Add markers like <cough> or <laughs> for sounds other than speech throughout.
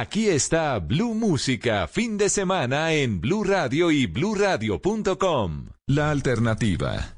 Aquí está Blue Música, fin de semana en Blue Radio y bluradio.com. La alternativa.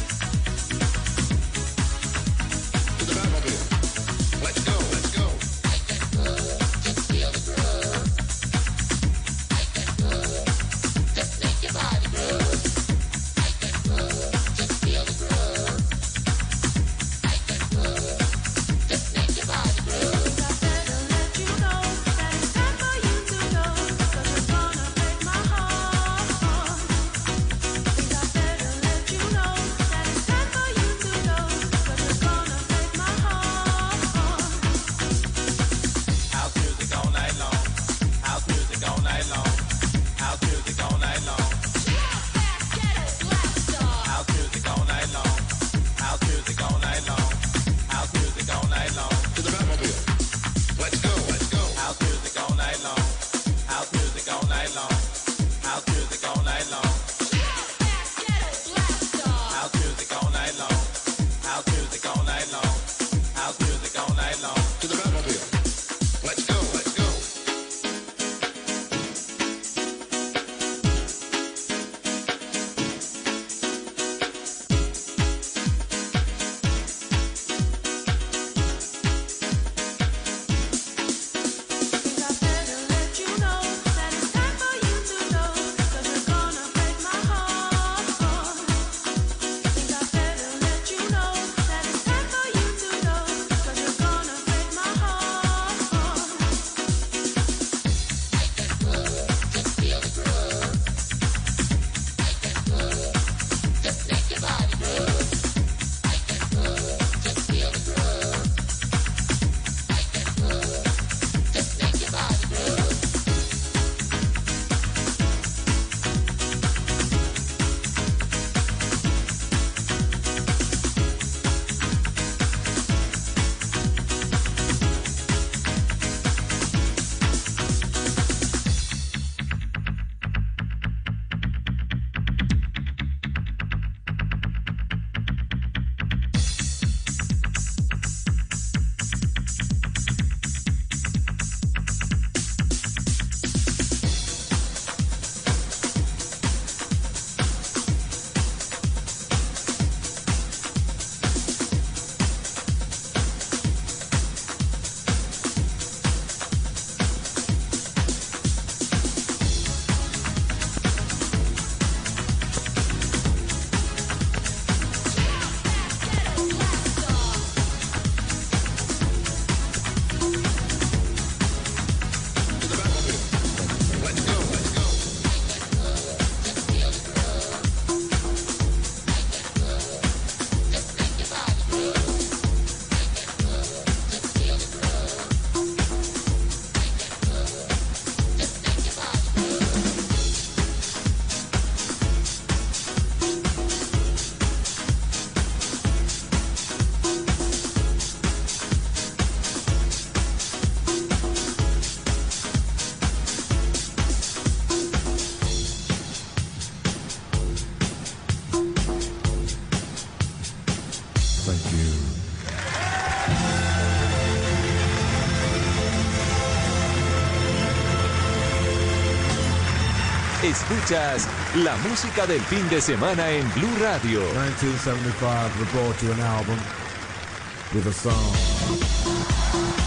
Escuchas la música del fin de semana en Blue Radio. 1975 we brought you an album with a song.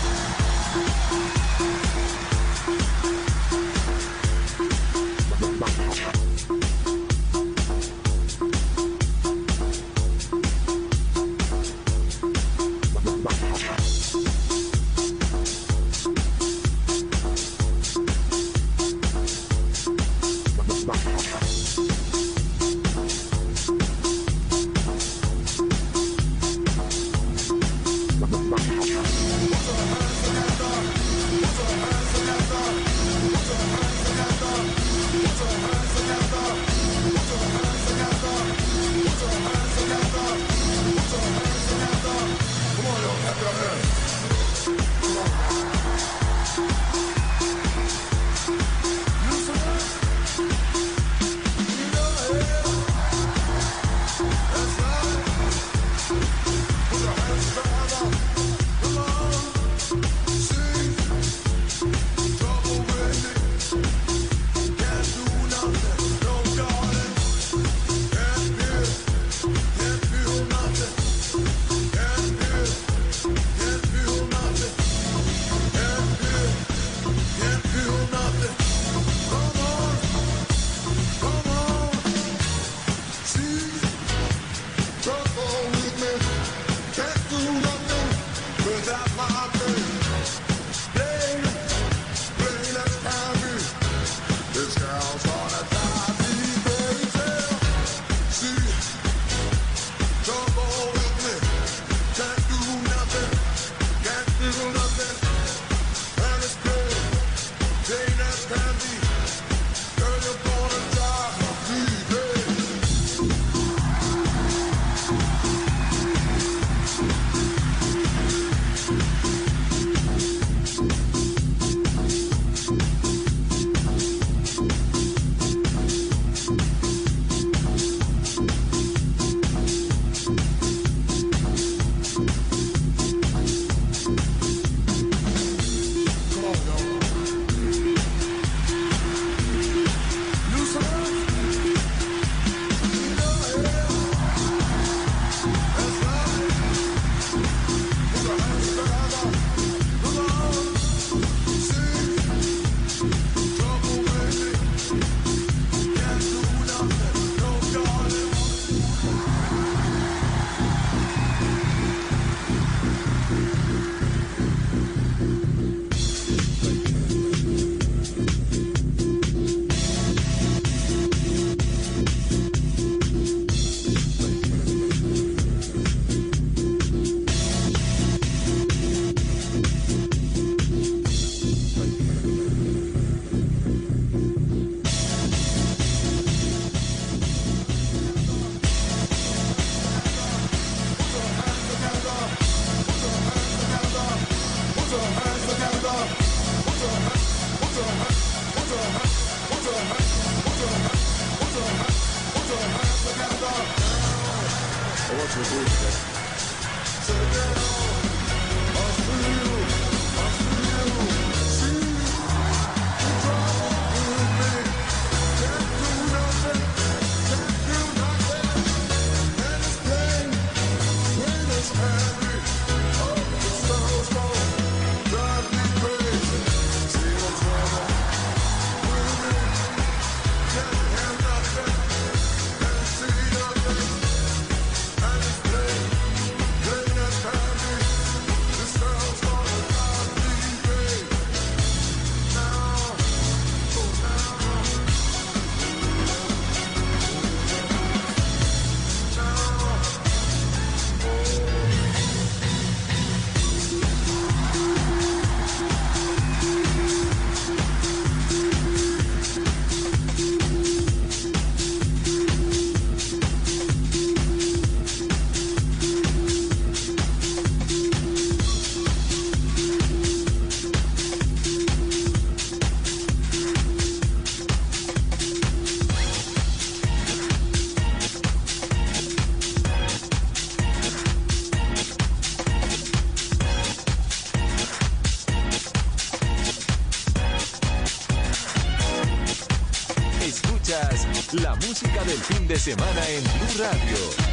Semana en Blue Radio.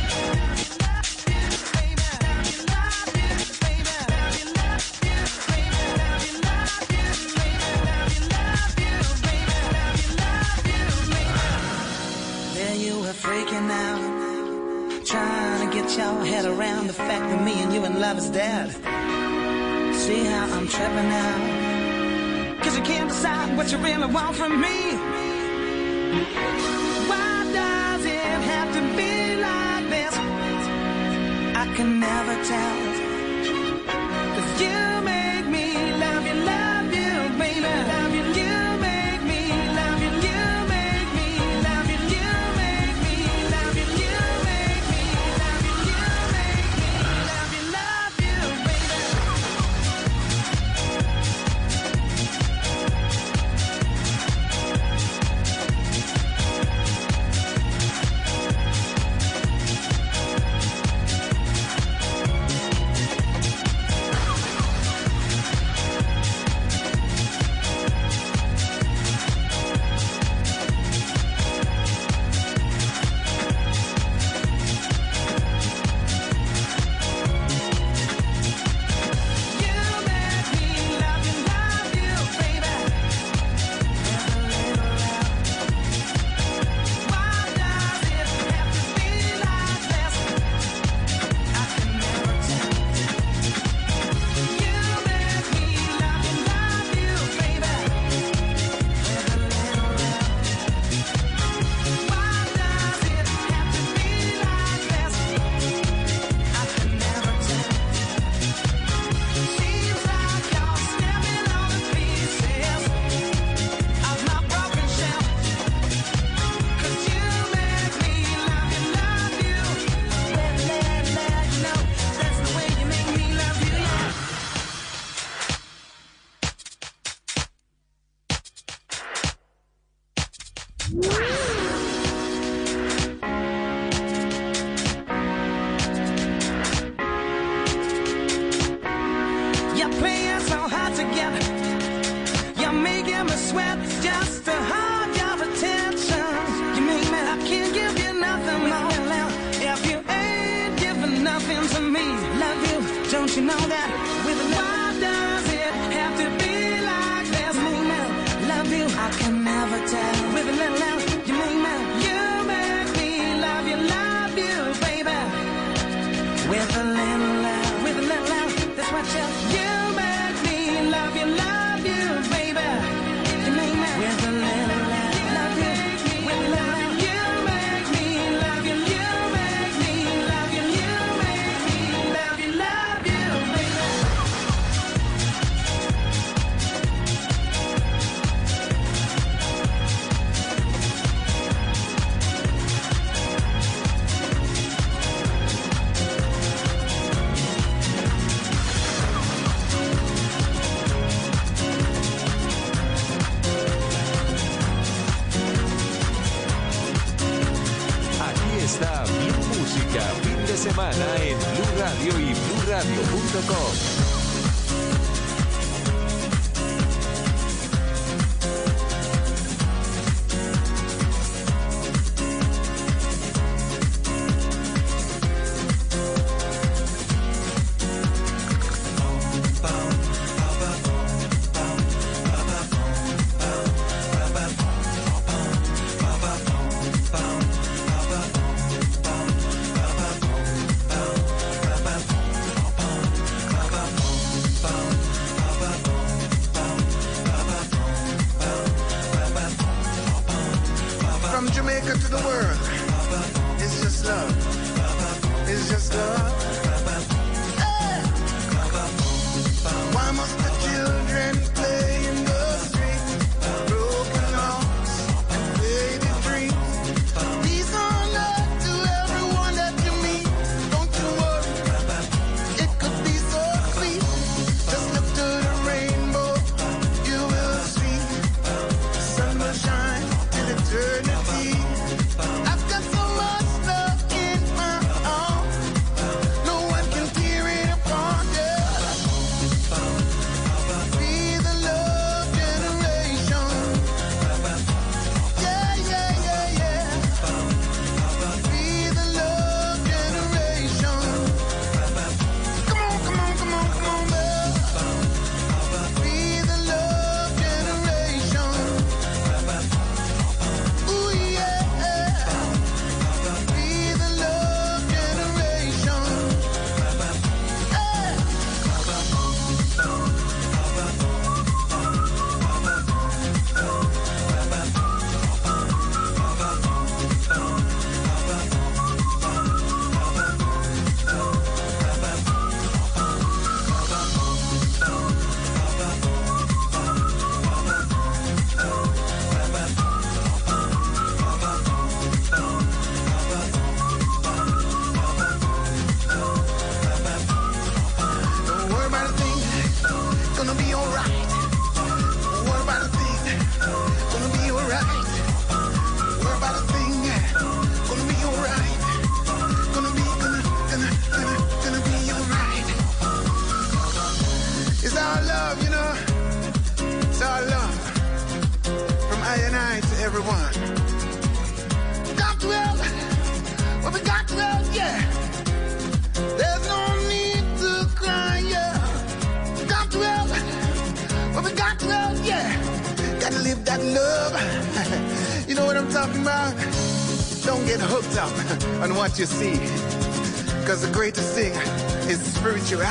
That's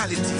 reality.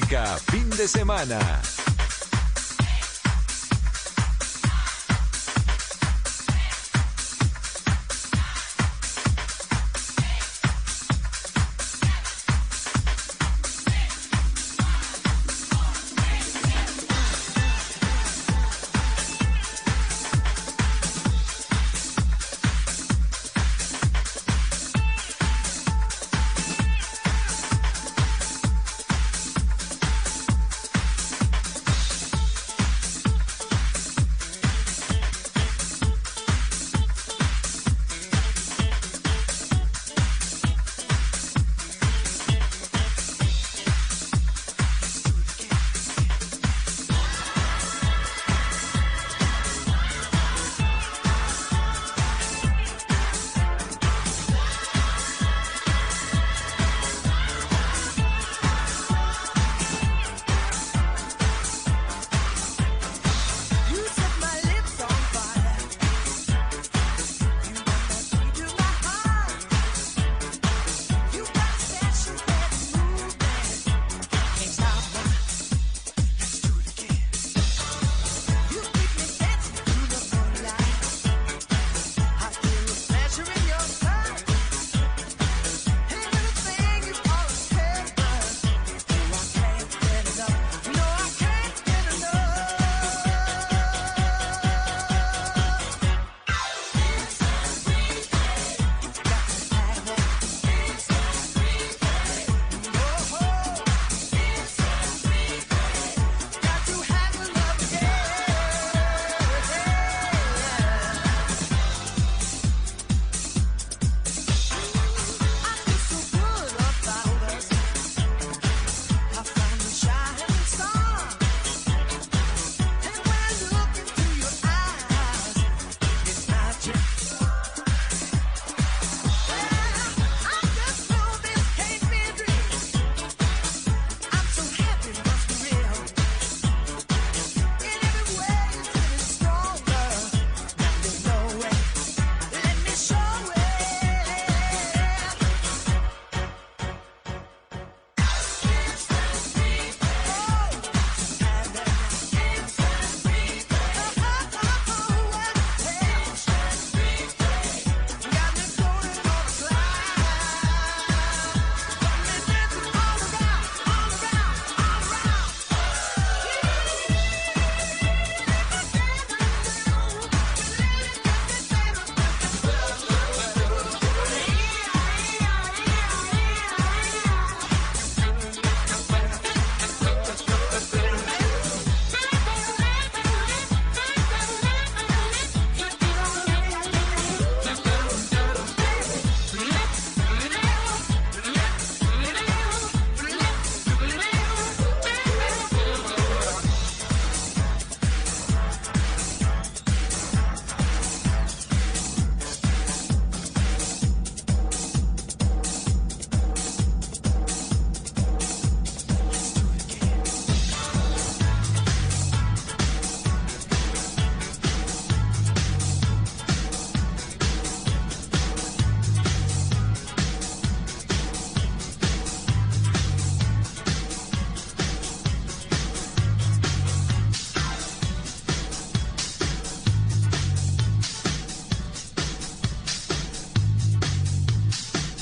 fin de semana.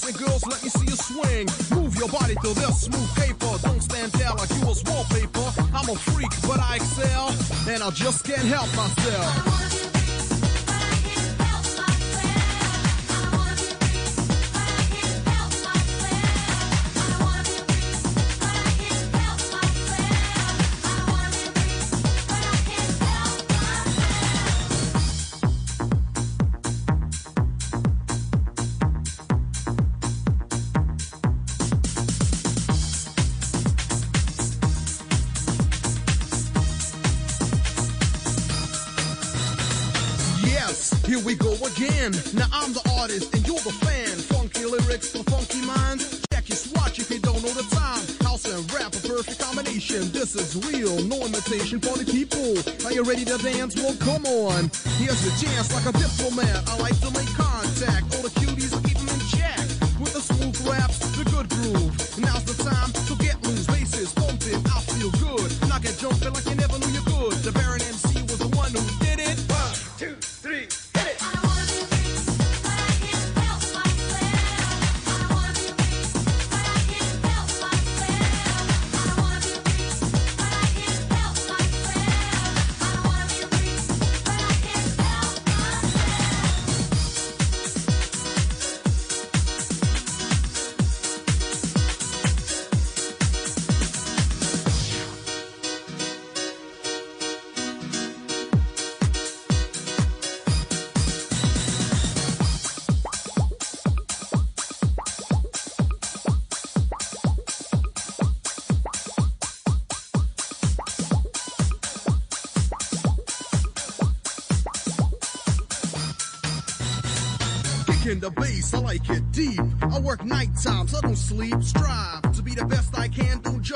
boys and girls, let me see you swing. Move your body to this smooth paper. Don't stand there like you was wallpaper. I'm a freak, but I excel, and I just can't help myself.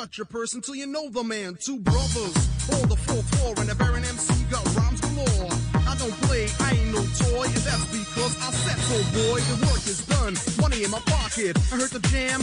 touch a person till you know the man. Two brothers, all the fourth floor, and a Baron MC got rhymes galore. I don't play, I ain't no toy, and that's because I set for boy. The work is done, money in my pocket. I heard the jam,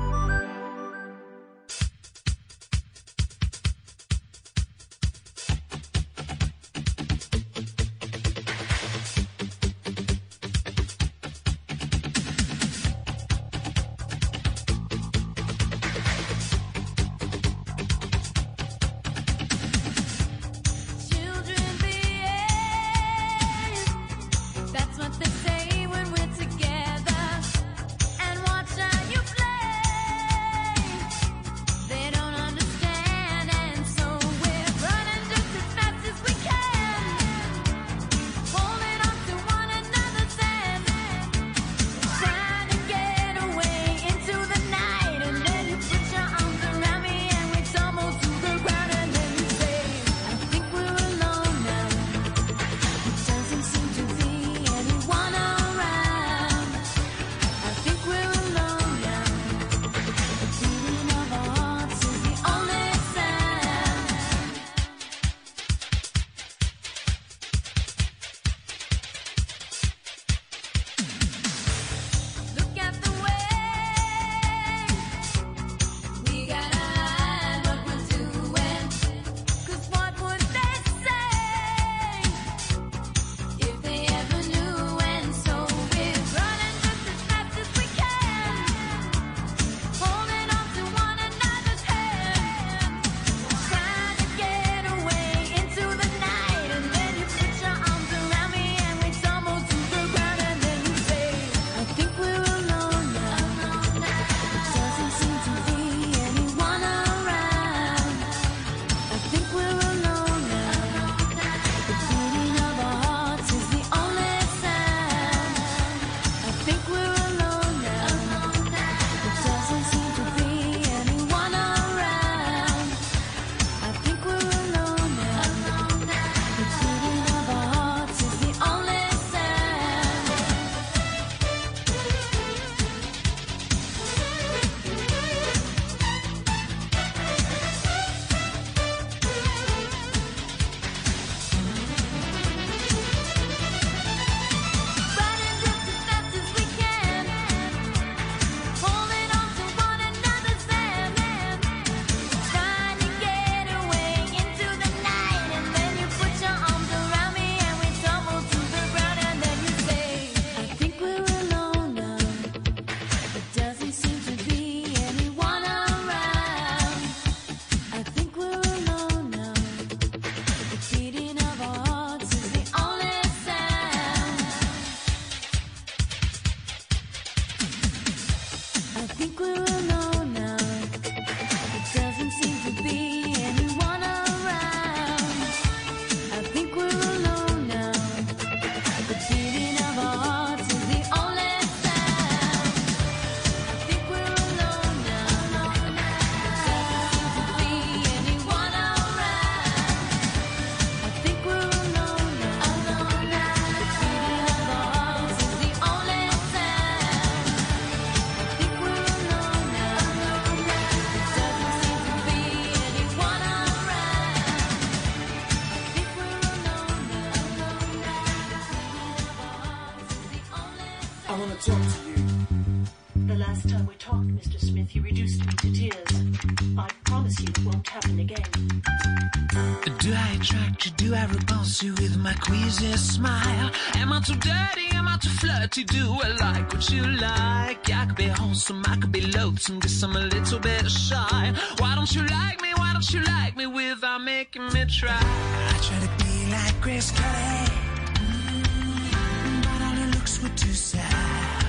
I too? Do I like what you like? I could be wholesome, I could be loathsome, guess I'm a little bit shy. Why don't you like me? Why don't you like me without making me try? I try to be like Grace Kelly, mm, but all her looks were too sad.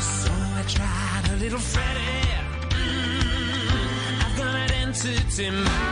So I tried a little Freddie. Mm, I've got an entity mind.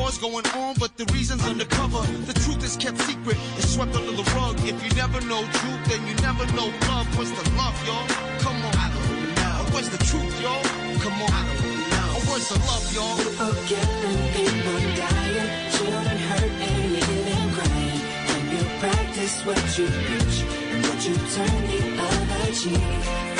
War's going on, but the reason's undercover. The truth is kept secret, it's swept under the rug. If you never know truth, then you never know love. What's the love, y'all? Come on. I don't know. What's the truth, y'all? Come on. I don't know. What's the love, y'all? People killing, people dying, children hurt and you crying. Can you practice what you preach and what you turn the other cheek?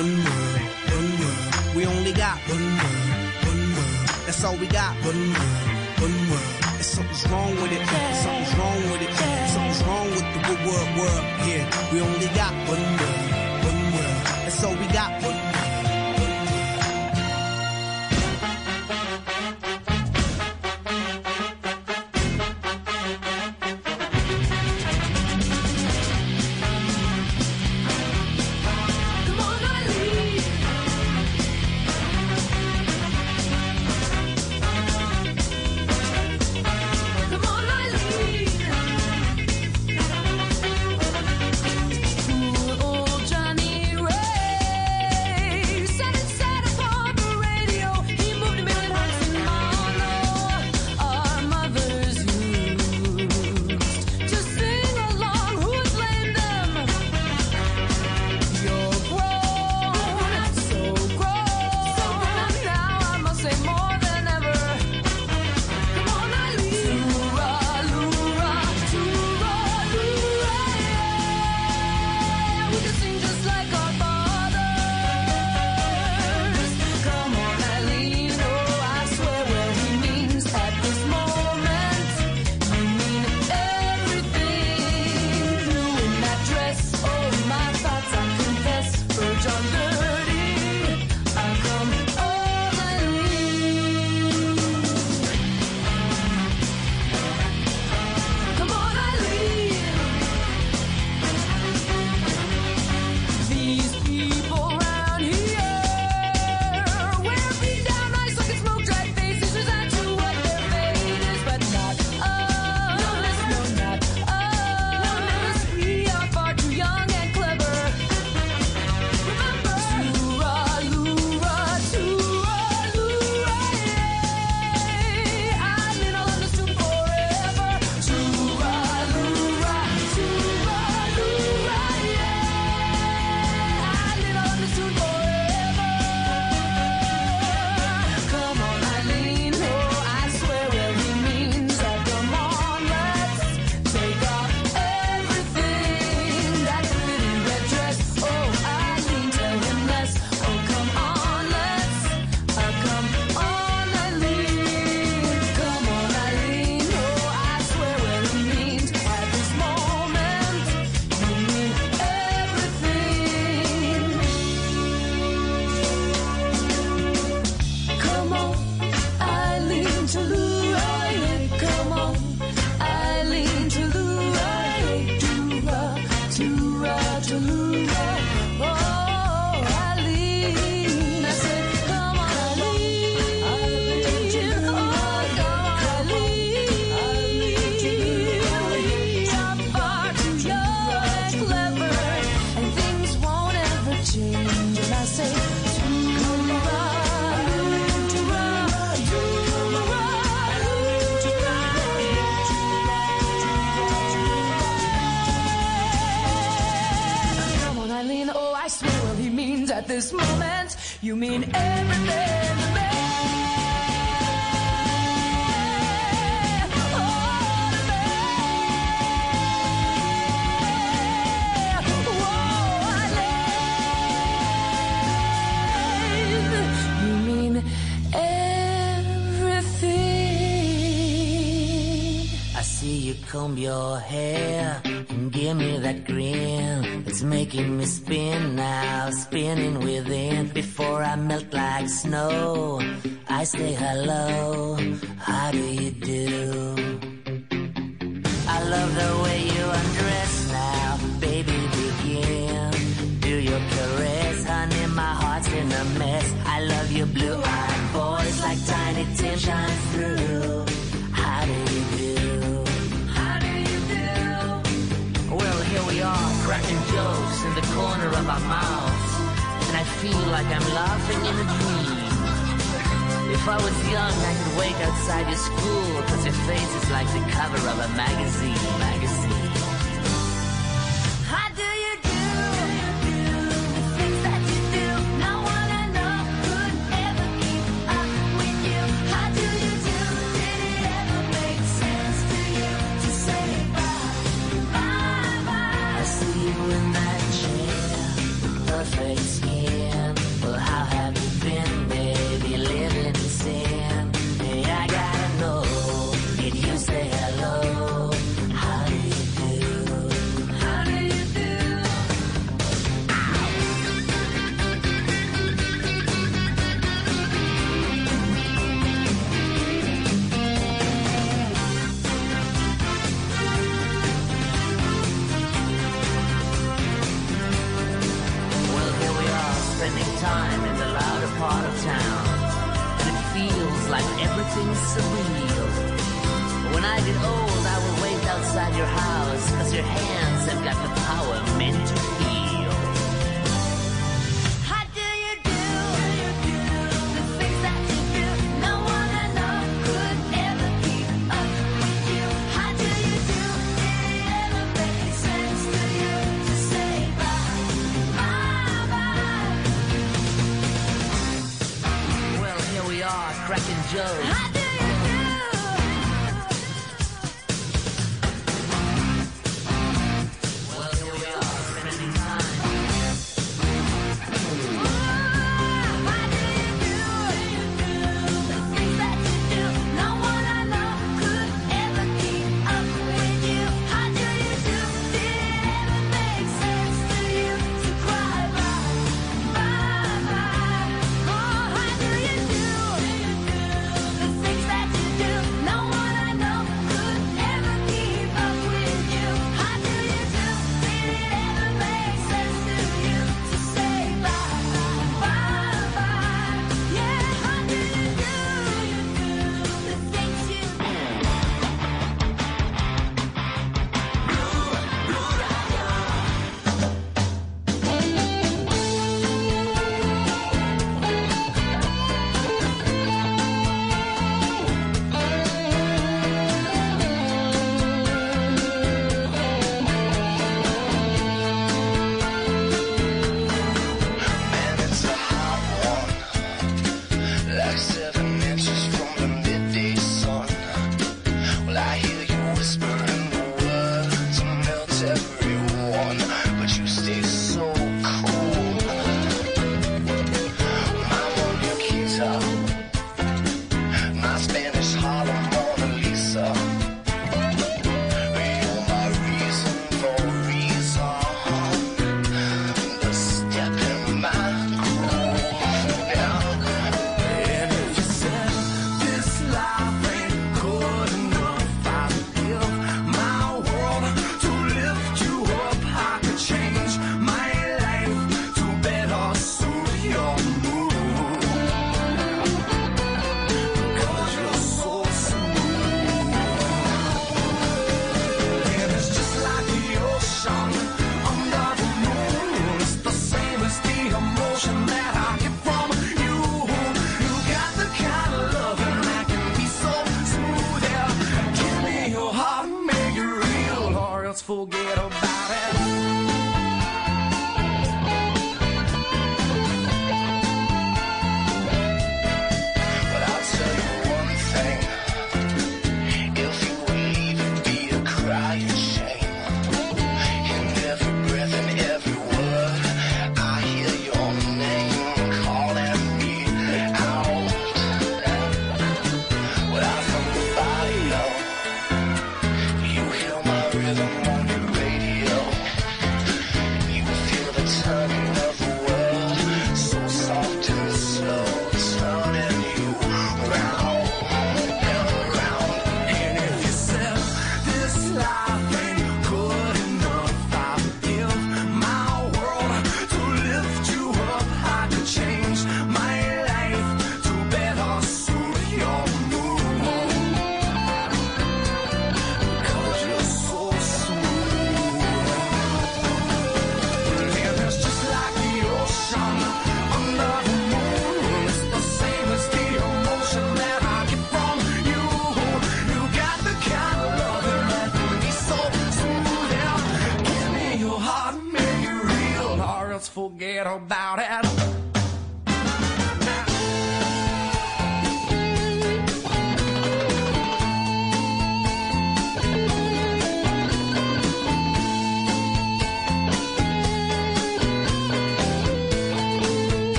One word, one word. We only got one word, one word. That's all we got. One word, one word. And something's wrong with it. Something's wrong with it. Something's wrong with the word world. Yeah, we only got one word,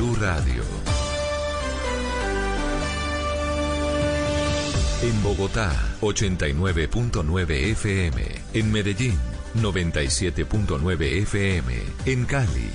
Radio. En Bogotá, 89.9 FM. En Medellín, 97.9 FM. En Cali.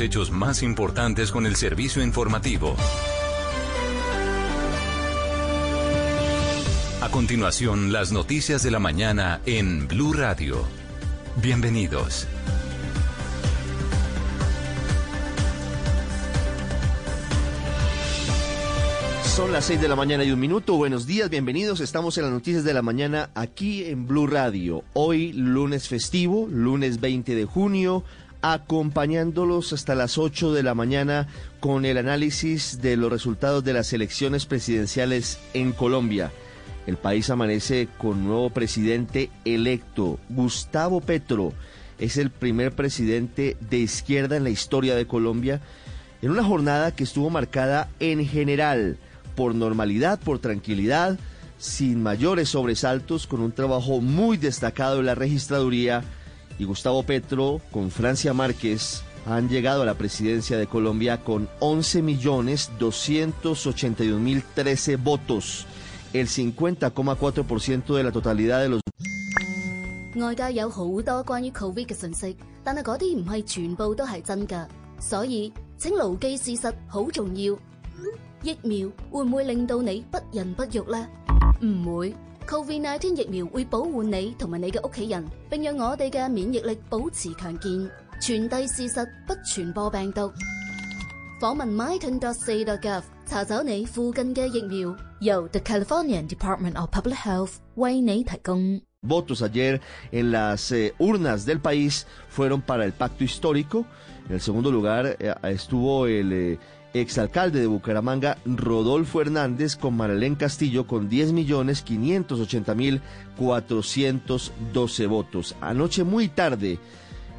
Hechos más importantes con el servicio informativo. A continuación, las noticias de la mañana en Blue Radio. Bienvenidos. Son las 6 de la mañana y un minuto. Buenos días, bienvenidos. Estamos en las noticias de la mañana aquí en Blue Radio. Hoy lunes festivo, lunes 20 de junio, acompañándolos hasta las 8 de la mañana con el análisis de los resultados de las elecciones presidenciales en Colombia. El país amanece con nuevo presidente electo, Gustavo Petro. Es el primer presidente de izquierda en la historia de Colombia, en una jornada que estuvo marcada en general por normalidad, por tranquilidad, sin mayores sobresaltos, con un trabajo muy destacado en la registraduría Y Gustavo Petro, con Francia Márquez, han llegado a la presidencia de Colombia con 11.281.013 votos, el 50,4% de la totalidad de los 外界有好多关于 Covid 嘅信息，但系嗰啲唔系全部都系真㗎，所以请牢记事实好重要。疫苗会唔会令到你不孕不育呢？唔会。 Covid-19 疫苗會保護你同埋你嘅屋企人，並讓我哋嘅免疫力保持強健。傳遞事實，不傳播病毒。訪問 myton.ca.gov 查找你附近嘅疫苗，由 The California Department of Public Health 為你提供。votos ayer en las eh, urnas del país fueron para el pacto histórico. En el segundo lugar eh, estuvo el eh, exalcalde de Bucaramanga, Rodolfo Hernández, con Maralén Castillo, con 10.580.412 votos. Anoche muy tarde,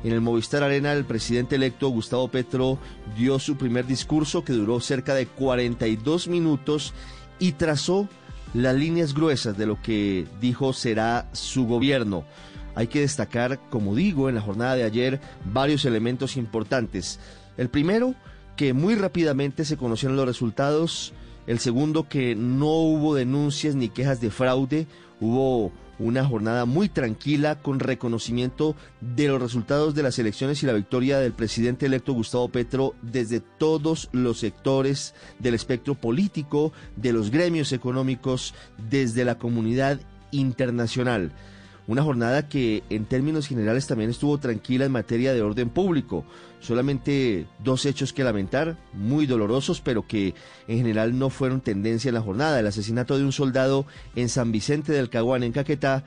en el Movistar Arena, el presidente electo Gustavo Petro dio su primer discurso que duró cerca de 42 minutos y trazó las líneas gruesas de lo que dijo será su gobierno. Hay que destacar, como digo, en la jornada de ayer varios elementos importantes. El primero, que muy rápidamente se conocieron los resultados. El segundo, que no hubo denuncias ni quejas de fraude. Hubo una jornada muy tranquila con reconocimiento de los resultados de las elecciones y la victoria del presidente electo Gustavo Petro desde todos los sectores del espectro político, de los gremios económicos, desde la comunidad internacional. Una jornada que en términos generales también estuvo tranquila en materia de orden público. Solamente dos hechos que lamentar, muy dolorosos, pero que en general no fueron tendencia en la jornada. El asesinato de un soldado en San Vicente del Caguán, en Caquetá,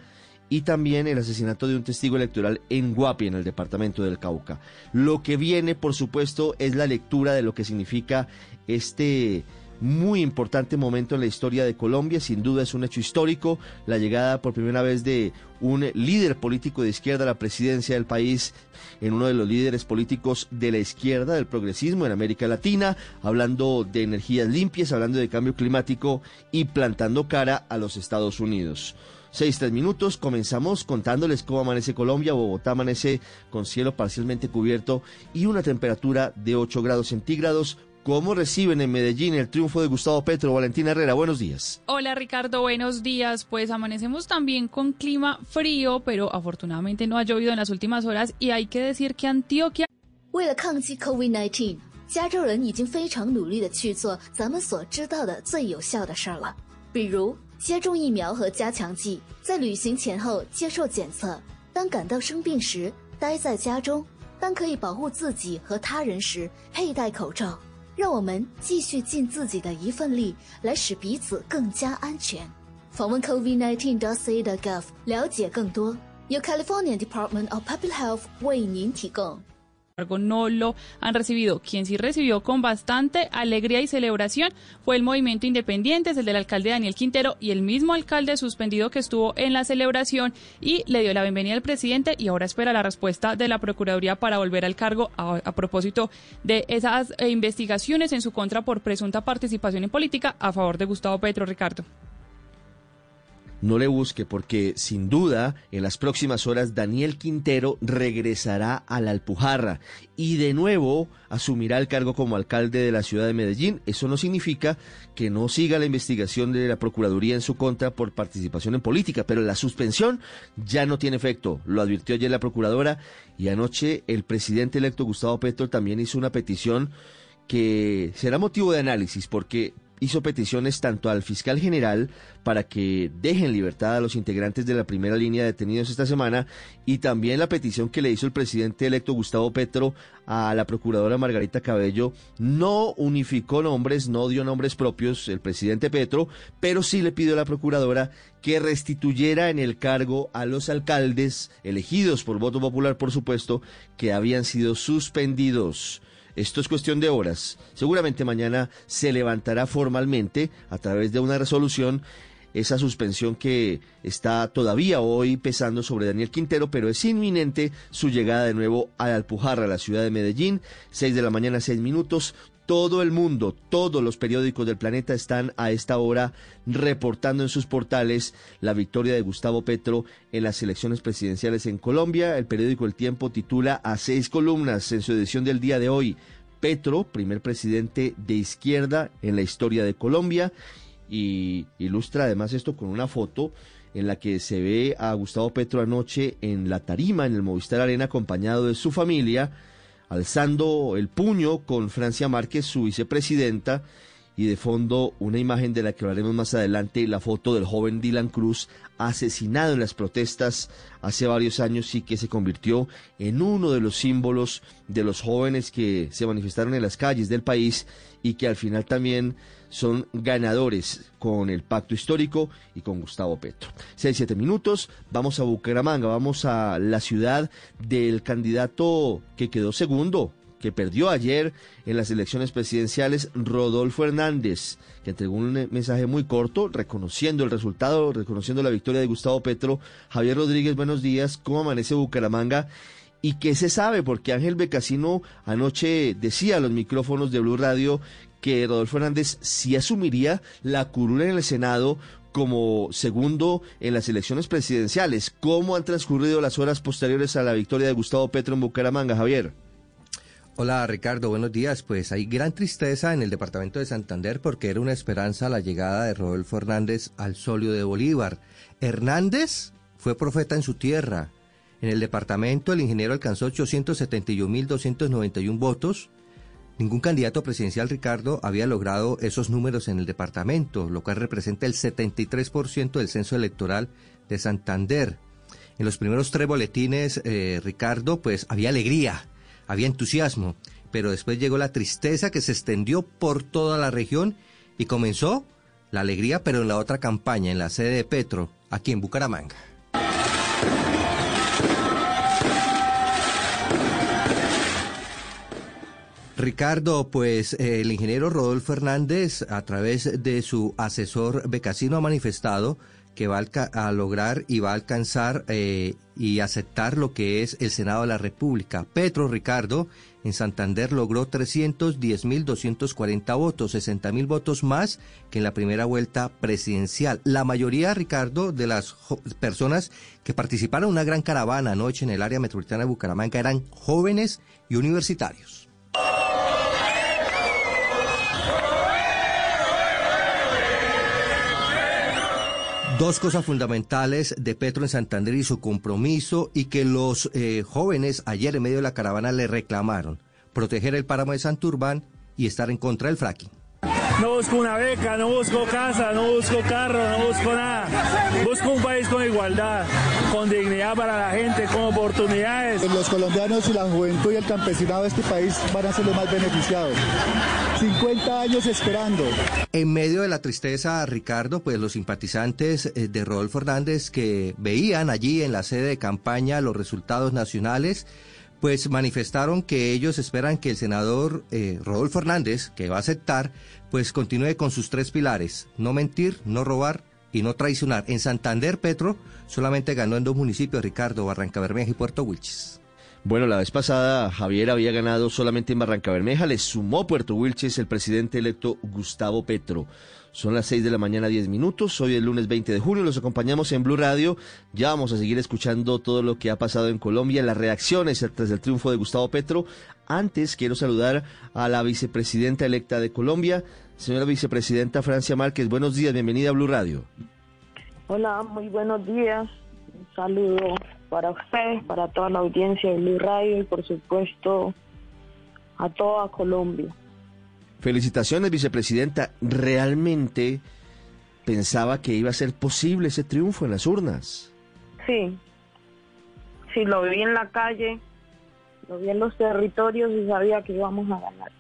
y también el asesinato de un testigo electoral en Guapi, en el departamento del Cauca. Lo que viene, por supuesto, es la lectura de lo que significa este muy importante momento en la historia de Colombia, sin duda es un hecho histórico, la llegada por primera vez de un líder político de izquierda a la presidencia del país, en uno de los líderes políticos de la izquierda, del progresismo en América Latina, hablando de energías limpias, hablando de cambio climático y plantando cara a los Estados Unidos. Seis, tres minutos, comenzamos contándoles cómo amanece Colombia. Bogotá amanece con cielo parcialmente cubierto y una temperatura de 8 grados centígrados. ¿Cómo reciben en Medellín el triunfo de Gustavo Petro? Valentina Herrera, buenos días. Hola Ricardo, buenos días. Pues amanecemos también con clima frío, pero afortunadamente no ha llovido en las últimas horas y hay que decir que Antioquia 为了抗击 COVID-19，加州人已经非常努力的去做咱们所知道的最有效的事儿了，比如接种疫苗和加强剂，在旅行前后接受检测，当感到生病时待在家中，当可以保护自己和他人时佩戴口罩。 让我们继续尽自己的一份力，来使彼此更加安全。访问 covid19.ca.gov 了解更多，由 California Department of Public Health 为您提供。No lo han recibido. Quien sí recibió con bastante alegría y celebración fue el movimiento independiente, el del alcalde Daniel Quintero y el mismo alcalde suspendido que estuvo en la celebración y le dio la bienvenida al presidente y ahora espera la respuesta de la Procuraduría para volver al cargo a, a propósito de esas eh, investigaciones en su contra por presunta participación en política a favor de Gustavo Petro Ricardo. No le busque porque sin duda en las próximas horas Daniel Quintero regresará a la Alpujarra y de nuevo asumirá el cargo como alcalde de la ciudad de Medellín. Eso no significa que no siga la investigación de la Procuraduría en su contra por participación en política, pero la suspensión ya no tiene efecto, lo advirtió ayer la Procuradora y anoche el presidente electo Gustavo Petro también hizo una petición que será motivo de análisis porque hizo peticiones tanto al fiscal general para que deje en libertad a los integrantes de la primera línea detenidos esta semana y también la petición que le hizo el presidente electo Gustavo Petro a la procuradora Margarita Cabello. No unificó nombres, no dio nombres propios el presidente Petro, pero sí le pidió a la procuradora que restituyera en el cargo a los alcaldes elegidos por voto popular, por supuesto, que habían sido suspendidos. Esto es cuestión de horas. Seguramente mañana se levantará formalmente a través de una resolución esa suspensión que está todavía hoy pesando sobre Daniel Quintero, pero es inminente su llegada de nuevo a Alpujarra, la ciudad de Medellín. Seis de la mañana, seis minutos. Todo el mundo, todos los periódicos del planeta están a esta hora reportando en sus portales la victoria de Gustavo Petro en las elecciones presidenciales en Colombia. El periódico El Tiempo titula a seis columnas en su edición del día de hoy. Petro, primer presidente de izquierda en la historia de Colombia, y ilustra además esto con una foto en la que se ve a Gustavo Petro anoche en la tarima en el Movistar Arena acompañado de su familia, alzando el puño con Francia Márquez, su vicepresidenta, y de fondo una imagen de la que hablaremos más adelante, la foto del joven Dylan Cruz asesinado en las protestas hace varios años y que se convirtió en uno de los símbolos de los jóvenes que se manifestaron en las calles del país y que al final también son ganadores con el pacto histórico y con Gustavo Petro. Seis, siete minutos, vamos a Bucaramanga, vamos a la ciudad del candidato que quedó segundo, que perdió ayer en las elecciones presidenciales, Rodolfo Hernández, que entregó un mensaje muy corto, reconociendo el resultado, reconociendo la victoria de Gustavo Petro. Javier Rodríguez, buenos días, ¿cómo amanece Bucaramanga? ¿Y qué se sabe? Porque Ángel Becasino anoche decía a los micrófonos de Blue Radio que Rodolfo Hernández sí asumiría la curula en el Senado como segundo en las elecciones presidenciales. ¿Cómo han transcurrido las horas posteriores a la victoria de Gustavo Petro en Bucaramanga, Javier? Hola Ricardo, buenos días. Pues hay gran tristeza en el departamento de Santander porque era una esperanza la llegada de Rodolfo Hernández al solio de Bolívar. Hernández fue profeta en su tierra. En el departamento el ingeniero alcanzó 871.291 votos. Ningún candidato presidencial, Ricardo, había logrado esos números en el departamento, lo cual representa el 73% del censo electoral de Santander. En los primeros tres boletines, eh, Ricardo, pues había alegría, había entusiasmo, pero después llegó la tristeza que se extendió por toda la región y comenzó la alegría, pero en la otra campaña, en la sede de Petro, aquí en Bucaramanga. Ricardo, pues eh, el ingeniero Rodolfo Hernández, a través de su asesor Becasino, ha manifestado que va a, lograr y va a alcanzar eh, y aceptar lo que es el Senado de la República. Petro Ricardo en Santander logró 310.240 votos, 60.000 votos más que en la primera vuelta presidencial. La mayoría, Ricardo, de las personas que participaron en una gran caravana anoche en el área metropolitana de Bucaramanga eran jóvenes y universitarios. Dos cosas fundamentales de Petro en Santander y su compromiso y que los eh, jóvenes ayer en medio de la caravana le reclamaron. Proteger el páramo de Santurbán y estar en contra del fracking. No busco una beca, no busco casa, no busco carro, no busco nada. Busco un país con igualdad, con dignidad para la gente, con oportunidades. Los colombianos y la juventud y el campesinado de este país van a ser los más beneficiados. 50 años esperando. En medio de la tristeza, Ricardo, pues los simpatizantes eh, de Rodolfo Hernández que veían allí en la sede de campaña los resultados nacionales, pues manifestaron que ellos esperan que el senador eh, Rodolfo Hernández, que va a aceptar, pues continúe con sus tres pilares, no mentir, no robar y no traicionar. En Santander, Petro solamente ganó en dos municipios, Ricardo, Barranca Bermeja y Puerto Wilches. Bueno, la vez pasada Javier había ganado solamente en Barranca Bermeja, le sumó Puerto Wilches el presidente electo Gustavo Petro. Son las 6 de la mañana, 10 minutos. Hoy el lunes 20 de junio. Los acompañamos en Blue Radio. Ya vamos a seguir escuchando todo lo que ha pasado en Colombia, las reacciones tras el triunfo de Gustavo Petro. Antes quiero saludar a la vicepresidenta electa de Colombia, señora vicepresidenta Francia Márquez. Buenos días, bienvenida a Blue Radio. Hola, muy buenos días. Un saludo para ustedes, para toda la audiencia de Blue Radio y por supuesto a toda Colombia. Felicitaciones, vicepresidenta. ¿Realmente pensaba que iba a ser posible ese triunfo en las urnas? Sí, sí, lo vi en la calle, lo vi en los territorios y sabía que íbamos a ganar.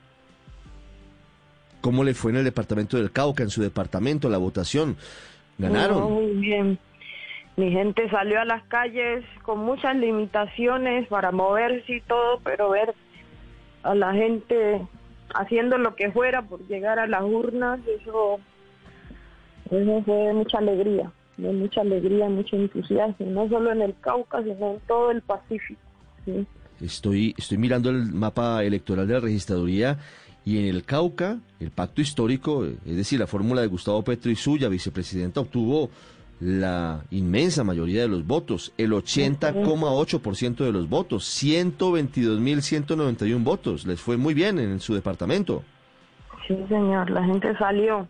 ¿Cómo le fue en el departamento del Cauca, en su departamento, la votación? ¿Ganaron? No, muy bien. Mi gente salió a las calles con muchas limitaciones para moverse y todo, pero ver a la gente haciendo lo que fuera por llegar a las urnas, eso, fue de mucha alegría, de mucha alegría, mucho entusiasmo, no solo en el Cauca, sino en todo el Pacífico. Estoy, estoy mirando el mapa electoral de la registraduría y en el Cauca, el pacto histórico, es decir, la fórmula de Gustavo Petro y suya, vicepresidenta, obtuvo la inmensa mayoría de los votos, el 80,8% de los votos, 122.191 votos. Les fue muy bien en su departamento. Sí, señor, la gente salió,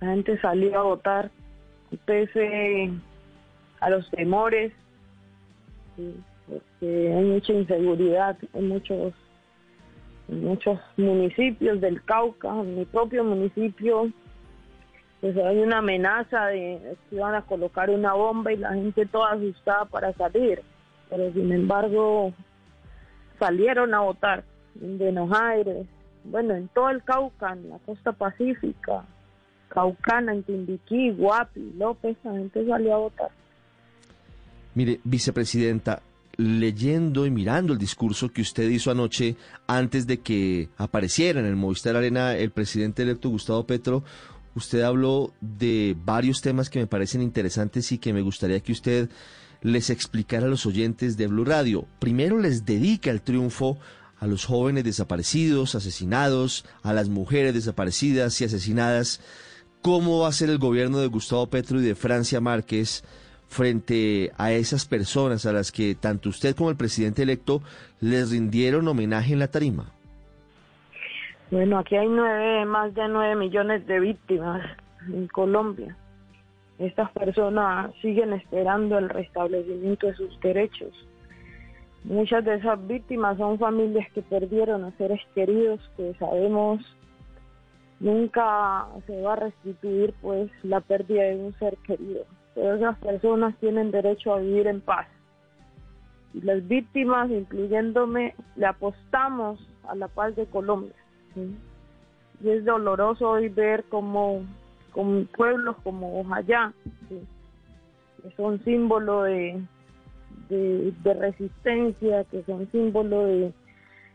la gente salió a votar, pese a los temores, porque hay mucha inseguridad en muchos, en muchos municipios del Cauca, en mi propio municipio, pues hay una amenaza de que iban a colocar una bomba y la gente toda asustada para salir, pero sin embargo salieron a votar en Buenos Aires, bueno, en todo el Cauca, en la costa pacífica, Caucana, en Timbiquí, Guapi, López, la gente salió a votar. Mire, vicepresidenta, leyendo y mirando el discurso que usted hizo anoche antes de que apareciera en el Movistar Arena el presidente electo Gustavo Petro, usted habló de varios temas que me parecen interesantes y que me gustaría que usted les explicara a los oyentes de Blue Radio. Primero les dedica el triunfo a los jóvenes desaparecidos, asesinados, a las mujeres desaparecidas y asesinadas. ¿Cómo va a ser el gobierno de Gustavo Petro y de Francia Márquez frente a esas personas a las que tanto usted como el presidente electo les rindieron homenaje en la tarima? Bueno, aquí hay nueve, más de nueve millones de víctimas en Colombia. Estas personas siguen esperando el restablecimiento de sus derechos. Muchas de esas víctimas son familias que perdieron a seres queridos, que sabemos nunca se va a restituir pues la pérdida de un ser querido. Pero esas personas tienen derecho a vivir en paz. Y las víctimas, incluyéndome, le apostamos a la paz de Colombia. ¿Sí? Y es doloroso hoy ver como, como pueblos como Ojayá, que son símbolo de, de, de resistencia, que son símbolo de,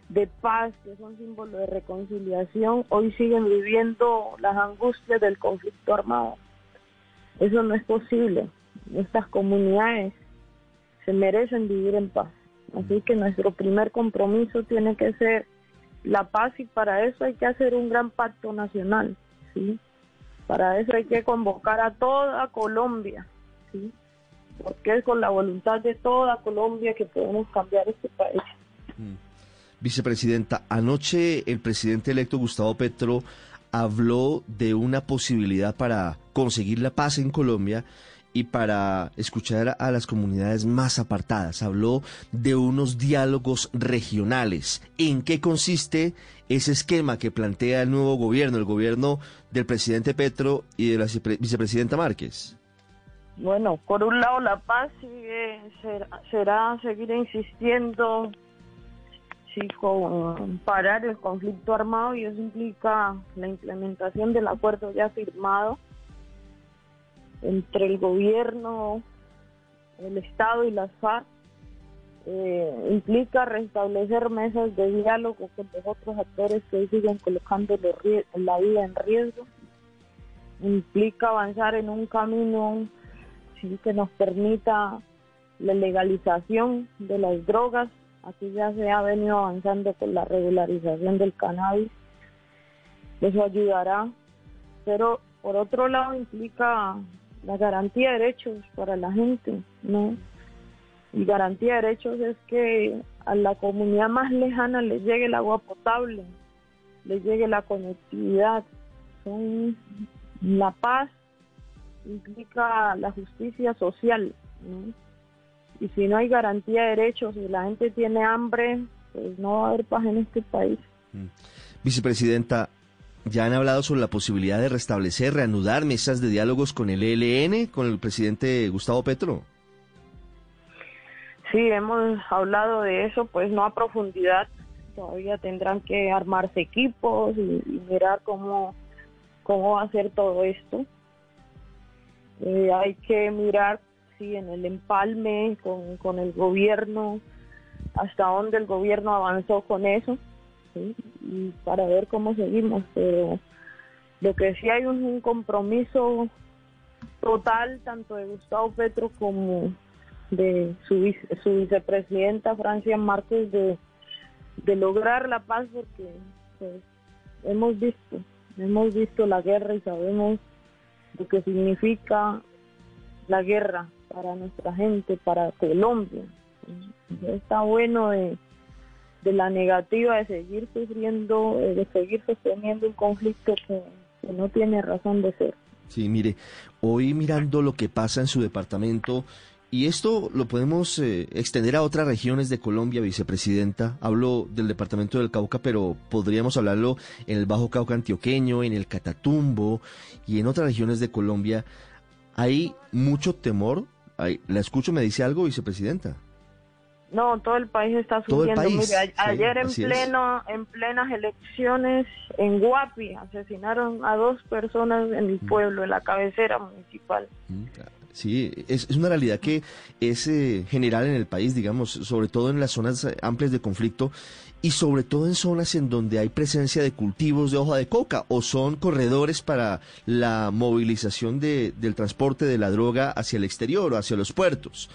de paz, que son símbolo de reconciliación, hoy siguen viviendo las angustias del conflicto armado. Eso no es posible. Estas comunidades se merecen vivir en paz. Así que nuestro primer compromiso tiene que ser la paz y para eso hay que hacer un gran pacto nacional, ¿sí? Para eso hay que convocar a toda Colombia, ¿sí? Porque es con la voluntad de toda Colombia que podemos cambiar este país. Vicepresidenta, anoche el presidente electo Gustavo Petro habló de una posibilidad para conseguir la paz en Colombia y para escuchar a las comunidades más apartadas. Habló de unos diálogos regionales. ¿En qué consiste ese esquema que plantea el nuevo gobierno, el gobierno del presidente Petro y de la vicepre- vicepresidenta Márquez? Bueno, por un lado la paz sigue, será, será seguir insistiendo sí, con parar el conflicto armado y eso implica la implementación del acuerdo ya firmado entre el gobierno, el Estado y las FARC. Eh, implica restablecer mesas de diálogo con los otros actores que siguen colocando los la vida en riesgo. Implica avanzar en un camino que nos permita la legalización de las drogas. Aquí ya se ha venido avanzando con la regularización del cannabis. Eso ayudará. Pero por otro lado implica la garantía de derechos para la gente, ¿no? Y garantía de derechos es que a la comunidad más lejana les llegue el agua potable, les llegue la conectividad. Son la paz implica la justicia social, ¿no? Y si no hay garantía de derechos y la gente tiene hambre, pues no va a haber paz en este país. Vicepresidenta, ¿ya han hablado sobre la posibilidad de restablecer, reanudar mesas de diálogos con el ELN, con el presidente Gustavo Petro? Sí, hemos hablado de eso, pues no a profundidad. Todavía tendrán que armarse equipos y, mirar cómo, cómo va a ser todo esto. Eh, hay que mirar, sí, en el empalme con, con el gobierno, hasta dónde el gobierno avanzó con eso, ¿sí? y para ver cómo seguimos. Pero lo que sí hay un, un compromiso total, tanto de Gustavo Petro como de su, vice- su vicepresidenta Francia Márquez de, de lograr la paz porque pues, hemos visto, hemos visto la guerra y sabemos lo que significa la guerra para nuestra gente, para Colombia. Está bueno de, de la negativa de seguir sufriendo, eh, de seguir sosteniendo un conflicto que, no tiene razón de ser. Sí, mire, hoy mirando lo que pasa en su departamento, y esto lo podemos eh, extender a otras regiones de Colombia, vicepresidenta. Hablo del departamento del Cauca, pero podríamos hablarlo en el Bajo Cauca antioqueño, en el Catatumbo y en otras regiones de Colombia. Hay mucho temor. Hay- la escucho, me dice algo, vicepresidenta. No, todo el país está sufriendo. país, Mire, sí, ayer en es. pleno, en plenas elecciones en Guapi asesinaron a dos personas en Mm. el pueblo, en la cabecera municipal. Sí, es, es una realidad que es eh, general en el país, digamos, sobre todo en las zonas eh, amplias de conflicto y sobre todo en zonas en donde hay presencia de cultivos de hoja de coca o son corredores para la movilización de- del transporte de la droga hacia el exterior o hacia los puertos.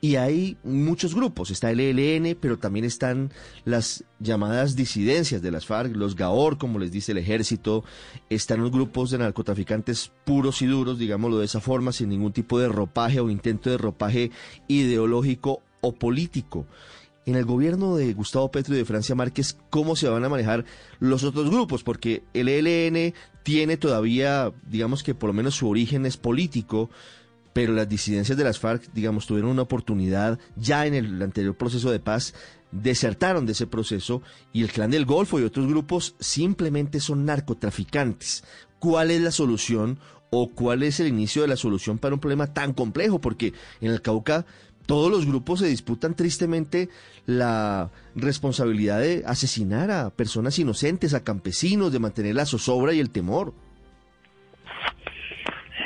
Y hay muchos grupos, está el ELN, pero también están las llamadas disidencias de las FARC, los GAOR, como les dice el ejército, están los grupos de narcotraficantes puros y duros, digámoslo de esa forma, sin ningún tipo de ropaje o intento de ropaje ideológico o político. En el gobierno de Gustavo Petro y de Francia Márquez, ¿cómo se van a manejar los otros grupos? Porque el ELN tiene todavía, digamos que por lo menos su origen es político, pero las disidencias de las FARC, digamos, tuvieron una oportunidad ya en el anterior proceso de paz, desertaron de ese proceso y el Clan del Golfo y otros grupos simplemente son narcotraficantes. ¿Cuál es la solución o cuál es el inicio de la solución para un problema tan complejo? Porque en el Cauca todos los grupos se disputan tristemente la responsabilidad de asesinar a personas inocentes, a campesinos, de mantener la zozobra y el temor.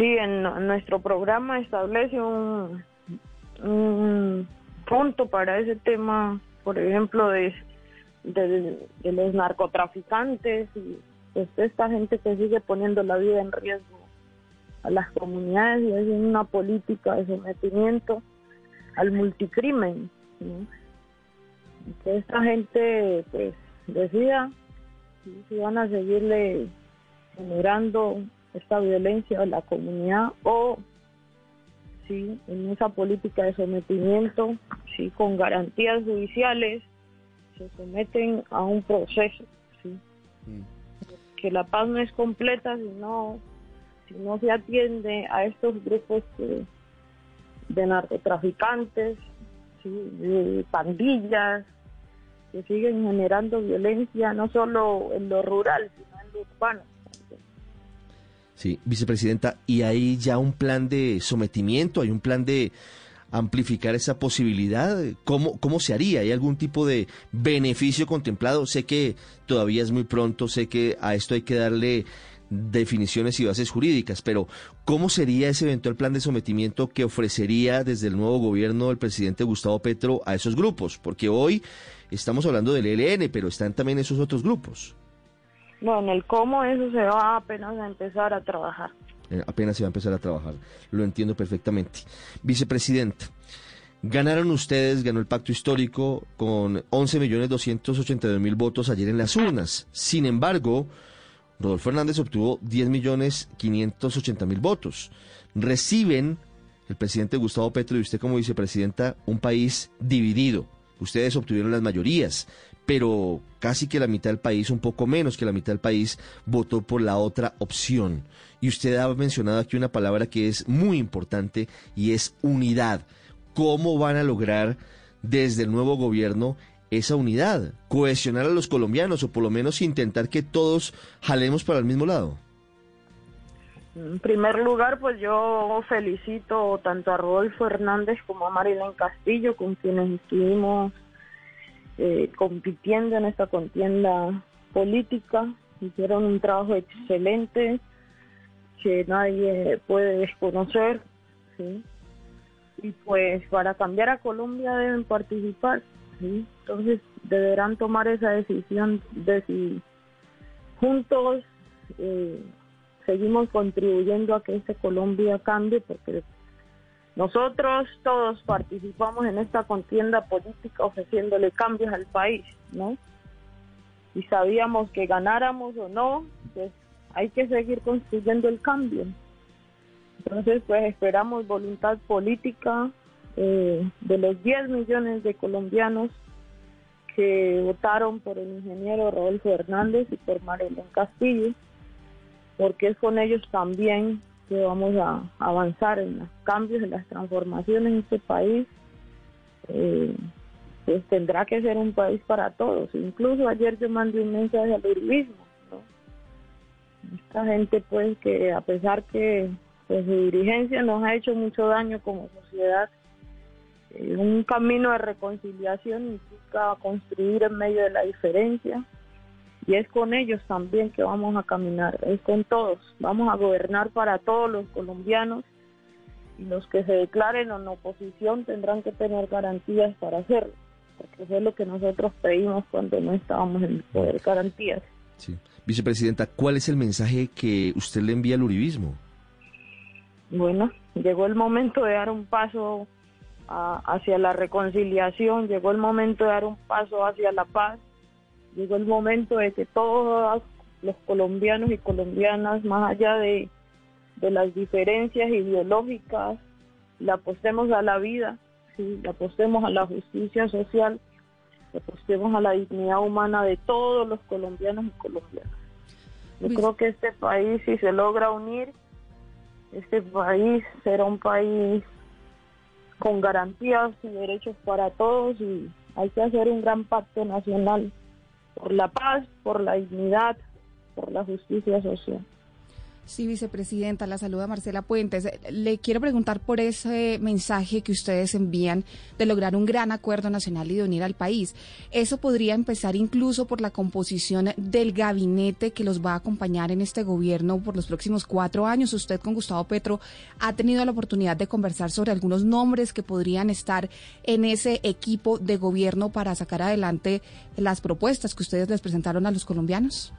Sí, en nu- nuestro programa establece un, un punto para ese tema, por ejemplo, de, los narcotraficantes y pues, esta gente que sigue poniendo la vida en riesgo a las comunidades y es una política de sometimiento al multicrimen. ¿no? Que esta gente pues decida si van a seguirle generando esta violencia a la comunidad o si en esa política de sometimiento, si con garantías judiciales se someten a un proceso, ¿sí? que la paz no es completa si no, si no se atiende a estos grupos que- de narcotraficantes, ¿sí? de pandillas, que siguen generando violencia no solo en lo rural, sino en lo urbano. Sí, vicepresidenta, ¿y hay ya un plan de sometimiento? ¿Hay un plan de amplificar esa posibilidad? ¿Cómo, cómo se haría? ¿Hay algún tipo de beneficio contemplado? Sé que todavía es muy pronto, sé que a esto hay que darle definiciones y bases jurídicas, pero ¿cómo sería ese eventual plan de sometimiento que ofrecería desde el nuevo gobierno del presidente Gustavo Petro a esos grupos? Porque hoy estamos hablando del ELN, pero están también esos otros grupos. No, en el cómo eso se va apenas a empezar a trabajar. Eh, apenas se va a empezar a trabajar. Lo entiendo perfectamente. Vicepresidenta, ganaron ustedes, ganó el pacto histórico con 11.282.000 votos ayer en las urnas. Sin embargo, Rodolfo Hernández obtuvo 10 millones 580 mil votos. Reciben el presidente Gustavo Petro y usted como vicepresidenta un país dividido. Ustedes obtuvieron las mayorías, pero casi que la mitad del país, un poco menos que la mitad del país, votó por la otra opción. Y usted ha mencionado aquí una palabra que es muy importante y es unidad. ¿Cómo van a lograr desde el nuevo gobierno esa unidad? Cohesionar a los colombianos o por lo menos intentar que todos jalemos para el mismo lado. En primer lugar, pues yo felicito tanto a Rodolfo Hernández como a Marilyn Castillo, con quienes estuvimos eh, compitiendo en esta contienda política. Hicieron un trabajo excelente que nadie puede desconocer. ¿sí? Y pues para cambiar a Colombia deben participar. Entonces deberán tomar esa decisión de si juntos eh, seguimos contribuyendo a que esta Colombia cambie, porque nosotros todos participamos en esta contienda política ofreciéndole cambios al país, ¿no? Y sabíamos que ganáramos o no, pues hay que seguir construyendo el cambio. Entonces, pues esperamos voluntad política eh, de los 10 millones de colombianos que votaron por el ingeniero Rodolfo Hernández y por Marilyn Castillo porque es con ellos también que vamos a avanzar en los cambios, en las transformaciones en este país. Eh, pues tendrá que ser un país para todos. Incluso ayer yo mandé un mensaje al uribismo. ¿no? Esta gente pues que a pesar que pues, su dirigencia nos ha hecho mucho daño como sociedad, eh, un camino de reconciliación implica construir en medio de la diferencia, y es con ellos también que vamos a caminar, es con todos. Vamos a gobernar para todos los colombianos y los que se declaren en oposición tendrán que tener garantías para hacerlo, porque eso es lo que nosotros pedimos cuando no estábamos en el poder, garantías. Sí. Vicepresidenta, ¿cuál es el mensaje que usted le envía al uribismo? Bueno, llegó el momento de dar un paso a- hacia la reconciliación, llegó el momento de dar un paso hacia la paz, llegó el momento de que todos los colombianos y colombianas, más allá de, de las diferencias ideológicas, le apostemos a la vida, ¿sí? le apostemos a la justicia social, le apostemos a la dignidad humana de todos los colombianos y colombianas. Yo creo que este país, si se logra unir, este país será un país con garantías y derechos para todos y hay que hacer un gran pacto nacional por la paz, por la dignidad, por la justicia social. Sí, vicepresidenta, la saluda Marcela Puentes. Le quiero preguntar por ese mensaje que ustedes envían de lograr un gran acuerdo nacional y de unir al país. Eso podría empezar incluso por la composición del gabinete que los va a acompañar en este gobierno por los próximos cuatro años. Usted con Gustavo Petro ha tenido la oportunidad de conversar sobre algunos nombres que podrían estar en ese equipo de gobierno para sacar adelante las propuestas que ustedes les presentaron a los colombianos.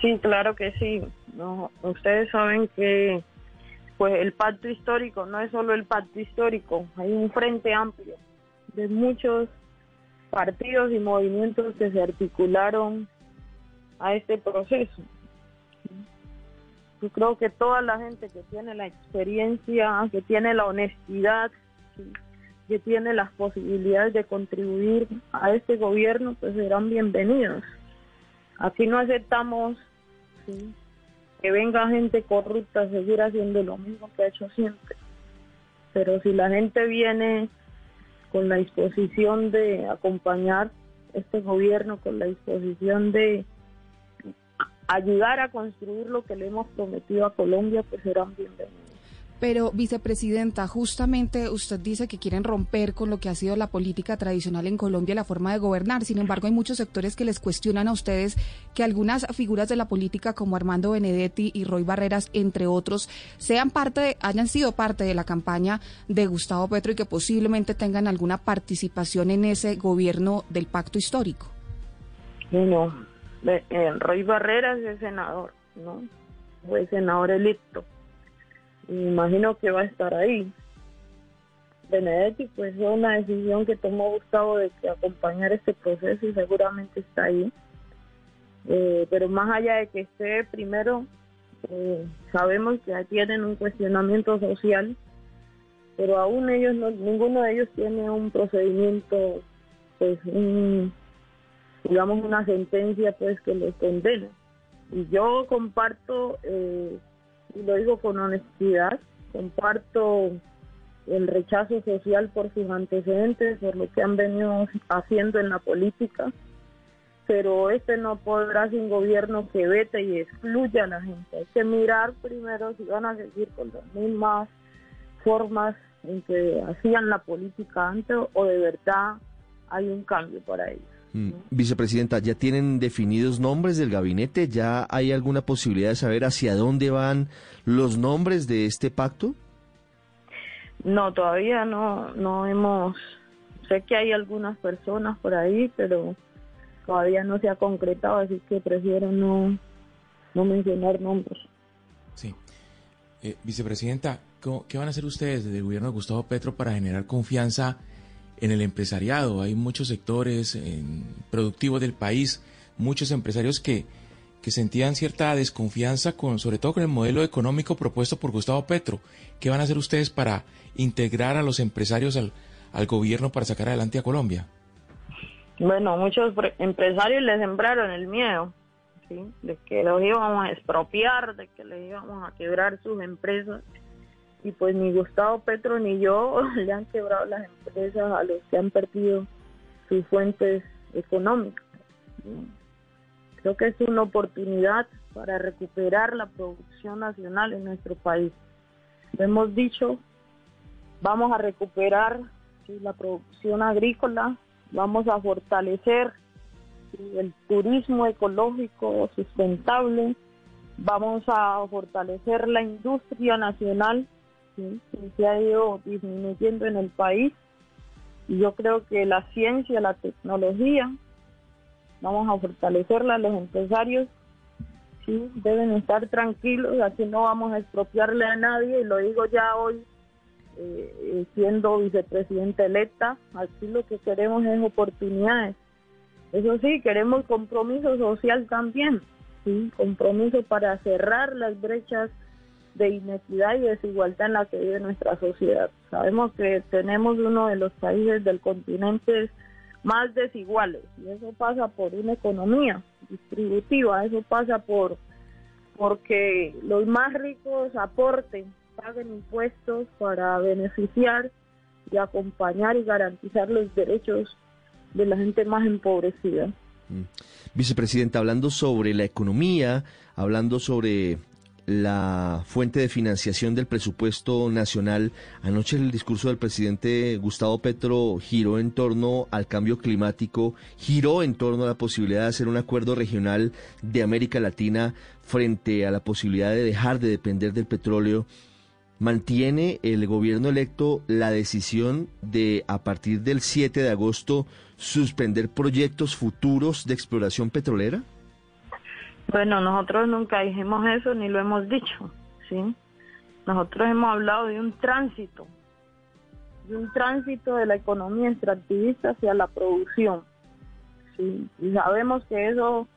Sí, claro que sí. No, ustedes saben que pues el pacto histórico no es solo el pacto histórico, hay un frente amplio de muchos partidos y movimientos que se articularon a este proceso. Yo creo que toda la gente que tiene la experiencia, que tiene la honestidad, que tiene las posibilidades de contribuir a este gobierno, pues serán bienvenidos. Aquí no aceptamos ¿sí? que venga gente corrupta a seguir haciendo lo mismo que ha hecho siempre. Pero si la gente viene con la disposición de acompañar este gobierno, con la disposición de ayudar a construir lo que le hemos prometido a Colombia, pues serán bienvenidos. Pero, vicepresidenta, justamente usted dice que quieren romper con lo que ha sido la política tradicional en Colombia, la forma de gobernar. Sin embargo, hay muchos sectores que les cuestionan a ustedes que algunas figuras de la política, como Armando Benedetti y Roy Barreras, entre otros, sean parte, hayan sido parte de la campaña de Gustavo Petro y que posiblemente tengan alguna participación en ese gobierno del pacto histórico. Bueno, ve- eh, Roy Barreras es senador, ¿no? Fue senador electo. Me imagino que va a estar ahí. Benedetti, pues fue una decisión que tomó Gustavo de que acompañar este proceso y seguramente está ahí. Eh, pero más allá de que esté primero, eh, sabemos que tienen un cuestionamiento social, pero aún ellos, no, ninguno de ellos tiene un procedimiento, pues, un, digamos, una sentencia, pues, que los condene. Y yo comparto, eh, y lo digo con honestidad, comparto el rechazo social por sus antecedentes, por lo que han venido haciendo en la política, pero este no podrá sin gobierno que vete y excluya a la gente. Hay que mirar primero si van a seguir con las mismas formas en que hacían la política antes o de verdad hay un cambio para ellos. Mm, Vicepresidenta, ¿ya tienen definidos nombres del gabinete? ¿Ya hay alguna posibilidad de saber hacia dónde van los nombres de este pacto? No, todavía no, no hemos, sé que hay algunas personas por ahí, pero todavía no se ha concretado, así que prefiero no, no mencionar nombres. Sí. Eh, vicepresidenta, ¿cómo- ¿qué van a hacer ustedes desde el gobierno de Gustavo Petro para generar confianza en el empresariado? Hay muchos sectores productivos del país, muchos empresarios que, que sentían cierta desconfianza, con, sobre todo con el modelo económico propuesto por Gustavo Petro. ¿Qué van a hacer ustedes para integrar a los empresarios al, al gobierno para sacar adelante a Colombia? Bueno, muchos pre- empresarios les sembraron el miedo, ¿sí? De que los íbamos a expropiar, de que les íbamos a quebrar sus empresas. Y pues ni Gustavo Petro ni yo <laughs> le han quebrado las empresas a los que han perdido sus fuentes económicas. Creo que es una oportunidad para recuperar la producción nacional en nuestro país. Hemos dicho, vamos a recuperar la producción agrícola, vamos a fortalecer el turismo ecológico sustentable, vamos a fortalecer la industria nacional se ha ido disminuyendo en el país. Y yo creo que la ciencia, la tecnología, vamos a fortalecerla, los empresarios deben estar tranquilos, aquí no vamos a expropiarle a nadie. Y lo digo ya hoy eh, eh, siendo vicepresidenta electa, aquí lo que queremos es oportunidades. Eso sí, queremos compromiso social también, sí, compromiso para cerrar las brechas de inequidad y desigualdad en la que vive nuestra sociedad. Sabemos que tenemos uno de los países del continente más desiguales y eso pasa por una economía distributiva, eso pasa por porque los más ricos aporten, paguen impuestos para beneficiar y acompañar y garantizar los derechos de la gente más empobrecida. Mm. Vicepresidenta, hablando sobre la economía, hablando sobre la fuente de financiación del presupuesto nacional, anoche el discurso del presidente Gustavo Petro giró en torno al cambio climático, giró en torno a la posibilidad de hacer un acuerdo regional de América Latina frente a la posibilidad de dejar de depender del petróleo. ¿Mantiene el gobierno electo la decisión de, a partir del 7 de agosto, suspender proyectos futuros de exploración petrolera? Bueno, nosotros nunca dijimos eso ni lo hemos dicho, ¿sí? Nosotros hemos hablado de un tránsito, de un tránsito de la economía extractivista hacia la producción, ¿sí? Y sabemos que eso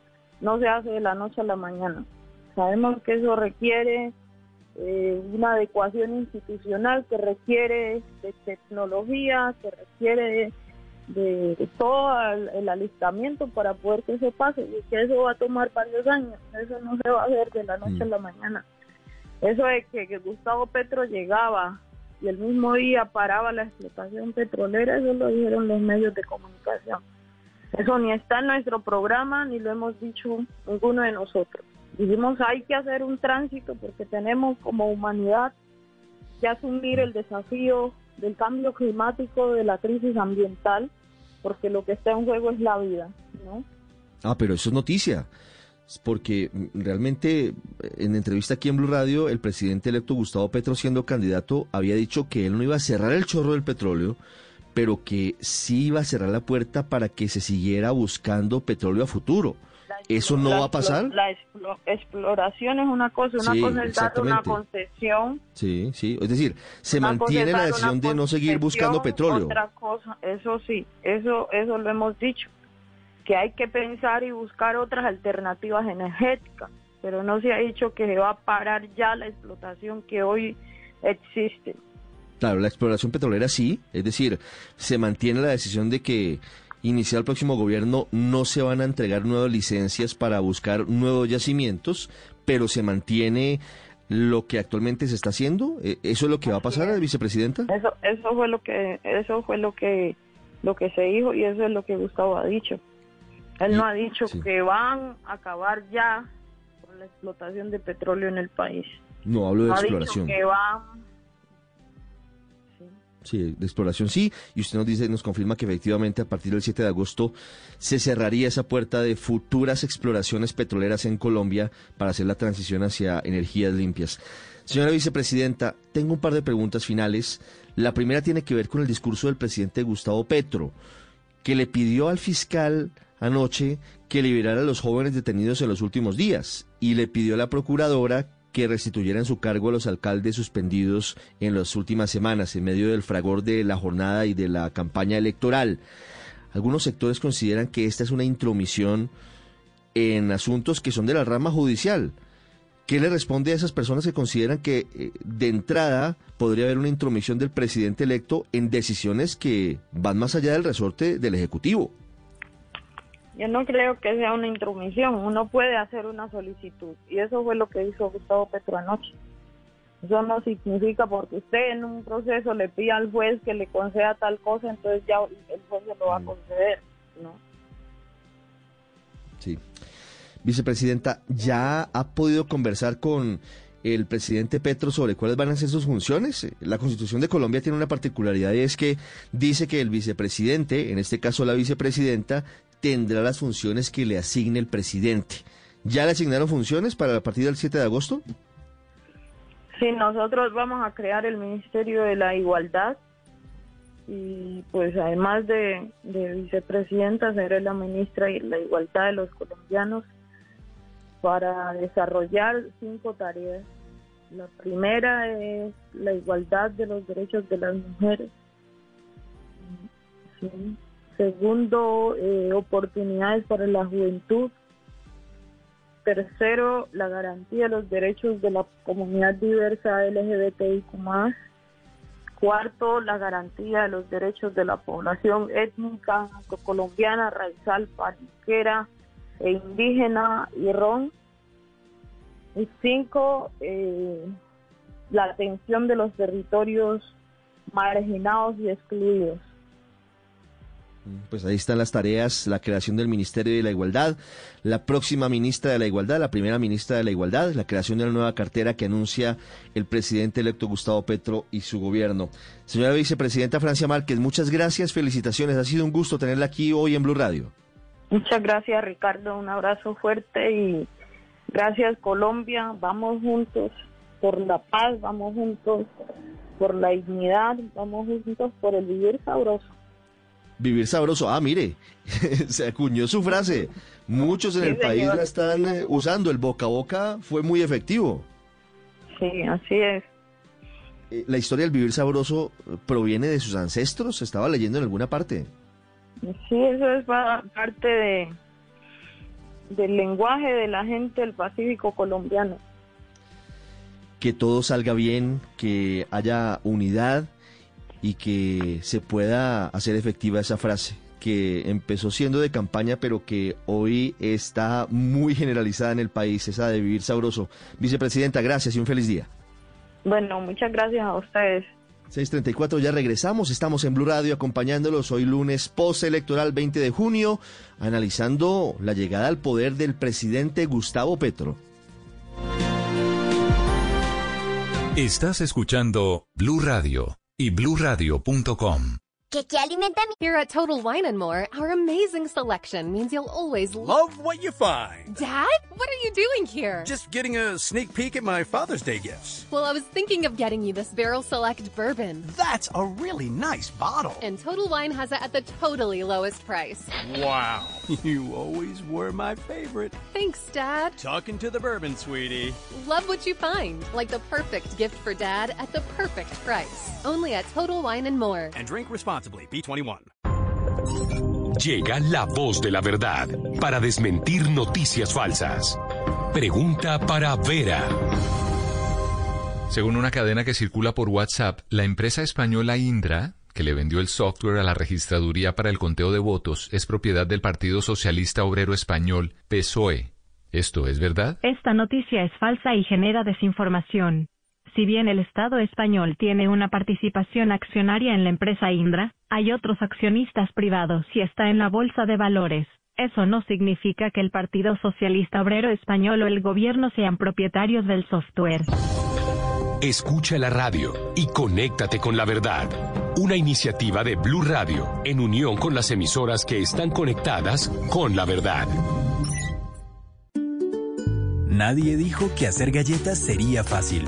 no se hace de la noche a la mañana. Sabemos que eso requiere eh, una adecuación institucional, que requiere de tecnología, que requiere de, todo el, alistamiento para poder que eso pase y que eso va a tomar varios años. Eso no se va a hacer de la noche a la mañana. Eso de que, que Gustavo Petro llegaba y el mismo día paraba la explotación petrolera, eso lo dijeron los medios de comunicación. Eso ni está en nuestro programa ni lo hemos dicho ninguno de nosotros. Dijimos hay que hacer un tránsito porque tenemos como humanidad que asumir el desafío del cambio climático, de la crisis ambiental, porque lo que está en juego es la vida, ¿no? Ah, pero eso es noticia. Porque realmente eh, en entrevista aquí en Blue Radio, el presidente electo Gustavo Petro, siendo candidato, había dicho que él no iba a cerrar el chorro del petróleo, pero que sí iba a cerrar la puerta para que se siguiera buscando petróleo a futuro. ¿Eso no La va a pasar? La explo- exploración es una cosa, una Sí, cosa es dar una concesión. Sí, sí. Es decir, se mantiene la decisión de no seguir buscando petróleo. Otra cosa, eso sí, eso, eso lo hemos dicho. que hay que pensar y buscar otras alternativas energéticas, pero no se ha dicho que se va a parar ya la explotación que hoy existe. Claro, la exploración petrolera sí, es decir, se mantiene la decisión de que iniciado el próximo gobierno no se van a entregar nuevas licencias para buscar nuevos yacimientos, pero se mantiene lo que actualmente se está haciendo. Eh, ¿Eso es lo que va a pasar, vicepresidenta? Eso eso fue lo que eso fue lo que lo que se dijo y eso es lo que Gustavo ha dicho. Él no ha dicho que van a acabar ya con la explotación de petróleo en el país. No hablo de No ha exploración. dicho que van Sí, de exploración sí, y usted nos dice, nos confirma que efectivamente a partir del 7 de agosto se cerraría esa puerta de futuras exploraciones petroleras en Colombia para hacer la transición hacia energías limpias. Señora vicepresidenta, tengo un par de preguntas finales. La primera tiene que ver con el discurso del presidente Gustavo Petro, que le pidió al fiscal anoche que liberara a los jóvenes detenidos en los últimos días y le pidió a la procuradora que restituyera en su cargo a los alcaldes suspendidos en las últimas semanas en medio del fragor de la jornada y de la campaña electoral. Algunos sectores consideran que esta es una intromisión en asuntos que son de la rama judicial. ¿Qué le responde a esas personas que consideran que eh, de entrada podría haber una intromisión del presidente electo en decisiones que van más allá del resorte del Ejecutivo? Yo no creo que sea una intromisión, uno puede hacer una solicitud y eso fue lo que hizo Gustavo Petro anoche. Eso no significa porque usted en un proceso le pida al juez que le conceda tal cosa, entonces ya el juez se lo va a conceder, ¿no? Sí. Vicepresidenta, ¿ya ha podido conversar con el presidente Petro sobre cuáles van a ser sus funciones? La Constitución de Colombia tiene una particularidad y es que dice que el vicepresidente, en este caso la vicepresidenta, tendrá las funciones que le asigne el presidente. ¿Ya le asignaron funciones para a partir del 7 de agosto? Sí, nosotros vamos a crear el Ministerio de la Igualdad y pues además de, de vicepresidenta seré la ministra de la Igualdad de los colombianos para desarrollar cinco tareas. La primera es la igualdad de los derechos de las mujeres. Sí. Segundo, eh, oportunidades para la juventud. Tercero, la garantía de los derechos de la comunidad diversa LGBTIQ+. Cuarto, la garantía de los derechos de la población étnica colombiana, raizal, paniquera e indígena y ron. Y cinco, eh, la atención de los territorios marginados y excluidos. Pues ahí están las tareas, la creación del Ministerio de la Igualdad, la próxima ministra de la Igualdad, la primera ministra de la Igualdad, la creación de la nueva cartera que anuncia el presidente electo Gustavo Petro y su gobierno. Señora vicepresidenta Francia Márquez, muchas gracias, felicitaciones. Ha sido un gusto tenerla aquí hoy en Blue Radio. Muchas gracias Ricardo, un abrazo fuerte y gracias Colombia, vamos juntos por la paz, vamos juntos por la dignidad, vamos juntos por el vivir sabroso. Vivir sabroso. Ah, mire, <laughs> se acuñó su frase. Muchos en Sí, el país la están eh, usando. El boca a boca fue muy efectivo. Sí, así es. Eh, La historia del vivir sabroso proviene de sus ancestros. Estaba leyendo en alguna parte. Sí, eso es pa- parte de del lenguaje de la gente del Pacífico colombiano. Que todo salga bien, que haya unidad y que se pueda hacer efectiva esa frase que empezó siendo de campaña pero que hoy está muy generalizada en el país, esa de vivir sabroso. Vicepresidenta, gracias y un feliz día. Bueno, muchas gracias a ustedes. 634 ya regresamos, estamos en Blue Radio acompañándolos hoy lunes postelectoral 20 de junio, analizando la llegada al poder del presidente Gustavo Petro. Estás escuchando Blue Radio y bluradio.com. ¿Qué, qué alimenta mi... Here at Total Wine and More, our amazing selection means you'll always Love what you find. Dad, what are you doing here? Just getting a sneak peek at my Father's Day gifts. Well, I was thinking of getting you this Barrel Select bourbon. That's a really nice bottle. And Total Wine has it at the totally lowest price. Wow. <laughs> You always were my favorite. Thanks, Dad. Talking to the bourbon, sweetie. Love what you find, like the perfect gift for Dad at the perfect price. Only at Total Wine and More. And drink responsibly. B21. Llega la voz de la verdad para desmentir noticias falsas. Pregunta para Vera. Según una cadena que circula por WhatsApp, la empresa española Indra, que le vendió el software a la registraduría para el conteo de votos, es propiedad del Partido Socialista Obrero Español, PSOE. ¿Esto es verdad? Esta noticia es falsa y genera desinformación. Si bien el Estado español tiene una participación accionaria en la empresa Indra, hay otros accionistas privados y está en la Bolsa de Valores. Eso no significa que el Partido Socialista Obrero Español o el gobierno sean propietarios del software. Escucha la radio y conéctate con la verdad. Una iniciativa de Blue Radio en unión con las emisoras que están conectadas con la verdad. Nadie dijo que hacer galletas sería fácil.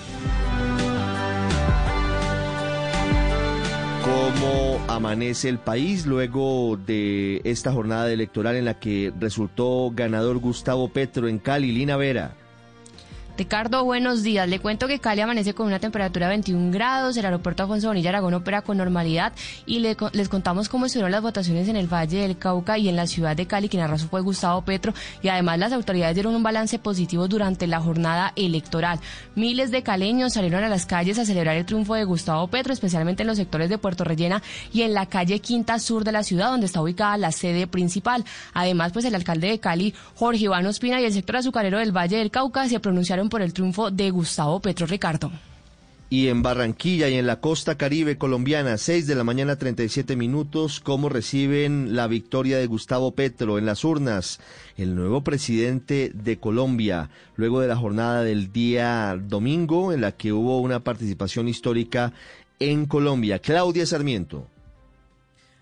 ¿Cómo amanece el país luego de esta jornada electoral en la que resultó ganador Gustavo Petro en Cali, Lina Vera? Ricardo, buenos días. Le cuento que Cali amanece con una temperatura de 21 grados, el aeropuerto Alfonso Bonilla Aragón opera con normalidad y le les contamos cómo estuvieron las votaciones en el Valle del Cauca y en la ciudad de Cali, quien arrasó fue Gustavo Petro y además las autoridades dieron un balance positivo durante la jornada electoral. Miles de caleños salieron a las calles a celebrar el triunfo de Gustavo Petro, especialmente en los sectores de Puerto Rellena y en la calle Quinta Sur de la ciudad, donde está ubicada la sede principal. Además, pues el alcalde de Cali, Jorge Iván Ospina, y el sector azucarero del Valle del Cauca se pronunciaron por el triunfo de Gustavo Petro Ricardo. Y en Barranquilla y en la costa caribe colombiana, 6 de la mañana 37 minutos, ¿cómo reciben la victoria de Gustavo Petro en las urnas? El nuevo presidente de Colombia, luego de la jornada del día domingo en la que hubo una participación histórica en Colombia. Claudia Sarmiento.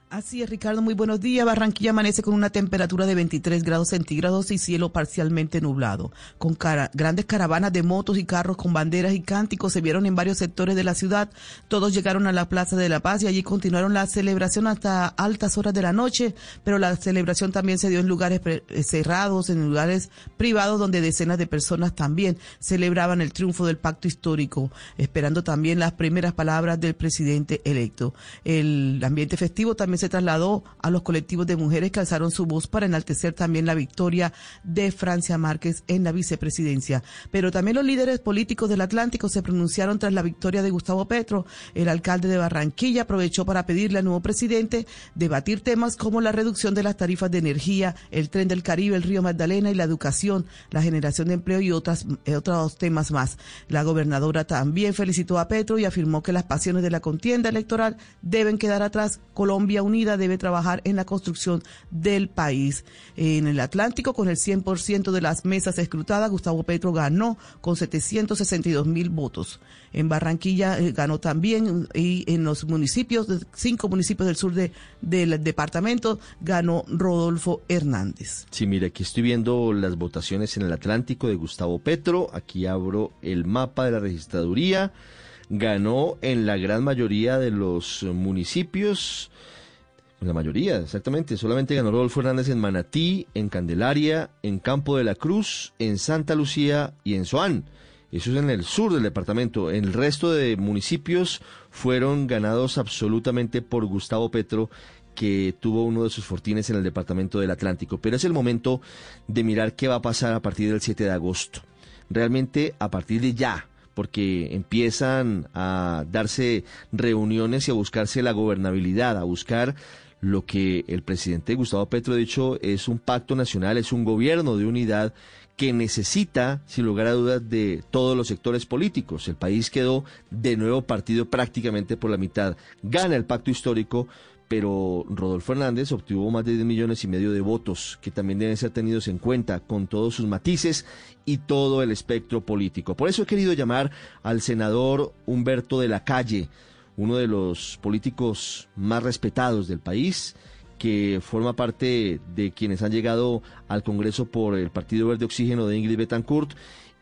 Así es, Ricardo, muy buenos días. Barranquilla amanece con una temperatura de 23 grados centígrados y cielo parcialmente nublado. Con grandes caravanas de motos y carros con banderas y cánticos se vieron en varios sectores de la ciudad. Todos llegaron a la Plaza de la Paz y allí continuaron la celebración hasta altas horas de la noche, pero la celebración también se dio en lugares eh, cerrados, en lugares privados donde decenas de personas también celebraban el triunfo del pacto histórico, esperando también las primeras palabras del presidente electo. El ambiente festivo también se trasladó a los colectivos de mujeres que alzaron su voz para enaltecer también la victoria de Francia Márquez en la vicepresidencia. Pero también los líderes políticos del Atlántico se pronunciaron tras la victoria de Gustavo Petro. El alcalde de Barranquilla aprovechó para pedirle al nuevo presidente debatir temas como la reducción de las tarifas de energía, el tren del Caribe, el río Magdalena y la educación, la generación de empleo y otras, eh, otros temas más. La gobernadora también felicitó a Petro y afirmó que las pasiones de la contienda electoral deben quedar atrás. Colombia Unida debe trabajar en la construcción del país. En el Atlántico, con el 100% de las mesas escrutadas, Gustavo Petro ganó con 762 mil votos. En Barranquilla eh, ganó también y en los municipios, cinco municipios del sur de- del departamento, ganó Rodolfo Hernández. Sí, mire, aquí estoy viendo las votaciones en el Atlántico de Gustavo Petro. Aquí abro el mapa de la registraduría. Ganó en la gran mayoría de los municipios. En la mayoría, exactamente. Solamente ganó Rodolfo Hernández en Manatí, en Candelaria, en Campo de la Cruz, en Santa Lucía y en Soán. Eso es en el sur del departamento. El resto de municipios fueron ganados absolutamente por Gustavo Petro, que tuvo uno de sus fortines en el departamento del Atlántico. Pero es el momento de mirar qué va a pasar a partir del 7 de agosto. Realmente a partir de ya, porque empiezan a darse reuniones y a buscarse la gobernabilidad, a buscar lo que el presidente Gustavo Petro ha dicho es un pacto nacional, es un gobierno de unidad que necesita, sin lugar a dudas, de todos los sectores políticos. El país quedó de nuevo partido prácticamente por la mitad. Gana el pacto histórico, pero Rodolfo Hernández obtuvo más de 10 millones y medio de votos, que también deben ser tenidos en cuenta con todos sus matices y todo el espectro político. Por eso he querido llamar al senador Humberto de la Calle, uno de los políticos más respetados del país, que forma parte de quienes han llegado al Congreso por el Partido Verde Oxígeno de Ingrid Betancourt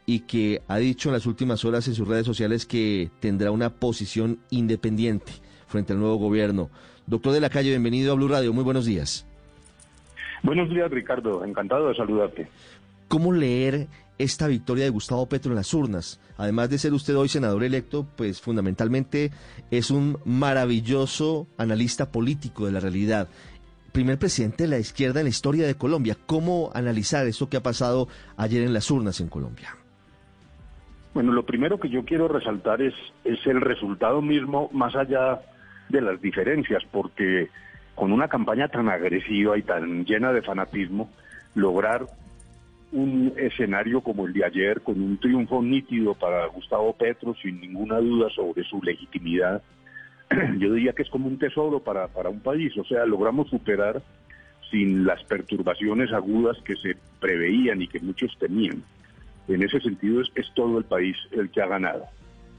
y que ha dicho en las últimas horas en sus redes sociales que tendrá una posición independiente frente al nuevo gobierno. Doctor de la Calle, bienvenido a Blue Radio. Muy buenos días. Buenos días, Ricardo. Encantado de saludarte. ¿Cómo leer esta victoria de Gustavo Petro en las urnas? Además de ser usted hoy senador electo, pues fundamentalmente es un maravilloso analista político de la realidad. Primer presidente de la izquierda en la historia de Colombia. ¿Cómo analizar esto que ha pasado ayer en las urnas en Colombia? Bueno, lo primero que yo quiero resaltar es, es el resultado mismo, más allá de las diferencias, porque con una campaña tan agresiva y tan llena de fanatismo, lograr un escenario como el de ayer, con un triunfo nítido para Gustavo Petro, sin ninguna duda sobre su legitimidad, <clears throat> yo diría que es como un tesoro para, para un país. O sea, logramos superar sin las perturbaciones agudas que se preveían y que muchos temían. En ese sentido es, es todo el país el que ha ganado.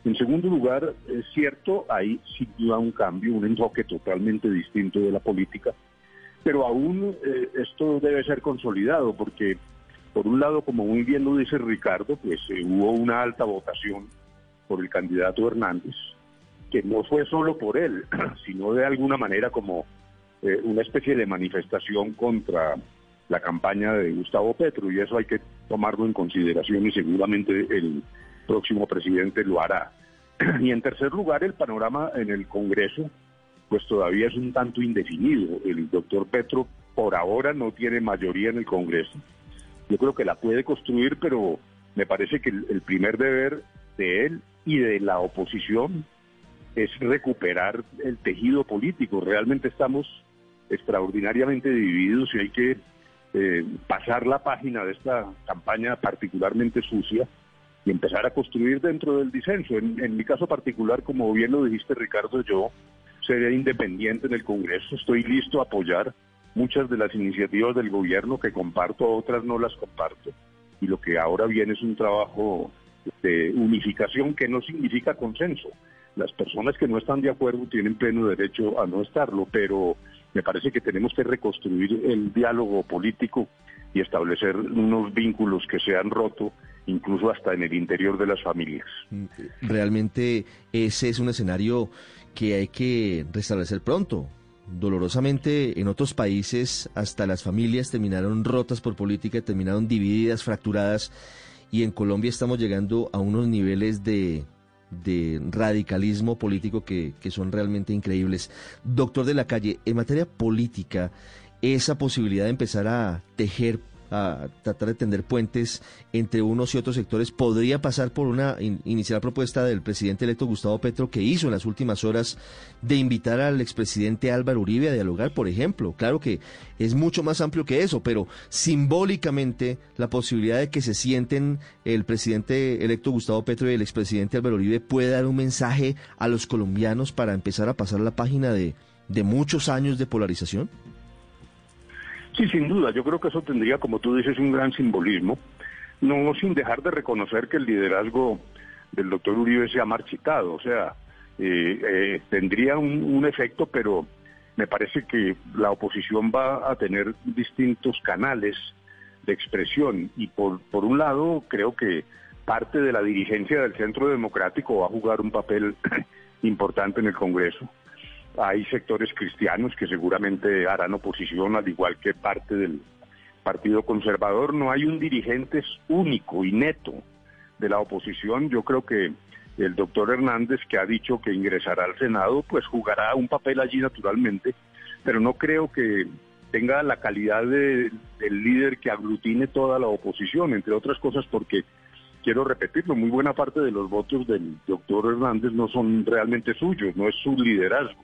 En segundo lugar, es cierto, hay sin duda un cambio, un enfoque totalmente distinto de la política, pero aún eh, esto debe ser consolidado porque, por un lado, como muy bien lo dice Ricardo, pues eh, hubo una alta votación por el candidato Hernández, que no fue solo por él, <clears throat> sino de alguna manera como eh, una especie de manifestación contra la campaña de Gustavo Petro, y eso hay que tomarlo en consideración y seguramente el próximo presidente lo hará. <clears throat> Y en tercer lugar, el panorama en el Congreso, pues todavía es un tanto indefinido. El doctor Petro por ahora no tiene mayoría en el Congreso. Yo creo que la puede construir, pero me parece que el, primer deber de él y de la oposición es recuperar el tejido político. Realmente estamos extraordinariamente divididos y hay que eh, pasar la página de esta campaña particularmente sucia y empezar a construir dentro del disenso. En, en mi caso particular, como bien lo dijiste Ricardo, yo seré independiente en el Congreso, estoy listo a apoyar muchas de las iniciativas del gobierno que comparto, otras no las comparto. Y lo que ahora viene es un trabajo de unificación que no significa consenso. Las personas que no están de acuerdo tienen pleno derecho a no estarlo, pero me parece que tenemos que reconstruir el diálogo político y establecer unos vínculos que se han roto incluso hasta en el interior de las familias. Realmente ese es un escenario que hay que restablecer pronto. Dolorosamente en otros países hasta las familias terminaron rotas por política, terminaron divididas, fracturadas y en Colombia estamos llegando a unos niveles de, de radicalismo político que, que son realmente increíbles. Doctor de la calle, en materia política, esa posibilidad de empezar a tejer a tratar de tender puentes entre unos y otros sectores podría pasar por una in- inicial propuesta del presidente electo Gustavo Petro que hizo en las últimas horas de invitar al expresidente Álvaro Uribe a dialogar, por ejemplo. Claro que es mucho más amplio que eso, pero simbólicamente la posibilidad de que se sienten el presidente electo Gustavo Petro y el expresidente Álvaro Uribe puede dar un mensaje a los colombianos para empezar a pasar la página de, de muchos años de polarización. Sí, sin duda, yo creo que eso tendría, como tú dices, un gran simbolismo, no sin dejar de reconocer que el liderazgo del doctor Uribe se ha marchitado, o sea, eh, eh, tendría un, un efecto, pero me parece que la oposición va a tener distintos canales de expresión y por, por un lado creo que parte de la dirigencia del Centro Democrático va a jugar un papel <clears throat> importante en el Congreso. Hay sectores cristianos que seguramente harán oposición, al igual que parte del Partido Conservador. No hay un dirigente único y neto de la oposición. Yo creo que el doctor Hernández, que ha dicho que ingresará al Senado, pues jugará un papel allí naturalmente, pero no creo que tenga la calidad de- del líder que aglutine toda la oposición, entre otras cosas porque quiero repetirlo, muy buena parte de los votos del doctor Hernández no son realmente suyos, no es su liderazgo,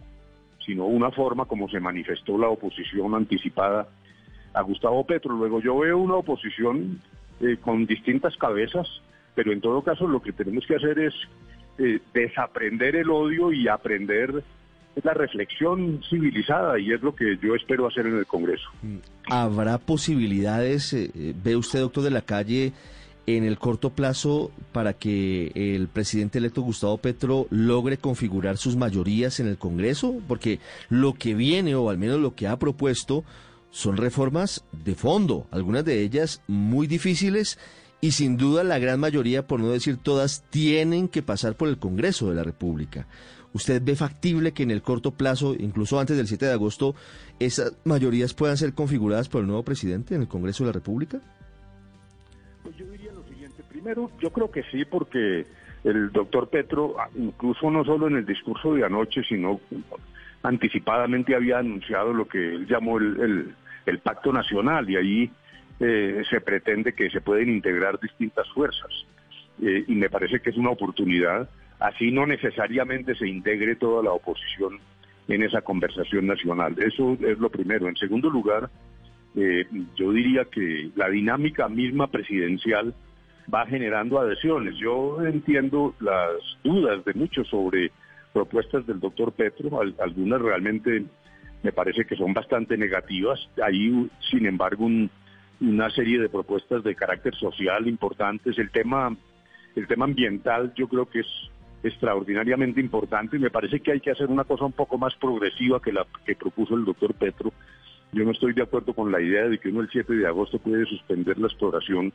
sino una forma como se manifestó la oposición anticipada a Gustavo Petro. Luego yo veo una oposición eh, con distintas cabezas, pero en todo caso lo que tenemos que hacer es eh, desaprender el odio y aprender la reflexión civilizada, y es lo que yo espero hacer en el Congreso. ¿Habrá posibilidades, eh, eh, ve usted, doctor de la calle, en el corto plazo para que el presidente electo Gustavo Petro logre configurar sus mayorías en el Congreso? Porque lo que viene, o al menos lo que ha propuesto, son reformas de fondo, algunas de ellas muy difíciles y sin duda la gran mayoría, por no decir todas, tienen que pasar por el Congreso de la República. ¿Usted ve factible que en el corto plazo, incluso antes del 7 de agosto, esas mayorías puedan ser configuradas por el nuevo presidente en el Congreso de la República? Pues. Primero, yo creo que sí, porque el doctor Petro, ah, incluso no solo en el discurso de anoche, sino anticipadamente había anunciado lo que él llamó el, el- pacto nacional y ahí eh, se pretende que se pueden integrar distintas fuerzas. Eh, y me parece que es una oportunidad, así no necesariamente se integre toda la oposición en esa conversación nacional. Eso es lo primero. En segundo lugar, eh, yo diría que la dinámica misma presidencial va generando adhesiones. Yo entiendo las dudas de muchos sobre propuestas del doctor Petro, Al- algunas realmente me parece que son bastante negativas. Hay, sin embargo, un- una serie de propuestas de carácter social importantes. El tema, el tema ambiental yo creo que es extraordinariamente importante y me parece que hay que hacer una cosa un poco más progresiva que la que propuso el doctor Petro. Yo no estoy de acuerdo con la idea de que uno el 7 de agosto puede suspender la exploración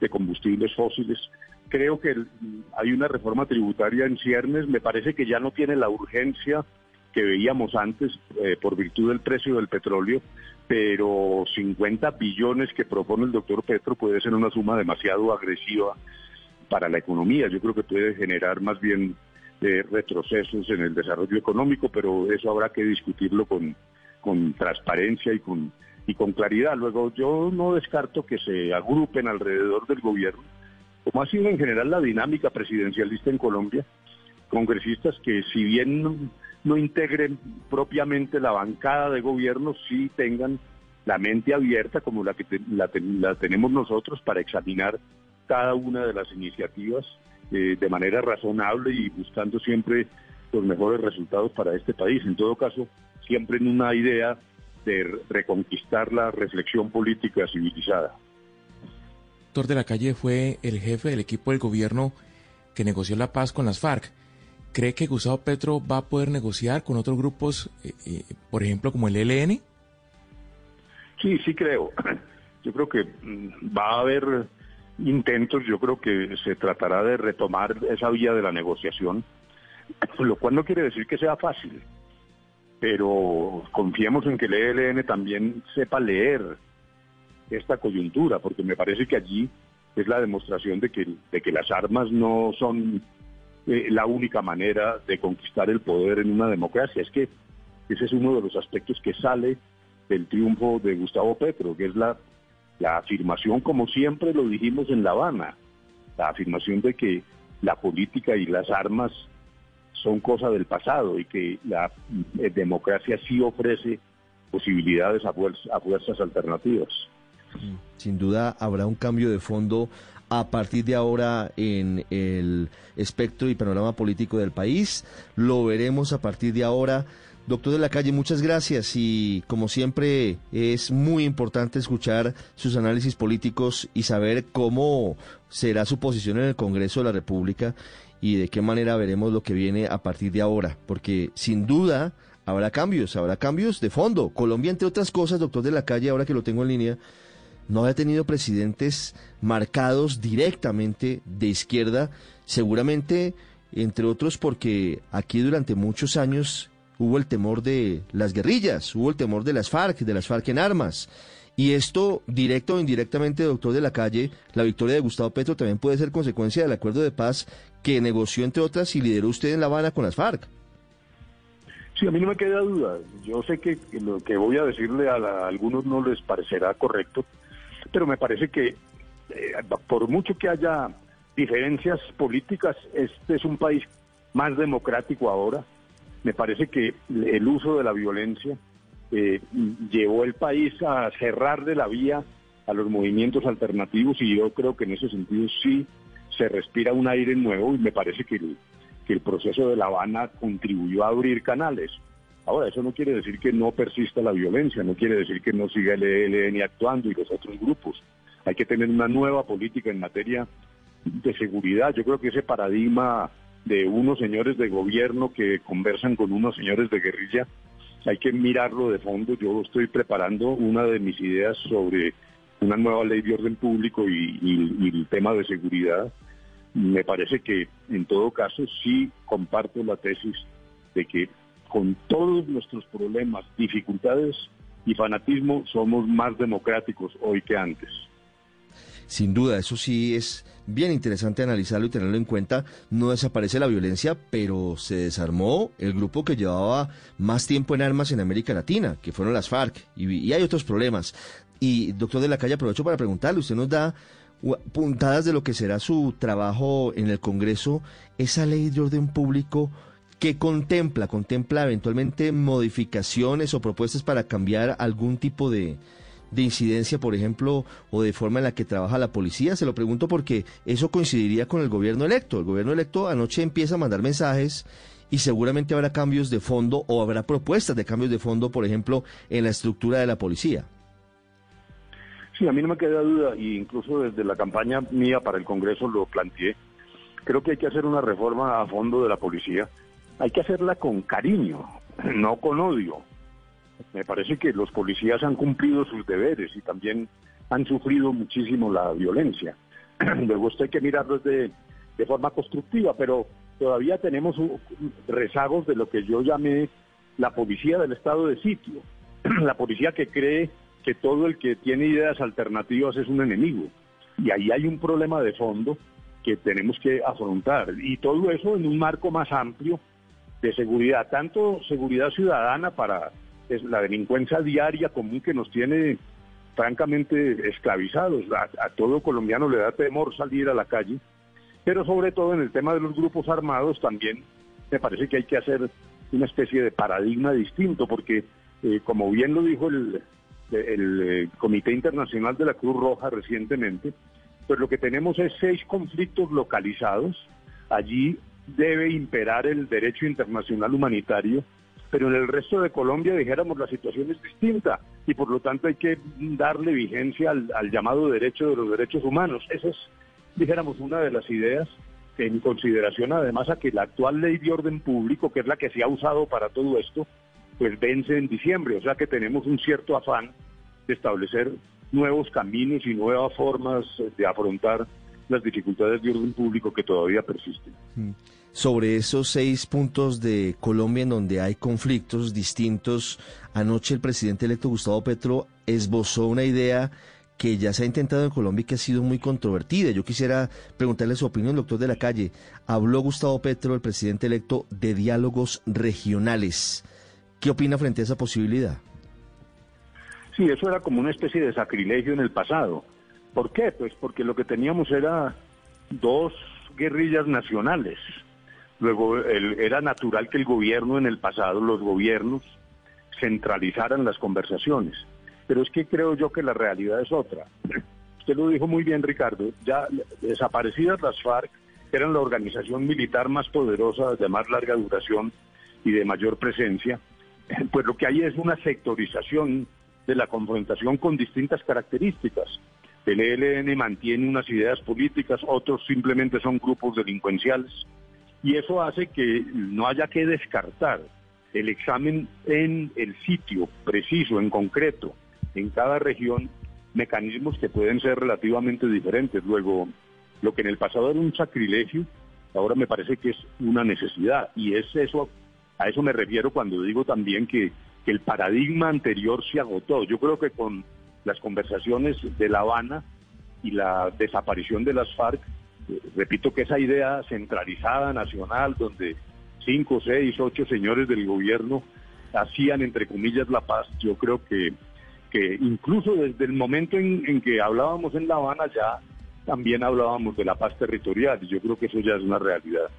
de combustibles fósiles. Creo que hay una reforma tributaria en ciernes, me parece que ya no tiene la urgencia que veíamos antes eh, por virtud del precio del petróleo, pero 50 billones que propone el doctor Petro puede ser una suma demasiado agresiva para la economía. Yo creo que puede generar más bien eh, retrocesos en el desarrollo económico, pero eso habrá que discutirlo con, con transparencia y con, y con claridad. Luego, yo no descarto que se agrupen alrededor del gobierno, como ha sido en general la dinámica presidencialista en Colombia, congresistas que si bien no, integren propiamente la bancada de gobierno, sí tengan la mente abierta como la que te- la, la tenemos nosotros para examinar cada una de las iniciativas eh, de manera razonable y buscando siempre los mejores resultados para este país. En todo caso, siempre en una idea de re- reconquistar la reflexión política civilizada. Doctor de la Calle fue el jefe del equipo del gobierno que negoció la paz con las FARC. ¿Cree que Gustavo Petro va a poder negociar con otros grupos, eh, eh, por ejemplo, como el ELN? Sí, sí creo. Yo creo que mm, va a haber intentos, yo creo que se tratará de retomar esa vía de la negociación, lo cual no quiere decir que sea fácil, pero confiemos en que el ELN también sepa leer esta coyuntura, porque me parece que allí es la demostración de que, de que las armas no son eh, la única manera de conquistar el poder en una democracia. Es que ese es uno de los aspectos que sale del triunfo de Gustavo Petro, que es la, la afirmación, como siempre lo dijimos en La Habana, la afirmación de que la política y las armas son cosa del pasado y que la eh, democracia sí ofrece posibilidades a, fuerz- a fuerzas alternativas. Sin duda habrá un cambio de fondo a partir de ahora en el espectro y panorama político del país. Lo veremos a partir de ahora. Doctor de la Calle, muchas gracias y como siempre es muy importante escuchar sus análisis políticos y saber cómo será su posición en el Congreso de la República y de qué manera veremos lo que viene a partir de ahora, porque sin duda habrá cambios, habrá cambios de fondo. Colombia, entre otras cosas, doctor de la Calle, ahora que lo tengo en línea, no había tenido presidentes marcados directamente de izquierda, seguramente, entre otros, porque aquí durante muchos años hubo el temor de las guerrillas, hubo el temor de las FARC, de las FARC en armas. Y esto, directo o indirectamente, doctor de la calle, la victoria de Gustavo Petro también puede ser consecuencia del acuerdo de paz que negoció, entre otras, y lideró usted en La Habana con las FARC. Sí, a mí no me queda duda. Yo sé que lo que voy a decirle a, la- algunos no les parecerá correcto, pero me parece que eh, por mucho que haya diferencias políticas, este es un país más democrático ahora. Me parece que el uso de la violencia eh, llevó el país a cerrarle la vía a los movimientos alternativos y yo creo que en ese sentido sí se respira un aire nuevo y me parece que el, que el proceso de La Habana contribuyó a abrir canales. Ahora, eso no quiere decir que no persista la violencia, no quiere decir que no siga el ELN actuando y los otros grupos. Hay que tener una nueva política en materia de seguridad. Yo creo que ese paradigma de unos señores de gobierno que conversan con unos señores de guerrilla, hay que mirarlo de fondo. Yo estoy preparando una de mis ideas sobre una nueva ley de orden público y, y- y el tema de seguridad. Me parece que en todo caso sí comparto la tesis de que con todos nuestros problemas, dificultades y fanatismo somos más democráticos hoy que antes. Sin duda, eso sí es bien interesante analizarlo y tenerlo en cuenta. No desaparece la violencia, pero se desarmó el grupo que llevaba más tiempo en armas en América Latina, que fueron las FARC, y, y hay otros problemas. Y doctor de la calle, aprovecho para preguntarle, usted nos da puntadas de lo que será su trabajo en el Congreso, esa ley de orden público que contempla, contempla eventualmente modificaciones o propuestas para cambiar algún tipo de, de incidencia, por ejemplo, o de forma en la que trabaja la policía? Se lo pregunto porque eso coincidiría con el gobierno electo. El gobierno electo anoche empieza a mandar mensajes y seguramente habrá cambios de fondo o habrá propuestas de cambios de fondo, por ejemplo, en la estructura de la policía. Sí, a mí no me queda duda, y incluso desde la campaña mía para el Congreso lo planteé. Creo que hay que hacer una reforma a fondo de la policía. Hay que hacerla con cariño, no con odio. Me parece que los policías han cumplido sus deberes y también han sufrido muchísimo la violencia. <clears throat> Luego esto hay que mirarlo de, de forma constructiva, pero todavía tenemos rezagos de lo que yo llamé la policía del estado de sitio. <clears throat> la policía que cree que todo el que tiene ideas alternativas es un enemigo. Y ahí hay un problema de fondo que tenemos que afrontar. Y todo eso en un marco más amplio de seguridad, tanto seguridad ciudadana para la delincuencia diaria común que nos tiene francamente esclavizados. A, a todo colombiano le da temor salir a la calle, pero sobre todo en el tema de los grupos armados también me parece que hay que hacer una especie de paradigma distinto, porque eh, como bien lo dijo el, el, eh, Comité Internacional de la Cruz Roja recientemente, pues lo que tenemos es seis conflictos localizados. Allí debe imperar el derecho internacional humanitario, pero en el resto de Colombia, dijéramos, la situación es distinta y por lo tanto hay que darle vigencia al, al llamado derecho de los derechos humanos. Esa es, dijéramos, una de las ideas en consideración además a que la actual ley de orden público, que es la que se ha usado para todo esto, pues vence en diciembre, o sea que tenemos un cierto afán de establecer nuevos caminos y nuevas formas de afrontar las dificultades de orden público que todavía persisten. Sobre esos seis puntos de Colombia en donde hay conflictos distintos, anoche el presidente electo Gustavo Petro esbozó una idea que ya se ha intentado en Colombia y que ha sido muy controvertida. Yo quisiera preguntarle su opinión, doctor de la calle. Habló Gustavo Petro, el presidente electo, de diálogos regionales. ¿Qué opina frente a esa posibilidad? Sí, eso era como una especie de sacrilegio en el pasado. ¿Por qué? Pues porque lo que teníamos era dos guerrillas nacionales. Luego el- era natural que el gobierno en el pasado, los gobiernos, centralizaran las conversaciones. Pero es que creo yo que la realidad es otra. Usted lo dijo muy bien, Ricardo. Ya desaparecidas las FARC eran la organización militar más poderosa, de más larga duración y de mayor presencia. Pues lo que hay es una sectorización de la confrontación con distintas características. El ELN mantiene unas ideas políticas, otros simplemente son grupos delincuenciales. Y eso hace que no haya que descartar el examen en el sitio preciso, en concreto, en cada región, mecanismos que pueden ser relativamente diferentes. Luego, lo que en el pasado era un sacrilegio, ahora me parece que es una necesidad. Y es eso, a eso me refiero cuando digo también que, el paradigma anterior se agotó. Yo creo que con las conversaciones de La Habana y la desaparición de las FARC, eh, repito que esa idea centralizada, nacional, donde cinco, seis, ocho señores del gobierno hacían, entre comillas, la paz, yo creo que, que incluso desde el momento en, en que hablábamos en La Habana ya también hablábamos de la paz territorial y yo creo que eso ya es una realidad.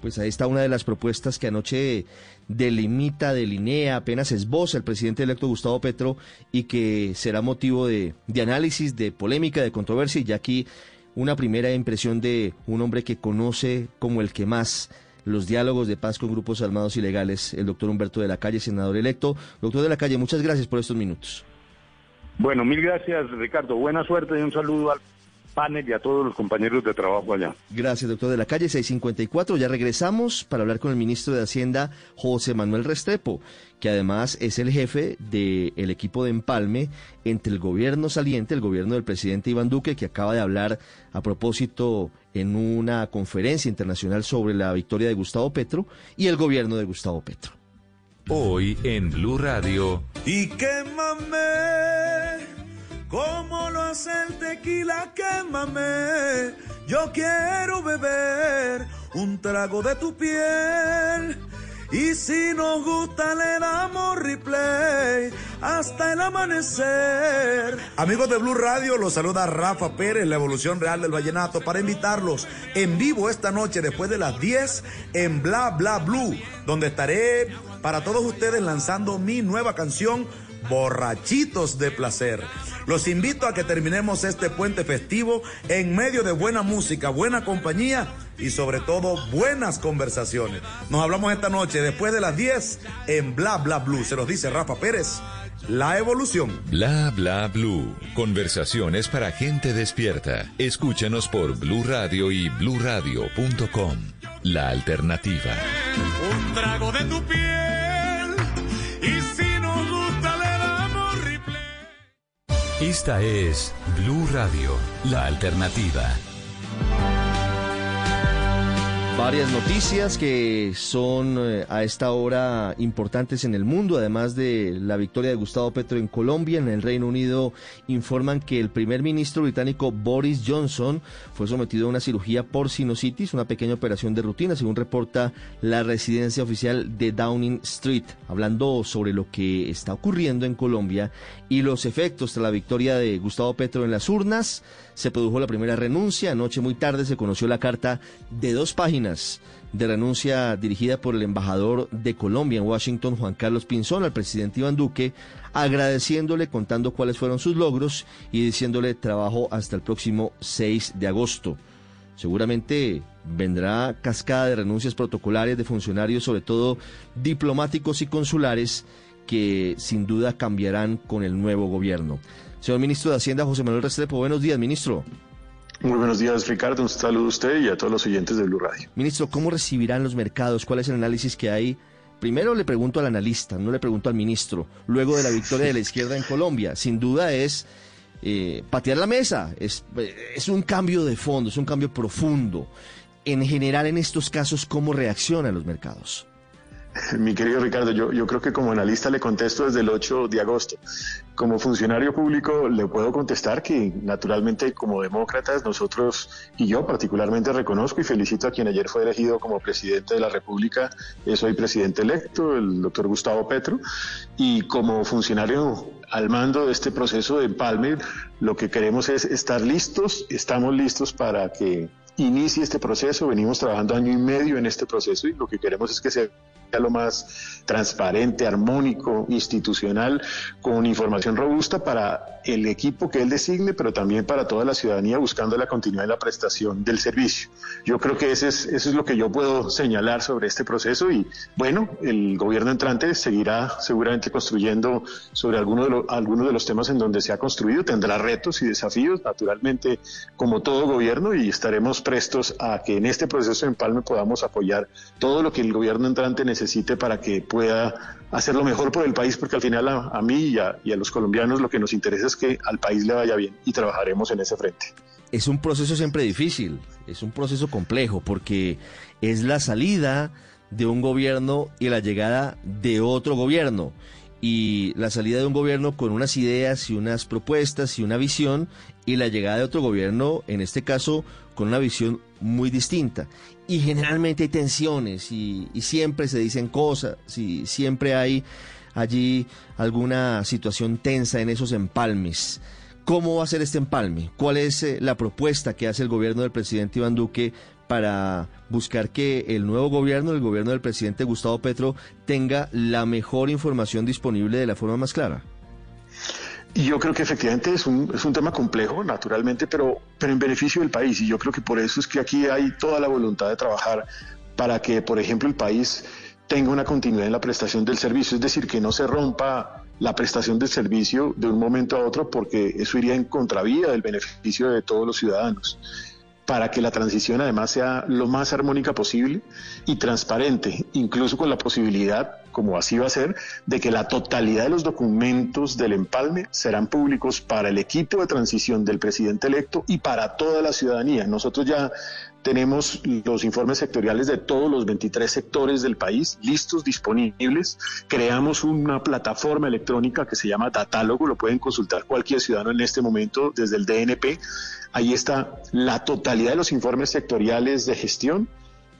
Pues ahí está una de las propuestas que anoche delimita, delinea, apenas esboza el presidente electo Gustavo Petro y que será motivo de, de análisis, de polémica, de controversia y ya aquí una primera impresión de un hombre que conoce como el que más los diálogos de paz con grupos armados ilegales, el doctor Humberto de la Calle, senador electo. Doctor de la Calle, muchas gracias por estos minutos. Bueno, mil gracias, Ricardo. Buena suerte y un saludo al panel y a todos los compañeros de trabajo allá. Gracias, doctor de la calle 654. Ya regresamos para hablar con el ministro de Hacienda, José Manuel Restrepo, que además es el jefe del equipo de empalme entre el gobierno saliente, el gobierno del presidente Iván Duque, que acaba de hablar a propósito en una conferencia internacional sobre la victoria de Gustavo Petro, y el gobierno de Gustavo Petro. Hoy en Blue Radio. Y quémame, como lo hace el tequila, quémame. Yo quiero beber un trago de tu piel. Y si nos gusta, le damos replay hasta el amanecer. Amigos de Blue Radio, los saluda Rafa Pérez, la evolución real del vallenato, para invitarlos en vivo esta noche después de las 10 en Bla Bla Blue, donde estaré para todos ustedes lanzando mi nueva canción Borrachitos de Placer. Los invito a que terminemos este puente festivo en medio de buena música, buena compañía y sobre todo buenas conversaciones. Nos hablamos esta noche después de las 10 en Bla Bla Blue. Se los dice Rafa Pérez, la evolución. Bla bla blue. Conversaciones para gente despierta. Escúchanos por Blue Radio y bluradio.com. La alternativa. Un trago de tu piel Esta es Blue Radio, la alternativa. Varias noticias que son eh, a esta hora importantes en el mundo, además de la victoria de Gustavo Petro en Colombia, en el Reino Unido informan que el primer ministro británico Boris Johnson fue sometido a una cirugía por sinusitis, una pequeña operación de rutina, según reporta la residencia oficial de Downing Street, hablando sobre lo que está ocurriendo en Colombia y los efectos tras la victoria de Gustavo Petro en las urnas. Se produjo la primera renuncia, anoche muy tarde se conoció la carta de dos páginas de renuncia dirigida por el embajador de Colombia en Washington, Juan Carlos Pinzón, al presidente Iván Duque, agradeciéndole, contando cuáles fueron sus logros y diciéndole trabajo hasta el próximo 6 de agosto. Seguramente vendrá cascada de renuncias protocolares de funcionarios, sobre todo diplomáticos y consulares, que sin duda cambiarán con el nuevo gobierno. Señor ministro de Hacienda, José Manuel Restrepo, buenos días, ministro. Muy buenos días, Ricardo. Un saludo a usted y a todos los oyentes de Blue Radio. Ministro, ¿cómo recibirán los mercados? ¿Cuál es el análisis que hay? Primero le pregunto al analista, no le pregunto al ministro, luego de la victoria de la izquierda en Colombia. Sin duda es eh, patear la mesa, es, es un cambio de fondo, es un cambio profundo. En general, en estos casos, ¿cómo reaccionan los mercados? <laughs> Mi querido Ricardo, yo, creo que como analista le contesto desde el 8 de agosto. Como funcionario público le puedo contestar que naturalmente como demócratas nosotros y yo particularmente reconozco y felicito a quien ayer fue elegido como presidente de la República, es hoy presidente electo, el doctor Gustavo Petro, y como funcionario al mando de este proceso de empalme, lo que queremos es estar listos, estamos listos para que inicie este proceso, venimos trabajando año y medio en este proceso y lo que queremos es que sea lo más transparente, armónico, institucional, con información robusta para el equipo que él designe, pero también para toda la ciudadanía buscando la continuidad de la prestación del servicio. Yo creo que ese es, eso es lo que yo puedo señalar sobre este proceso y bueno, el gobierno entrante seguirá seguramente construyendo sobre algunos de, lo- algunos de los temas en donde se ha construido, tendrá retos y desafíos, naturalmente, como todo gobierno, y estaremos prestos a que en este proceso de empalme podamos apoyar todo lo que el gobierno entrante necesite para que pueda hacer lo mejor por el país, porque al final a, mí y a los colombianos lo que nos interesa es que al país le vaya bien y trabajaremos en ese frente. Es un proceso siempre difícil, es un proceso complejo, porque es la salida de un gobierno y la llegada de otro gobierno. Y la salida de un gobierno con unas ideas y unas propuestas y una visión, y la llegada de otro gobierno, en este caso, con una visión muy distinta. Y generalmente hay tensiones y, siempre se dicen cosas y siempre hay allí alguna situación tensa en esos empalmes. ¿Cómo va a ser este empalme? ¿Cuál es eh, la propuesta que hace el gobierno del presidente Iván Duque para buscar que el nuevo gobierno, el gobierno del presidente Gustavo Petro, tenga la mejor información disponible de la forma más clara? Y yo creo que efectivamente es un, es un tema complejo, naturalmente, pero, pero en beneficio del país. Y yo creo que por eso es que aquí hay toda la voluntad de trabajar para que, por ejemplo, el país tenga una continuidad en la prestación del servicio, es decir, que no se rompa la prestación del servicio de un momento a otro porque eso iría en contravía del beneficio de todos los ciudadanos para que la transición además sea lo más armónica posible y transparente, incluso con la posibilidad, como así va a ser, de que la totalidad de los documentos del empalme serán públicos para el equipo de transición del presidente electo y para toda la ciudadanía. Nosotros ya tenemos los informes sectoriales de todos los 23 sectores del país listos, disponibles. Creamos una plataforma electrónica que se llama Datálogo, lo pueden consultar cualquier ciudadano en este momento desde el DNP. Ahí está la totalidad de los informes sectoriales de gestión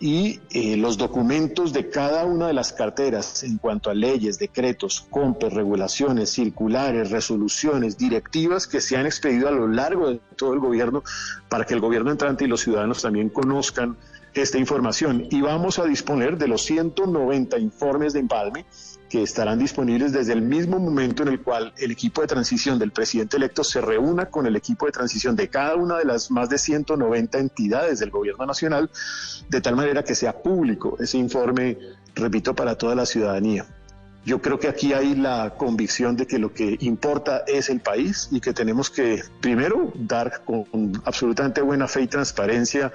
y eh, los documentos de cada una de las carteras en cuanto a leyes, decretos, compes, regulaciones, circulares, resoluciones, directivas que se han expedido a lo largo de todo el gobierno para que el gobierno entrante y los ciudadanos también conozcan esta información. Y vamos a disponer de los 190 informes de empalme que estarán disponibles desde el mismo momento en el cual el equipo de transición del presidente electo se reúna con el equipo de transición de cada una de las más de 190 entidades del gobierno nacional, de tal manera que sea público ese informe, repito, para toda la ciudadanía. Yo creo que aquí hay la convicción de que lo que importa es el país y que tenemos que, primero, dar con absolutamente buena fe y transparencia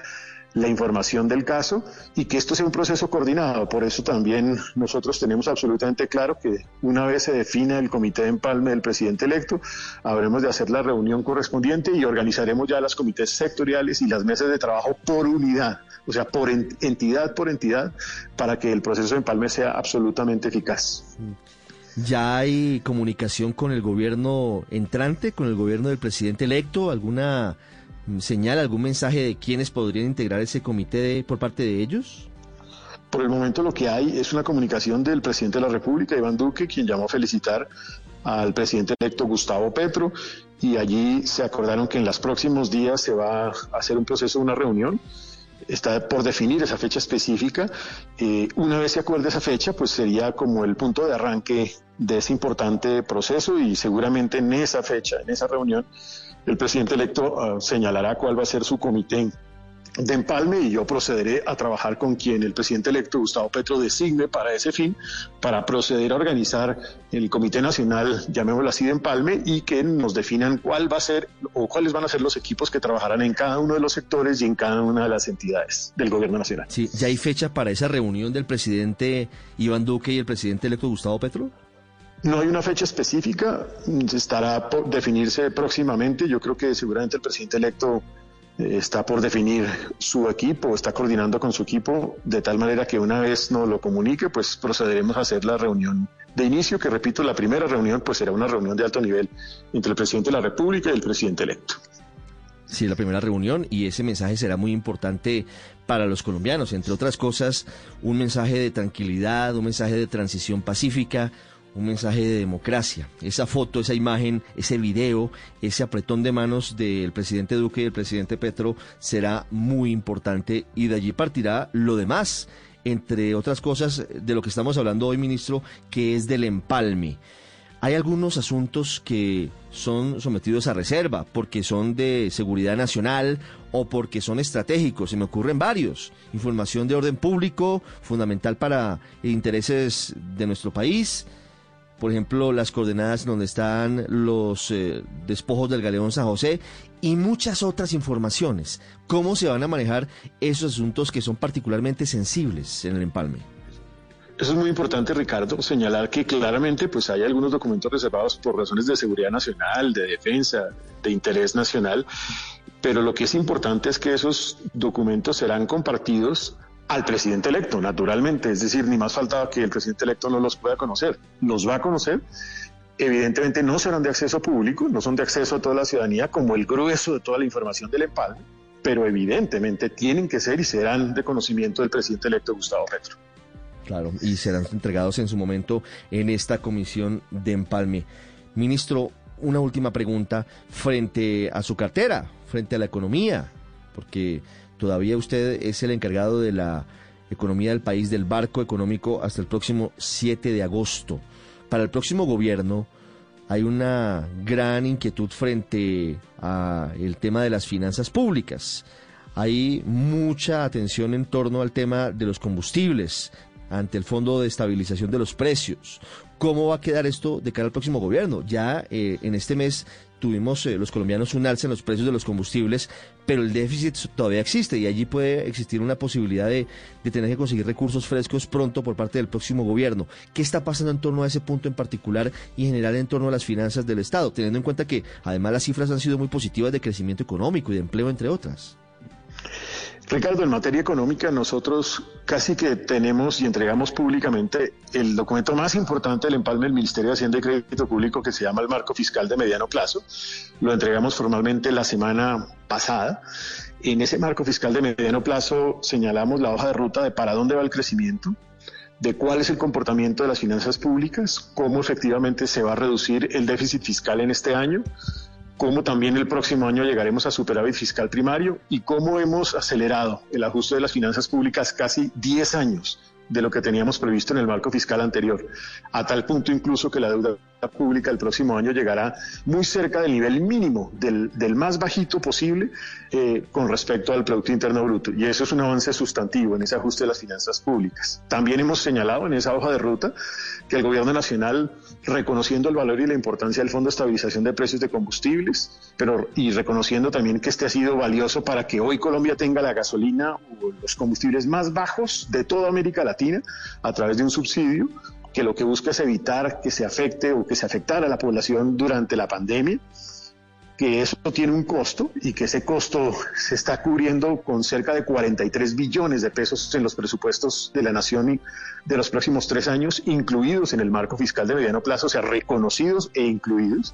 la información del caso y que esto sea un proceso coordinado. Por eso también nosotros tenemos absolutamente claro que una vez se defina el comité de empalme del presidente electo, habremos de hacer la reunión correspondiente y organizaremos ya las comités sectoriales y las mesas de trabajo por unidad, o sea, por entidad por entidad, para que el proceso de empalme sea absolutamente eficaz. ¿Ya hay comunicación con el gobierno entrante, con el gobierno del presidente electo? ¿Alguna señala algún mensaje de quiénes podrían integrar ese comité por parte de ellos? Por el momento lo que hay es una comunicación del presidente de la República, Iván Duque, quien llamó a felicitar al presidente electo Gustavo Petro y allí se acordaron que en los próximos días se va a hacer un proceso, una reunión. Está por definir esa fecha específica. Eh, una vez se acuerde esa fecha, pues sería como el punto de arranque de ese importante proceso y seguramente en esa fecha, en esa reunión, el presidente electo ah, señalará cuál va a ser su comité de empalme y yo procederé a trabajar con quien el presidente electo Gustavo Petro designe para ese fin, para proceder a organizar el Comité Nacional, llamémoslo así, de empalme y que nos definan cuál va a ser o cuáles van a ser los equipos que trabajarán en cada uno de los sectores y en cada una de las entidades del gobierno nacional. Sí, ¿ya hay fecha para esa reunión del presidente Iván Duque y el presidente electo Gustavo Petro? No hay una fecha específica, estará por definirse próximamente. Yo creo que seguramente el presidente electo eh, está por definir su equipo, está coordinando con su equipo, de tal manera que una vez nos lo comunique, pues procederemos a hacer la reunión de inicio, que repito, la primera reunión pues será una reunión de alto nivel entre el presidente de la República y el presidente electo. Sí, la primera reunión y ese mensaje será muy importante para los colombianos, entre otras cosas, un mensaje de tranquilidad, un mensaje de transición pacífica, un mensaje de democracia. Esa foto, esa imagen, ese video, ese apretón de manos del presidente Duque y del presidente Petro será muy importante y de allí partirá lo demás, entre otras cosas de lo que estamos hablando hoy, ministro, que es del empalme. Hay algunos asuntos que son sometidos a reserva porque son de seguridad nacional o porque son estratégicos. Se me ocurren varios. Información de orden público, fundamental para intereses de nuestro país por ejemplo, las coordenadas donde están los eh, despojos del galeón San José y muchas otras informaciones. ¿Cómo se van a manejar esos asuntos que son particularmente sensibles en el empalme? Eso es muy importante, Ricardo, señalar que claramente pues hay algunos documentos reservados por razones de seguridad nacional, de defensa, de interés nacional, pero lo que es importante es que esos documentos serán compartidos al presidente electo, naturalmente. Es decir, ni más faltaba que el presidente electo no los pueda conocer. Los va a conocer. Evidentemente no serán de acceso público, no son de acceso a toda la ciudadanía como el grueso de toda la información del empalme, pero evidentemente tienen que ser y serán de conocimiento del presidente electo Gustavo Petro. Claro, y serán entregados en su momento en esta comisión de empalme. Ministro, una última pregunta frente a su cartera, frente a la economía, porque Todavía usted es el encargado de la economía del país, del barco económico, hasta el próximo 7 de agosto. Para el próximo gobierno hay una gran inquietud frente a el tema de las finanzas públicas. Hay mucha atención en torno al tema de los combustibles. ante el Fondo de Estabilización de los Precios. ¿Cómo va a quedar esto de cara al próximo gobierno? Ya eh, en este mes tuvimos eh, los colombianos un alza en los precios de los combustibles, pero el déficit todavía existe y allí puede existir una posibilidad de, de, tener que conseguir recursos frescos pronto por parte del próximo gobierno. ¿Qué está pasando en torno a ese punto en particular y en general en torno a las finanzas del Estado, teniendo en cuenta que además las cifras han sido muy positivas de crecimiento económico y de empleo, entre otras? Ricardo, en materia económica nosotros casi que tenemos y entregamos públicamente el documento más importante del empalme del Ministerio de Hacienda y Crédito Público que se llama el Marco Fiscal de Mediano Plazo. Lo entregamos formalmente la semana pasada. En ese marco fiscal de mediano plazo señalamos la hoja de ruta de para dónde va el crecimiento, de cuál es el comportamiento de las finanzas públicas, cómo efectivamente se va a reducir el déficit fiscal en este año, cómo también el próximo año llegaremos a superávit fiscal primario y cómo hemos acelerado el ajuste de las finanzas públicas casi 10 años de lo que teníamos previsto en el marco fiscal anterior, a tal punto incluso que la deuda pública el próximo año llegará muy cerca del nivel mínimo, del, del más bajito posible eh, con respecto al Producto Interno Bruto. Y eso es un avance sustantivo en ese ajuste de las finanzas públicas. También hemos señalado en esa hoja de ruta que el Gobierno Nacional, reconociendo el valor y la importancia del Fondo de Estabilización de Precios de Combustibles, pero y reconociendo también que este ha sido valioso para que hoy Colombia tenga la gasolina o los combustibles más bajos de toda América Latina a través de un subsidio, que lo que busca es evitar que se afecte o que se afectara a la población durante la pandemia, que eso tiene un costo y que ese costo se está cubriendo con cerca de 43 billones de pesos en los presupuestos de la nación de los próximos tres años, incluidos en el marco fiscal de mediano plazo, o sea, reconocidos e incluidos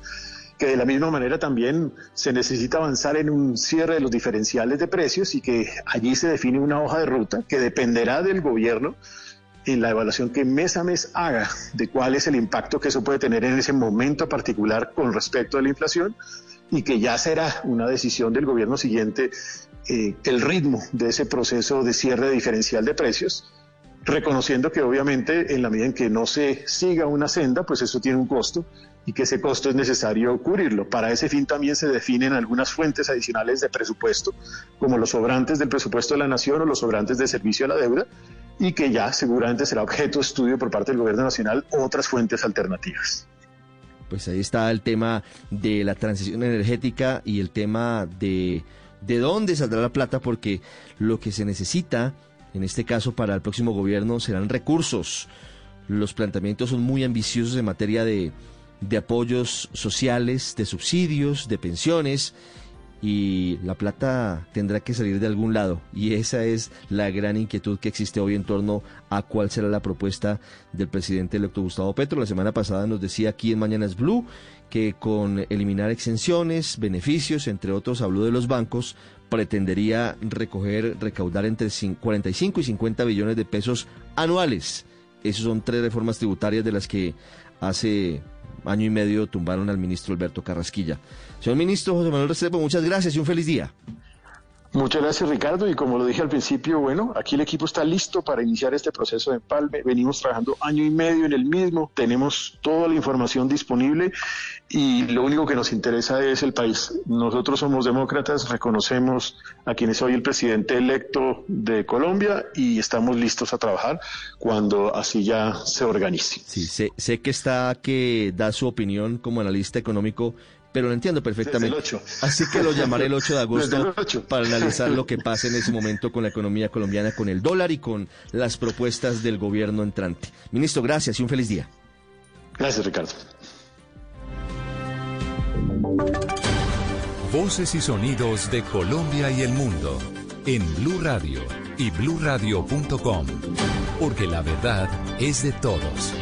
que de la misma manera también se necesita avanzar en un cierre de los diferenciales de precios y que allí se define una hoja de ruta que dependerá del gobierno en la evaluación que mes a mes haga de cuál es el impacto que eso puede tener en ese momento particular con respecto a la inflación y que ya será una decisión del gobierno siguiente eh, el ritmo de ese proceso de cierre diferencial de precios, reconociendo que obviamente en la medida en que no se siga una senda, pues eso tiene un costo y que ese costo es necesario cubrirlo. Para ese fin también se definen algunas fuentes adicionales de presupuesto, como los sobrantes del presupuesto de la nación o los sobrantes de servicio a la deuda, y que ya seguramente será objeto de estudio por parte del Gobierno Nacional otras fuentes alternativas. Pues ahí está el tema de la transición energética y el tema de de dónde saldrá la plata, porque lo que se necesita, en este caso para el próximo gobierno, serán recursos. Los planteamientos son muy ambiciosos en materia de, de apoyos sociales, de subsidios, de pensiones y la plata tendrá que salir de algún lado y esa es la gran inquietud que existe hoy en torno a cuál será la propuesta del presidente electo Gustavo Petro. La semana pasada nos decía aquí en Mañanas Blue que con eliminar exenciones, beneficios, entre otros, habló de los bancos, pretendería recoger, recaudar entre 45 y 50 billones de pesos anuales. Esas son tres reformas tributarias de las que hace año y medio tumbaron al ministro Alberto Carrasquilla. Señor ministro José Manuel Restrepo, muchas gracias y un feliz día. Muchas gracias Ricardo y como lo dije al principio, bueno, aquí el equipo está listo para iniciar este proceso de empalme. Venimos trabajando año y medio en el mismo, tenemos toda la información disponible y lo único que nos interesa es el país. Nosotros somos demócratas, reconocemos a quien es hoy el presidente electo de Colombia y estamos listos a trabajar cuando así ya se organice. Sí, sé, sé que está que da su opinión como analista económico pero lo entiendo perfectamente. Así que lo llamaré el 8 de <laughs> agosto para analizar lo que pasa en ese momento con la economía colombiana, con el dólar y con las propuestas del gobierno entrante. Ministro, gracias y un feliz día. Gracias, Ricardo. Voces y sonidos de Colombia y el mundo en Blue Radio y bluradio.com, porque la verdad es de todos.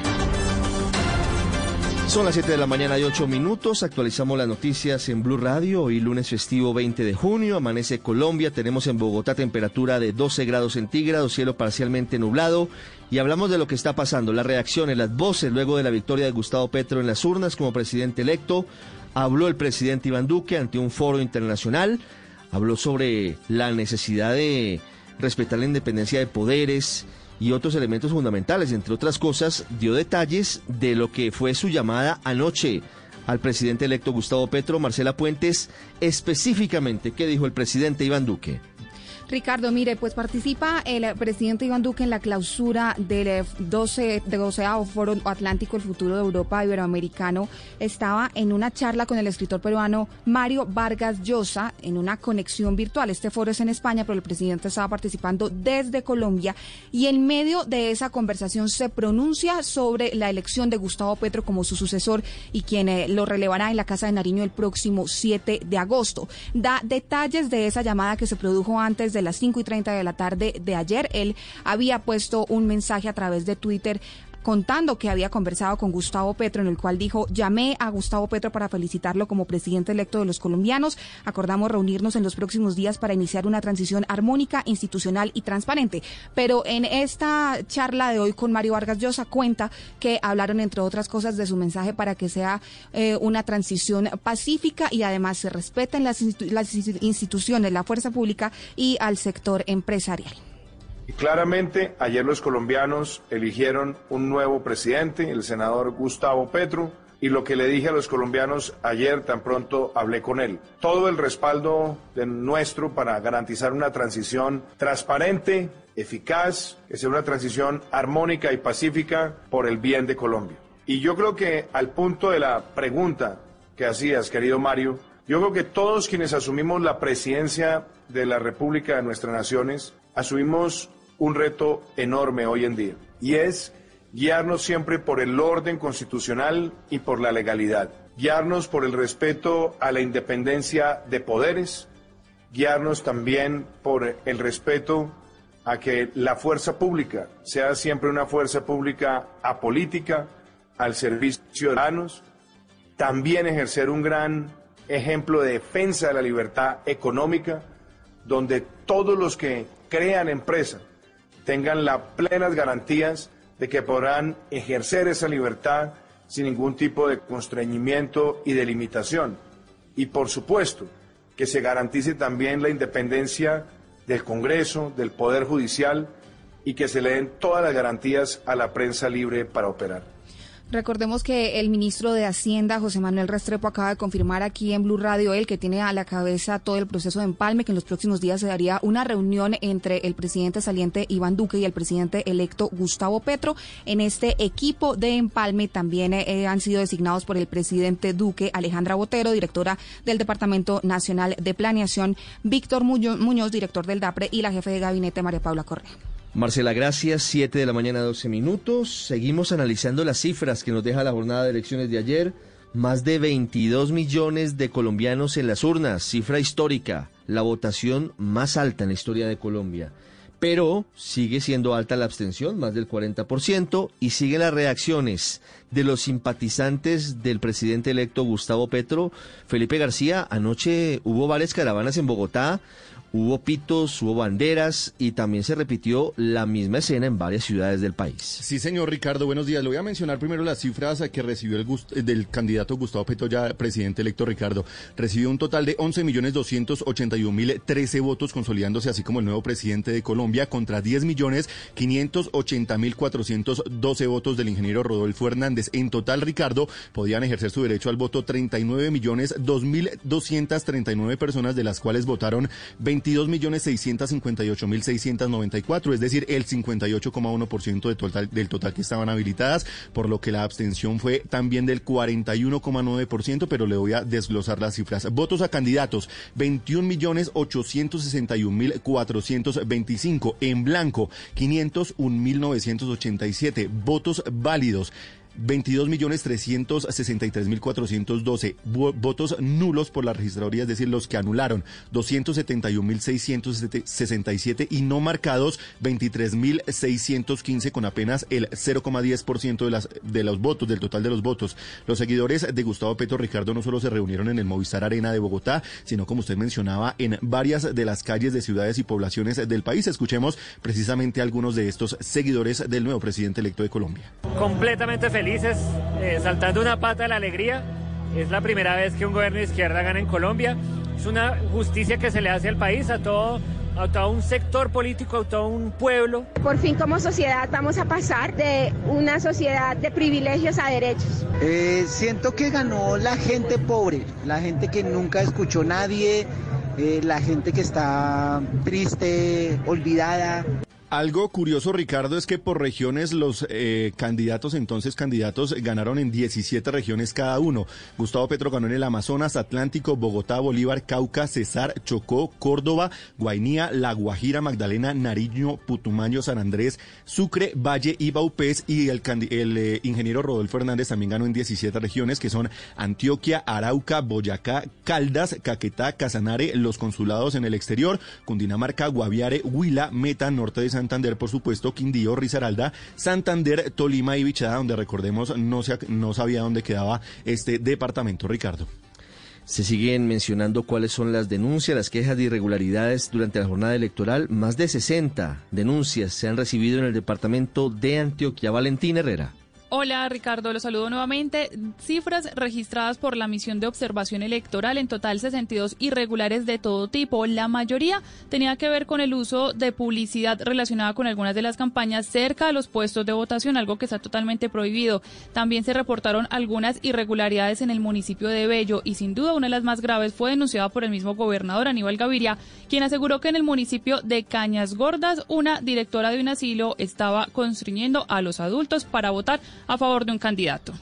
Son las 7 de la mañana y 8 minutos. Actualizamos las noticias en Blue Radio. Hoy lunes festivo 20 de junio. Amanece Colombia. Tenemos en Bogotá temperatura de 12 grados centígrados, cielo parcialmente nublado. Y hablamos de lo que está pasando, las reacciones, las voces luego de la victoria de Gustavo Petro en las urnas como presidente electo. Habló el presidente Iván Duque ante un foro internacional. Habló sobre la necesidad de respetar la independencia de poderes y otros elementos fundamentales. Entre otras cosas, dio detalles de lo que fue su llamada anoche al presidente electo Gustavo Petro, Marcela Puentes, específicamente, ¿qué dijo el presidente Iván Duque? Ricardo, mire, pues participa el presidente Iván Duque en la clausura del 12, de 12 Foro Atlántico, el futuro de Europa Iberoamericano. Estaba en una charla con el escritor peruano Mario Vargas Llosa en una conexión virtual. Este foro es en España, pero el presidente estaba participando desde Colombia y en medio de esa conversación se pronuncia sobre la elección de Gustavo Petro como su sucesor y quien eh, lo relevará en la Casa de Nariño el próximo 7 de agosto. Da detalles de esa llamada que se produjo antes de las 5 y 30 de la tarde de ayer. Él había puesto un mensaje a través de Twitter contando que había conversado con Gustavo Petro, en el cual dijo, llamé a Gustavo Petro para felicitarlo como presidente electo de los colombianos. Acordamos reunirnos en los próximos días para iniciar una transición armónica, institucional y transparente. Pero en esta charla de hoy con Mario Vargas Llosa cuenta que hablaron, entre otras cosas, de su mensaje para que sea eh, una transición pacífica y además se respeten las, las instituciones, la fuerza pública y al sector empresarial. Claramente, ayer los colombianos eligieron un nuevo presidente, el senador Gustavo Petro, y lo que le dije a los colombianos ayer tan pronto hablé con él. Todo el respaldo de nuestro para garantizar una transición transparente, eficaz, que sea una transición armónica y pacífica por el bien de Colombia. Y yo creo que al punto de la pregunta que hacías, querido Mario, yo creo que todos quienes asumimos la presidencia de la República de nuestras naciones, asumimos un reto enorme hoy en día y es guiarnos siempre por el orden constitucional y por la legalidad, guiarnos por el respeto a la independencia de poderes, guiarnos también por el respeto a que la fuerza pública sea siempre una fuerza pública apolítica, al servicio de ciudadanos, también ejercer un gran ejemplo de defensa de la libertad económica, donde todos los que crean empresa tengan las plenas garantías de que podrán ejercer esa libertad sin ningún tipo de constreñimiento y de limitación. Y por supuesto, que se garantice también la independencia del Congreso, del Poder Judicial y que se le den todas las garantías a la prensa libre para operar. Recordemos que el ministro de Hacienda, José Manuel Restrepo, acaba de confirmar aquí en Blue Radio, él que tiene a la cabeza todo el proceso de empalme, que en los próximos días se daría una reunión entre el presidente saliente Iván Duque y el presidente electo Gustavo Petro. En este equipo de empalme también eh, han sido designados por el presidente Duque Alejandra Botero, directora del Departamento Nacional de Planeación, Víctor Muñoz, director del DAPRE, y la jefe de gabinete María Paula Correa. Marcela, gracias. Siete de la mañana, 12 minutos. Seguimos analizando las cifras que nos deja la jornada de elecciones de ayer. Más de 22 millones de colombianos en las urnas, cifra histórica, la votación más alta en la historia de Colombia. Pero sigue siendo alta la abstención, más del 40%, y siguen las reacciones de los simpatizantes del presidente electo Gustavo Petro. Felipe García, anoche hubo varias caravanas en Bogotá Hubo pitos, hubo banderas y también se repitió la misma escena en varias ciudades del país. Sí, señor Ricardo, buenos días. Le voy a mencionar primero las cifras que recibió el del candidato Gustavo Petro, ya presidente electo Ricardo. Recibió un total de 11.281.013 votos, consolidándose así como el nuevo presidente de Colombia, contra 10.580.412 votos del ingeniero Rodolfo Hernández. En total, Ricardo, podían ejercer su derecho al voto 39.202.239 personas, de las cuales votaron 20 22.658.694, es decir, el 58,1% total, del total que estaban habilitadas, por lo que la abstención fue también del 41,9%, pero le voy a desglosar las cifras. Votos a candidatos, 21.861.425, en blanco, 501.987, votos válidos, 22.363.412 votos nulos por la registraduría, es decir, los que anularon 271.667 y no marcados 23.615 con apenas el 0,10% de las de los votos del total de los votos. Los seguidores de Gustavo Petro Ricardo no solo se reunieron en el Movistar Arena de Bogotá, sino como usted mencionaba en varias de las calles de ciudades y poblaciones del país. Escuchemos precisamente algunos de estos seguidores del nuevo presidente electo de Colombia. Completamente feliz felices, eh, saltando una pata de la alegría. Es la primera vez que un gobierno de izquierda gana en Colombia. Es una justicia que se le hace al país, a todo, a todo un sector político, a todo un pueblo. Por fin como sociedad vamos a pasar de una sociedad de privilegios a derechos. Eh, siento que ganó la gente pobre, la gente que nunca escuchó a nadie, eh, la gente que está triste, olvidada. Algo curioso, Ricardo, es que por regiones los eh, candidatos, entonces candidatos, ganaron en 17 regiones cada uno. Gustavo Petro ganó en el Amazonas, Atlántico, Bogotá, Bolívar, Cauca, Cesar, Chocó, Córdoba, Guainía, La Guajira, Magdalena, Nariño, Putumayo, San Andrés, Sucre, Valle y Baupés. Y el, eh, ingeniero Rodolfo Hernández también ganó en 17 regiones, que son Antioquia, Arauca, Boyacá, Caldas, Caquetá, Casanare, los consulados en el exterior, Cundinamarca, Guaviare, Huila, Meta, Norte de Santander, por supuesto, Quindío, Risaralda, Santander, Tolima y Bichada, donde recordemos no, se, no sabía dónde quedaba este departamento, Ricardo. Se siguen mencionando cuáles son las denuncias, las quejas de irregularidades durante la jornada electoral. Más de 60 denuncias se han recibido en el departamento de Antioquia. Valentín Herrera. Hola Ricardo, los saludo nuevamente. Cifras registradas por la misión de observación electoral, en total 62 irregulares de todo tipo. La mayoría tenía que ver con el uso de publicidad relacionada con algunas de las campañas cerca de los puestos de votación, algo que está totalmente prohibido. También se reportaron algunas irregularidades en el municipio de Bello y sin duda una de las más graves fue denunciada por el mismo gobernador Aníbal Gaviria, quien aseguró que en el municipio de Cañas Gordas una directora de un asilo estaba constriñendo a los adultos para votar a favor de un candidato.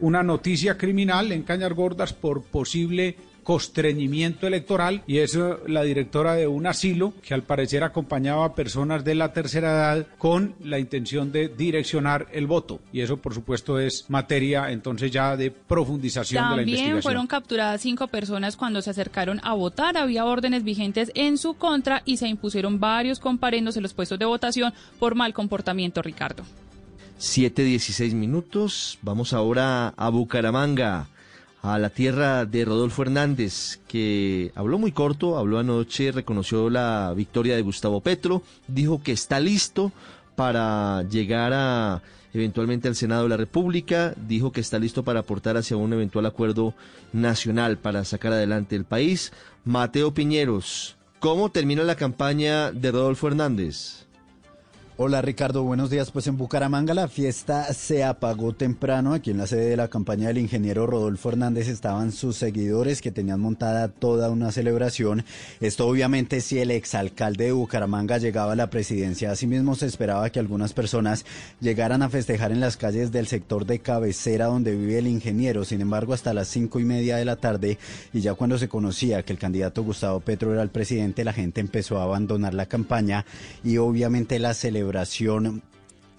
Una noticia criminal en Cañas Gordas por posible constreñimiento electoral y es eh, la directora de un asilo que al parecer acompañaba a personas de la tercera edad con la intención de direccionar el voto y eso por supuesto es materia entonces ya de profundización de la investigación. También fueron capturadas cinco personas cuando se acercaron a votar, había órdenes vigentes en su contra y se impusieron varios comparendos en los puestos de votación por mal comportamiento, Ricardo. 7.16 minutos. Vamos ahora a Bucaramanga, a la tierra de Rodolfo Hernández, que habló muy corto, habló anoche, reconoció la victoria de Gustavo Petro, dijo que está listo para llegar a eventualmente al Senado de la República, dijo que está listo para aportar hacia un eventual acuerdo nacional para sacar adelante el país. Mateo Piñeros, ¿cómo termina la campaña de Rodolfo Hernández? Hola Ricardo, buenos días. Pues en Bucaramanga la fiesta se apagó temprano. Aquí en la sede de la campaña del ingeniero Rodolfo Hernández estaban sus seguidores que tenían montada toda una celebración. Esto obviamente si el exalcalde de Bucaramanga llegaba a la presidencia. Asimismo se esperaba que algunas personas llegaran a festejar en las calles del sector de cabecera donde vive el ingeniero. Sin embargo, hasta las cinco y media de la tarde y ya cuando se conocía que el candidato Gustavo Petro era el presidente, la gente empezó a abandonar la campaña y obviamente la celebración celebración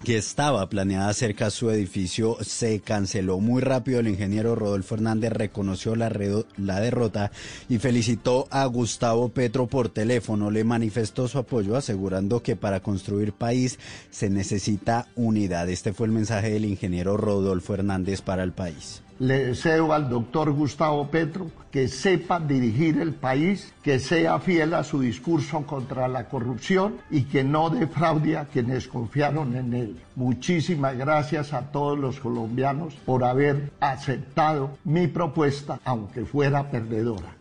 que estaba planeada cerca su edificio se canceló muy rápido. El ingeniero Rodolfo Hernández reconoció la, la, derrota y felicitó a Gustavo Petro por teléfono. Le manifestó su apoyo asegurando que para construir país se necesita unidad. Este fue el mensaje del ingeniero Rodolfo Hernández para el país le deseo al doctor Gustavo Petro que sepa dirigir el país, que sea fiel a su discurso contra la corrupción y que no defraude a quienes confiaron en él. Muchísimas gracias a todos los colombianos por haber aceptado mi propuesta, aunque fuera perdedora.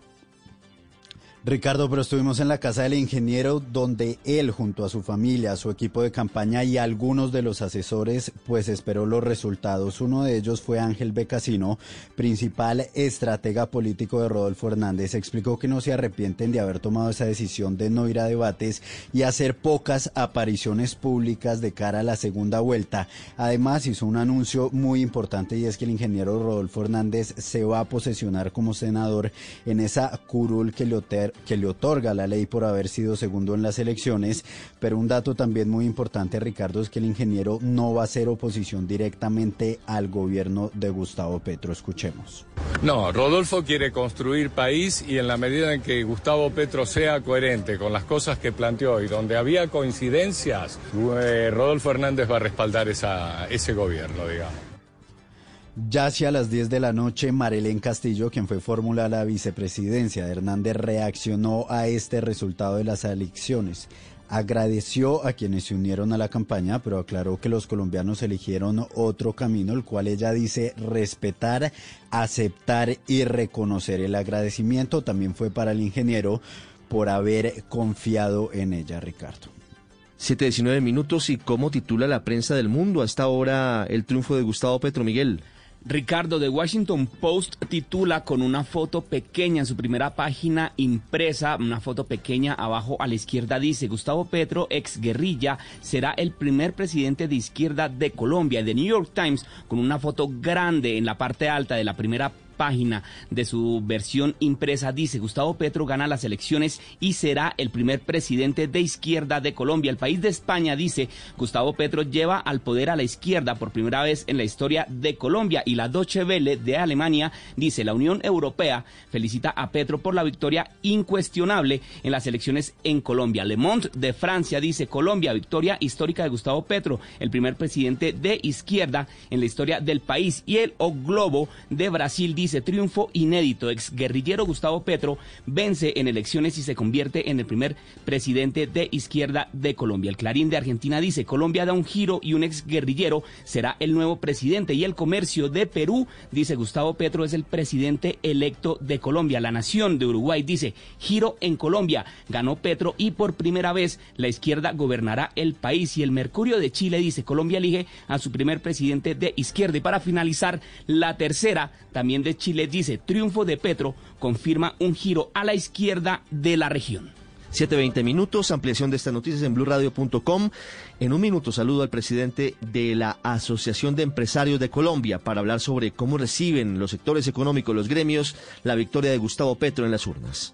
Ricardo, pero estuvimos en la casa del ingeniero donde él junto a su familia, su equipo de campaña y algunos de los asesores pues esperó los resultados. Uno de ellos fue Ángel Becasino, principal estratega político de Rodolfo Hernández. Explicó que no se arrepienten de haber tomado esa decisión de no ir a debates y hacer pocas apariciones públicas de cara a la segunda vuelta. Además hizo un anuncio muy importante y es que el ingeniero Rodolfo Hernández se va a posesionar como senador en esa curul que le que le otorga la ley por haber sido segundo en las elecciones, pero un dato también muy importante, Ricardo, es que el ingeniero no va a ser oposición directamente al gobierno de Gustavo Petro. Escuchemos. No, Rodolfo quiere construir país y en la medida en que Gustavo Petro sea coherente con las cosas que planteó y donde había coincidencias, eh, Rodolfo Hernández va a respaldar esa, ese gobierno, digamos. Ya hacia las 10 de la noche, Marilén Castillo, quien fue fórmula a la vicepresidencia de Hernández, reaccionó a este resultado de las elecciones. Agradeció a quienes se unieron a la campaña, pero aclaró que los colombianos eligieron otro camino, el cual ella dice respetar, aceptar y reconocer. El agradecimiento también fue para el ingeniero por haber confiado en ella, Ricardo. 7.19 minutos y cómo titula la prensa del mundo hasta ahora el triunfo de Gustavo Petro Miguel. Ricardo, The Washington Post titula con una foto pequeña en su primera página impresa, una foto pequeña abajo a la izquierda dice, Gustavo Petro, ex guerrilla, será el primer presidente de izquierda de Colombia. The New York Times con una foto grande en la parte alta de la primera página de su versión impresa dice Gustavo Petro gana las elecciones y será el primer presidente de izquierda de Colombia. El país de España dice Gustavo Petro lleva al poder a la izquierda por primera vez en la historia de Colombia y la Deutsche Welle de Alemania dice la Unión Europea felicita a Petro por la victoria incuestionable en las elecciones en Colombia. Le Monde de Francia dice Colombia victoria histórica de Gustavo Petro, el primer presidente de izquierda en la historia del país y el O Globo de Brasil dice dice triunfo inédito. Ex guerrillero Gustavo Petro vence en elecciones y se convierte en el primer presidente de izquierda de Colombia. El Clarín de Argentina dice Colombia da un giro y un ex guerrillero será el nuevo presidente. Y el comercio de Perú dice Gustavo Petro es el presidente electo de Colombia. La Nación de Uruguay dice giro en Colombia. Ganó Petro y por primera vez la izquierda gobernará el país. Y el Mercurio de Chile dice Colombia elige a su primer presidente de izquierda. Y para finalizar, la tercera también de Chile dice, triunfo de Petro confirma un giro a la izquierda de la región. 7.20 minutos, ampliación de estas noticias en blurradio.com. En un minuto saludo al presidente de la Asociación de Empresarios de Colombia para hablar sobre cómo reciben los sectores económicos, los gremios, la victoria de Gustavo Petro en las urnas.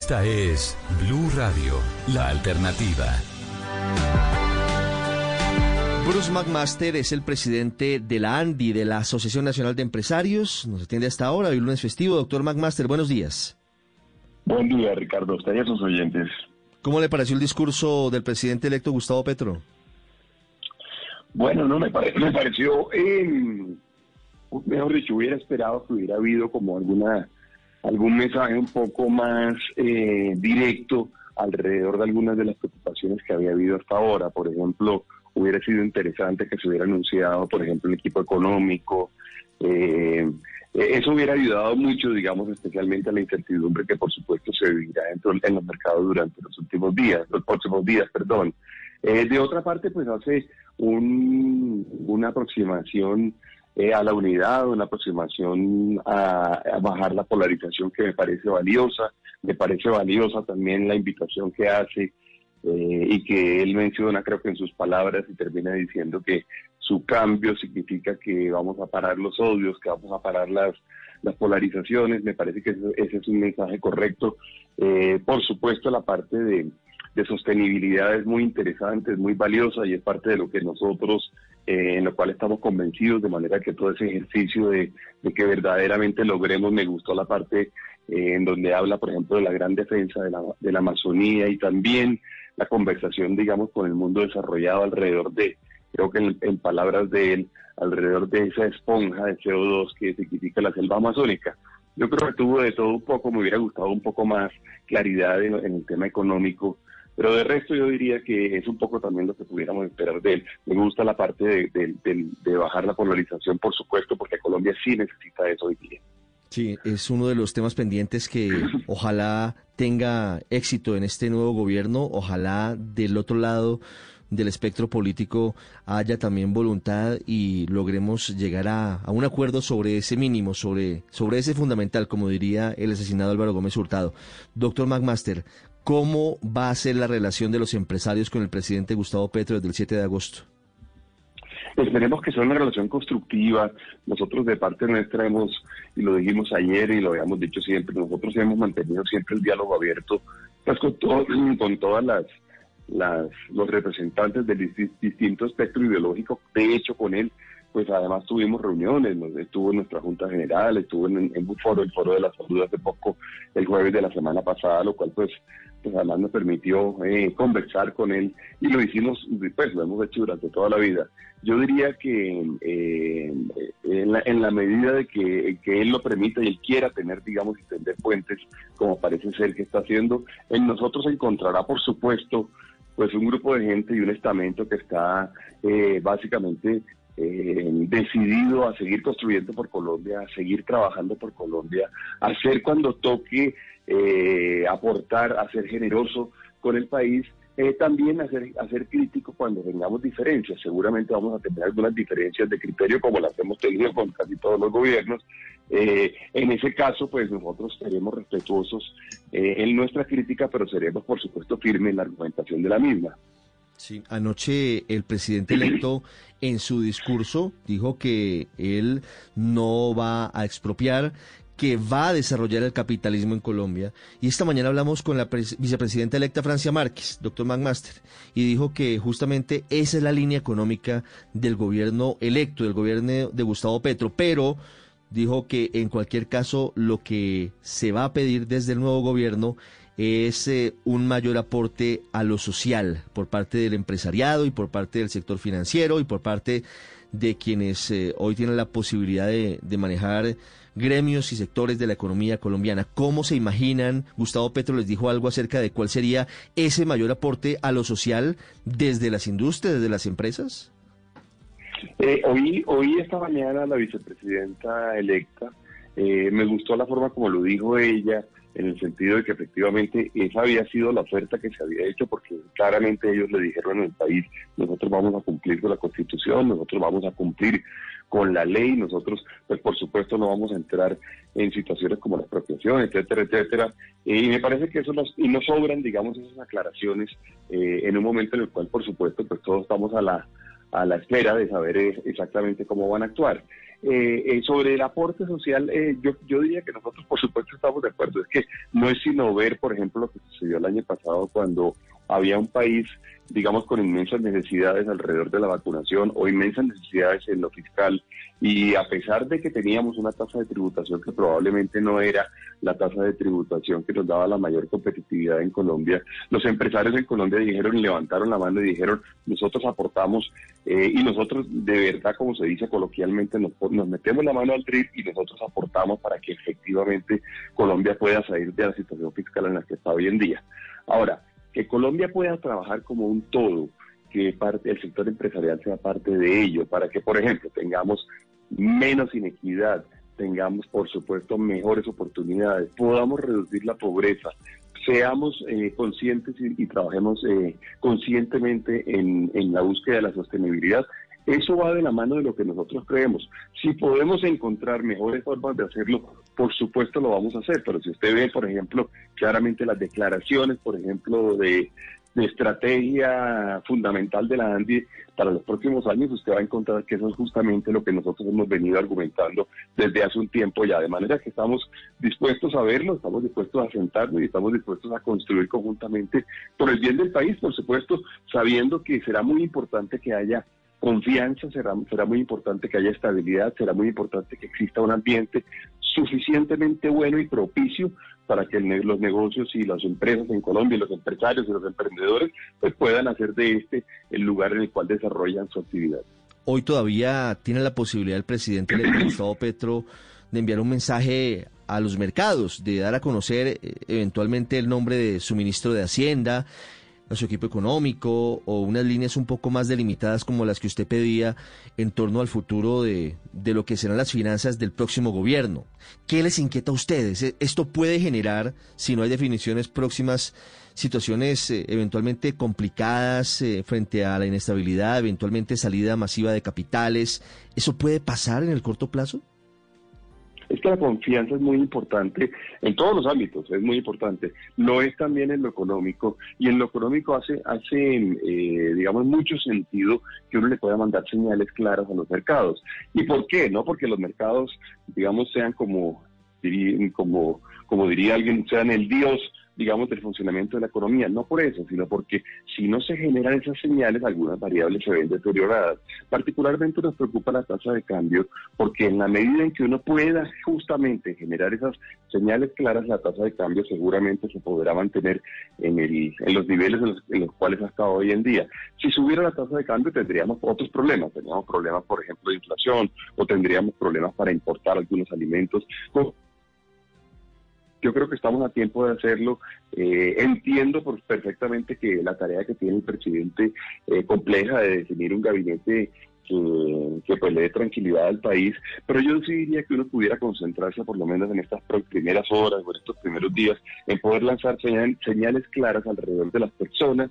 Esta es Blue Radio, la alternativa. Bruce McMaster es el presidente de la ANDI, de la Asociación Nacional de Empresarios. Nos atiende hasta ahora, hoy lunes festivo. Doctor McMaster, buenos días. Buen día, Ricardo. Usted y a sus oyentes. ¿Cómo le pareció el discurso del presidente electo Gustavo Petro? Bueno, no me, me pareció, eh, mejor dicho, hubiera esperado que hubiera habido como alguna algún mensaje un poco más eh, directo alrededor de algunas de las preocupaciones que había habido hasta ahora. Por ejemplo, hubiera sido interesante que se hubiera anunciado, por ejemplo, el equipo económico. Eh, eso hubiera ayudado mucho, digamos, especialmente a la incertidumbre que, por supuesto, se vivirá dentro en los mercados durante los últimos días, los próximos días, perdón. Eh, de otra parte, pues hace un, una aproximación eh, a la unidad, una aproximación a, bajar la polarización que me parece valiosa. Me parece valiosa también la invitación que hace eh, y que él menciona, creo que en sus palabras, y termina diciendo que su cambio significa que vamos a parar los odios, que vamos a parar las, las polarizaciones. Me parece que ese, es un mensaje correcto. Eh, por supuesto, la parte de, de sostenibilidad es muy interesante, es muy valiosa y es parte de lo que nosotros eh, en lo cual estamos convencidos, de manera que todo ese ejercicio de, que verdaderamente logremos, me gustó la parte eh, en donde habla, por ejemplo, de la gran defensa de la, de la Amazonía y también la conversación, digamos, con el mundo desarrollado alrededor de, creo que en, palabras de él, alrededor de esa esponja de CO2 que significa la selva amazónica. Yo creo que tuvo de todo un poco, me hubiera gustado un poco más claridad en el tema económico pero de resto yo diría que es un poco también lo que pudiéramos esperar de él. Me gusta la parte de, bajar la polarización, por supuesto, porque Colombia sí necesita eso hoy día. Sí, es uno de los temas pendientes que ojalá tenga éxito en este nuevo gobierno, ojalá del otro lado del espectro político haya también voluntad y logremos llegar a, a, un acuerdo sobre ese mínimo, sobre, sobre ese fundamental, como diría el asesinado Álvaro Gómez Hurtado. Doctor McMaster, ¿Cómo va a ser la relación de los empresarios con el presidente Gustavo Petro desde el 7 de agosto? Esperemos que sea una relación constructiva. Nosotros de parte nuestra hemos, y lo dijimos ayer y lo habíamos dicho siempre, nosotros hemos mantenido siempre el diálogo abierto pues, con, <clears throat> con todas las, las, los representantes del distinto espectro ideológico. De hecho, con él, pues además tuvimos reuniones, estuvo en nuestra Junta General, estuvo en, un foro, el Foro de la Salud hace poco, el jueves de la semana pasada, lo cual pues pues además me permitió eh, conversar con él y lo hicimos, pues lo hemos hecho durante toda la vida. Yo diría que eh, en, la, en, la, medida de que, que, él lo permita y él quiera tener, digamos, y tender puentes, como parece ser que está haciendo, en nosotros encontrará, por supuesto, pues un grupo de gente y un estamento que está eh, básicamente eh, decidido a seguir construyendo por Colombia, a seguir trabajando por Colombia, a hacer cuando toque eh, aportar, a ser generoso con el país, eh, también a ser, a ser crítico cuando tengamos diferencias. Seguramente vamos a tener algunas diferencias de criterio como las hemos tenido con casi todos los gobiernos. en ese caso, pues nosotros seremos respetuosos en nuestra crítica, pero seremos, por supuesto, firmes en la argumentación de la misma. Sí, anoche el presidente electo en su discurso dijo que él no va a expropiar, que va a desarrollar el capitalismo en Colombia. Y esta mañana hablamos con la vicepresidenta electa Francia Márquez, doctor McMaster, y dijo que justamente esa es la línea económica del gobierno electo, del gobierno de Gustavo Petro, pero dijo que en cualquier caso lo que se va a pedir desde el nuevo gobierno es eh, un mayor aporte a lo social por parte del empresariado y por parte del sector financiero y por parte de quienes eh, hoy tienen la posibilidad de, manejar gremios y sectores de la economía colombiana. ¿Cómo se imaginan? Gustavo Petro les dijo algo acerca de cuál sería ese mayor aporte a lo social desde las industrias, desde las empresas. Eh, hoy, hoy esta mañana la vicepresidenta electa, me gustó la forma como lo dijo ella, en el sentido de que efectivamente esa había sido la oferta que se había hecho, porque claramente ellos le dijeron el país, nosotros vamos a cumplir con la constitución, nosotros vamos a cumplir con la ley, nosotros, pues por supuesto no vamos a entrar en situaciones como la expropiación, etcétera, etcétera. y me parece que eso nos, y nos sobran, digamos, esas aclaraciones eh, en un momento en el cual, por supuesto, pues todos estamos a la, a la espera de saber eh, exactamente cómo van a actuar. Eh, eh, sobre el aporte social, eh, yo, yo diría que nosotros, por supuesto, estamos de acuerdo. Es que no es sino ver, por ejemplo, lo que sucedió el año pasado cuando había un país, digamos, con inmensas necesidades alrededor de la vacunación o inmensas necesidades en lo fiscal. Y a pesar de que teníamos una tasa de tributación que probablemente no era la tasa de tributación que nos daba la mayor competitividad en Colombia, los empresarios en Colombia dijeron levantaron la mano y dijeron, nosotros aportamos eh, y nosotros de verdad, como se dice coloquialmente, nos, nos metemos la mano al trip y nosotros aportamos para que efectivamente Colombia pueda salir de la situación fiscal en la que está hoy en día. Ahora, que Colombia pueda trabajar como un todo, que parte, el sector empresarial sea parte de ello, para que, por ejemplo, tengamos menos inequidad, tengamos, por supuesto, mejores oportunidades, podamos reducir la pobreza, seamos eh, conscientes y, trabajemos eh, conscientemente en, en la búsqueda de la sostenibilidad. Eso va de la mano de lo que nosotros creemos. Si podemos encontrar mejores formas de hacerlo, por supuesto lo vamos a hacer, pero si usted ve, por ejemplo, claramente las declaraciones, por ejemplo, de, estrategia fundamental de la ANDI para los próximos años, usted va a encontrar que eso es justamente lo que nosotros hemos venido argumentando desde hace un tiempo ya, de manera que estamos dispuestos a verlo, estamos dispuestos a sentarnos y estamos dispuestos a construir conjuntamente por el bien del país, por supuesto, sabiendo que será muy importante que haya confianza, será, será muy importante que haya estabilidad, será muy importante que exista un ambiente suficientemente bueno y propicio para que los negocios y las empresas en Colombia, los empresarios y los emprendedores, pues puedan hacer de este el lugar en el cual desarrollan su actividad. Hoy todavía tiene la posibilidad el presidente Gustavo Petro de enviar un mensaje a los mercados, de dar a conocer eh, eventualmente el nombre de su ministro de Hacienda, a su equipo económico o unas líneas un poco más delimitadas como las que usted pedía en torno al futuro de, de lo que serán las finanzas del próximo gobierno. ¿Qué les inquieta a ustedes? E, ¿Esto puede generar, si no hay definiciones próximas, situaciones eh, eventualmente complicadas eh, frente a la inestabilidad, eventualmente salida masiva de capitales? ¿Eso puede pasar en el corto plazo? Es que la confianza es muy importante en todos los ámbitos, es muy importante. Lo es también en lo económico y en lo económico hace, hace eh, digamos, mucho sentido que uno le pueda mandar señales claras a los mercados. ¿Y por qué? No porque los mercados, digamos, sean como, como, como diría alguien, sean el dios digamos, del funcionamiento de la economía. No por eso, sino porque si no se generan esas señales, algunas variables se ven deterioradas. Particularmente nos preocupa la tasa de cambio, porque en la medida en que uno pueda justamente generar esas señales claras, la tasa de cambio seguramente se podrá mantener en, el, en los niveles en los, en cuales ha estado hoy en día. Si subiera la tasa de cambio, tendríamos otros problemas. Tendríamos problemas, por ejemplo, de inflación, o tendríamos problemas para importar algunos alimentos yo creo que estamos a tiempo de hacerlo. Eh, entiendo perfectamente que la tarea que tiene el presidente eh, compleja de definir un gabinete que, que, pues le dé tranquilidad al país, pero yo sí diría que uno pudiera concentrarse por lo menos en estas primeras horas o en estos primeros días en poder lanzar señales claras alrededor de las personas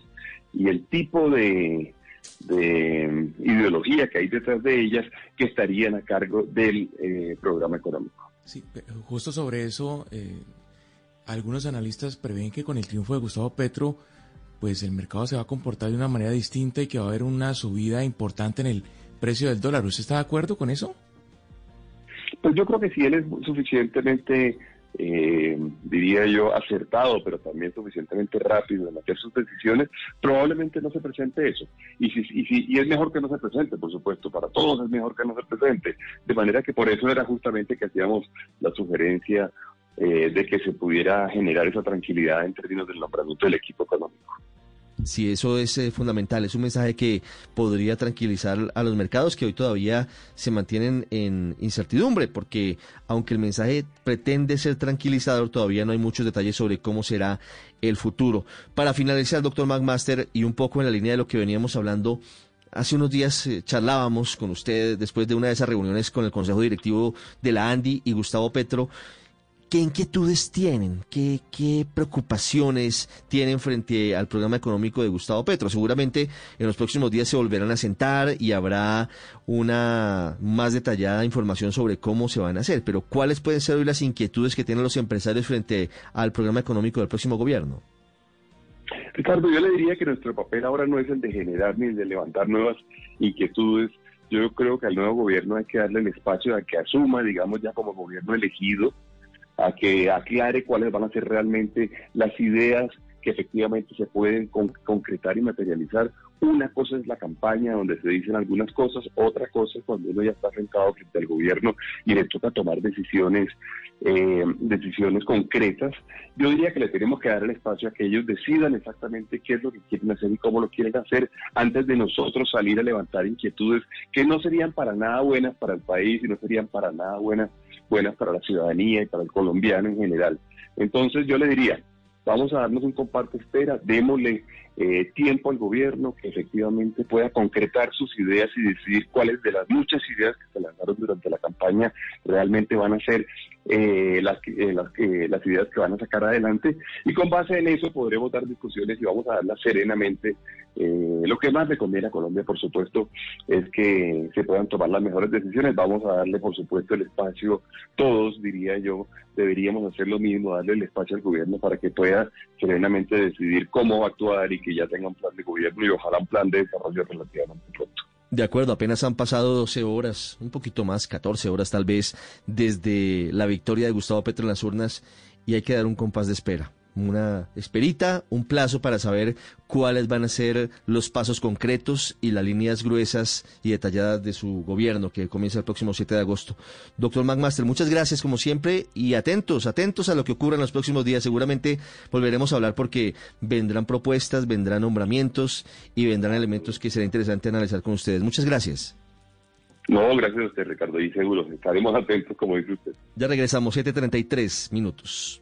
y el tipo de, de ideología que hay detrás de ellas que estarían a cargo del eh, programa económico. Sí, justo sobre eso, eh, algunos analistas prevén que con el triunfo de Gustavo Petro, pues el mercado se va a comportar de una manera distinta y que va a haber una subida importante en el precio del dólar. ¿Usted está de acuerdo con eso? Pues yo creo que si él es suficientemente, eh, diría yo, acertado, pero también suficientemente rápido en hacer sus decisiones, probablemente no se presente eso. Y, si, y, si, y es mejor que no se presente, por supuesto, para todos es mejor que no se presente. De manera que por eso era justamente que hacíamos la sugerencia eh, de que se pudiera generar esa tranquilidad en términos del nombramiento del equipo económico. Sí, eso es eh, fundamental. Es un mensaje que podría tranquilizar a los mercados que hoy todavía se mantienen en incertidumbre, porque aunque el mensaje pretende ser tranquilizador, todavía no hay muchos detalles sobre cómo será el futuro. Para finalizar, doctor McMaster, y un poco en la línea de lo que veníamos hablando, hace unos días eh, charlábamos con usted después de una de esas reuniones con el Consejo Directivo de la ANDI y Gustavo Petro ¿Qué inquietudes tienen? ¿Qué, preocupaciones tienen frente al programa económico de Gustavo Petro? Seguramente en los próximos días se volverán a sentar y habrá una más detallada información sobre cómo se van a hacer. Pero ¿cuáles pueden ser hoy las inquietudes que tienen los empresarios frente al programa económico del próximo gobierno? Ricardo, yo le diría que nuestro papel ahora no es el de generar ni el de levantar nuevas inquietudes. Yo creo que al nuevo gobierno hay que darle el espacio a que asuma, digamos, ya como gobierno elegido, a que aclare cuáles van a ser realmente las ideas que efectivamente se pueden concretar y materializar. Una cosa es la campaña donde se dicen algunas cosas, otra cosa es cuando uno ya está sentado frente al gobierno y le toca tomar decisiones, eh, decisiones concretas. Yo diría que le tenemos que dar el espacio a que ellos decidan exactamente qué es lo que quieren hacer y cómo lo quieren hacer antes de nosotros salir a levantar inquietudes que no serían para nada buenas para el país y no serían para nada buenas buenas para la ciudadanía y para el colombiano en general. Entonces yo le diría, vamos a darnos un comparte espera, démosle eh, tiempo al gobierno que efectivamente pueda concretar sus ideas y decidir cuáles de las muchas ideas que se lanzaron durante la campaña realmente van a ser eh, las, eh, las, las ideas que van a sacar adelante y con base en eso podremos dar discusiones y vamos a darlas serenamente. lo que más le conviene a Colombia, por supuesto, es que se puedan tomar las mejores decisiones. Vamos a darle, por supuesto, el espacio, todos, diría yo, deberíamos hacer lo mismo, darle el espacio al gobierno para que pueda serenamente decidir cómo va actuar y que ya tenga un plan de gobierno y ojalá un plan de desarrollo relativamente pronto. De acuerdo, apenas han pasado 12 horas, un poquito más, 14 horas tal vez, desde la victoria de Gustavo Petro en las urnas y hay que dar un compás de espera una esperita, un plazo para saber cuáles van a ser los pasos concretos y las líneas gruesas y detalladas de su gobierno que comienza el próximo 7 de agosto. Doctor McMaster, muchas gracias como siempre y atentos, atentos a lo que ocurra en los próximos días. Seguramente volveremos a hablar porque vendrán propuestas, vendrán nombramientos y vendrán elementos que será interesante analizar con ustedes. Muchas gracias. No, gracias a usted, Ricardo, y seguro, estaremos atentos, como dice usted. Ya regresamos, 7.33 minutos.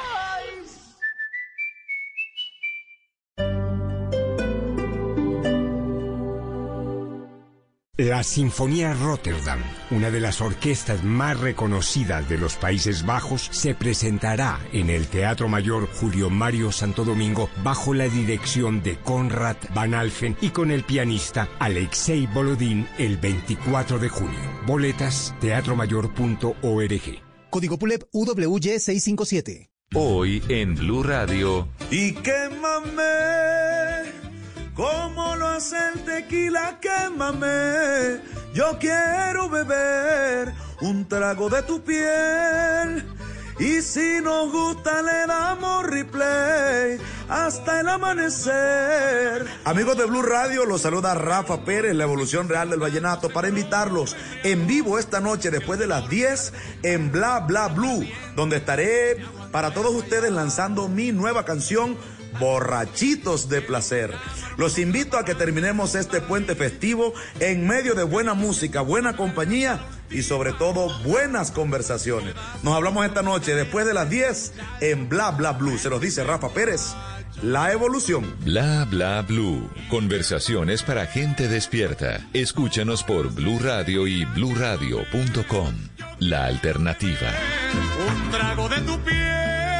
La Sinfonía Rotterdam, una de las orquestas más reconocidas de los Países Bajos, se presentará en el Teatro Mayor Julio Mario Santo Domingo bajo la dirección de Konrad Van Alphen y con el pianista Alexei Bolodín el 24 de junio. Boletas teatromayor.org. Código PULEP UWY657. Hoy en Blue Radio. Y quémame, como lo hace el tequila, quémame. Yo quiero beber un trago de tu piel. Y si nos gusta le damos replay hasta el amanecer. Amigos de Blue Radio, los saluda Rafa Pérez, la evolución real del vallenato, para invitarlos en vivo esta noche después de las 10 en Bla Bla Blue, donde estaré para todos ustedes lanzando mi nueva canción borrachitos de placer. Los invito a que terminemos este puente festivo en medio de buena música, buena compañía y sobre todo buenas conversaciones. Nos hablamos esta noche después de las 10 en Bla Bla Blue. Se los dice Rafa Pérez. La evolución. Bla bla blue. Conversaciones para gente despierta. Escúchanos por Blue Radio y bluradio.com. La alternativa. Un trago de tu piel.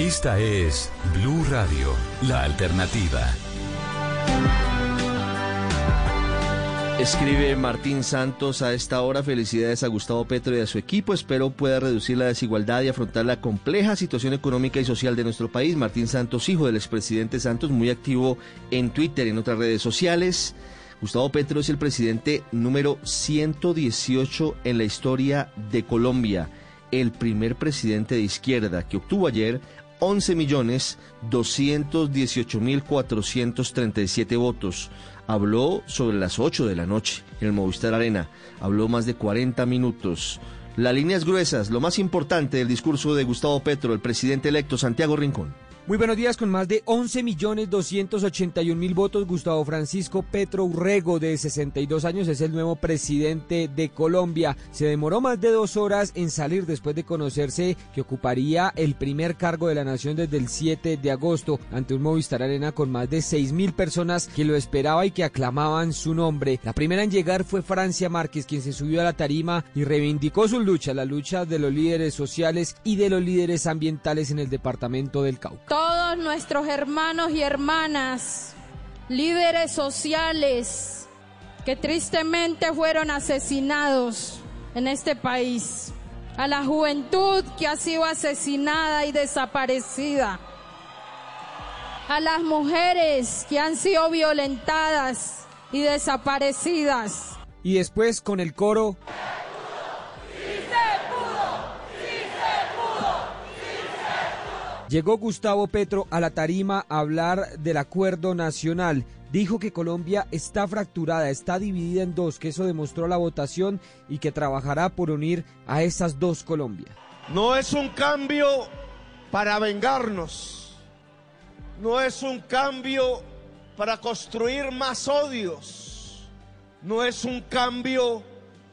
Esta es Blue Radio, la alternativa. Escribe Martín Santos a esta hora. Felicidades a Gustavo Petro y a su equipo. Espero pueda reducir la desigualdad y afrontar la compleja situación económica y social de nuestro país. Martín Santos, hijo del expresidente Santos, muy activo en Twitter y en otras redes sociales. Gustavo Petro es el presidente número 118 en la historia de Colombia. El primer presidente de izquierda que obtuvo ayer 11.218.437 votos. Habló sobre las 8 de la noche en el Movistar Arena. Habló más de 40 minutos. Las líneas gruesas, lo más importante del discurso de Gustavo Petro, el presidente electo Santiago Rincón. Muy buenos días, con más de 11.281.000 votos, Gustavo Francisco Petro Urrego, de 62 años, es el nuevo presidente de Colombia. Se demoró más de dos horas en salir después de conocerse que ocuparía el primer cargo de la nación desde el 7 de agosto, ante un Movistar Arena con más de 6.000 personas que lo esperaba y que aclamaban su nombre. La primera en llegar fue Francia Márquez, quien se subió a la tarima y reivindicó su lucha, la lucha de los líderes sociales y de los líderes ambientales en el departamento del Cauca todos nuestros hermanos y hermanas, líderes sociales que tristemente fueron asesinados en este país, a la juventud que ha sido asesinada y desaparecida, a las mujeres que han sido violentadas y desaparecidas. Y después con el coro... Llegó Gustavo Petro a la tarima a hablar del acuerdo nacional. Dijo que Colombia está fracturada, está dividida en dos, que eso demostró la votación y que trabajará por unir a esas dos Colombias. No es un cambio para vengarnos. No es un cambio para construir más odios. No es un cambio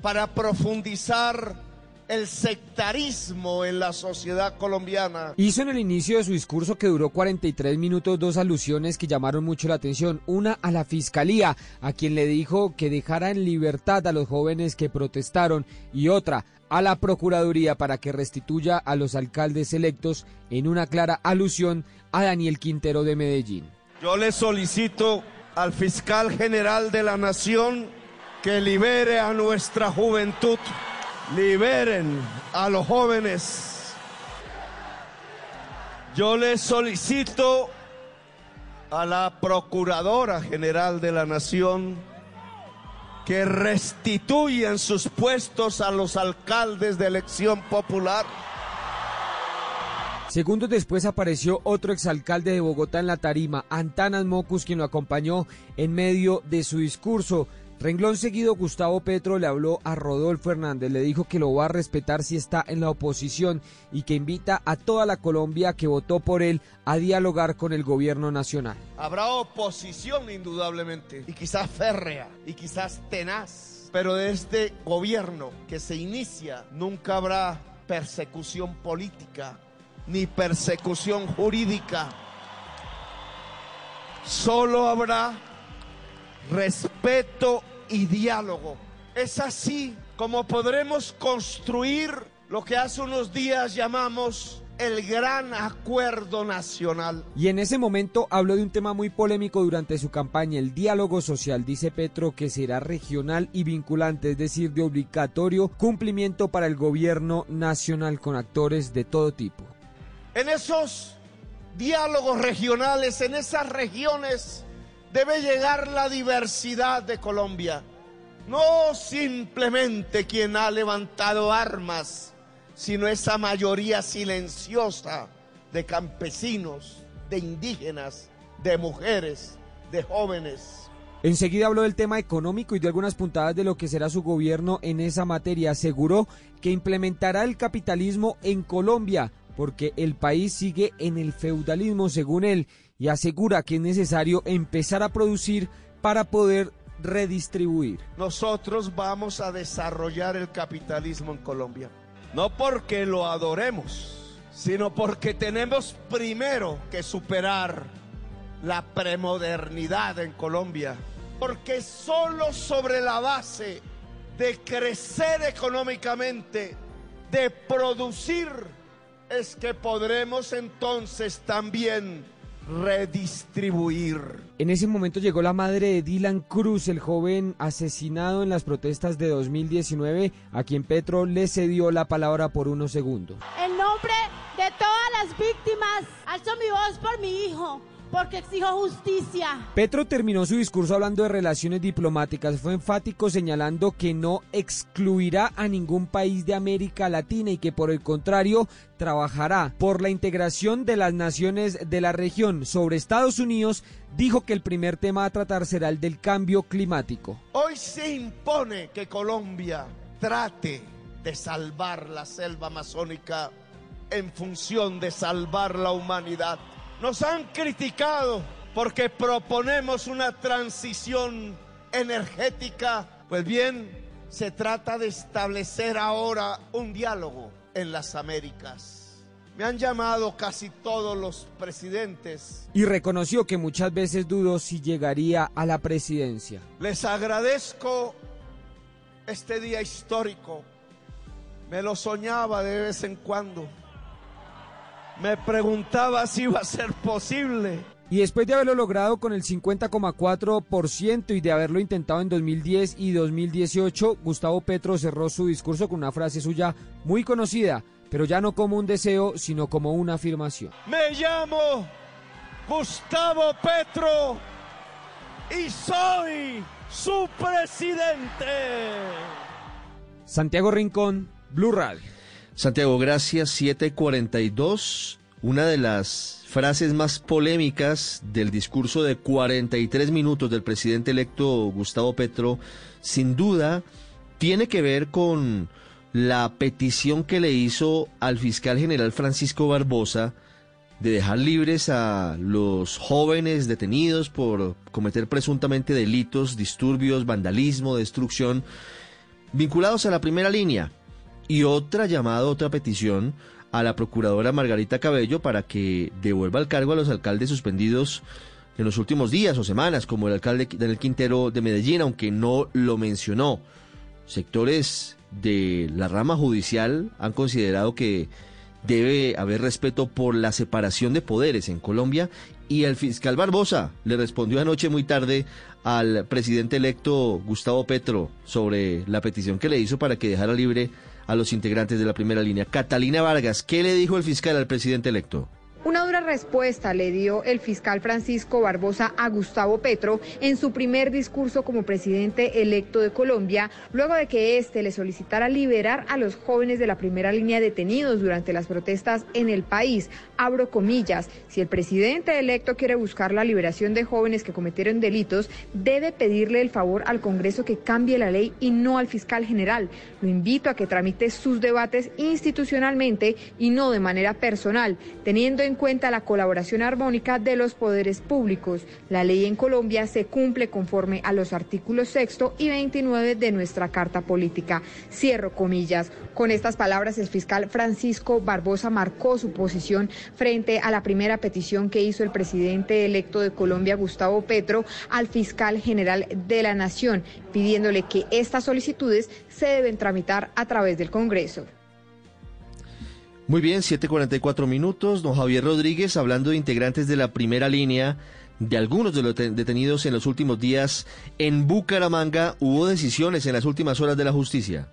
para profundizar el sectarismo en la sociedad colombiana. Hizo en el inicio de su discurso que duró 43 minutos dos alusiones que llamaron mucho la atención. Una a la fiscalía, a quien le dijo que dejara en libertad a los jóvenes que protestaron, y otra a la Procuraduría para que restituya a los alcaldes electos en una clara alusión a Daniel Quintero de Medellín. Yo le solicito al fiscal general de la nación que libere a nuestra juventud liberen a los jóvenes. Yo les solicito a la Procuradora General de la Nación que restituyan sus puestos a los alcaldes de elección popular. Segundos después apareció otro exalcalde de Bogotá en la tarima, Antanas Mocus, quien lo acompañó en medio de su discurso. Renglón seguido, Gustavo Petro le habló a Rodolfo Hernández, le dijo que lo va a respetar si está en la oposición y que invita a toda la Colombia que votó por él a dialogar con el gobierno nacional. Habrá oposición indudablemente, y quizás férrea, y quizás tenaz Pero de este gobierno que se inicia nunca habrá persecución política ni persecución jurídica. Solo habrá respeto y diálogo. Es así como podremos construir lo que hace unos días llamamos el gran acuerdo nacional. Y en ese momento habló de un tema muy polémico durante su campaña, el diálogo social. Dice Petro que será regional y vinculante, es decir, de obligatorio cumplimiento para el gobierno nacional con actores de todo tipo. En esos diálogos regionales, en esas regiones, debe llegar la diversidad de Colombia. No simplemente quien ha levantado armas, sino esa mayoría silenciosa de campesinos, de indígenas, de mujeres, de jóvenes. Enseguida habló del tema económico y dio algunas puntadas de lo que será su gobierno en esa materia. Aseguró que implementará el capitalismo en Colombia porque el país sigue en el feudalismo según él y asegura que es necesario empezar a producir para poder redistribuir. Nosotros vamos a desarrollar el capitalismo en Colombia. No porque lo adoremos, sino porque tenemos primero que superar la premodernidad en Colombia. Porque solo sobre la base de crecer económicamente, de producir, es que podremos entonces también redistribuir. En ese momento llegó la madre de Dylan Cruz, el joven asesinado en las protestas de 2019, a quien Petro le cedió la palabra por unos segundos. En nombre de todas las víctimas, alzo mi voz por mi hijo porque exijo justicia. Petro terminó su discurso hablando de relaciones diplomáticas. Fue enfático señalando que no excluirá a ningún país de América Latina y que por el contrario trabajará por la integración de las naciones de la región. Sobre Estados Unidos, dijo que el primer tema a tratar será el del cambio climático. Hoy se impone que Colombia trate de salvar la selva amazónica en función de salvar la humanidad. Nos han criticado porque proponemos una transición energética. Pues bien, se trata de establecer ahora un diálogo en las Américas. Me han llamado casi todos los presidentes. Y reconoció que muchas veces dudó si llegaría a la presidencia. Les agradezco este día histórico. Me lo soñaba de vez en cuando me preguntaba si iba a ser posible. Y después de haberlo logrado con el 50,4% y de haberlo intentado en 2010 y 2018, Gustavo Petro cerró su discurso con una frase suya muy conocida, pero ya no como un deseo, sino como una afirmación. Me llamo Gustavo Petro y soy su presidente. Santiago Rincón, Blue Radio. Santiago, gracias. 742. Una de las frases más polémicas del discurso de 43 minutos del presidente electo Gustavo Petro, sin duda, tiene que ver con la petición que le hizo al fiscal general Francisco Barbosa de dejar libres a los jóvenes detenidos por cometer presuntamente delitos, disturbios, vandalismo, destrucción, vinculados a la primera línea y otra llamada, otra petición a la procuradora Margarita Cabello para que devuelva el cargo a los alcaldes suspendidos en los últimos días o semanas, como el alcalde del Quintero de Medellín, aunque no lo mencionó. Sectores de la rama judicial han considerado que debe haber respeto por la separación de poderes en Colombia y el fiscal Barbosa le respondió anoche muy tarde al presidente electo Gustavo Petro sobre la petición que le hizo para que dejara libre a los integrantes de la primera línea. Catalina Vargas, ¿qué le dijo el fiscal al presidente electo? Una dura respuesta le dio el fiscal Francisco Barbosa a Gustavo Petro en su primer discurso como presidente electo de Colombia, luego de que éste le solicitara liberar a los jóvenes de la primera línea detenidos durante las protestas en el país. Abro comillas, si el presidente electo quiere buscar la liberación de jóvenes que cometieron delitos, debe pedirle el favor al Congreso que cambie la ley y no al fiscal general. Lo invito a que tramite sus debates institucionalmente y no de manera personal, teniendo en cuenta la colaboración armónica de los poderes públicos. La ley en Colombia se cumple conforme a los artículos sexto y 29 de nuestra Carta Política. Cierro comillas. Con estas palabras, el fiscal Francisco Barbosa marcó su posición frente a la primera petición que hizo el presidente electo de Colombia, Gustavo Petro, al fiscal general de la Nación, pidiéndole que estas solicitudes se deben tramitar a través del Congreso. Muy bien, 7:44 minutos. Don Javier Rodríguez, hablando de integrantes de la primera línea, de algunos de los detenidos en los últimos días en Bucaramanga, hubo decisiones en las últimas horas de la justicia.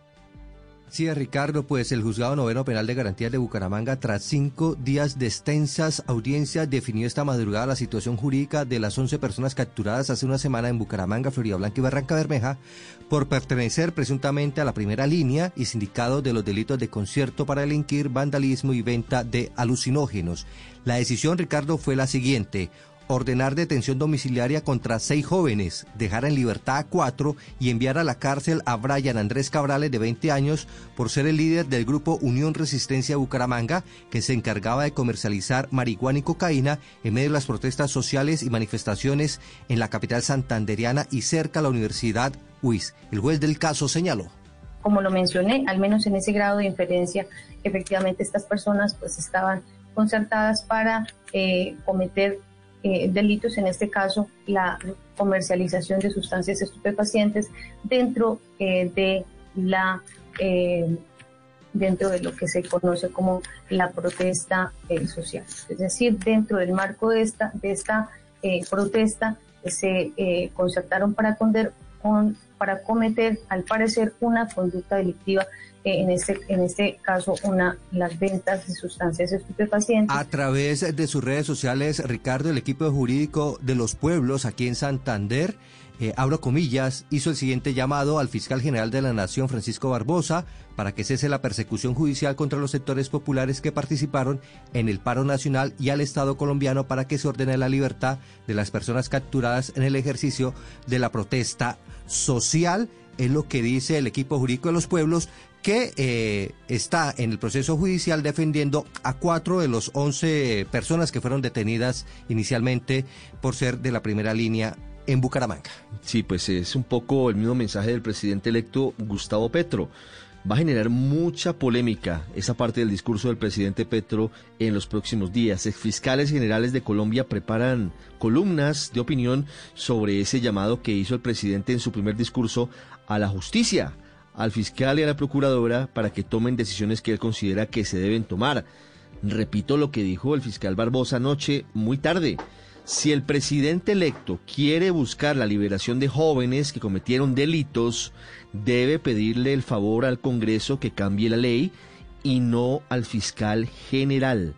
Sí, Ricardo, pues el juzgado noveno penal de garantías de Bucaramanga, tras cinco días de extensas audiencias, definió esta madrugada la situación jurídica de las 11 personas capturadas hace una semana en Bucaramanga, Florida Blanca y Barranca Bermeja por pertenecer presuntamente a la primera línea y sindicado de los delitos de concierto para delinquir, vandalismo y venta de alucinógenos. La decisión, Ricardo, fue la siguiente ordenar detención domiciliaria contra seis jóvenes, dejar en libertad a cuatro y enviar a la cárcel a Brian Andrés Cabrales de 20 años por ser el líder del grupo Unión Resistencia Bucaramanga que se encargaba de comercializar marihuana y cocaína en medio de las protestas sociales y manifestaciones en la capital santanderiana y cerca a la Universidad UIS. El juez del caso señaló. Como lo mencioné, al menos en ese grado de inferencia, efectivamente estas personas pues estaban concertadas para eh, cometer eh, delitos, en este caso la comercialización de sustancias estupefacientes dentro eh, de la eh, dentro de lo que se conoce como la protesta social. Es decir, dentro del marco de esta, de esta protesta se concertaron para, con, para cometer, al parecer, una conducta delictiva en este, en este caso, una, las ventas de sustancias estupefacientes. A través de sus redes sociales, Ricardo, el equipo jurídico de los pueblos aquí en Santander, eh, abro comillas, hizo el siguiente llamado al fiscal general de la Nación, Francisco Barbosa, para que cese la persecución judicial contra los sectores populares que participaron en el paro nacional y al Estado colombiano para que se ordene la libertad de las personas capturadas en el ejercicio de la protesta social. Es lo que dice el equipo jurídico de los pueblos que eh, está en el proceso judicial defendiendo a cuatro de los once personas que fueron detenidas inicialmente por ser de la primera línea en Bucaramanga. Sí, pues es un poco el mismo mensaje del presidente electo Gustavo Petro. Va a generar mucha polémica esa parte del discurso del presidente Petro en los próximos días. Fiscales generales de Colombia preparan columnas de opinión sobre ese llamado que hizo el presidente en su primer discurso a la justicia al fiscal y a la procuradora para que tomen decisiones que él considera que se deben tomar. Repito lo que dijo el fiscal Barbosa anoche, muy tarde. Si el presidente electo quiere buscar la liberación de jóvenes que cometieron delitos, debe pedirle el favor al Congreso que cambie la ley y no al fiscal general.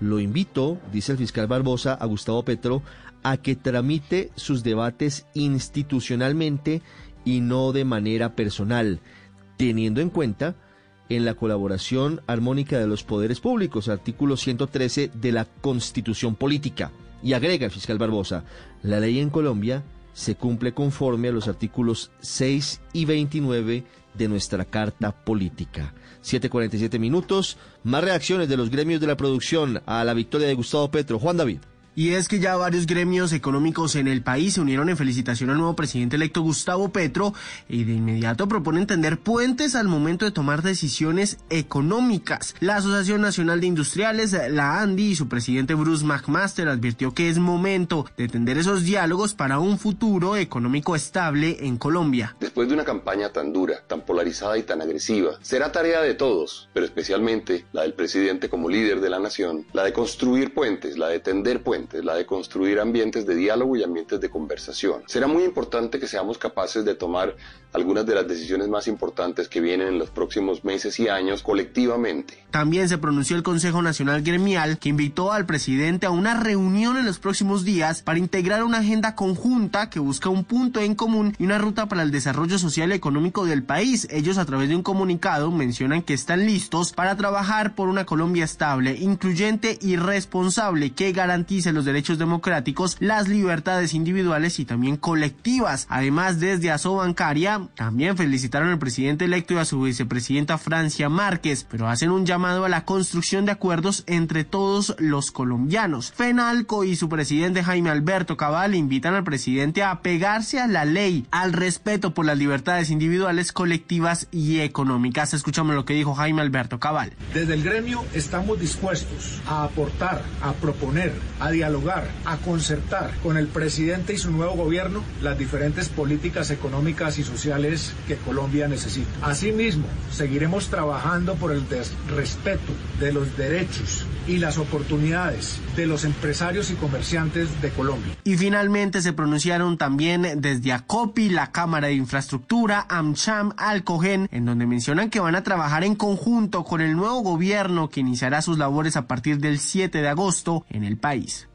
Lo invito, dice el fiscal Barbosa, a Gustavo Petro, a que tramite sus debates institucionalmente y no de manera personal teniendo en cuenta en la colaboración armónica de los poderes públicos, artículo 113 de la Constitución Política. Y agrega el fiscal Barbosa, la ley en Colombia se cumple conforme a los artículos 6 y 29 de nuestra Carta Política. 7.47 minutos, más reacciones de los gremios de la producción a la victoria de Gustavo Petro. Juan David. Y es que ya varios gremios económicos en el país se unieron en felicitación al nuevo presidente electo Gustavo Petro y de inmediato proponen tender puentes al momento de tomar decisiones económicas. La Asociación Nacional de Industriales, la ANDI y su presidente Bruce McMaster advirtió que es momento de tender esos diálogos para un futuro económico estable en Colombia. Después de una campaña tan dura, tan polarizada y tan agresiva, será tarea de todos, pero especialmente la del presidente como líder de la nación, la de construir puentes, la de tender puentes la de construir ambientes de diálogo y ambientes de conversación. Será muy importante que seamos capaces de tomar algunas de las decisiones más importantes que vienen en los próximos meses y años colectivamente. También se pronunció el Consejo Nacional Gremial que invitó al presidente a una reunión en los próximos días para integrar una agenda conjunta que busca un punto en común y una ruta para el desarrollo social y económico del país. Ellos a través de un comunicado mencionan que están listos para trabajar por una Colombia estable, incluyente y responsable que garantice los derechos democráticos, las libertades individuales y también colectivas. Además, desde Asobancaria también felicitaron al presidente electo y a su vicepresidenta Francia Márquez, pero hacen un llamado a la construcción de acuerdos entre todos los colombianos. FENALCO y su presidente Jaime Alberto Cabal invitan al presidente a pegarse a la ley, al respeto por las libertades individuales, colectivas y económicas. Escuchamos lo que dijo Jaime Alberto Cabal. Desde el gremio estamos dispuestos a aportar, a proponer, a dialogar, a concertar con el presidente y su nuevo gobierno las diferentes políticas económicas y sociales que Colombia necesita. Asimismo, seguiremos trabajando por el respeto de los derechos y las oportunidades de los empresarios y comerciantes de Colombia. Y finalmente se pronunciaron también desde ACOPI, la Cámara de Infraestructura, AmCham, Alcogen, en donde mencionan que van a trabajar en conjunto con el nuevo gobierno que iniciará sus labores a partir del 7 de agosto en el país.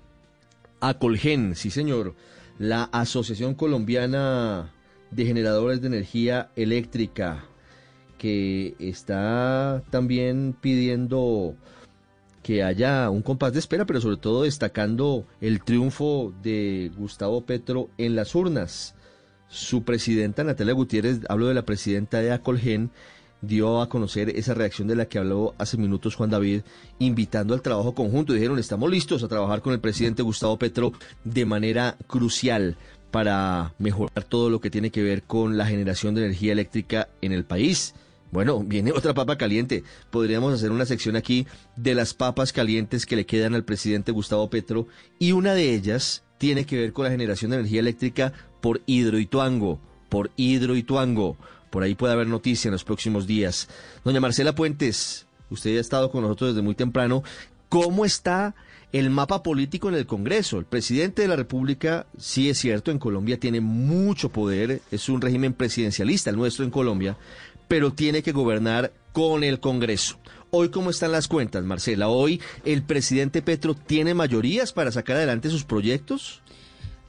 Acolgen, sí señor, la Asociación Colombiana de Generadores de Energía Eléctrica, que está también pidiendo que haya un compás de espera, pero sobre todo destacando el triunfo de Gustavo Petro en las urnas. Su presidenta Natalia Gutiérrez, hablo de la presidenta de Acolgen, dio a conocer esa reacción de la que habló hace minutos Juan David, invitando al trabajo conjunto. Dijeron, estamos listos a trabajar con el presidente Gustavo Petro de manera crucial para mejorar todo lo que tiene que ver con la generación de energía eléctrica en el país. Bueno, viene otra papa caliente. Podríamos hacer una sección aquí de las papas calientes que le quedan al presidente Gustavo Petro y una de ellas tiene que ver con la generación de energía eléctrica por Hidroituango, por Hidroituango. Por ahí puede haber noticia en los próximos días. Doña Marcela Puentes, usted ha estado con nosotros desde muy temprano. ¿Cómo está el mapa político en el Congreso? El presidente de la República, sí es cierto, en Colombia tiene mucho poder, es un régimen presidencialista el nuestro en Colombia, pero tiene que gobernar con el Congreso. Hoy, ¿cómo están las cuentas, Marcela? Hoy, ¿el presidente Petro tiene mayorías para sacar adelante sus proyectos?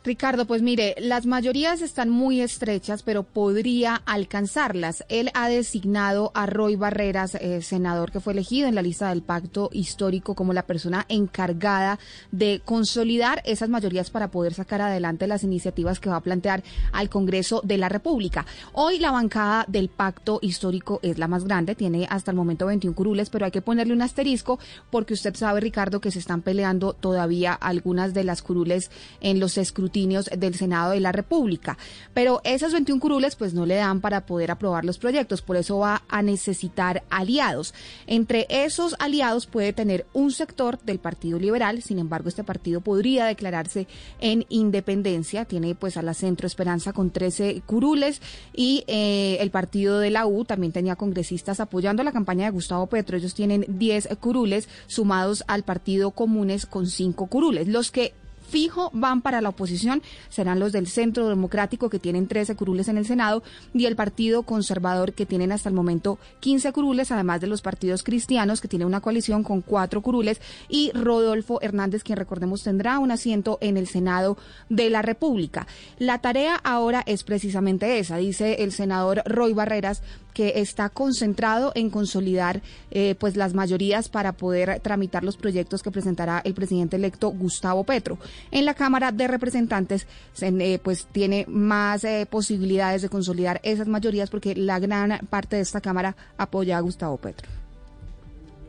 Ricardo, pues mire, las mayorías están muy estrechas, pero podría alcanzarlas. Él ha designado a Roy Barreras, eh, senador que fue elegido en la lista del pacto histórico, como la persona encargada de consolidar esas mayorías para poder sacar adelante las iniciativas que va a plantear al Congreso de la República. Hoy la bancada del pacto histórico es la más grande, tiene hasta el momento 21 curules, pero hay que ponerle un asterisco porque usted sabe, Ricardo, que se están peleando todavía algunas de las curules en los escrutinios del Senado de la República. Pero esas 21 curules pues no le dan para poder aprobar los proyectos, por eso va a necesitar aliados. Entre esos aliados puede tener un sector del Partido Liberal, sin embargo este partido podría declararse en independencia, tiene pues a la Centro Esperanza con 13 curules y eh, el partido de la U también tenía congresistas apoyando la campaña de Gustavo Petro, ellos tienen 10 curules sumados al Partido Comunes con 5 curules. Los que fijo van para la oposición serán los del Centro Democrático que tienen 13 curules en el Senado y el Partido Conservador que tienen hasta el momento 15 curules, además de los partidos cristianos que tienen una coalición con cuatro curules y Rodolfo Hernández, quien recordemos tendrá un asiento en el Senado de la República. La tarea ahora es precisamente esa, dice el senador Roy Barreras, que está concentrado en consolidar eh, pues las mayorías para poder tramitar los proyectos que presentará el presidente electo Gustavo Petro. En la Cámara de Representantes eh, pues tiene más eh, posibilidades de consolidar esas mayorías porque la gran parte de esta Cámara apoya a Gustavo Petro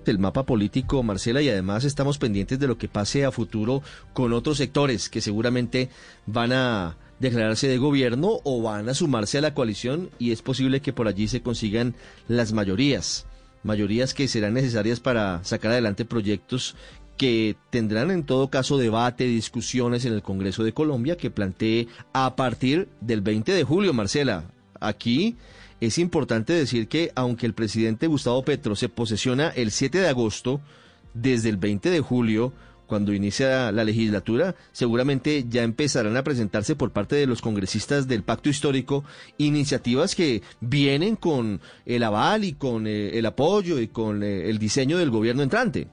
el mapa político, Marcela, y además estamos pendientes de lo que pase a futuro con otros sectores que seguramente van a declararse de gobierno o van a sumarse a la coalición y es posible que por allí se consigan las mayorías, mayorías que serán necesarias para sacar adelante proyectos que tendrán en todo caso debate, discusiones en el Congreso de Colombia que plantee a partir del 20 de julio, Marcela. Aquí es importante decir que aunque el presidente Gustavo Petro se posesiona el 7 de agosto, desde el 20 de julio cuando inicia la legislatura, seguramente ya empezarán a presentarse por parte de los congresistas del pacto histórico iniciativas que vienen con el aval y con eh, el apoyo y con eh, el diseño del gobierno entrante.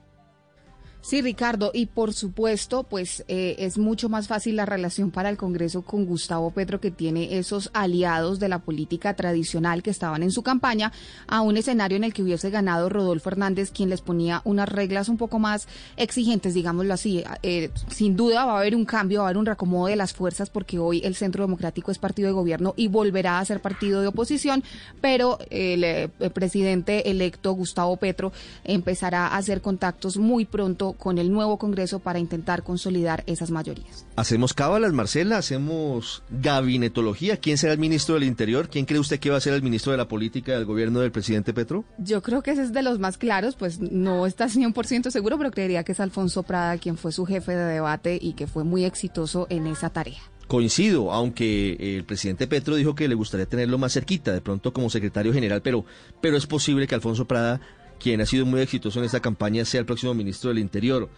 Sí, Ricardo, y por supuesto, pues eh, es mucho más fácil la relación para el Congreso con Gustavo Petro, que tiene esos aliados de la política tradicional que estaban en su campaña, a un escenario en el que hubiese ganado Rodolfo Hernández, quien les ponía unas reglas un poco más exigentes, digámoslo así. Eh, sin duda va a haber un cambio, va a haber un reacomodo de las fuerzas, porque hoy el Centro Democrático es partido de gobierno y volverá a ser partido de oposición, pero el, el eh, presidente electo Gustavo Petro empezará a hacer contactos muy pronto con el nuevo Congreso para intentar consolidar esas mayorías. Hacemos cábalas, Marcela, hacemos gabinetología. ¿Quién será el ministro del Interior? ¿Quién cree usted que va a ser el ministro de la Política del gobierno del presidente Petro? Yo creo que ese es de los más claros, pues no está 100% seguro, pero creería que es Alfonso Prada, quien fue su jefe de debate y que fue muy exitoso en esa tarea. Coincido, aunque el presidente Petro dijo que le gustaría tenerlo más cerquita, de pronto como secretario general, pero, pero es posible que Alfonso Prada quien ha sido muy exitoso en esta campaña sea el próximo ministro del Interior.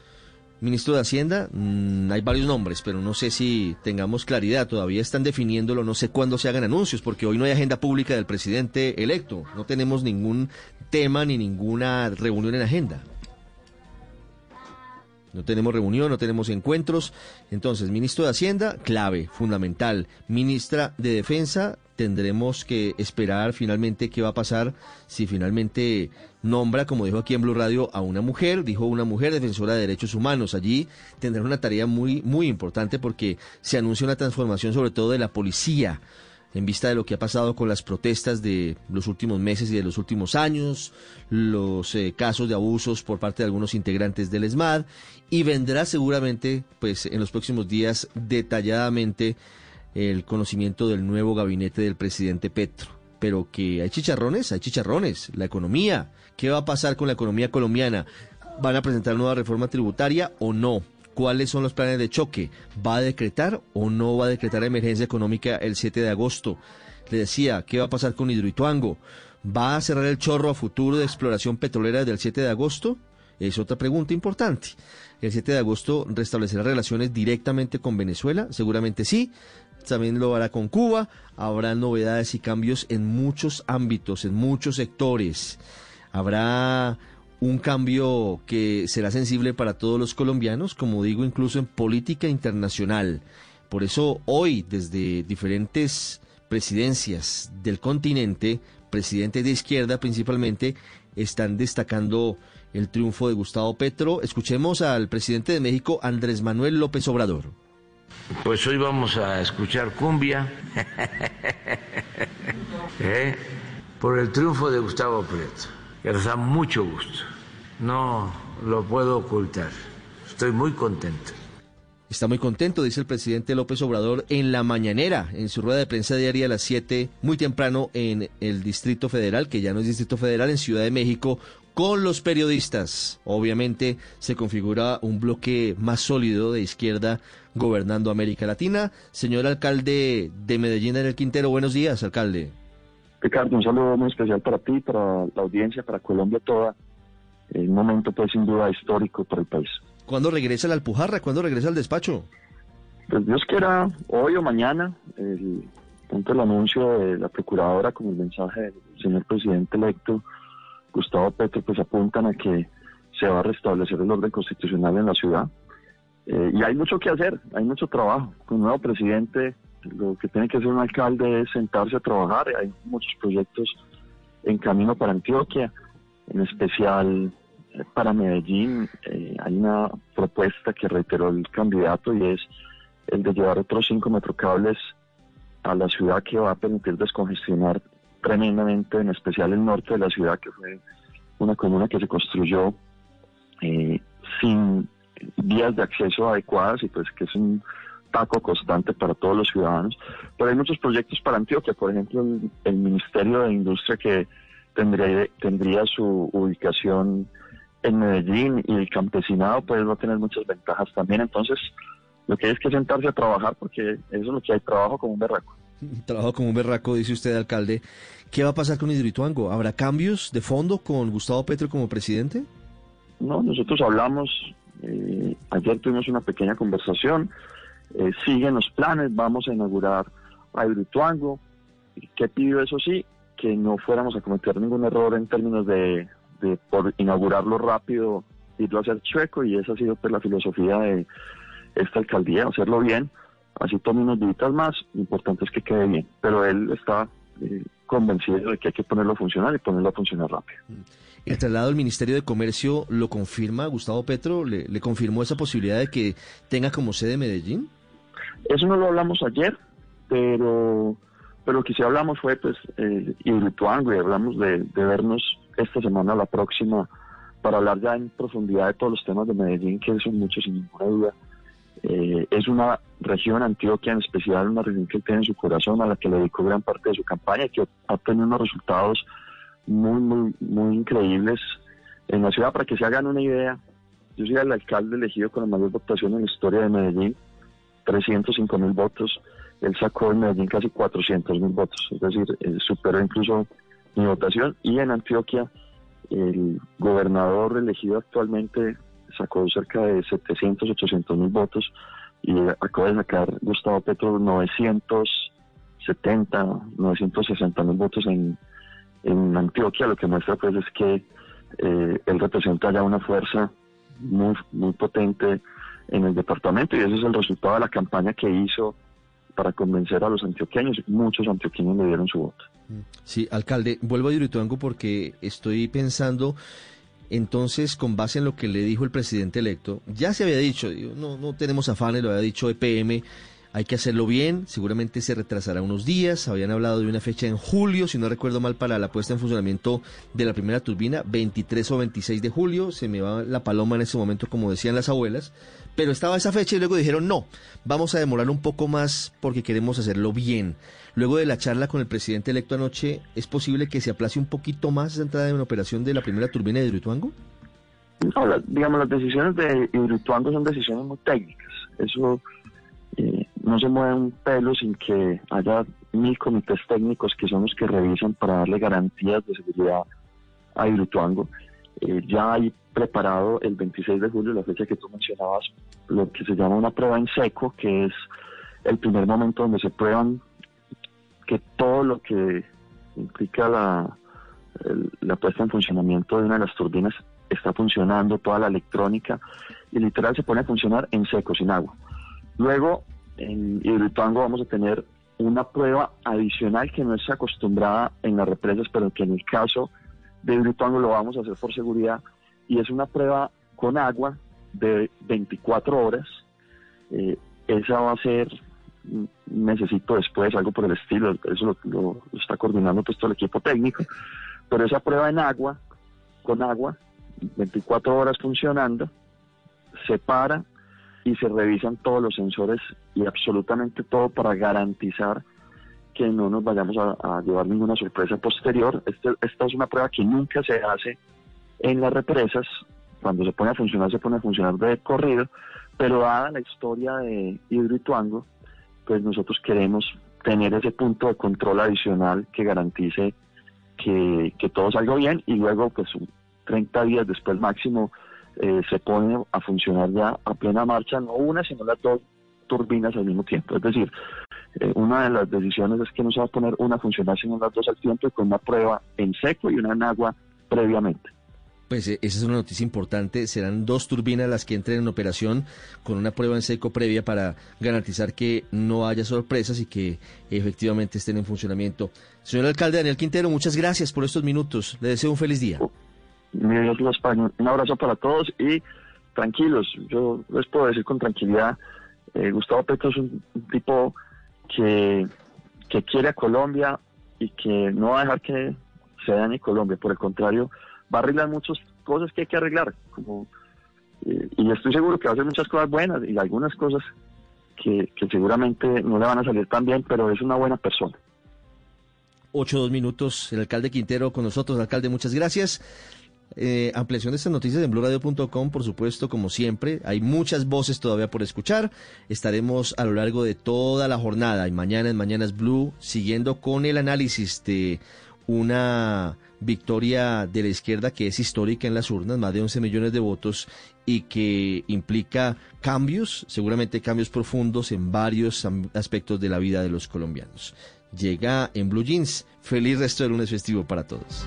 Ministro de Hacienda, mm, hay varios nombres, pero no sé si tengamos claridad. Todavía están definiéndolo, no sé cuándo se hagan anuncios, porque hoy no hay agenda pública del presidente electo. No tenemos ningún tema ni ninguna reunión en agenda. No tenemos reunión, no tenemos encuentros. Entonces, ministro de Hacienda, clave, fundamental. Ministra de Defensa, tendremos que esperar finalmente qué va a pasar si finalmente nombra, como dijo aquí en Blue Radio, a una mujer, dijo una mujer defensora de derechos humanos. Allí tendrá una tarea muy, muy importante porque se anuncia una transformación sobre todo de la policía en vista de lo que ha pasado con las protestas de los últimos meses y de los últimos años, los eh, casos de abusos por parte de algunos integrantes del ESMAD y vendrá seguramente pues en los próximos días detalladamente el conocimiento del nuevo gabinete del presidente Petro. Pero que hay chicharrones, hay chicharrones, la economía, ¿qué va a pasar con la economía colombiana? ¿Van a presentar nueva reforma tributaria o no? Cuáles son los planes de choque. ¿Va a decretar o no va a decretar emergencia económica el 7 de agosto? Le decía, ¿qué va a pasar con Hidroituango? ¿Va a cerrar el chorro a futuro de exploración petrolera del 7 de agosto? Es otra pregunta importante. ¿El 7 de agosto restablecerá relaciones directamente con Venezuela? Seguramente sí. También lo hará con Cuba. Habrá novedades y cambios en muchos ámbitos, en muchos sectores. Habrá un cambio que será sensible para todos los colombianos, como digo, incluso en política internacional. Por eso hoy, desde diferentes presidencias del continente, presidentes de izquierda principalmente, están destacando el triunfo de Gustavo Petro. Escuchemos al presidente de México, Andrés Manuel López Obrador. Pues hoy vamos a escuchar cumbia <laughs> ¿Eh? por el triunfo de Gustavo Petro que nos da mucho gusto. No lo puedo ocultar. Estoy muy contento. Está muy contento, dice el presidente López Obrador en la mañanera, en su rueda de prensa diaria a las 7, muy temprano en el Distrito Federal, que ya no es Distrito Federal, en Ciudad de México, con los periodistas. Obviamente se configura un bloque más sólido de izquierda gobernando América Latina. Señor alcalde de Medellín el Quintero, buenos días, alcalde. Ricardo, un saludo muy especial para ti, para la audiencia, para Colombia toda. Un momento, pues, sin duda histórico para el país. ¿Cuándo regresa la Alpujarra? ¿Cuándo regresa al despacho? Pues Dios quiera, hoy o mañana, el, tanto el anuncio de la procuradora como el mensaje del señor presidente electo Gustavo Petro, pues apuntan a que se va a restablecer el orden constitucional en la ciudad. Eh, y hay mucho que hacer, hay mucho trabajo. Con un nuevo presidente lo que tiene que hacer un alcalde es sentarse a trabajar. Hay muchos proyectos en camino para Antioquia, en especial eh, para Medellín. Eh, hay una propuesta que reiteró el candidato y es el de llevar otros cinco metrocables a la ciudad que va a permitir descongestionar tremendamente, en especial el norte de la ciudad, que fue una comuna que se construyó eh, sin vías de acceso adecuadas y pues que es un constante para todos los ciudadanos. Pero hay muchos proyectos para Antioquia, por ejemplo, el, Ministerio de Industria que tendría, tendría su ubicación en Medellín y el campesinado pues va a tener muchas ventajas también. Entonces, lo que hay es que sentarse a trabajar porque eso es lo que hay, trabajo como un berraco. <laughs> Trabajo como un berraco, dice usted, alcalde. ¿Qué va a pasar con Hidroituango? ¿Habrá cambios de fondo con Gustavo Petro como presidente? No, nosotros hablamos, eh, ayer tuvimos una pequeña conversación, eh, siguen los planes, vamos a inaugurar a Hidroituango. ¿Qué pidió eso sí? Que no fuéramos a cometer ningún error en términos de, por inaugurarlo rápido, irlo a hacer chueco y esa ha sido pues, la filosofía de esta alcaldía, hacerlo bien, así tome unos días más, lo importante es que quede bien, pero él está eh, convencido de que hay que ponerlo a funcionar y ponerlo a funcionar rápido. El traslado del Ministerio de Comercio lo confirma Gustavo Petro, ¿Le, le confirmó esa posibilidad de que tenga como sede Medellín. Eso no lo hablamos ayer, pero pero lo que sí hablamos fue pues eh, y hablamos de, vernos esta semana la próxima para hablar ya en profundidad de todos los temas de Medellín, que son muchos sin ninguna duda. Eh, es una región, Antioquia en especial, una región que tiene en su corazón, a la que le dedicó gran parte de su campaña, que ha tenido unos resultados muy, muy, muy increíbles en la ciudad. Para que se hagan una idea, yo soy el alcalde elegido con la mayor votación en la historia de Medellín, 305 mil votos. Él sacó en Medellín casi 400 mil votos, es decir, eh, superó incluso mi votación. Y en Antioquia, el gobernador elegido actualmente sacó cerca de 700, 800 mil votos y acaba de sacar Gustavo Petro 970, 960 mil votos en, en Antioquia, lo que muestra pues es que eh, él representa ya una fuerza muy, muy potente en el departamento y ese es el resultado de la campaña que hizo para convencer a los antioqueños. Muchos antioqueños le dieron su voto. Sí, alcalde, vuelvo a Hidroituango porque estoy pensando entonces, con base en lo que le dijo el presidente electo, ya se había dicho, no, no tenemos afanes, lo había dicho EPM, hay que hacerlo bien, seguramente se retrasará unos días, habían hablado de una fecha en julio, si no recuerdo mal, para la puesta en funcionamiento de la primera turbina, 23 o 26 de julio, se me va la paloma en ese momento, como decían las abuelas, pero estaba esa fecha y luego dijeron, no, vamos a demorar un poco más porque queremos hacerlo bien. Luego de la charla con el presidente electo anoche, ¿es posible que se aplace un poquito más esa entrada en operación de la primera turbina de Hidroituango? No, digamos, las decisiones de Hidroituango son decisiones muy técnicas. Eso eh, no se mueve un pelo sin que haya mil comités técnicos que son los que revisan para darle garantías de seguridad a Hidroituango. Eh, ya hay preparado el 26 de julio, la fecha que tú mencionabas, lo que se llama una prueba en seco, que es el primer momento donde se prueban que todo lo que implica la, la puesta en funcionamiento de una de las turbinas está funcionando, toda la electrónica, y literal se pone a funcionar en seco, sin agua. Luego, en Hidroituango vamos a tener una prueba adicional que no es acostumbrada en las represas, pero que en el caso de Hidroituango lo vamos a hacer por seguridad, y es una prueba con agua de 24 horas. Eh, esa va a ser necesito después, algo por el estilo, eso lo, está coordinando pues todo el equipo técnico, pero esa prueba en agua, con agua, 24 horas funcionando, se para y se revisan todos los sensores y absolutamente todo para garantizar que no nos vayamos a, llevar ninguna sorpresa posterior. Este, esta es una prueba que nunca se hace en las represas, cuando se pone a funcionar, se pone a funcionar de corrido, pero dada la historia de Hidroituango, pues nosotros queremos tener ese punto de control adicional que garantice que, todo salga bien y luego pues 30 días después máximo eh, se pone a funcionar ya a plena marcha, no una sino las dos turbinas al mismo tiempo. Es decir, eh, una de las decisiones es que no se va a poner una a funcionar sino las dos al tiempo con una prueba en seco y una en agua previamente. Pues eh, esa es una noticia importante. Serán dos turbinas las que entren en operación con una prueba en seco previa para garantizar que no haya sorpresas y que efectivamente estén en funcionamiento. Señor alcalde Daniel Quintero, muchas gracias por estos minutos. Le deseo un feliz día. Un abrazo para todos y tranquilos. Yo les puedo decir con tranquilidad, eh, Gustavo Petro es un, tipo que, que quiere a Colombia y que no va a dejar que se dañe Colombia. Por el contrario, va a arreglar muchas cosas que hay que arreglar. Como, eh, y estoy seguro que va a hacer muchas cosas buenas y algunas cosas que, seguramente no le van a salir tan bien, pero es una buena persona. Ocho, dos minutos, el alcalde Quintero con nosotros. Alcalde, muchas gracias. Eh, ampliación de estas noticias en bluradio.com, por supuesto, como siempre. Hay muchas voces todavía por escuchar. Estaremos a lo largo de toda la jornada y mañana en Mañanas Blue siguiendo con el análisis de una victoria de la izquierda que es histórica en las urnas, más de 11 millones de votos y que implica cambios, seguramente cambios profundos en varios aspectos de la vida de los colombianos. Llega en Blue Jeans. Feliz resto de lunes festivo para todos.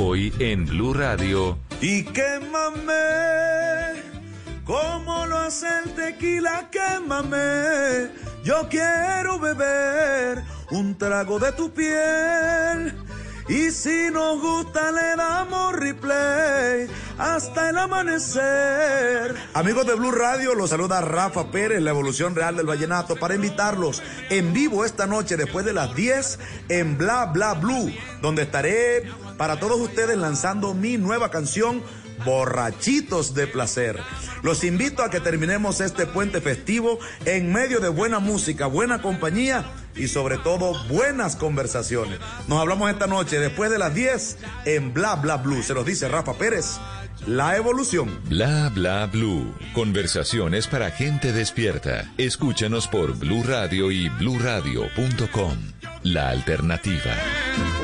Hoy en Blue Radio. Y quémame, como lo hace el tequila, quémame. Yo quiero beber un trago de tu piel. Y si nos gusta le damos replay hasta el amanecer. Amigos de Blue Radio, los saluda Rafa Pérez, la evolución real del vallenato, para invitarlos en vivo esta noche después de las 10 en Bla Bla Blue, donde estaré para todos ustedes lanzando mi nueva canción borrachitos de placer. Los invito a que terminemos este puente festivo en medio de buena música, buena compañía y sobre todo buenas conversaciones. Nos hablamos esta noche después de las 10 en Bla Bla Blue. Se los dice Rafa Pérez. La evolución. Bla bla blue. Conversaciones para gente despierta. Escúchanos por Blue Radio y bluradio.com. La alternativa.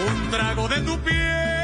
Un trago de tu piel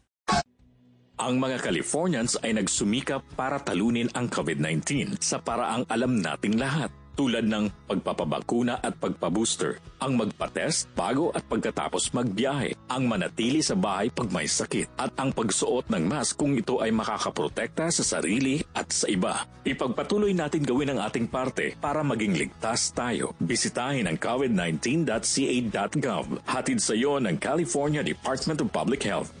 Ang mga Californians ay nagsumikap para talunin ang COVID-19 sa paraang alam nating lahat tulad ng pagpapabakuna at pagpabooster, ang magpatest bago at pagkatapos magbiyahe, ang manatili sa bahay pag may sakit, at ang pagsuot ng mask kung ito ay makakaprotekta sa sarili at sa iba. Ipagpatuloy natin gawin ang ating parte para maging ligtas tayo. Bisitahin ang covid19.ca.gov. Hatid sa iyo ng California Department of Public Health.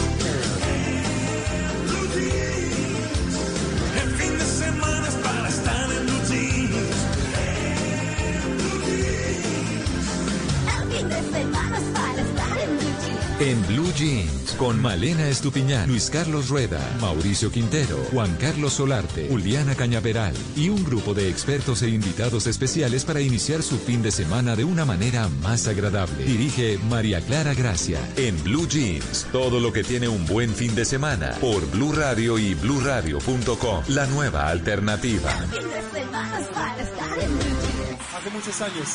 Blue Jeans. El fin de semana es para En Blue Jeans, con Malena Estupiñán, Luis Carlos Rueda, Mauricio Quintero, Juan Carlos Solarte, Juliana Cañaveral y un grupo de expertos e invitados especiales para iniciar su fin de semana de una manera más agradable. Dirige María Clara Gracia. En Blue Jeans, todo lo que tiene un buen fin de semana por Blue Radio y bluradio.com, la nueva alternativa. El fin de semana es para estar en blue jeans. Hace muchos años,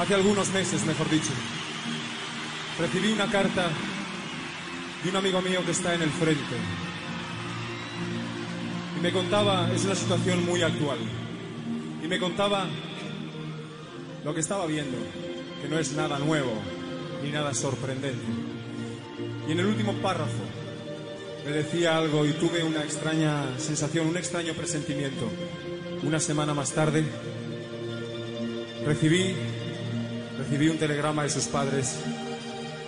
hace algunos meses, mejor dicho, recibí una carta de un amigo mío que está en el frente. Y me contaba, es una situación muy actual, y me contaba lo que estaba viendo, que no es nada nuevo ni nada sorprendente. Y en el último párrafo me decía algo y tuve una extraña sensación, un extraño presentimiento. Una semana más tarde recibí, recibí un telegrama de sus padres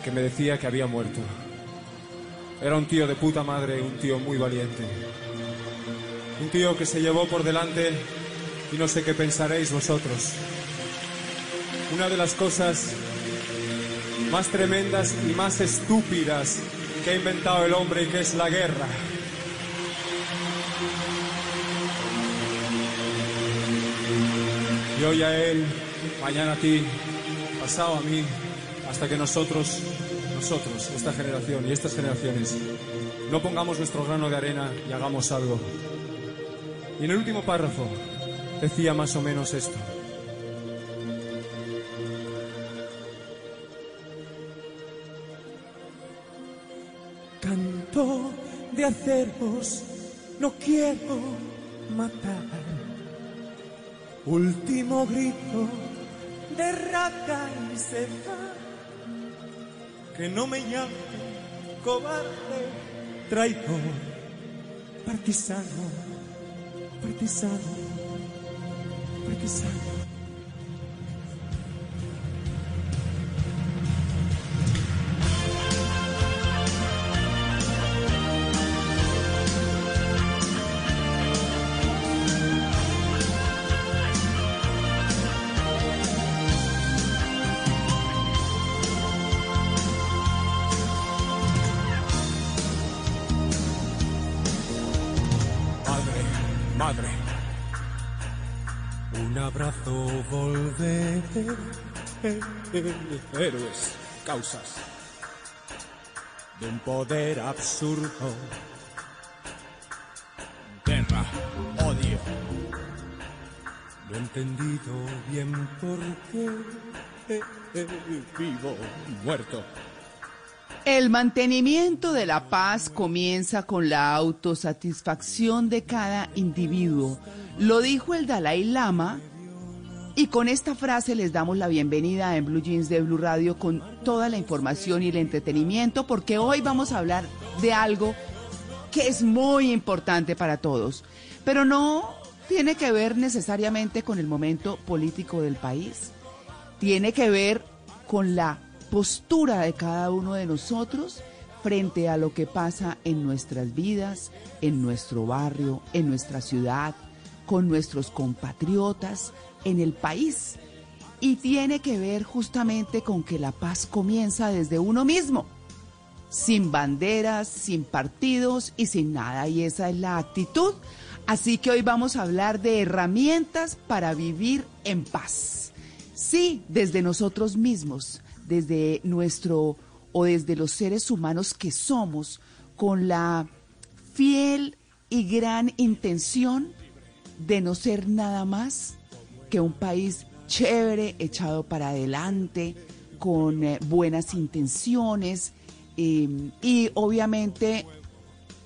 que me decía que había muerto. Era un tío de puta madre, un tío muy valiente. Un tío que se llevó por delante y no sé qué pensaréis vosotros. Una de las cosas más tremendas y más estúpidas que ha inventado el hombre y que es la guerra. Y hoy a él, mañana a ti, pasado a mí, hasta que nosotros, nosotros, esta generación y estas generaciones, no pongamos nuestro grano de arena y hagamos algo. Y en el último párrafo decía más o menos esto. Canto de aceros, no quiero matar. Último grito de rata y ceja. Que no me llame cobarde, traidor, partisano, partisano, partisano. <laughs> Héroes, causas de un poder absurdo. Guerra, odio. No he entendido bien por qué vivo muerto. El mantenimiento de la paz comienza con la autosatisfacción de cada individuo. Lo dijo el Dalai Lama y con esta frase les damos la bienvenida en Blue Jeans de Blue Radio con toda la información y el entretenimiento porque hoy vamos a hablar de algo que es muy importante para todos, pero no tiene que ver necesariamente con el momento político del país. Tiene que ver con la postura de cada uno de nosotros frente a lo que pasa en nuestras vidas, en nuestro barrio, en nuestra ciudad, con nuestros compatriotas, en el país. Y tiene que ver justamente con que la paz comienza desde uno mismo, sin banderas, sin partidos y sin nada. Y esa es la actitud. Así que hoy vamos a hablar de herramientas para vivir en paz. Sí, desde nosotros mismos, desde nuestro o desde los seres humanos que somos, con la fiel y gran intención de no ser nada más que un país chévere, echado para adelante, con eh, buenas intenciones eh, y obviamente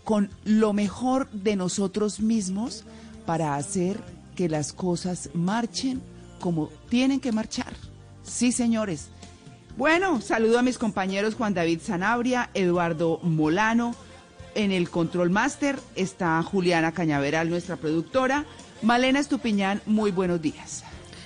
con lo mejor de nosotros mismos para hacer que las cosas marchen como tienen que marchar. Sí, señores. Bueno, saludo a mis compañeros Juan David Sanabria, Eduardo Molano. En el Control Master está Juliana Cañaveral, nuestra productora. Malena Estupiñán, muy buenos días.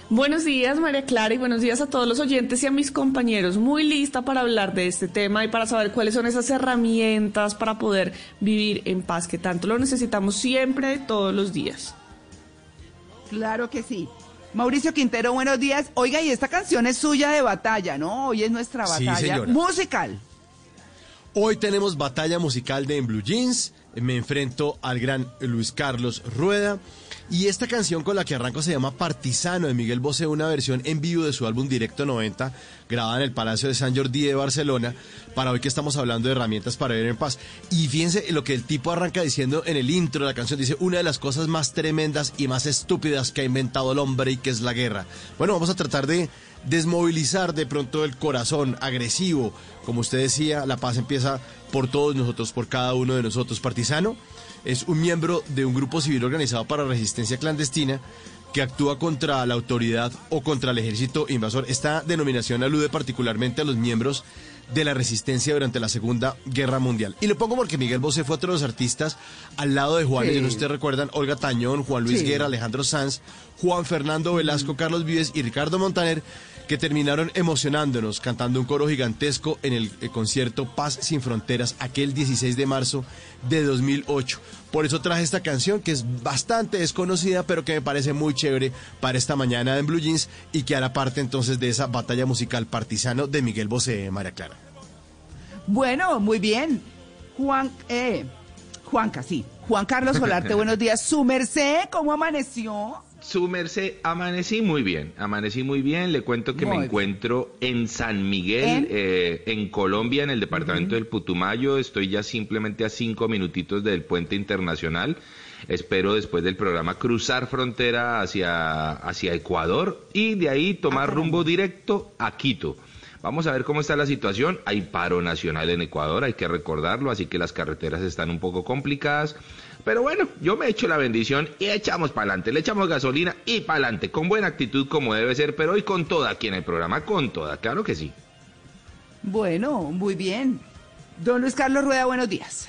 Buenos días, María Clara, y buenos días a todos los oyentes y a mis compañeros. Muy lista para hablar de este tema y para saber cuáles son esas herramientas para poder vivir en paz, que tanto lo necesitamos siempre, todos los días. Claro que sí. Mauricio Quintero, buenos días. Oiga, y esta canción es suya de batalla, ¿no? Hoy es nuestra Sí, batalla señora. musical. Hoy tenemos batalla musical de En Blue Jeans. Me enfrento al gran Luis Carlos Rueda. Y esta canción con la que arranco se llama Partisano de Miguel Bosé, una versión en vivo de su álbum Directo 90, grabada en el Palacio de San Jordi de Barcelona, para hoy que estamos hablando de herramientas para vivir en paz. Y fíjense lo que el tipo arranca diciendo en el intro de la canción, dice, una de las cosas más tremendas y más estúpidas que ha inventado el hombre y que es la guerra. Bueno, vamos a tratar de desmovilizar de pronto el corazón agresivo. Como usted decía, la paz empieza por todos nosotros, por cada uno de nosotros. Partisano es un miembro de un grupo civil organizado para resistencia clandestina que actúa contra la autoridad o contra el ejército invasor. Esta denominación alude particularmente a los miembros de la resistencia durante la Segunda Guerra Mundial. Y lo pongo porque Miguel Bosé fue otro de los artistas al lado de Juanes, Sí. no ustedes recuerdan, Olga Tañón, Juan Luis Sí. Guerra, Alejandro Sanz, Juan Fernando Velasco, Carlos Vives y Ricardo Montaner, que terminaron emocionándonos cantando un coro gigantesco en el eh, concierto Paz sin Fronteras aquel 16 de marzo de 2008. Por eso traje esta canción que es bastante desconocida, pero que me parece muy chévere para esta mañana en Blue Jeans y que hará parte entonces de esa batalla musical partisano de Miguel Bosé, María Clara. Bueno, muy bien. Juan, eh, Juanca, sí. Juan Carlos <laughs> Solarte, buenos días. Su merced, ¿cómo amaneció? Su merced, amanecí muy bien, amanecí muy bien. Le cuento que Muy me bien. encuentro en San Miguel, ¿En? eh, en Colombia, en el departamento del Putumayo. Estoy ya simplemente a cinco minutitos del puente internacional. Espero después del programa cruzar frontera hacia, hacia Ecuador y de ahí tomar rumbo directo a Quito. Vamos a ver cómo está la situación. Hay paro nacional en Ecuador, hay que recordarlo, así que las carreteras están un poco complicadas. Pero bueno, yo me echo la bendición y echamos para adelante, le echamos gasolina y para adelante, con buena actitud como debe ser, pero hoy con toda aquí en el programa, con toda, claro que sí. Bueno, muy bien. Don Luis Carlos Rueda, buenos días.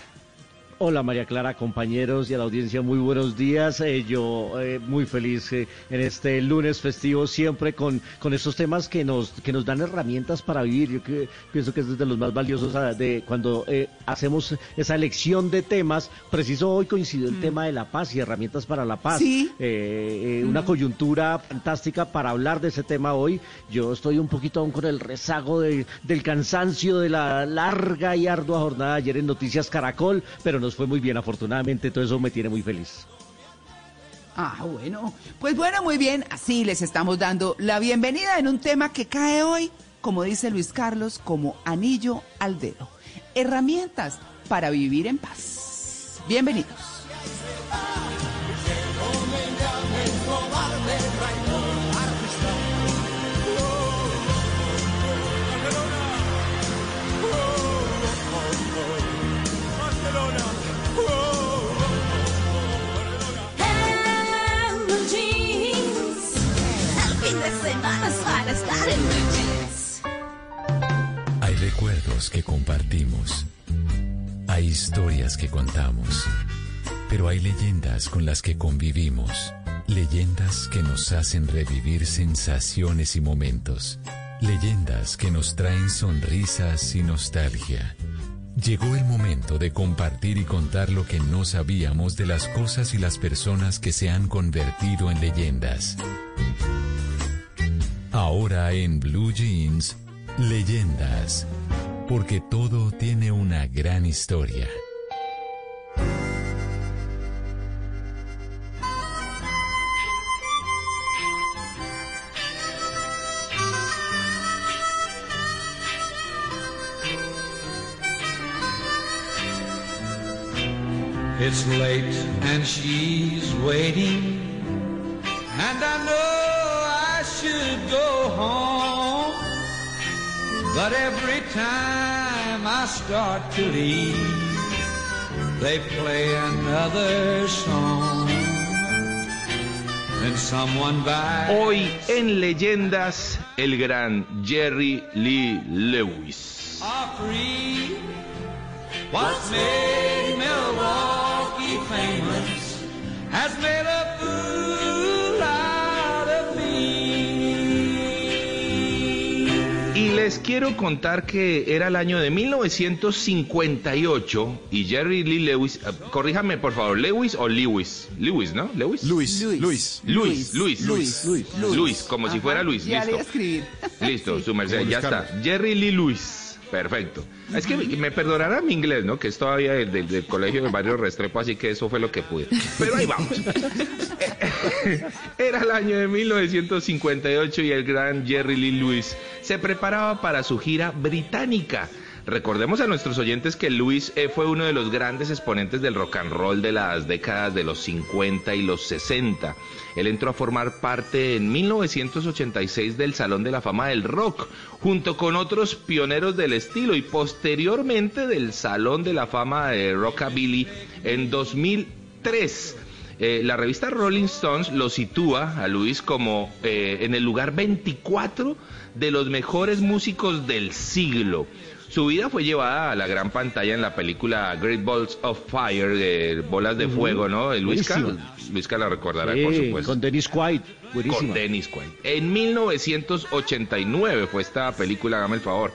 Hola María Clara, compañeros y a la audiencia, muy buenos días. Eh, yo eh, muy feliz eh, en este lunes festivo, siempre con, con estos temas que nos, que nos dan herramientas para vivir. Yo que, pienso que es de los más valiosos ah, de cuando eh, hacemos esa elección de temas. Preciso hoy coincidió el tema de la paz y herramientas para la paz. Sí. Una Mm. coyuntura fantástica para hablar de ese tema hoy. Yo estoy un poquito aún con el rezago de- del cansancio de la larga y ardua jornada ayer en Noticias Caracol, pero nos fue muy bien afortunadamente, todo eso me tiene muy feliz. Ah, bueno. Pues bueno, muy bien. Así les estamos dando la bienvenida en un tema que cae hoy, como dice Luis Carlos, como anillo al dedo. Herramientas para vivir en paz. Bienvenidos. Hay recuerdos que compartimos. Hay historias que contamos. Pero hay leyendas con las que convivimos. Leyendas que nos hacen revivir sensaciones y momentos. Leyendas que nos traen sonrisas y nostalgia. Llegó el momento de compartir y contar lo que no sabíamos de las cosas y las personas que se han convertido en leyendas. Ahora en Blue Jeans, leyendas. Porque todo tiene una gran historia. It's late and she's waiting, and I know I should go home. But every time I start to leave, they play another song. Then someone by Hoy en Leyendas, el gran Jerry Lee Lewis. What's made Milwaukee famous has made a fool out of me. Y les quiero contar que era el año de 1958 y Jerry Lee Lewis, eh, corríjame por favor, Lewis o Lewis, Lewis, ¿no? Lewis. Luis, Luis. Luis, Luis, Luis, Luis. Luis, como si fuera Luis, Ya listo. escribir. Listo, <laughs> su merced, ya está. Jerry Lee Lewis. Perfecto. Es que me- perdonará mi inglés, ¿no? Que es todavía del, del- del colegio de Barrio Restrepo, así que eso fue lo que pude. Pero ahí vamos. Era el año de 1958 y el gran Jerry Lee Lewis se preparaba para su gira británica. Recordemos a nuestros oyentes que Lewis eh, fue uno de los grandes exponentes del rock and roll de las décadas de los 50 y los 60. Él entró a formar parte en 1986 del Salón de la Fama del Rock, junto con otros pioneros del estilo y posteriormente del Salón de la Fama de Rockabilly en 2003. eh, la revista Rolling Stones lo sitúa a Luis como eh, en el lugar 24 de los mejores músicos del siglo. Su vida fue llevada a la gran pantalla en la película Great Balls of Fire, de Bolas de. Fuego, ¿no? Luisca. Luisca la recordará, Sí, por supuesto. con Dennis Quaid. Buenísima. Con Dennis Quaid. En 1989 fue esta película, hágame el favor.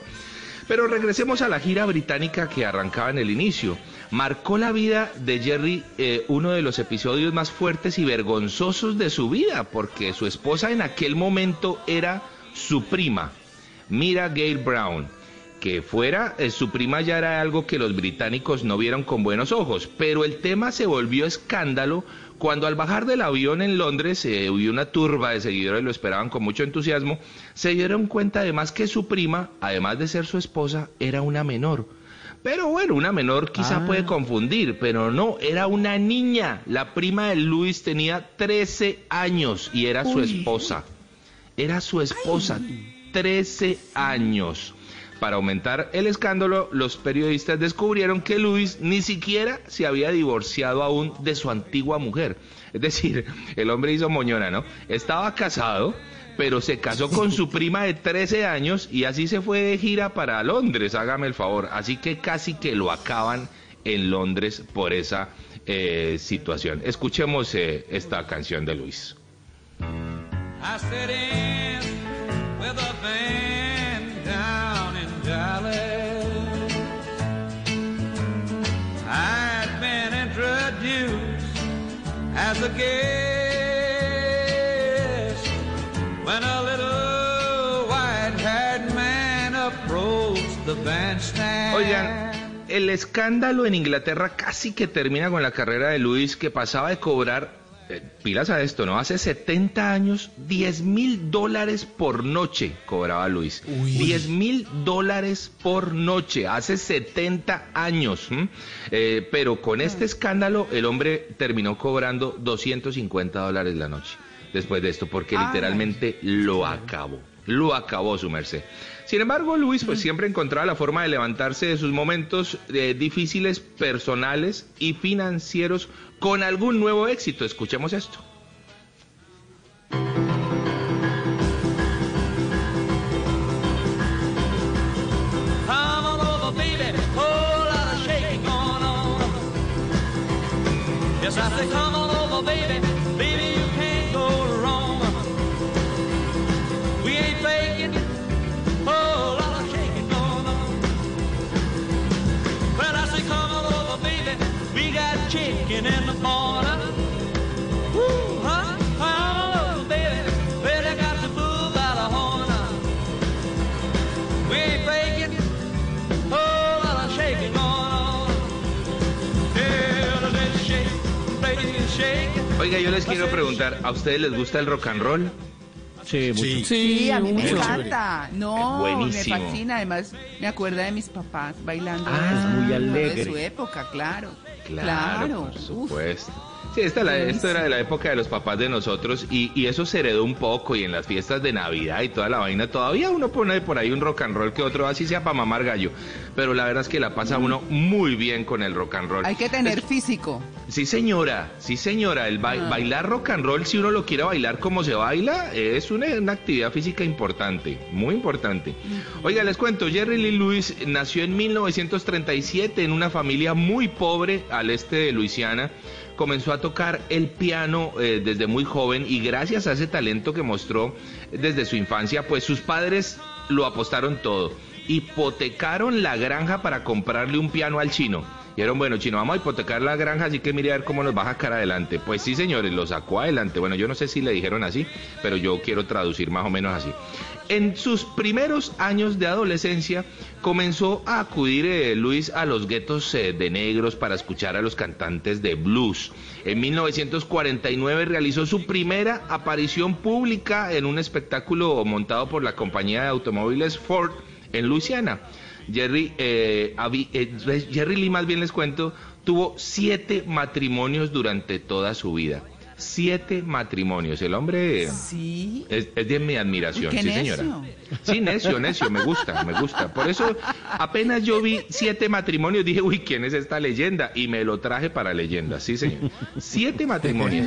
Pero regresemos a la gira británica que arrancaba en el inicio. Marcó la vida de Jerry eh, uno de los episodios más fuertes y vergonzosos de su vida, porque su esposa en aquel momento era su prima, Mira Gail Brown. Que fuera eh, su prima ya era algo que los británicos no vieron con buenos ojos, pero el tema se volvió escándalo cuando al bajar del avión en Londres eh, hubo una turba de seguidores, lo esperaban con mucho entusiasmo, se dieron cuenta además que su prima, además de ser su esposa, era una menor. Pero bueno, una menor quizá Ah. puede confundir, pero no, era una niña. La prima de Luis tenía 13 años y era su esposa. Era su esposa, 13 años. Para aumentar el escándalo, los periodistas descubrieron que Luis ni siquiera se había divorciado aún de su antigua mujer. Es decir, el hombre hizo moñona, ¿no? Estaba casado, pero se casó con su prima de 13 años y así se fue de gira para Londres, hágame el favor. Así que casi que lo acaban en Londres por esa eh, situación. Escuchemos eh, esta canción de Luis. I Oigan, el escándalo en Inglaterra casi que termina con la carrera de Luis, que pasaba de cobrar, eh, pilas a esto, ¿no? Hace 70 años, 10 mil dólares por noche cobraba Luis. 10 mil dólares por noche, hace 70 años. Eh, pero con este escándalo, el hombre terminó cobrando 250 dólares la noche. Después de esto, porque Ay. literalmente lo acabó. Lo acabó su merced. Sin embargo, Luis pues siempre encontraba la forma de levantarse de sus momentos eh, difíciles personales y financieros con algún nuevo éxito. Escuchemos esto. Come Oiga, yo les quiero preguntar, ¿a ustedes les gusta el rock and roll? Sí, mucho. Sí, a mí me encanta. No, me Buenísimo. fascina. Además, me acuerda de mis papás bailando. Ah, eso, muy De alegre. su época, claro. Claro, por Uf. Sí, esta, la- esto era de la época de los papás de nosotros y, y eso se heredó un poco y en las fiestas de Navidad y toda la vaina todavía uno pone por ahí un rock and roll que otro así sea para mamar gallo, pero la verdad es que la pasa uno muy bien con el rock and roll. Hay que tener físico. Sí señora, sí señora, el ba- Ah. bailar rock and roll si uno lo quiere bailar como se baila es una, una actividad física importante, muy importante. Oiga, les cuento, Jerry Lee Lewis nació en 1937 en una familia muy pobre al este de Luisiana. Comenzó a tocar el piano eh, desde muy joven y gracias a ese talento que mostró desde su infancia, pues sus padres lo apostaron todo. Hipotecaron la granja para comprarle un piano al chino. Dijeron, bueno, chino, vamos a hipotecar la granja, así que mire a ver cómo nos va a sacar adelante. Pues sí, señores, lo sacó adelante. Bueno, yo no sé si le dijeron así, pero yo quiero traducir más o menos así. En sus primeros años de adolescencia comenzó a acudir eh, Luis a los guetos eh, de negros para escuchar a los cantantes de blues. En 1949 realizó su primera aparición pública en un espectáculo montado por la compañía de automóviles Ford en Luisiana. Jerry, eh, eh, Jerry Lee, más bien les cuento, tuvo siete matrimonios durante toda su vida. Siete matrimonios. El hombre Sí. es, es de mi admiración, Qué sí señora. necio. Sí, necio, necio, me gusta, me gusta. Por eso apenas yo vi siete matrimonios, dije, uy, ¿quién es esta leyenda? Y me lo traje para leyenda, sí señor. Siete matrimonios.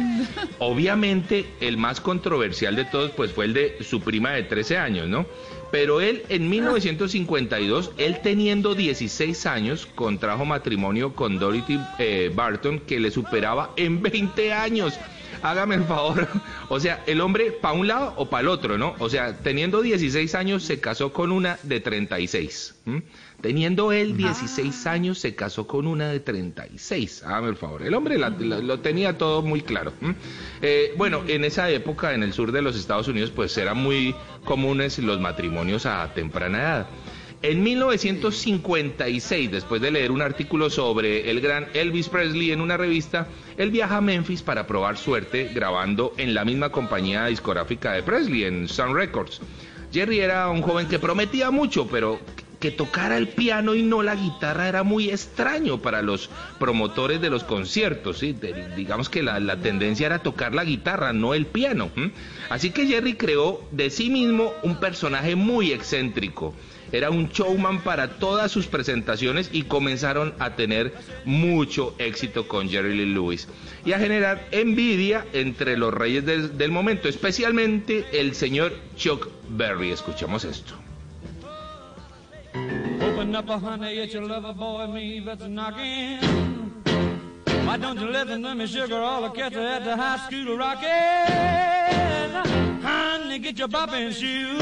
Obviamente el más controversial de todos pues fue el de su prima de 13 años, ¿no? Pero él en 1952, él teniendo 16 años, contrajo matrimonio con Dorothy eh, Barton, que le superaba en 20 años. Hágame el favor. <laughs> O sea, el hombre para un lado o para el otro, ¿no? O sea, teniendo 16 años se casó con una de 36. ¿m? Teniendo él 16 años se casó con una de 36. Hágame el favor. El hombre la- la- lo tenía todo muy claro. Eh, bueno, en esa época en el sur de los Estados Unidos pues eran muy comunes los matrimonios a temprana edad. En 1956, después de leer un artículo sobre el gran Elvis Presley en una revista, él viaja a Memphis para probar suerte grabando en la misma compañía discográfica de Presley, en Sun Records. Jerry era un joven que prometía mucho, pero que tocara el piano y no la guitarra era muy extraño para los promotores de los conciertos. digamos que la, tendencia era tocar la guitarra, no el piano. Así que Jerry creó de sí mismo un personaje muy excéntrico. Era un showman para todas sus presentaciones y comenzaron a tener mucho éxito con Jerry Lee Lewis y a generar envidia entre los reyes del, del momento, especialmente el señor Chuck Berry. Escuchemos esto. Up, honey, it's your lover boy, me. Why don't you listen to me, sugar? All the at the high school. Honey, get your bopping shoes.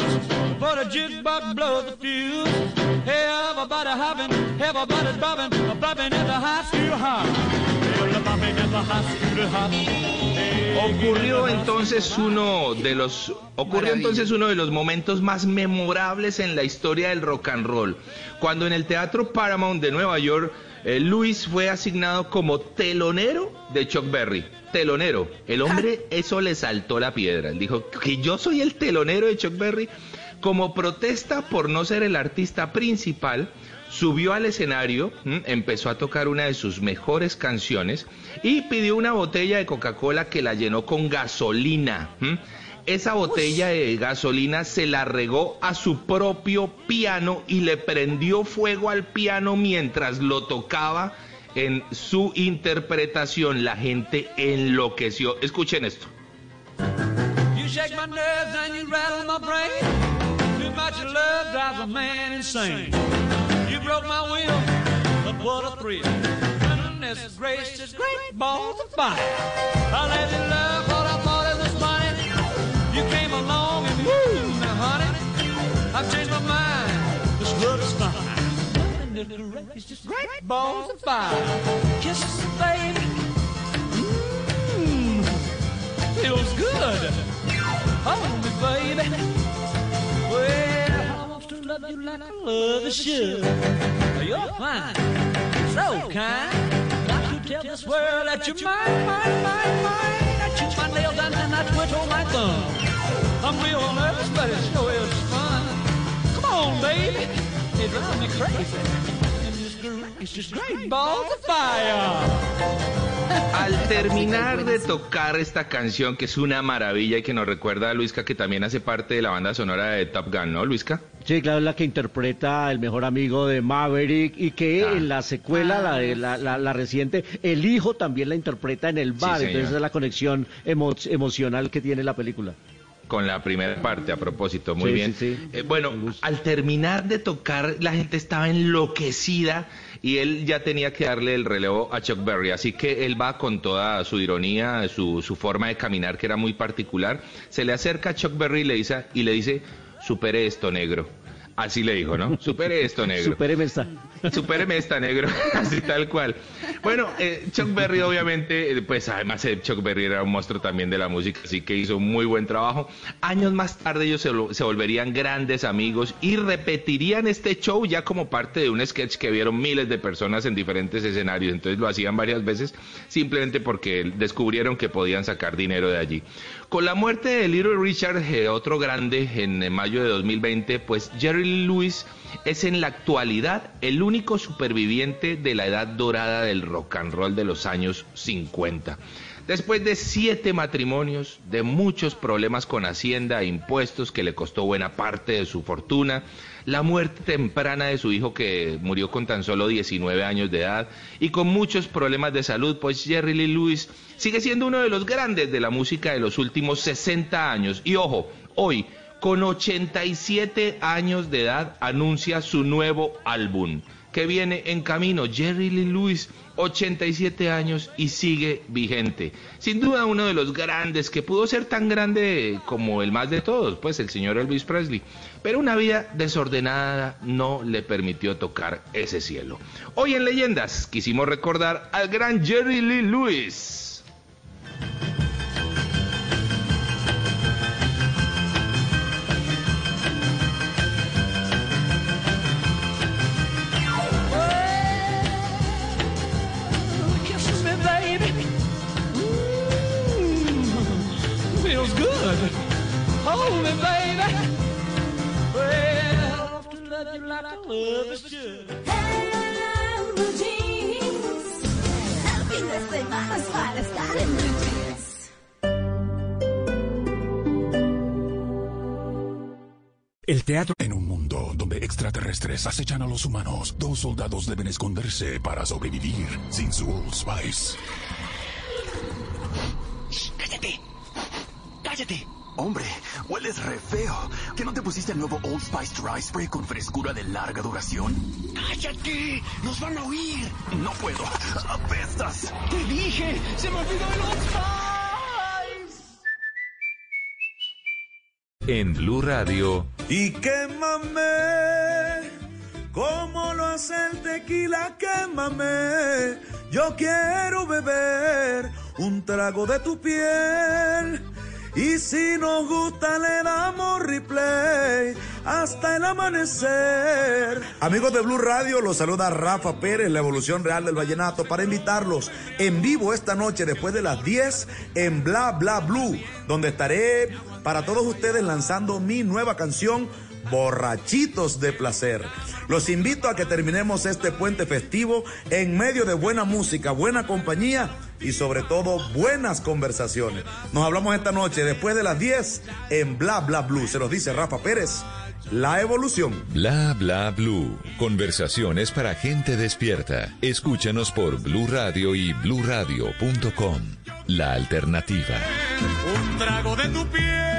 For the jukebox blow the fuse. Hey, everybody hopping, everybody's bopping, bopping at the high school hop. Hey, the bopping at the high school hop. Ocurrió entonces uno de los ocurrió entonces uno de los momentos más memorables en la historia del rock and roll, cuando en el Teatro Paramount de Nueva York eh, Luis fue asignado como telonero de Chuck Berry. Telonero. El hombre <laughs> eso le saltó la piedra. Él dijo que yo soy el telonero de Chuck Berry como protesta por no ser el artista principal. Subió al escenario, empezó a tocar una de sus mejores canciones y pidió una botella de Coca-Cola que la llenó con gasolina. Esa botella de gasolina se la regó a su propio piano y le prendió fuego al piano mientras lo tocaba en su interpretación. La gente enloqueció. Escuchen esto. You shake my nerves and you rattle my brain. Too much love drives a man insane. You broke my will, but what a thrill. Goodness gracious, great balls of fire. I let you love You came along and woo, now honey, I've changed my mind. This love is fine. Goodness gracious, great balls of fire. Kisses, baby. Mmm, feels good. Hold me, baby. Well, I want to love you like I love you should. You're fine, so kind. Got to tell this world that you're mine, mine, mine, mine. I chew my nails down and I twiddle my thumb. I'm real nervous, but it sure is fun. Come on, baby. It drives me crazy. And this groove is just great balls of fire. Al terminar de tocar esta canción, que es una maravilla y que nos recuerda a Luisca, que también hace parte de la banda sonora de Top Gun, ¿no, Luisca? Sí, claro, es la que interpreta el mejor amigo de Maverick y que Ah. en la secuela, la, de, la, la- la reciente, el hijo también la interpreta en el bar. señor. Entonces es la conexión emo- emocional que tiene la película. Con la primera parte, a propósito, muy Sí, bien. sí, sí. Eh, bueno, al terminar de tocar, la gente estaba enloquecida y él ya tenía que darle el relevo a Chuck Berry. Así que él va con toda su ironía, su, su forma de caminar, que era muy particular. Se le acerca a Chuck Berry y le dice, y le dice supere esto, negro. Así le dijo, ¿no? Supere esto, negro. <laughs> Esta. Supéreme esta, negro. <laughs> Así tal cual. Bueno, eh, Chuck Berry, obviamente, eh, pues además eh, Chuck Berry era un monstruo también de la música, así que hizo muy buen trabajo. Años más tarde ellos se, volverían grandes amigos y repetirían este show ya como parte de un sketch que vieron miles de personas en diferentes escenarios. Entonces lo hacían varias veces simplemente porque descubrieron que podían sacar dinero de allí. Con la muerte de Little Richard, otro grande, en mayo de 2020, pues Jerry Lewis es en la actualidad el único superviviente de la edad dorada del rock and roll de los años 50. Después de siete matrimonios, de muchos problemas con Hacienda e impuestos que le costó buena parte de su fortuna, la muerte temprana de su hijo que murió con tan solo 19 años de edad y con muchos problemas de salud, pues Jerry Lee Lewis sigue siendo uno de los grandes de la música de los últimos 60 años. Y ojo, hoy, con 87 años de edad, anuncia su nuevo álbum que viene en camino. Jerry Lee Lewis, 87 años y sigue vigente. Sin duda uno de los grandes, que pudo ser tan grande como el más de todos, pues el señor Elvis Presley. Pero una vida desordenada no le permitió tocar ese cielo. Hoy en Leyendas quisimos recordar al gran Jerry Lee Lewis. You I love. El teatro en un mundo donde extraterrestres acechan a los humanos. Dos soldados deben esconderse para sobrevivir sin su Old Spice. ¡Cállate! ¡Cállate! Hombre, hueles re feo. ¿Que no te pusiste el nuevo Old Spice Dry Spray con frescura de larga duración? ¡Cállate! ¡Nos van a oír! No puedo. ¡Apestas! ¡Te dije! ¡Se me olvidó el Old Spice! En Blue Radio, Y quémame, como lo hace el tequila, quémame. Yo quiero beber un trago de tu piel. Y si nos gusta, le damos replay hasta el amanecer. Amigos de Blue Radio, los saluda Rafa Pérez, la evolución real del vallenato, para invitarlos en vivo esta noche después de las 10 en Bla Bla Blue, donde estaré para todos ustedes lanzando mi nueva canción borrachitos de placer. Los invito a que terminemos este puente festivo en medio de buena música, buena compañía y sobre todo buenas conversaciones. Nos hablamos esta noche después de las 10 en Bla Bla Blue. Se los dice Rafa Pérez, la evolución. Bla Bla Blue. Conversaciones para gente despierta. Escúchanos por Blue Radio y bluradio.com. La alternativa. Un trago de tu piel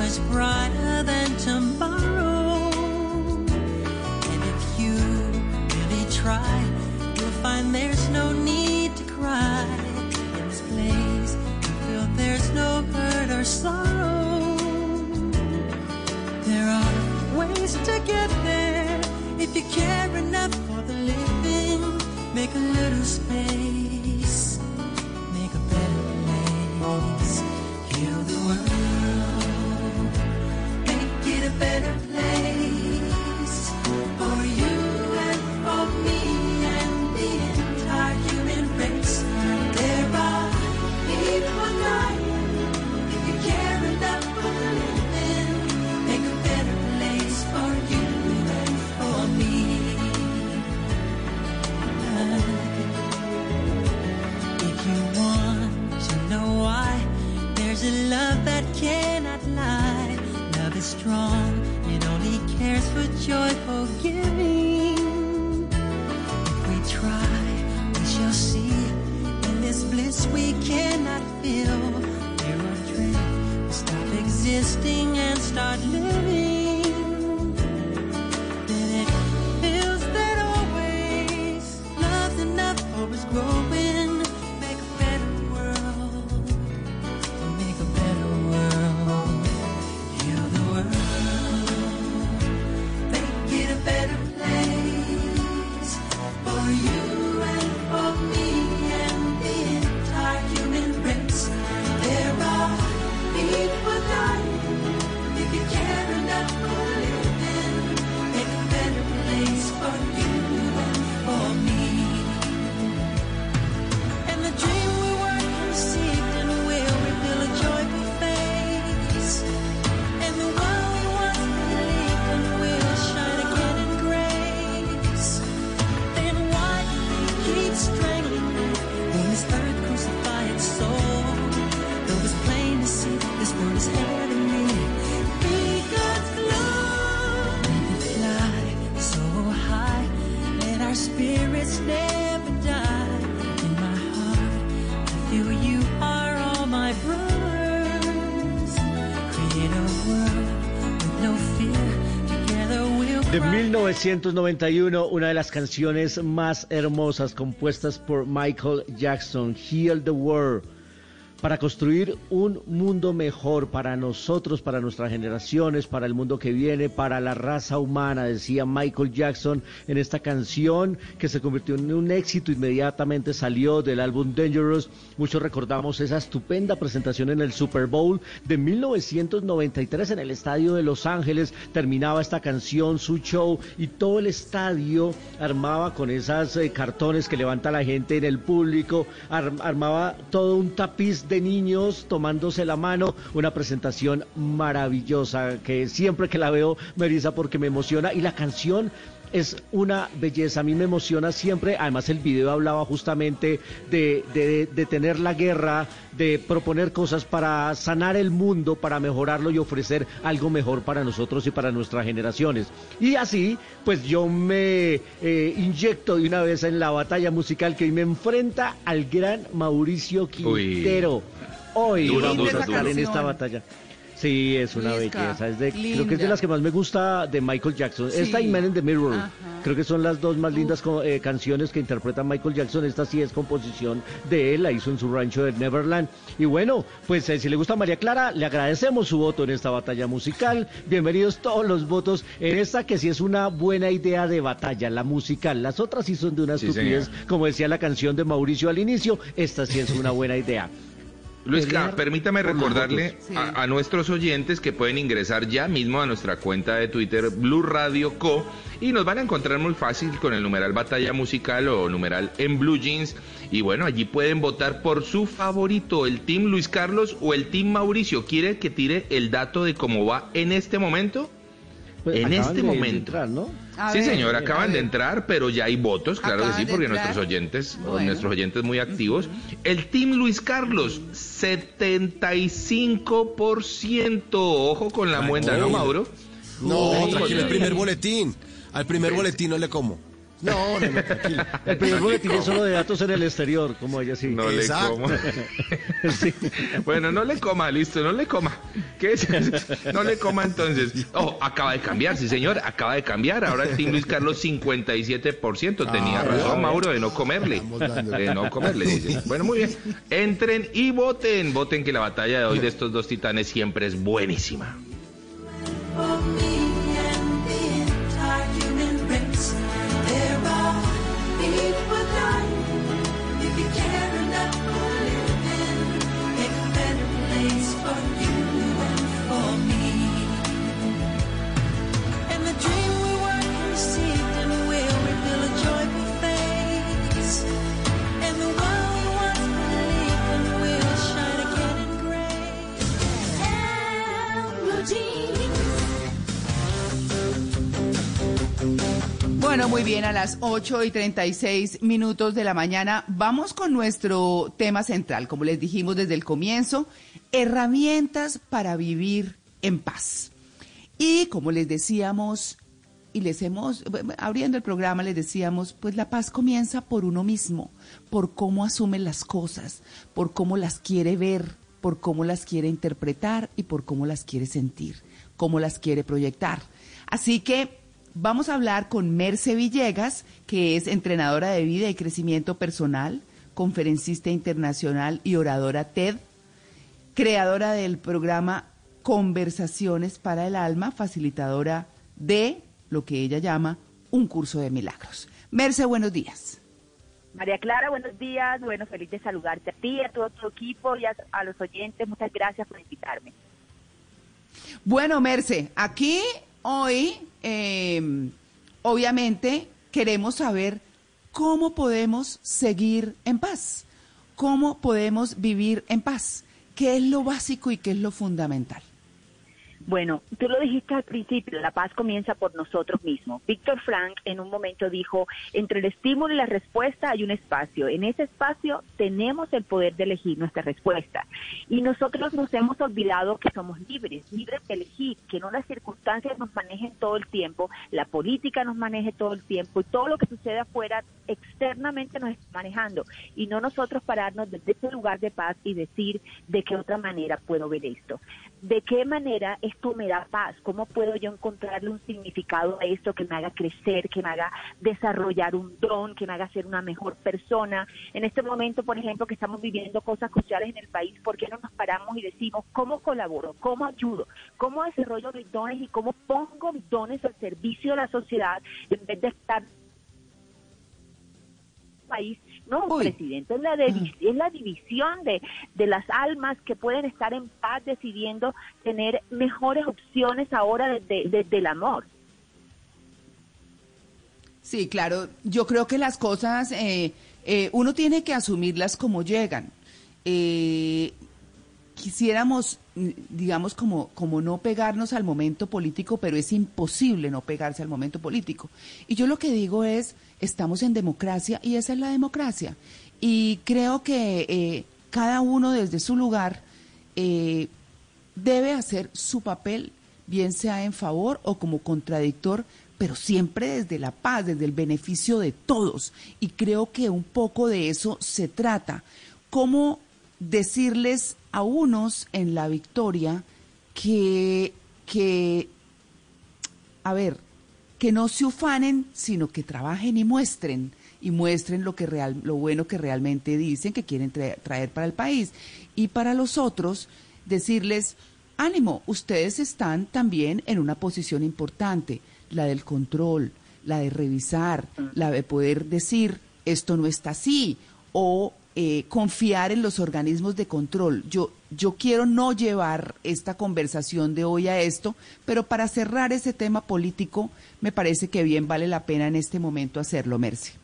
Much brighter than tomorrow. And if you really try, you'll find there's no need to cry. In this place, you feel there's no hurt or sorrow. There are ways to get there if you care enough for the living. Make a little space, make a better place. Heal the world, strong, it only cares for joyful giving. If we try, we shall see. In this bliss we cannot feel. Fear or dread will stop existing and start 1991, una de las canciones más hermosas compuestas por Michael Jackson, Heal the World, para construir un mundo mejor para nosotros, para nuestras generaciones, para el mundo que viene, para la raza humana, decía Michael Jackson en esta canción que se convirtió en un éxito, inmediatamente salió del álbum Dangerous. Muchos recordamos esa estupenda presentación en el Super Bowl de 1993 en el estadio de Los Ángeles. Terminaba esta canción, su show, y todo el estadio armaba con esas eh, cartones que levanta la gente en el público, ar- armaba todo un tapiz de niños tomándose la mano, una presentación maravillosa que siempre que la veo me eriza porque me emociona. Y la canción es una belleza, a mí me emociona siempre, además el video hablaba justamente de, de detener la guerra, de proponer cosas para sanar el mundo, para mejorarlo y ofrecer algo mejor para nosotros y para nuestras generaciones. Y así, pues yo me eh, inyecto de una vez en la batalla musical que hoy me enfrenta al gran Mauricio Quintero. Hoy Dura, vamos dura, a estar dura. en esta batalla. Sí, es una Lisca, belleza. Es de, creo que es de las que más me gusta de Michael Jackson. Sí. Esta y Man in the Mirror. Ajá. Creo que son las dos más lindas co- eh, canciones que interpreta Michael Jackson. Esta sí es composición de él, la hizo en su rancho de Neverland. Y bueno, pues eh, si le gusta a María Clara, le agradecemos su voto en esta batalla musical. Bienvenidos todos los votos en esta que sí es una buena idea de batalla, la musical. Las otras sí son de una Sí, estupidez, señor. como decía la canción de Mauricio al inicio. Esta sí es una buena idea. <laughs> Luis, Pelear permítame recordarle a, a nuestros oyentes que pueden ingresar ya mismo a nuestra cuenta de Twitter Blue Radio Co y nos van a encontrar muy fácil con el numeral Batalla Musical o numeral en Blue Jeans y bueno, allí pueden votar por su favorito, el Team Luis Carlos o el Team Mauricio. ¿Quiere que tire el dato de cómo va en este momento? Pues en este de momento. entrar, ¿no? A sí, ver, señor, acaban de entrar, pero ya hay votos, claro que sí, porque entrar. nuestros oyentes, Bueno. nuestros oyentes muy activos. El Team Luis Carlos, 75%. Ojo con la muenda, ¿no, Mauro? No, tranquilo, el primer boletín. Al primer boletín no le como. No, no, no, tranquilo. El primer boletín es solo de datos en el exterior, como ella sí. No le coma. <laughs> Bueno, no le coma, listo, no le coma. ¿Qué es? <laughs> No le coma entonces. Oh, acaba de cambiar, sí señor, acaba de cambiar. Ahora el Team Luis Carlos 57%. Tenía Ah, razón, ya. Mauro, de no comerle. De no comerle, dice. Bueno, muy bien. Entren y voten. Voten que la batalla de hoy de estos dos titanes siempre es buenísima. Bueno, muy bien, a las 8 y 36 minutos de la mañana vamos con nuestro tema central, como les dijimos desde el comienzo, herramientas para vivir en paz. Y como les decíamos, y les hemos, abriendo el programa, les decíamos, pues la paz comienza por uno mismo, por cómo asume las cosas, por cómo las quiere ver, por cómo las quiere interpretar y por cómo las quiere sentir, cómo las quiere proyectar. Así que vamos a hablar con Merce Villegas, que es entrenadora de vida y crecimiento personal, conferencista internacional y oradora TED, creadora del programa Conversaciones para el Alma, facilitadora de lo que ella llama un curso de milagros. Merce, buenos días. María Clara, buenos días. Bueno, feliz de saludarte a ti, a todo tu equipo y a, a los oyentes. Muchas gracias por invitarme. Bueno, Merce, aquí hoy eh, obviamente queremos saber cómo podemos seguir en paz, cómo podemos vivir en paz, qué es lo básico y qué es lo fundamental. Bueno, tú lo dijiste al principio, la paz comienza por nosotros mismos. Víctor Frank en un momento dijo, entre el estímulo y la respuesta hay un espacio. En ese espacio tenemos el poder de elegir nuestra respuesta. Y nosotros nos hemos olvidado que somos libres, libres de elegir, que no las circunstancias nos manejen todo el tiempo, la política nos maneje todo el tiempo y todo lo que sucede afuera externamente nos está manejando. Y no nosotros pararnos desde ese lugar de paz y decir de qué otra manera puedo ver esto. ¿De qué manera esto me da paz? ¿Cómo puedo yo encontrarle un significado a esto que me haga crecer, que me haga desarrollar un don, que me haga ser una mejor persona? En este momento, por ejemplo, que estamos viviendo cosas cruciales en el país, ¿por qué no nos paramos y decimos cómo colaboro, cómo ayudo, cómo desarrollo mis dones y cómo pongo mis dones al servicio de la sociedad en vez de estar país no presidente es la divi- es la división de, de las almas que pueden estar en paz decidiendo tener mejores opciones ahora desde, desde el amor Sí, claro. Yo creo que las cosas, eh, eh, uno tiene que asumirlas como llegan. Eh, quisiéramos, mm, digamos, como, como no pegarnos al momento político, pero es imposible no pegarse al momento político. Y yo lo que digo es, estamos en democracia y esa es la democracia. Y creo que eh, cada uno desde su lugar eh, debe hacer su papel, bien sea en favor o como contradictor, pero siempre desde la paz, desde el beneficio de todos. Y creo que un poco de eso se trata. ¿Cómo decirles a unos en la victoria que, que a ver, que no se ufanen, sino que trabajen y muestren y muestren lo que real, lo bueno que realmente dicen que quieren tra- traer para el país. Y para los otros decirles ánimo, ustedes están también en una posición importante, la del control, la de revisar, la de poder decir esto no está así o eh, confiar en los organismos de control. Yo, yo quiero no llevar esta conversación de hoy a esto, pero para cerrar ese tema político, me parece que bien vale la pena en este momento hacerlo, Merce.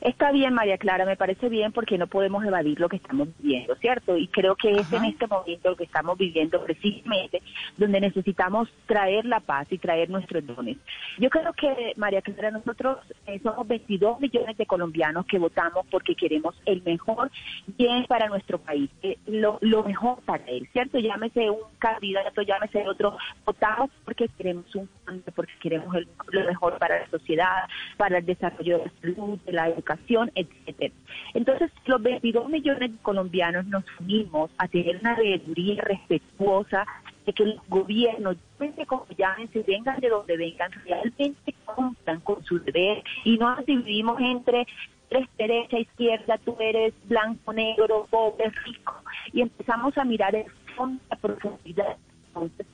Está bien, María Clara, me parece bien porque no podemos evadir lo que estamos viviendo, ¿cierto? Y creo que es en este momento lo que estamos viviendo precisamente donde necesitamos traer la paz y traer nuestros dones. Yo creo que, María Clara, nosotros eh, somos 22 millones de colombianos que votamos porque queremos el mejor bien para nuestro país, eh, lo, lo mejor para él, ¿cierto? Llámese un candidato, llámese otro, votamos porque queremos un porque queremos el- lo mejor para la sociedad, para el desarrollo de la salud, de la educación, etcétera. Entonces, los 22 millones de colombianos nos unimos a tener una veeduría respetuosa de que los gobiernos, llámense como vengan de donde vengan, realmente cumplan con su deber y no nos dividimos entre eres derecha, izquierda, tú eres blanco, negro, pobre, rico, y empezamos a mirar el fondo, la profundidad. Entonces,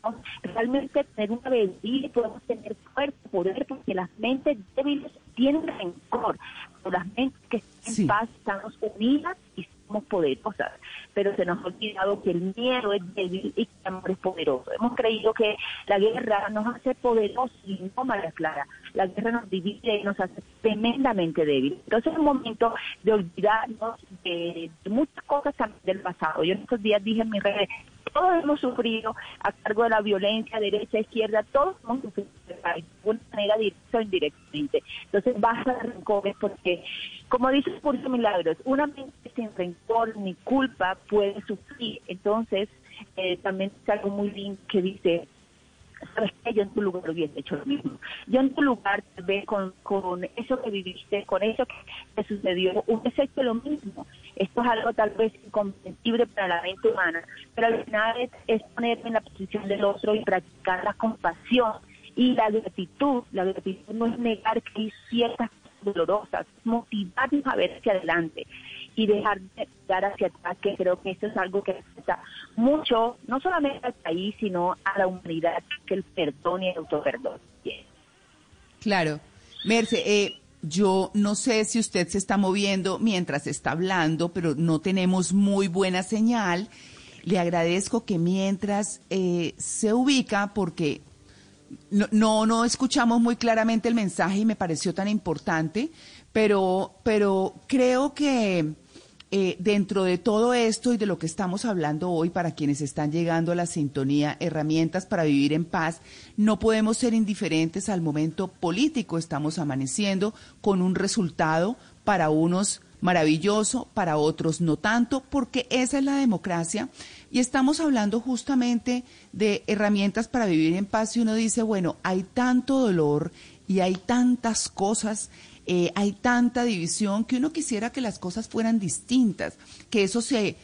podemos realmente tener una veeduría y podemos tener fuerza, poder, porque las mentes débiles tienen rencor, pero las mentes que están en paz estamos unidas y somos poderosas, pero se nos ha olvidado que el miedo es débil y que el amor es poderoso. Hemos creído que la guerra nos hace poderosos y no, María Clara. La guerra nos divide y nos hace tremendamente débil. Entonces es un momento de olvidarnos de, muchas cosas también del pasado. Yo en estos días dije en mis redes, todos hemos sufrido a cargo de la violencia, derecha, izquierda, todos hemos sufrido de alguna manera directa o indirectamente. Entonces basta de rencores porque, como dice el curso Milagros, una mente sin rencor ni culpa puede sufrir. Entonces, eh, también es algo muy lindo que dice, yo en tu lugar hubiese hecho lo mismo. Yo en tu lugar, tal vez con, con eso que viviste, con eso que te sucedió, hubiese hecho lo mismo. Esto es algo tal vez incomprensible para la mente humana, pero al final es, es ponerme en la posición del otro y practicar la compasión y la gratitud. La gratitud no es negar que hay ciertas dolorosas, motivarnos a ver hacia adelante y dejar de dar hacia atrás, que creo que esto es algo que afecta mucho, no solamente al país, sino a la humanidad, que el perdón y el autoperdón. Claro. Merce, eh, yo no sé si usted se está moviendo mientras está hablando, pero no tenemos muy buena señal. Le agradezco que mientras eh, se ubica, porque no, no, no escuchamos muy claramente el mensaje y me pareció tan importante, pero, pero creo que eh, dentro de todo esto y de lo que estamos hablando hoy, para quienes están llegando a la sintonía, herramientas para vivir en paz, no podemos ser indiferentes al momento político. Estamos amaneciendo con un resultado para unos maravilloso, para otros no tanto, porque esa es la democracia. Y estamos hablando justamente de herramientas para vivir en paz y uno dice, bueno, hay tanto dolor y hay tantas cosas eh, hay tanta división que uno quisiera que las cosas fueran distintas, que eso se,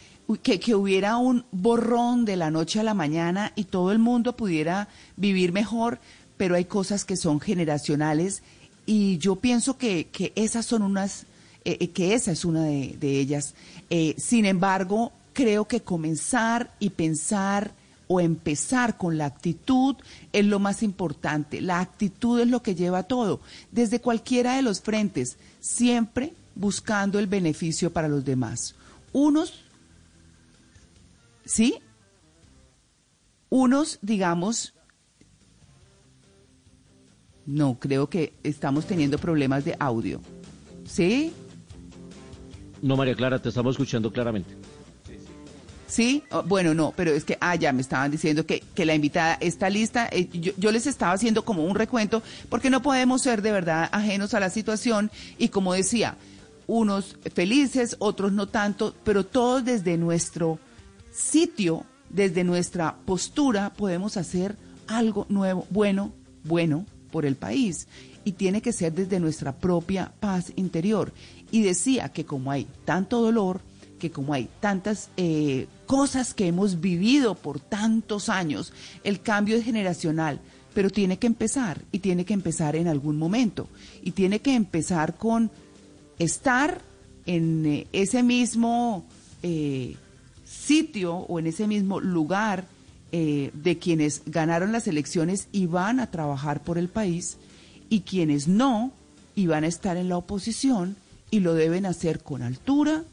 que, que, hubiera un borrón de la noche a la mañana y todo el mundo pudiera vivir mejor, pero hay cosas que son generacionales y yo pienso que, que esas son unas, eh, eh que esa es una de, ellas. Eh, sin embargo, creo que comenzar y pensar o empezar con la actitud es lo más importante. La actitud es lo que lleva todo, desde cualquiera de los frentes, siempre buscando el beneficio para los demás. Unos, ¿sí? Unos, digamos, no, creo que estamos teniendo problemas de audio. ¿Sí? No, María Clara, te estamos escuchando claramente. Sí, oh, bueno, no, pero es que, ah, ya me estaban diciendo que, que la invitada está lista. Eh, yo, yo, les estaba haciendo como un recuento, porque no podemos ser de verdad ajenos a la situación. Y como decía, unos felices, otros no tanto, pero todos desde nuestro sitio, desde nuestra postura, podemos hacer algo nuevo, bueno, bueno por el país. Y tiene que ser desde nuestra propia paz interior. Y decía que como hay tanto dolor, que como hay tantas eh, cosas que hemos vivido por tantos años, el cambio es generacional, pero tiene que empezar y tiene que empezar en algún momento. Y tiene que empezar con estar en eh, ese mismo eh, sitio o en ese mismo lugar de quienes ganaron las elecciones y van a trabajar por el país y quienes no y van a estar en la oposición y lo deben hacer con altura,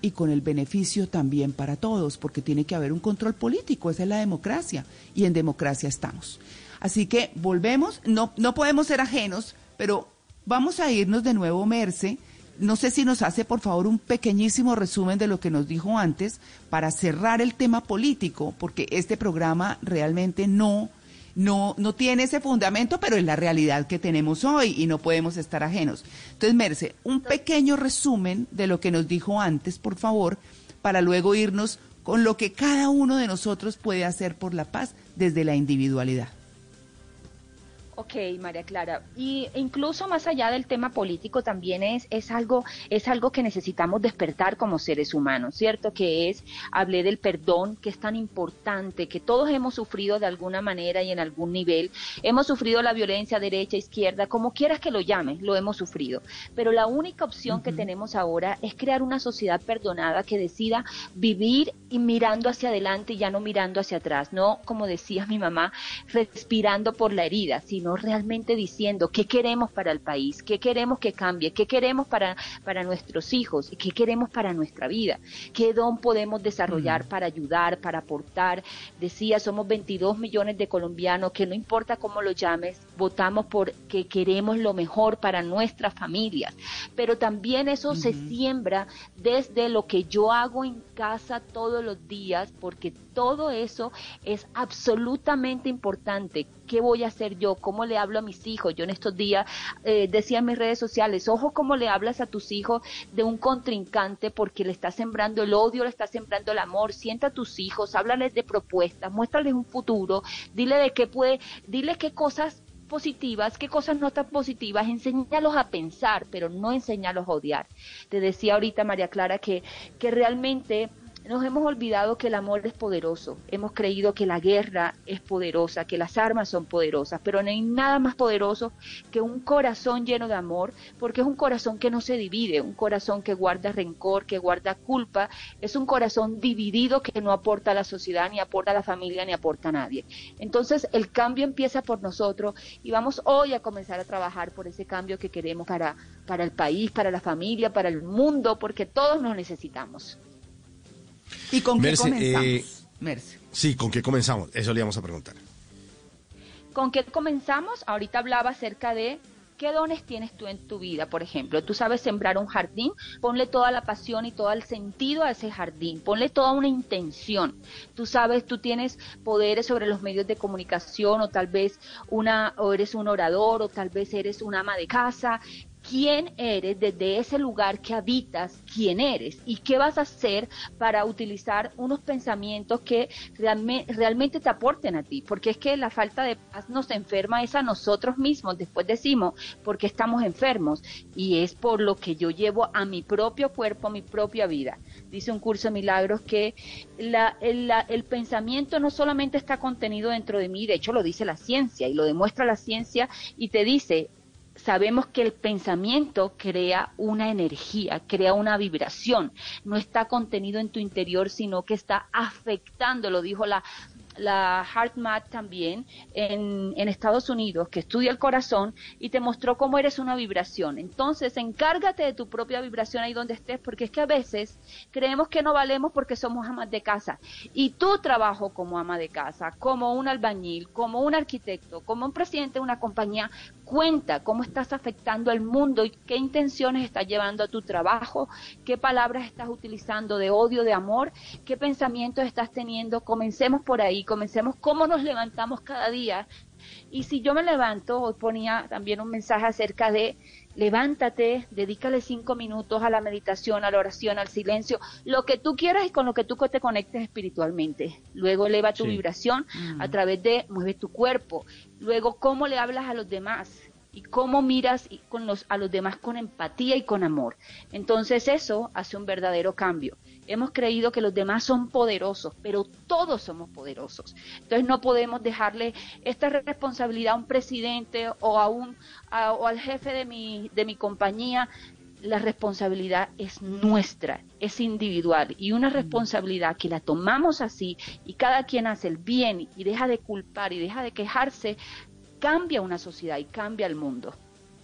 y con el beneficio también para todos, porque tiene que haber un control político, esa es la democracia, y en democracia estamos. Así que volvemos, no, no podemos ser ajenos, pero vamos a irnos de nuevo, Merce. No sé si nos hace, por favor, un pequeñísimo resumen de lo que nos dijo antes para cerrar el tema político, porque este programa realmente no no, no tiene ese fundamento, pero es la realidad que tenemos hoy y no podemos estar ajenos. Entonces, Merce, un pequeño resumen de lo que nos dijo antes, por favor, para luego irnos con lo que cada uno de nosotros puede hacer por la paz desde la individualidad. Ok, María Clara. Y incluso más allá del tema político también es, es algo, es algo que necesitamos despertar como seres humanos, ¿cierto? Que es, hablé del perdón, que es tan importante, que todos hemos sufrido de alguna manera y en algún nivel. Hemos sufrido la violencia derecha, izquierda, como quieras que lo llames, lo hemos sufrido. Pero la única opción uh -huh. que tenemos ahora es crear una sociedad perdonada que decida vivir y mirando hacia adelante y ya no mirando hacia atrás, no como decía mi mamá, respirando por la herida, sino sino realmente diciendo qué queremos para el país, qué queremos que cambie, qué queremos para, para nuestros hijos, qué queremos para nuestra vida, qué don podemos desarrollar mm. para ayudar, para aportar. Decía, somos 22 millones de colombianos que no importa cómo lo llames, votamos porque queremos lo mejor para nuestras familias, pero también eso se siembra desde lo que yo hago en casa todos los días, porque todo eso es absolutamente importante. ¿Qué voy a hacer yo? ¿Cómo le hablo a mis hijos? Yo en estos días eh, decía en mis redes sociales, ojo cómo le hablas a tus hijos de un contrincante porque le está sembrando el odio, le está sembrando el amor. Sienta a tus hijos, háblales de propuestas, muéstrales un futuro, dile de qué puede, dile qué cosas positivas, qué cosas no tan positivas, enséñalos a pensar, pero no enséñalos a odiar. Te decía ahorita María Clara que, que realmente nos hemos olvidado que el amor es poderoso, hemos creído que la guerra es poderosa, que las armas son poderosas, pero no hay nada más poderoso que un corazón lleno de amor, porque es un corazón que no se divide, un corazón que guarda rencor, que guarda culpa, es un corazón dividido que no aporta a la sociedad, ni aporta a la familia, ni aporta a nadie. Entonces el cambio empieza por nosotros y vamos hoy a comenzar a trabajar por ese cambio que queremos para, para el país, para la familia, para el mundo, porque todos nos necesitamos. ¿Y con Merce, qué comenzamos? eh, Merce. Sí, ¿con qué comenzamos? Eso le íbamos a preguntar. ¿Con qué comenzamos? Ahorita hablaba acerca de ¿Qué dones tienes tú en tu vida, por ejemplo? Tú sabes sembrar un jardín, ponle toda la pasión y todo el sentido a ese jardín, ponle toda una intención. Tú sabes, tú tienes poderes sobre los medios de comunicación o tal vez una o eres un orador o tal vez eres una ama de casa quién eres desde ese lugar que habitas, quién eres y qué vas a hacer para utilizar unos pensamientos que realme- realmente te aporten a ti, porque es que la falta de paz nos enferma es a nosotros mismos, después decimos, porque estamos enfermos y es por lo que yo llevo a mi propio cuerpo, a mi propia vida. Dice un curso de milagros que la- el, la- el pensamiento no solamente está contenido dentro de mí, de hecho lo dice la ciencia y lo demuestra la ciencia y te dice, sabemos que el pensamiento crea una energía, crea una vibración, no está contenido en tu interior, sino que está afectando, lo dijo la la HeartMath también en, en Estados Unidos, que estudia el corazón y te mostró cómo eres una vibración. Entonces, encárgate de tu propia vibración ahí donde estés, porque es que a veces creemos que no valemos porque somos amas de casa. Y tu trabajo como ama de casa, como un albañil, como un arquitecto, como un presidente de una compañía, cuenta cómo estás afectando al mundo y qué intenciones estás llevando a tu trabajo, qué palabras estás utilizando de odio, de amor, qué pensamientos estás teniendo. Comencemos por ahí, comencemos cómo nos levantamos cada día. Y si yo me levanto, hoy ponía también un mensaje acerca de levántate, dedícale cinco minutos a la meditación, a la oración, al silencio, lo que tú quieras y con lo que tú te conectes espiritualmente. Luego eleva tu Sí. vibración Mm. a través de mueve tu cuerpo. Luego cómo le hablas a los demás y cómo miras con los, a los demás con empatía y con amor. Entonces eso hace un verdadero cambio. Hemos creído que los demás son poderosos, pero todos somos poderosos. Entonces no podemos dejarle esta responsabilidad a un presidente o a un a- o al jefe de mi de mi compañía. La responsabilidad es nuestra, es individual y una responsabilidad que la tomamos así y cada quien hace el bien y deja de culpar y deja de quejarse, cambia una sociedad y cambia el mundo.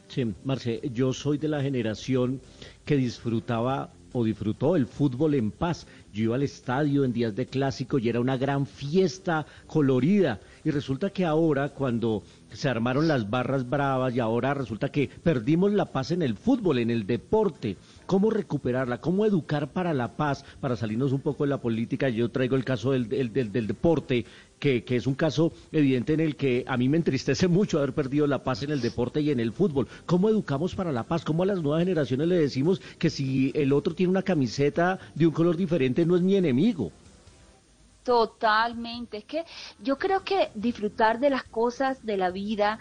Sí, Marce, yo soy de la generación que disfrutaba o disfrutó el fútbol en paz. Yo iba al estadio en días de clásico y era una gran fiesta colorida. Y resulta que ahora, cuando se armaron las barras bravas y ahora resulta que perdimos la paz en el fútbol, en el deporte. ¿Cómo recuperarla? ¿Cómo educar para la paz? Para salirnos un poco de la política, yo traigo el caso del, del, del- deporte, que, que es un caso evidente en el que a mí me entristece <laughs> mucho haber perdido la paz en el deporte y en el fútbol. ¿Cómo educamos para la paz? ¿Cómo a las nuevas generaciones le decimos que si el otro tiene una camiseta de un color diferente no es mi enemigo? Totalmente. Es que yo creo que disfrutar de las cosas de la vida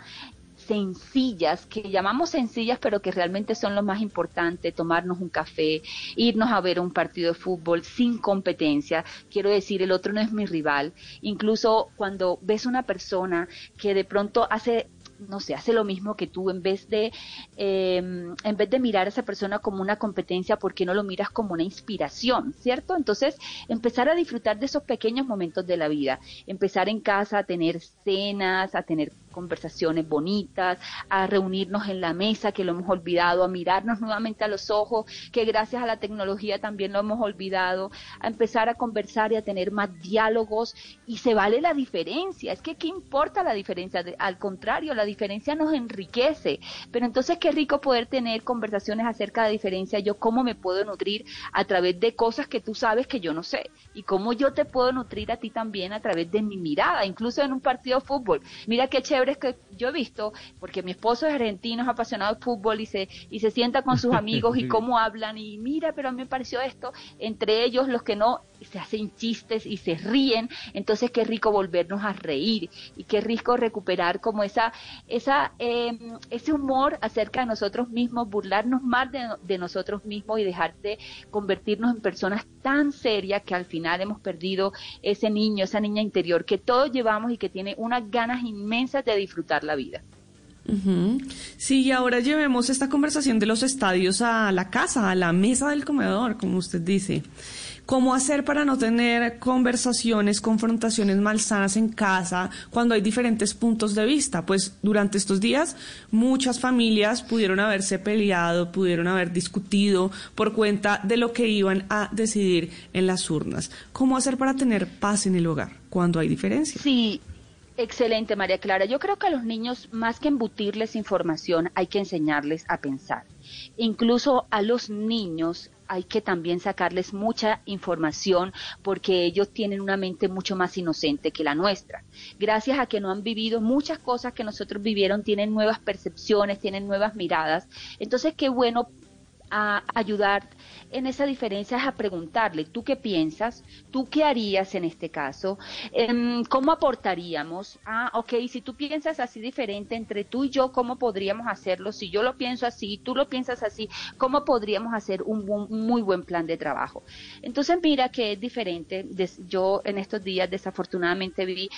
sencillas, que llamamos sencillas, pero que realmente son lo más importante, tomarnos un café, irnos a ver un partido de fútbol sin competencia, quiero decir, el otro no es mi rival, incluso cuando ves una persona que de pronto hace no sé, hace lo mismo que tú, en vez de, eh, en vez de mirar a esa persona como una competencia, ¿por qué no lo miras como una inspiración, cierto? Entonces, empezar a disfrutar de esos pequeños momentos de la vida, empezar en casa a tener cenas, a tener conversaciones bonitas, a reunirnos en la mesa que lo hemos olvidado, a mirarnos nuevamente a los ojos, que gracias a la tecnología también lo hemos olvidado, a empezar a conversar y a tener más diálogos. Y se vale la diferencia, es que qué importa la diferencia, al contrario, la diferencia nos enriquece, pero entonces qué rico poder tener conversaciones acerca de diferencia, yo cómo me puedo nutrir a través de cosas que tú sabes que yo no sé y cómo yo te puedo nutrir a ti también a través de mi mirada, incluso en un partido de fútbol. Mira qué chévere que yo he visto, porque mi esposo es argentino, es apasionado de fútbol y se, y se sienta con sus amigos y <laughs> cómo hablan y mira, pero a mí me pareció esto, entre ellos los que no se hacen chistes y se ríen, entonces qué rico volvernos a reír y qué rico recuperar como esa, esa, eh, ese humor acerca de nosotros mismos, burlarnos más de, nosotros mismos y dejar de convertirnos en personas tan serias que al final hemos perdido ese niño, esa niña interior que todos llevamos y que tiene unas ganas inmensas de disfrutar la vida. Sí, y ahora llevemos esta conversación de los estadios a la casa, a la mesa del comedor, como usted dice. ¿Cómo hacer para no tener conversaciones, confrontaciones malsanas en casa cuando hay diferentes puntos de vista? Pues durante estos días muchas familias pudieron haberse peleado, pudieron haber discutido por cuenta de lo que iban a decidir en las urnas. ¿Cómo hacer para tener paz en el hogar cuando hay diferencias? Sí, Excelente, María Clara. Yo creo que a los niños, más que embutirles información, hay que enseñarles a pensar. Incluso a los niños hay que también sacarles mucha información porque ellos tienen una mente mucho más inocente que la nuestra. Gracias a que no han vivido muchas cosas que nosotros vivieron, tienen nuevas percepciones, tienen nuevas miradas. Entonces, qué bueno a ayudar en esa diferencia es a preguntarle, ¿tú qué piensas? ¿Tú qué harías en este caso? Em, ¿Cómo aportaríamos? Ah, ok, si tú piensas así diferente entre tú y yo, ¿cómo podríamos hacerlo? Si yo lo pienso así, tú lo piensas así, ¿cómo podríamos hacer un, muy buen plan de trabajo? Entonces, mira que es diferente. Yo en estos días desafortunadamente vi,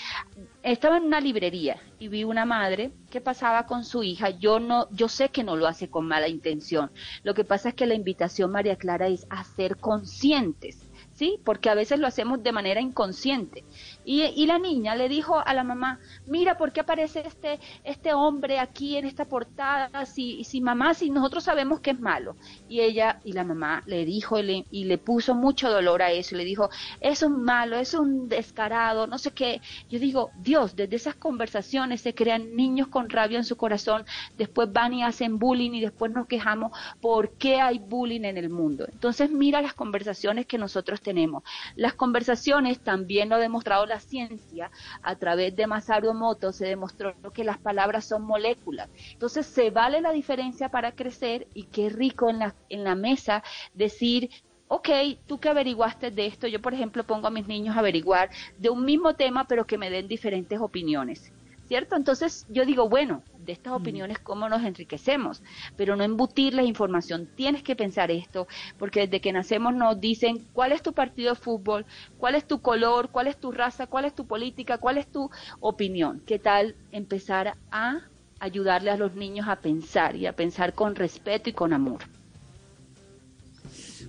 estaba en una librería y vi una madre que pasaba con su hija. Yo no, yo sé que no lo hace con mala intención. Lo que pasa es que la invitación, María Clara, es a ser conscientes. ¿Sí? Porque a veces lo hacemos de manera inconsciente. Y, y la niña le dijo a la mamá, mira, ¿por qué aparece este, este hombre aquí en esta portada? Si, si mamá, si nosotros sabemos que es malo. Y ella, y la mamá le dijo y le, y le puso mucho dolor a eso. Le dijo, es un malo, es un descarado, no sé qué. Yo digo, Dios, desde esas conversaciones se crean niños con rabia en su corazón, después van y hacen bullying y después nos quejamos por qué hay bullying en el mundo. Entonces mira las conversaciones que nosotros tenemos. Las conversaciones también lo ha demostrado la ciencia. A través de Masaru Emoto se demostró que las palabras son moléculas. Entonces se vale la diferencia para crecer y qué rico en la, en la mesa decir ok, tú que averiguaste de esto, yo por ejemplo pongo a mis niños a averiguar de un mismo tema, pero que me den diferentes opiniones, ¿cierto? Entonces yo digo, bueno, de estas opiniones, ¿cómo nos enriquecemos? Pero no embutirles información, tienes que pensar esto, porque desde que nacemos nos dicen cuál es tu partido de fútbol, cuál es tu color, cuál es tu raza, cuál es tu política, cuál es tu opinión. ¿Qué tal empezar a ayudarle a los niños a pensar y a pensar con respeto y con amor?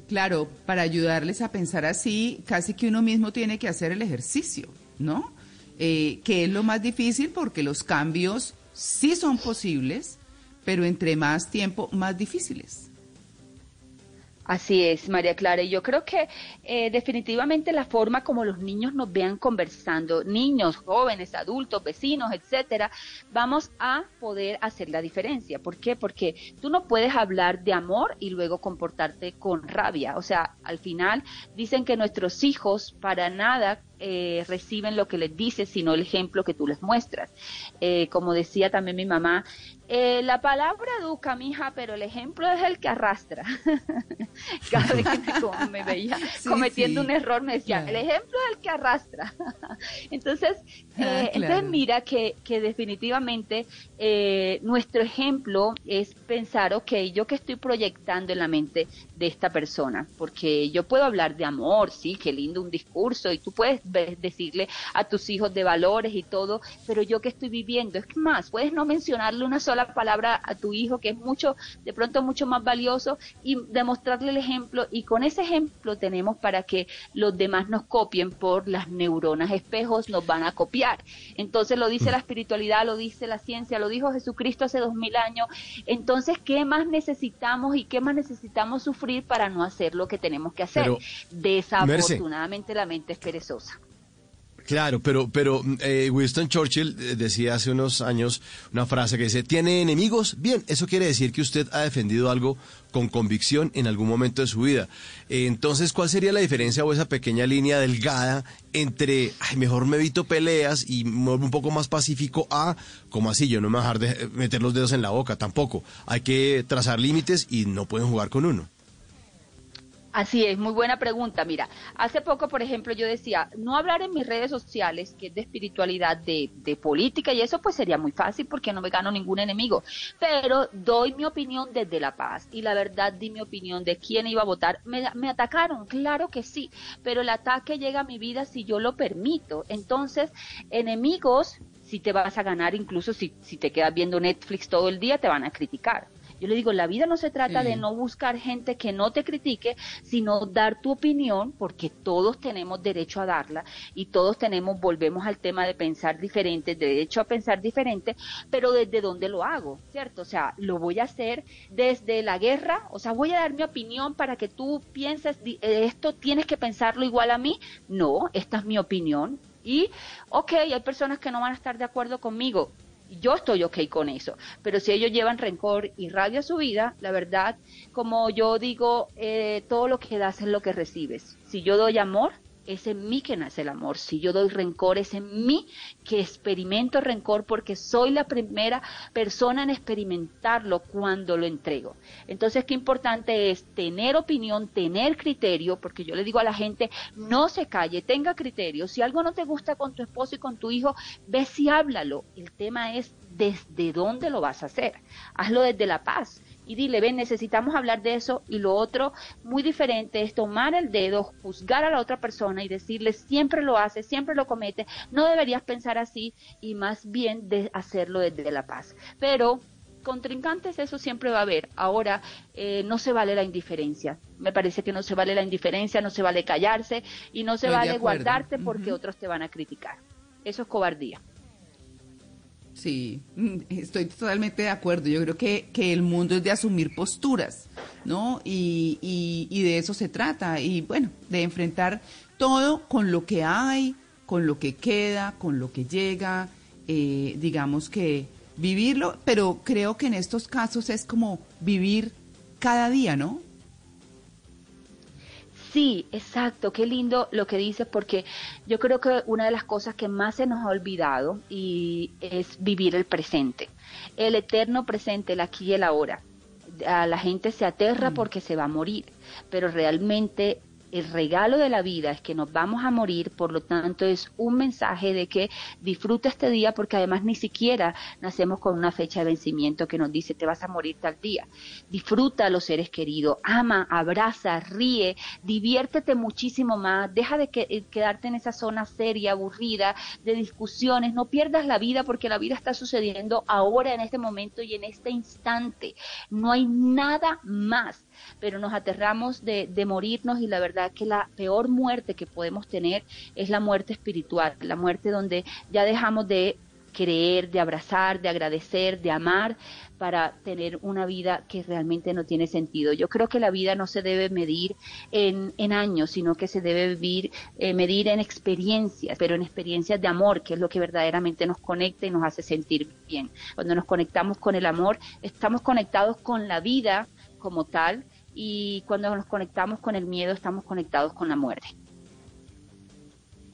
Claro, para ayudarles a pensar así, casi que uno mismo tiene que hacer el ejercicio, ¿no? Eh, que es lo más difícil porque los cambios sí son posibles, pero entre más tiempo, más difíciles. Así es, María Clara. Y yo creo que eh, definitivamente la forma como los niños nos vean conversando, niños, jóvenes, adultos, vecinos, etcétera, vamos a poder hacer la diferencia. ¿Por qué? Porque tú no puedes hablar de amor y luego comportarte con rabia. O sea, al final dicen que nuestros hijos para nada eh, reciben lo que les dices, sino el ejemplo que tú les muestras. Eh, como decía también mi mamá, eh, la palabra educa, mija, pero el ejemplo es el que arrastra. <laughs> Cada vez que me, como me veía Sí, cometiendo sí. un error, me decía, el ejemplo es el que arrastra. <laughs> entonces, Ah, eh, entonces mira que, que definitivamente eh, nuestro ejemplo es pensar, ok, yo que estoy proyectando en la mente de esta persona, porque yo puedo hablar de amor, sí, qué lindo un discurso, y tú puedes decirle a tus hijos de valores y todo, pero yo que estoy viviendo, es más, puedes no mencionarle una sola palabra a tu hijo, que es mucho, de pronto mucho más valioso, y demostrarle el ejemplo, y con ese ejemplo tenemos para que los demás nos copien por las neuronas espejos, nos van a copiar. Entonces lo dice la espiritualidad, lo dice la ciencia, lo dijo Jesucristo hace dos mil años. Entonces, ¿qué más necesitamos y qué más necesitamos sufrir para no hacer lo que tenemos que hacer? Pero, Desafortunadamente la mente es perezosa. Claro, pero, pero eh, Winston Churchill eh, decía hace unos años una frase que dice, ¿tiene enemigos? Bien, eso quiere decir que usted ha defendido algo con convicción en algún momento de su vida. Eh, entonces, ¿cuál sería la diferencia o esa pequeña línea delgada entre, ay, mejor me evito peleas y me vuelvo un poco más pacífico a, como así, yo no me voy a dejar de meter los dedos en la boca tampoco. Hay que trazar límites y no pueden jugar con uno. Así es, muy buena pregunta. Mira, hace poco, por ejemplo, yo decía, no hablar en mis redes sociales, que es de espiritualidad, de, de política, y eso pues sería muy fácil porque no me gano ningún enemigo. Pero doy mi opinión desde la paz. Y la verdad, di mi opinión de quién iba a votar. Me, me atacaron, claro que sí, pero el ataque llega a mi vida si yo lo permito. Entonces, enemigos, si te vas a ganar, incluso si, si te quedas viendo Netflix todo el día, te van a criticar. Yo le digo, la vida no se trata de no buscar gente que no te critique, sino dar tu opinión, porque todos tenemos derecho a darla y todos tenemos, volvemos al tema de pensar diferente, derecho a pensar diferente, pero desde dónde lo hago, ¿cierto? O sea, lo voy a hacer desde la guerra, o sea, voy a dar mi opinión para que tú pienses, eh, esto tienes que pensarlo igual a mí. No, esta es mi opinión Y, ok, hay personas que no van a estar de acuerdo conmigo. Yo estoy ok con eso, pero si ellos llevan rencor y rabia a su vida, la verdad, como yo digo, eh, todo lo que das es lo que recibes. Si yo doy amor, es en mí que nace el amor. Si yo doy rencor, es en mí que experimento rencor porque soy la primera persona en experimentarlo cuando lo entrego. Entonces, qué importante es tener opinión, tener criterio, porque yo le digo a la gente, no se calle, tenga criterio. Si algo no te gusta con tu esposo y con tu hijo, ve si háblalo. El tema es desde dónde lo vas a hacer. Hazlo desde la paz y dile, ven, necesitamos hablar de eso y lo otro muy diferente es tomar el dedo, juzgar a la otra persona y decirle, siempre lo hace, siempre lo comete, no deberías pensar así y más bien de hacerlo desde la paz. Pero contrincantes eso siempre va a haber. Ahora eh, no se vale la indiferencia. Me parece que no se vale la indiferencia, no se vale callarse y no se Estoy vale guardarte porque otros te van a criticar. Eso es cobardía. Sí, mm, estoy totalmente de acuerdo. Yo creo que, que el mundo es de asumir posturas, ¿no? Y, y, y de eso se trata. Y bueno, de enfrentar todo con lo que hay, con lo que queda, con lo que llega, eh, digamos que vivirlo, pero creo que en estos casos es como vivir cada día, ¿no? Sí, exacto, qué lindo lo que dices porque yo creo que una de las cosas que más se nos ha olvidado y es vivir el presente, el eterno presente, el aquí y el ahora. A la gente se aterra porque se va a morir, pero realmente el regalo de la vida es que nos vamos a morir, por lo tanto es un mensaje de que disfruta este día porque además ni siquiera nacemos con una fecha de vencimiento que nos dice te vas a morir tal día. Disfruta a los seres queridos, ama, abraza, ríe, diviértete muchísimo más, deja de que- eh, quedarte en esa zona seria, aburrida, de discusiones, no pierdas la vida porque la vida está sucediendo ahora, en este momento y en este instante. No hay nada más pero nos aterramos de, de morirnos y la verdad que la peor muerte que podemos tener es la muerte espiritual, la muerte donde ya dejamos de creer, de abrazar, de agradecer, de amar para tener una vida que realmente no tiene sentido. Yo creo que la vida no se debe medir en, en años, sino que se debe vivir, eh, medir en experiencias, pero en experiencias de amor, que es lo que verdaderamente nos conecta y nos hace sentir bien. Cuando nos conectamos con el amor, estamos conectados con la vida como tal y cuando nos conectamos con el miedo estamos conectados con la muerte.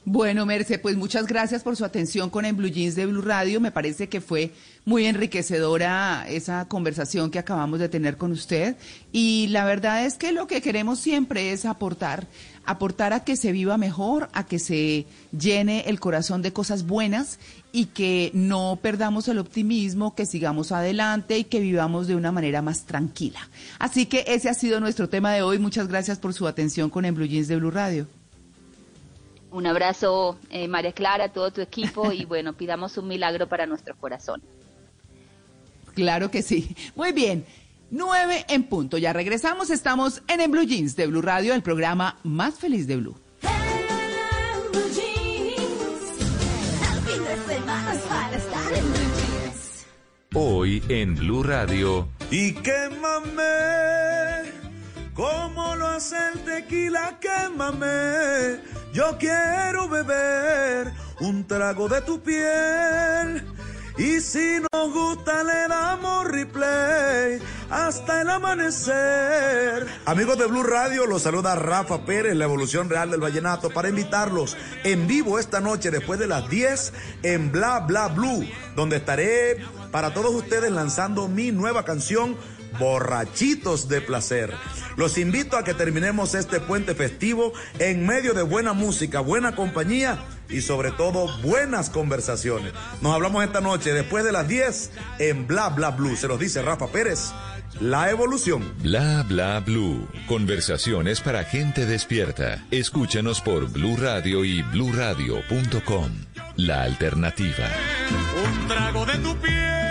Bueno, Merce, pues muchas gracias por su atención con En Blue Jeans de Blue Radio. Me parece que fue muy enriquecedora esa conversación que acabamos de tener con usted. Y la verdad es que lo que queremos siempre es aportar, aportar a que se viva mejor, a que se llene el corazón de cosas buenas y que no perdamos el optimismo, que sigamos adelante y que vivamos de una manera más tranquila. Así que ese ha sido nuestro tema de hoy. Muchas gracias por su atención con En Blue Jeans de Blue Radio. Un abrazo, eh, María Clara, a todo tu equipo y bueno, pidamos un milagro para nuestros corazones. Claro que sí. Muy bien. Nueve en punto. Ya regresamos. Estamos en En Blue Jeans de Blue Radio, el programa más feliz de Blue. Blue Jeans. El fin de semana es para estar en Blue Jeans. Hoy en Blue Radio, Y quémame, como lo hace el tequila, quémame. Yo quiero beber un trago de tu piel. Y si nos gusta, le damos replay hasta el amanecer. Amigos de Blue Radio, los saluda Rafa Pérez, la evolución real del vallenato, para invitarlos en vivo esta noche después de las 10 en Bla Bla Blue, donde estaré para todos ustedes lanzando mi nueva canción Borrachitos de Placer. Los invito a que terminemos este puente festivo en medio de buena música, buena compañía y sobre todo buenas conversaciones. Nos hablamos esta noche después de las 10 en Bla Bla Blue. Se los dice Rafa Pérez, la evolución. Bla Bla Blue. Conversaciones para gente despierta. Escúchanos por Blue Radio y bluradio.com. La alternativa. Un trago de tu piel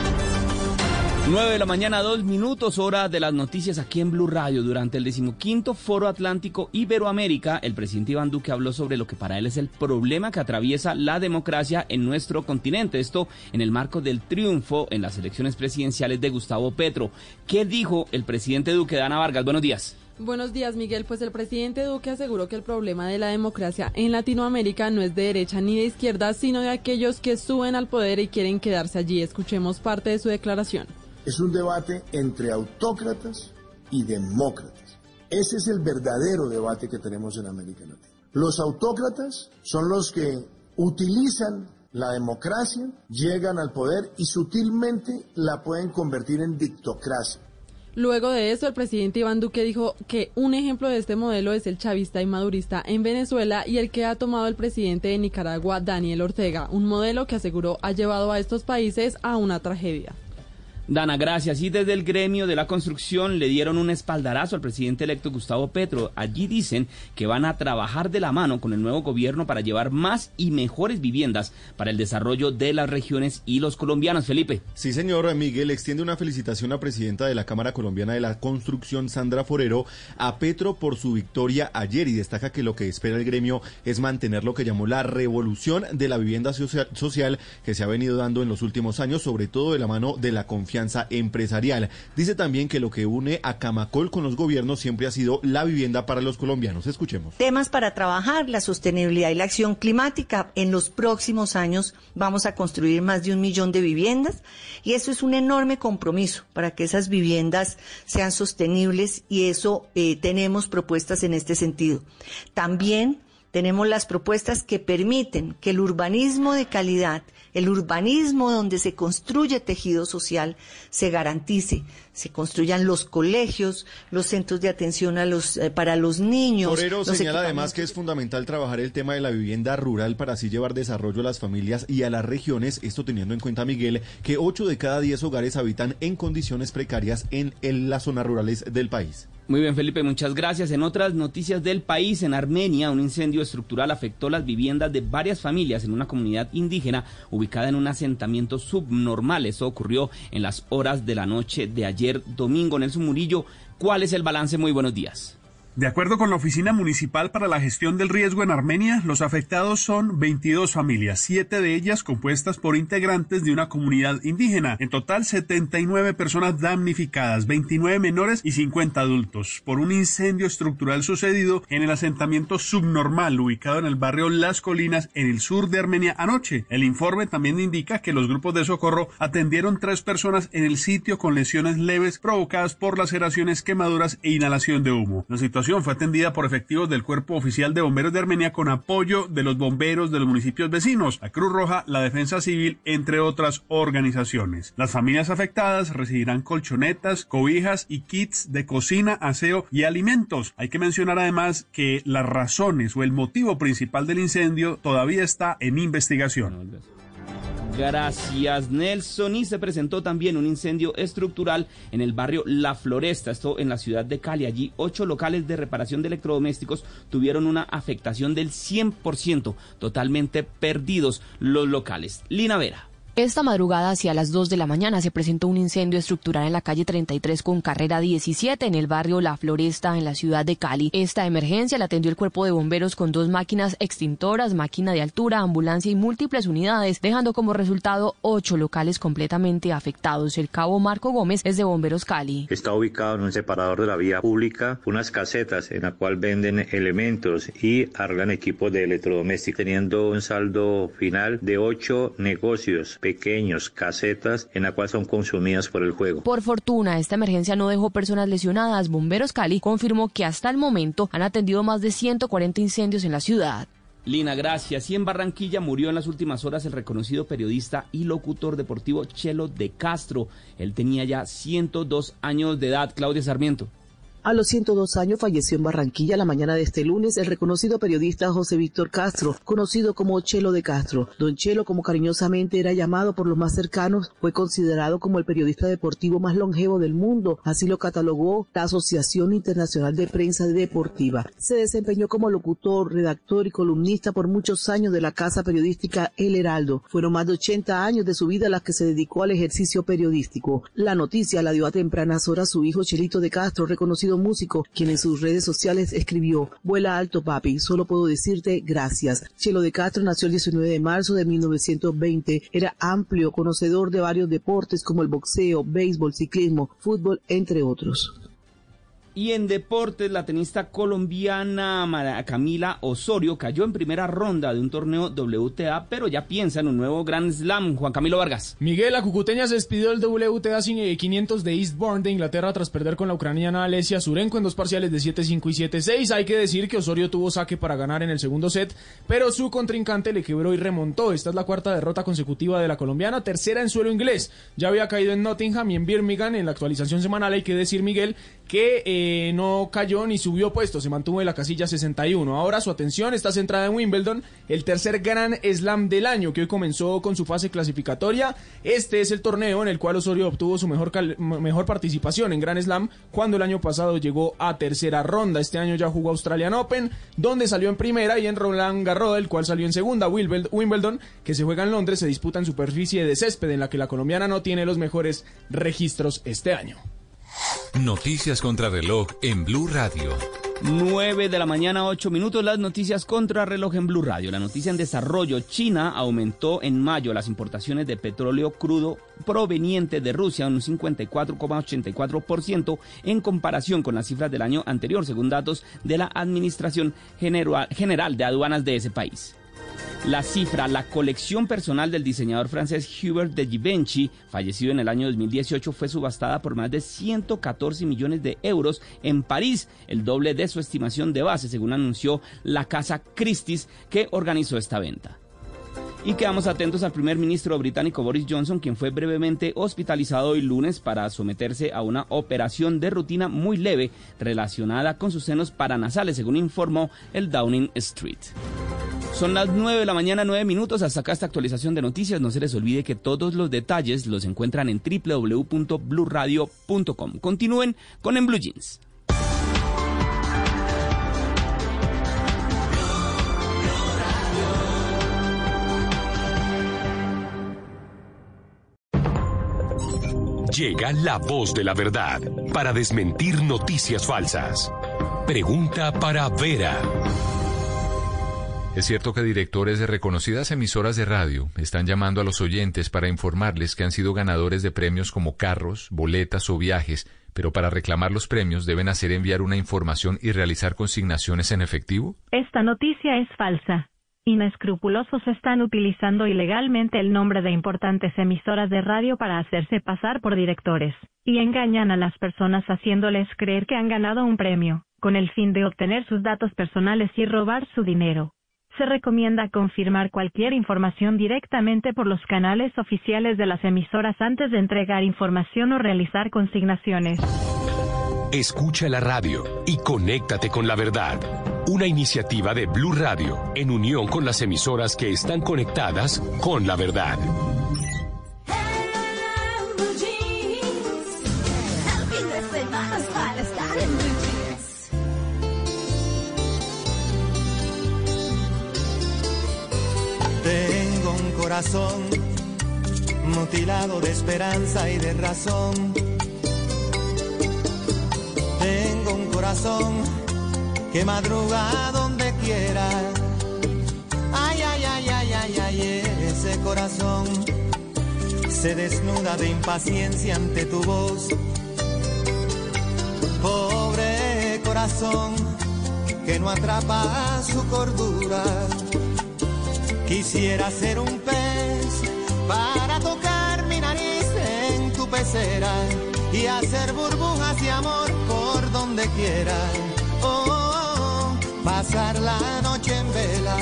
9 de la mañana, dos minutos, hora de las noticias aquí en Blue Radio. Durante el decimoquinto Foro Atlántico Iberoamérica, el presidente Iván Duque habló sobre lo que para él es el problema que atraviesa la democracia en nuestro continente. Esto en el marco del triunfo en las elecciones presidenciales de Gustavo Petro. ¿Qué dijo el presidente Duque? Dana Vargas, buenos días. Buenos días, Miguel. Pues el presidente Duque aseguró que el problema de la democracia en Latinoamérica no es de derecha ni de izquierda, sino de aquellos que suben al poder y quieren quedarse allí. Escuchemos parte de su declaración. Es un debate entre autócratas y demócratas. Ese es el verdadero debate que tenemos en América Latina. Los autócratas son los que utilizan la democracia, llegan al poder y sutilmente la pueden convertir en dictocracia. Luego de eso, el presidente Iván Duque dijo que un ejemplo de este modelo es el chavista y madurista en Venezuela y el que ha tomado el presidente de Nicaragua, Daniel Ortega, un modelo que aseguró ha llevado a estos países a una tragedia. Dana, gracias. Y desde el gremio de la construcción le dieron un espaldarazo al presidente electo Gustavo Petro. Allí dicen que van a trabajar de la mano con el nuevo gobierno para llevar más y mejores viviendas para el desarrollo de las regiones y los colombianos. Felipe. Sí, señor Miguel, extiende una felicitación a presidenta de la Cámara Colombiana de la Construcción, Sandra Forero, a Petro por su victoria ayer y destaca que lo que espera el gremio es mantener lo que llamó la revolución de la vivienda social, que se ha venido dando en los últimos años, sobre todo de la mano de la confianza empresarial. Dice también que lo que une a Camacol con los gobiernos siempre ha sido la vivienda para los colombianos. Escuchemos. Temas para trabajar, la sostenibilidad y la acción climática. En los próximos años vamos a construir más de un millón de viviendas y eso es un enorme compromiso para que esas viviendas sean sostenibles y eso eh, tenemos propuestas en este sentido. También tenemos las propuestas que permiten que el urbanismo de calidad, el urbanismo donde se construye tejido social, se garantice, se construyan los colegios, los centros de atención a los, eh, para los niños. Forero los señala además que es fundamental trabajar el tema de la vivienda rural para así llevar desarrollo a las familias y a las regiones, esto teniendo en cuenta, Miguel, que 8 de cada 10 hogares habitan en condiciones precarias en, en las zonas rurales del país. Muy bien, Felipe, muchas gracias. En otras noticias del país, en Armenia, un incendio estructural afectó las viviendas de varias familias en una comunidad indígena ubicada en un asentamiento subnormal. Eso ocurrió en las horas de la noche de ayer domingo. Nelson Murillo, ¿cuál es el balance? Muy buenos días. De acuerdo con la Oficina Municipal para la Gestión del Riesgo en Armenia, los afectados son 22 familias, siete de ellas compuestas por integrantes de una comunidad indígena. En total, 79 personas damnificadas, 29 menores y 50 adultos, por un incendio estructural sucedido en el asentamiento subnormal ubicado en el barrio Las Colinas, en el sur de Armenia anoche. El informe también indica que los grupos de socorro atendieron tres personas en el sitio con lesiones leves provocadas por laceraciones, quemaduras e inhalación de humo. Fue atendida por efectivos del Cuerpo Oficial de Bomberos de Armenia con apoyo de los bomberos de los municipios vecinos, la Cruz Roja, la Defensa Civil, entre otras organizaciones. Las familias afectadas recibirán colchonetas, cobijas y kits de cocina, aseo y alimentos. Hay que mencionar además que las razones o el motivo principal del incendio todavía está en investigación. Gracias, Nelson. Y se presentó también un incendio estructural en el barrio La Floresta, esto en la ciudad de Cali. Allí, ocho locales de reparación de electrodomésticos tuvieron una afectación del 100%, totalmente perdidos los locales. Lina Vera. Esta madrugada hacia las 2 de la mañana se presentó un incendio estructural en la calle 33 con carrera 17 en el barrio La Floresta en la ciudad de Cali. Esta emergencia la atendió el cuerpo de bomberos con dos máquinas extintoras, máquina de altura, ambulancia y múltiples unidades, dejando como resultado ocho locales completamente afectados. El cabo Marco Gómez es de Bomberos Cali. Está ubicado en un separador de la vía pública, unas casetas en la cual venden elementos y arreglan equipos de electrodomésticos, teniendo un saldo final de ocho negocios pequeños, casetas, en la cual son consumidas por el juego. Por fortuna, esta emergencia no dejó personas lesionadas. Bomberos Cali confirmó que hasta el momento han atendido más de 140 incendios en la ciudad. Lina, gracias. Y en Barranquilla murió en las últimas horas el reconocido periodista y locutor deportivo Chelo de Castro. Él tenía ya 102 años de edad. Claudia Sarmiento. A los 102 años falleció en Barranquilla la mañana de este lunes el reconocido periodista José Víctor Castro, conocido como Chelo de Castro. Don Chelo, como cariñosamente era llamado por los más cercanos, fue considerado como el periodista deportivo más longevo del mundo. Así lo catalogó la Asociación Internacional de Prensa Deportiva. Se desempeñó como locutor, redactor y columnista por muchos años de la casa periodística El Heraldo. Fueron más de 80 años de su vida las que se dedicó al ejercicio periodístico. La noticia la dio a tempranas horas su hijo Chelito de Castro, reconocido músico, quien en sus redes sociales escribió, vuela alto papi, solo puedo decirte gracias. Chelo de Castro nació el 19 de marzo de 1920, era amplio conocedor de varios deportes como el boxeo, béisbol, ciclismo, fútbol, entre otros. Y en deportes, la tenista colombiana Camila Osorio cayó en primera ronda de un torneo WTA, pero ya piensa en un nuevo Grand Slam. Juan Camilo Vargas. Miguel, la cucuteña se despidió del WTA 500 de Eastbourne de Inglaterra tras perder con la ucraniana Alesia Surenko en dos parciales de 7-5 y 7-6. Hay que decir que Osorio tuvo saque para ganar en el segundo set, pero su contrincante le quebró y remontó. Esta es la cuarta derrota consecutiva de la colombiana, tercera en suelo inglés. Ya había caído en Nottingham y en Birmingham en la actualización semanal. Hay que decir, Miguel, que eh, no cayó ni subió puesto, se mantuvo en la casilla 61. Ahora su atención está centrada en Wimbledon, el tercer gran slam del año que hoy comenzó con su fase clasificatoria. Este es el torneo en el cual Osorio obtuvo su mejor, mejor participación en Grand Slam cuando el año pasado llegó a tercera ronda. Este año ya jugó Australian Open, donde salió en primera y en Roland Garros, el cual salió en segunda. Wimbledon, que se juega en Londres, se disputa en superficie de césped en la que la colombiana no tiene los mejores registros este año. Noticias contra reloj en Blue Radio. 9 de la mañana, 8 minutos, las noticias contra reloj en Blue Radio. La noticia en desarrollo, China aumentó en mayo las importaciones de petróleo crudo proveniente de Rusia en un 54,84% en comparación con las cifras del año anterior, según datos de la Administración General General de Aduanas de ese país. La cifra, la colección personal del diseñador francés Hubert de Givenchy, fallecido en el año 2018, fue subastada por más de 114 millones de euros en París, el doble de su estimación de base, según anunció la casa Christie's que organizó esta venta. Y quedamos atentos al primer ministro británico Boris Johnson, quien fue brevemente hospitalizado hoy lunes para someterse a una operación de rutina muy leve relacionada con sus senos paranasales, según informó el Downing Street. Son las 9 de la mañana, 9 minutos. Hasta acá esta actualización de noticias. No se les olvide que todos los detalles los encuentran en www.bluradio.com. Continúen con En Blue Jeans. Llega la voz de la verdad para desmentir noticias falsas. Pregunta para Vera. Es cierto que directores de reconocidas emisoras de radio están llamando a los oyentes para informarles que han sido ganadores de premios como carros, boletas o viajes, pero para reclamar los premios deben hacer enviar una información y realizar consignaciones en efectivo. Esta noticia es falsa. Inescrupulosos están utilizando ilegalmente el nombre de importantes emisoras de radio para hacerse pasar por directores, y engañan a las personas haciéndoles creer que han ganado un premio, con el fin de obtener sus datos personales y robar su dinero. Se recomienda confirmar cualquier información directamente por los canales oficiales de las emisoras antes de entregar información o realizar consignaciones. Escucha la radio y conéctate con la verdad. Una iniciativa de Blue Radio en unión con las emisoras que están conectadas con la verdad. Tengo un corazón mutilado de esperanza y de razón. Tengo un corazón que madruga donde quiera. Ay, ay, ay, ay, ay, ay, ese corazón se desnuda de impaciencia ante tu voz. Pobre corazón que no atrapa su cordura. Quisiera ser un pez para tocar mi nariz en tu pecera y hacer burbujas de amor por donde quiera. Oh, pasar la noche en vela,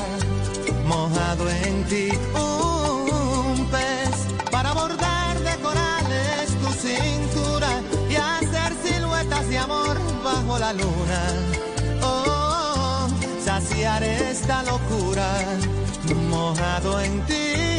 mojado en ti. Un pez para bordar de corales tu cintura y hacer siluetas de amor bajo la luna. Oh, saciar esta locura mojado en ti.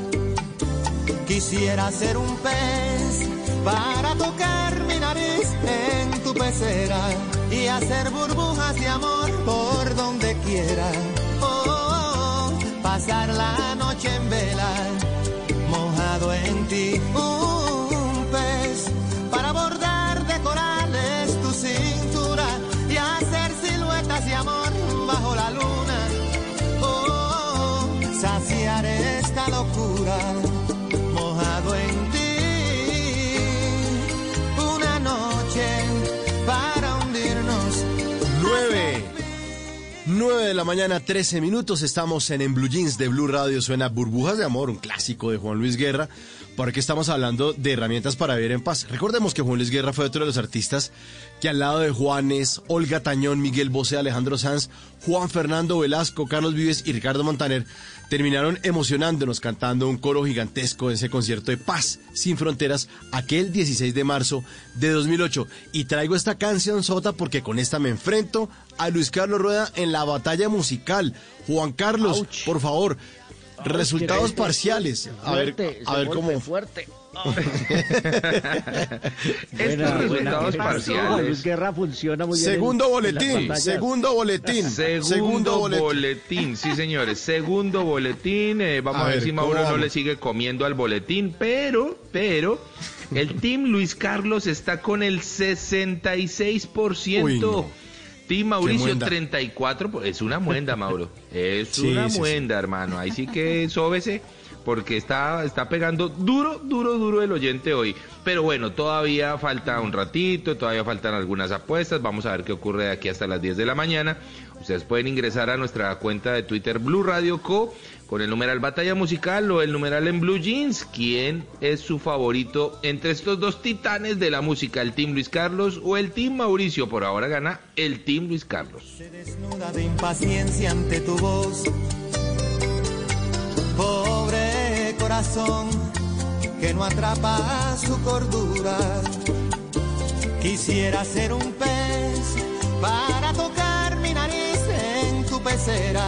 Quisiera ser un pez para tocar mi nariz en tu pecera y hacer burbujas de amor por donde quiera. Oh, pasar la noche en vela, mojado en ti. Un pez para bordar de corales tu cintura y hacer siluetas de amor bajo la luna. Oh, saciar esta locura 9 de la mañana, 13 minutos. Estamos en En Blue Jeans de Blue Radio. Suena Burbujas de Amor, un clásico de Juan Luis Guerra. Porque estamos hablando de herramientas para vivir en paz. Recordemos que Juan Luis Guerra fue otro de los artistas que al lado de Juanes, Olga Tañón, Miguel Bosé, Alejandro Sanz, Juan Fernando Velasco, Carlos Vives y Ricardo Montaner terminaron emocionándonos cantando un coro gigantesco en ese concierto de Paz sin Fronteras aquel 16 de marzo de 2008. Y traigo esta canción sota porque con esta me enfrento a Luis Carlos Rueda en la batalla musical. Juan Carlos, por favor, resultados parciales. A ver, a ver cómo. fuerte. <laughs> Estos resultados parciales. Juan Luis Guerra funciona muy bien. Segundo boletín, segundo boletín. Segundo, boletín. sí señores, segundo boletín. eh, vamos A a, ver, ver, si ¿cómo Mauro no le sigue comiendo al boletín, pero, pero, el <laughs> Team Luis Carlos está con el 66%. Uy, no. Team Mauricio muenda. 34%. pues, Es una muenda, Mauro. Es Sí, una sí, sí. muenda, hermano. Ahí sí que sóbese. Porque está, está pegando duro, duro, duro el oyente hoy. Pero bueno, todavía falta un ratito, todavía faltan algunas apuestas. Vamos a ver qué ocurre de aquí hasta las 10 de la mañana. Ustedes pueden ingresar a nuestra cuenta de Twitter Blue Radio Co. con el numeral Batalla Musical o el numeral en Blue Jeans. ¿Quién es su favorito entre estos dos titanes de la música? ¿El Team Luis Carlos o el Team Mauricio? Por ahora gana el Team Luis Carlos. desnuda de impaciencia ante tu voz. Pobre corazón que no atrapa su cordura. Quisiera ser un pez para tocar mi nariz en tu pecera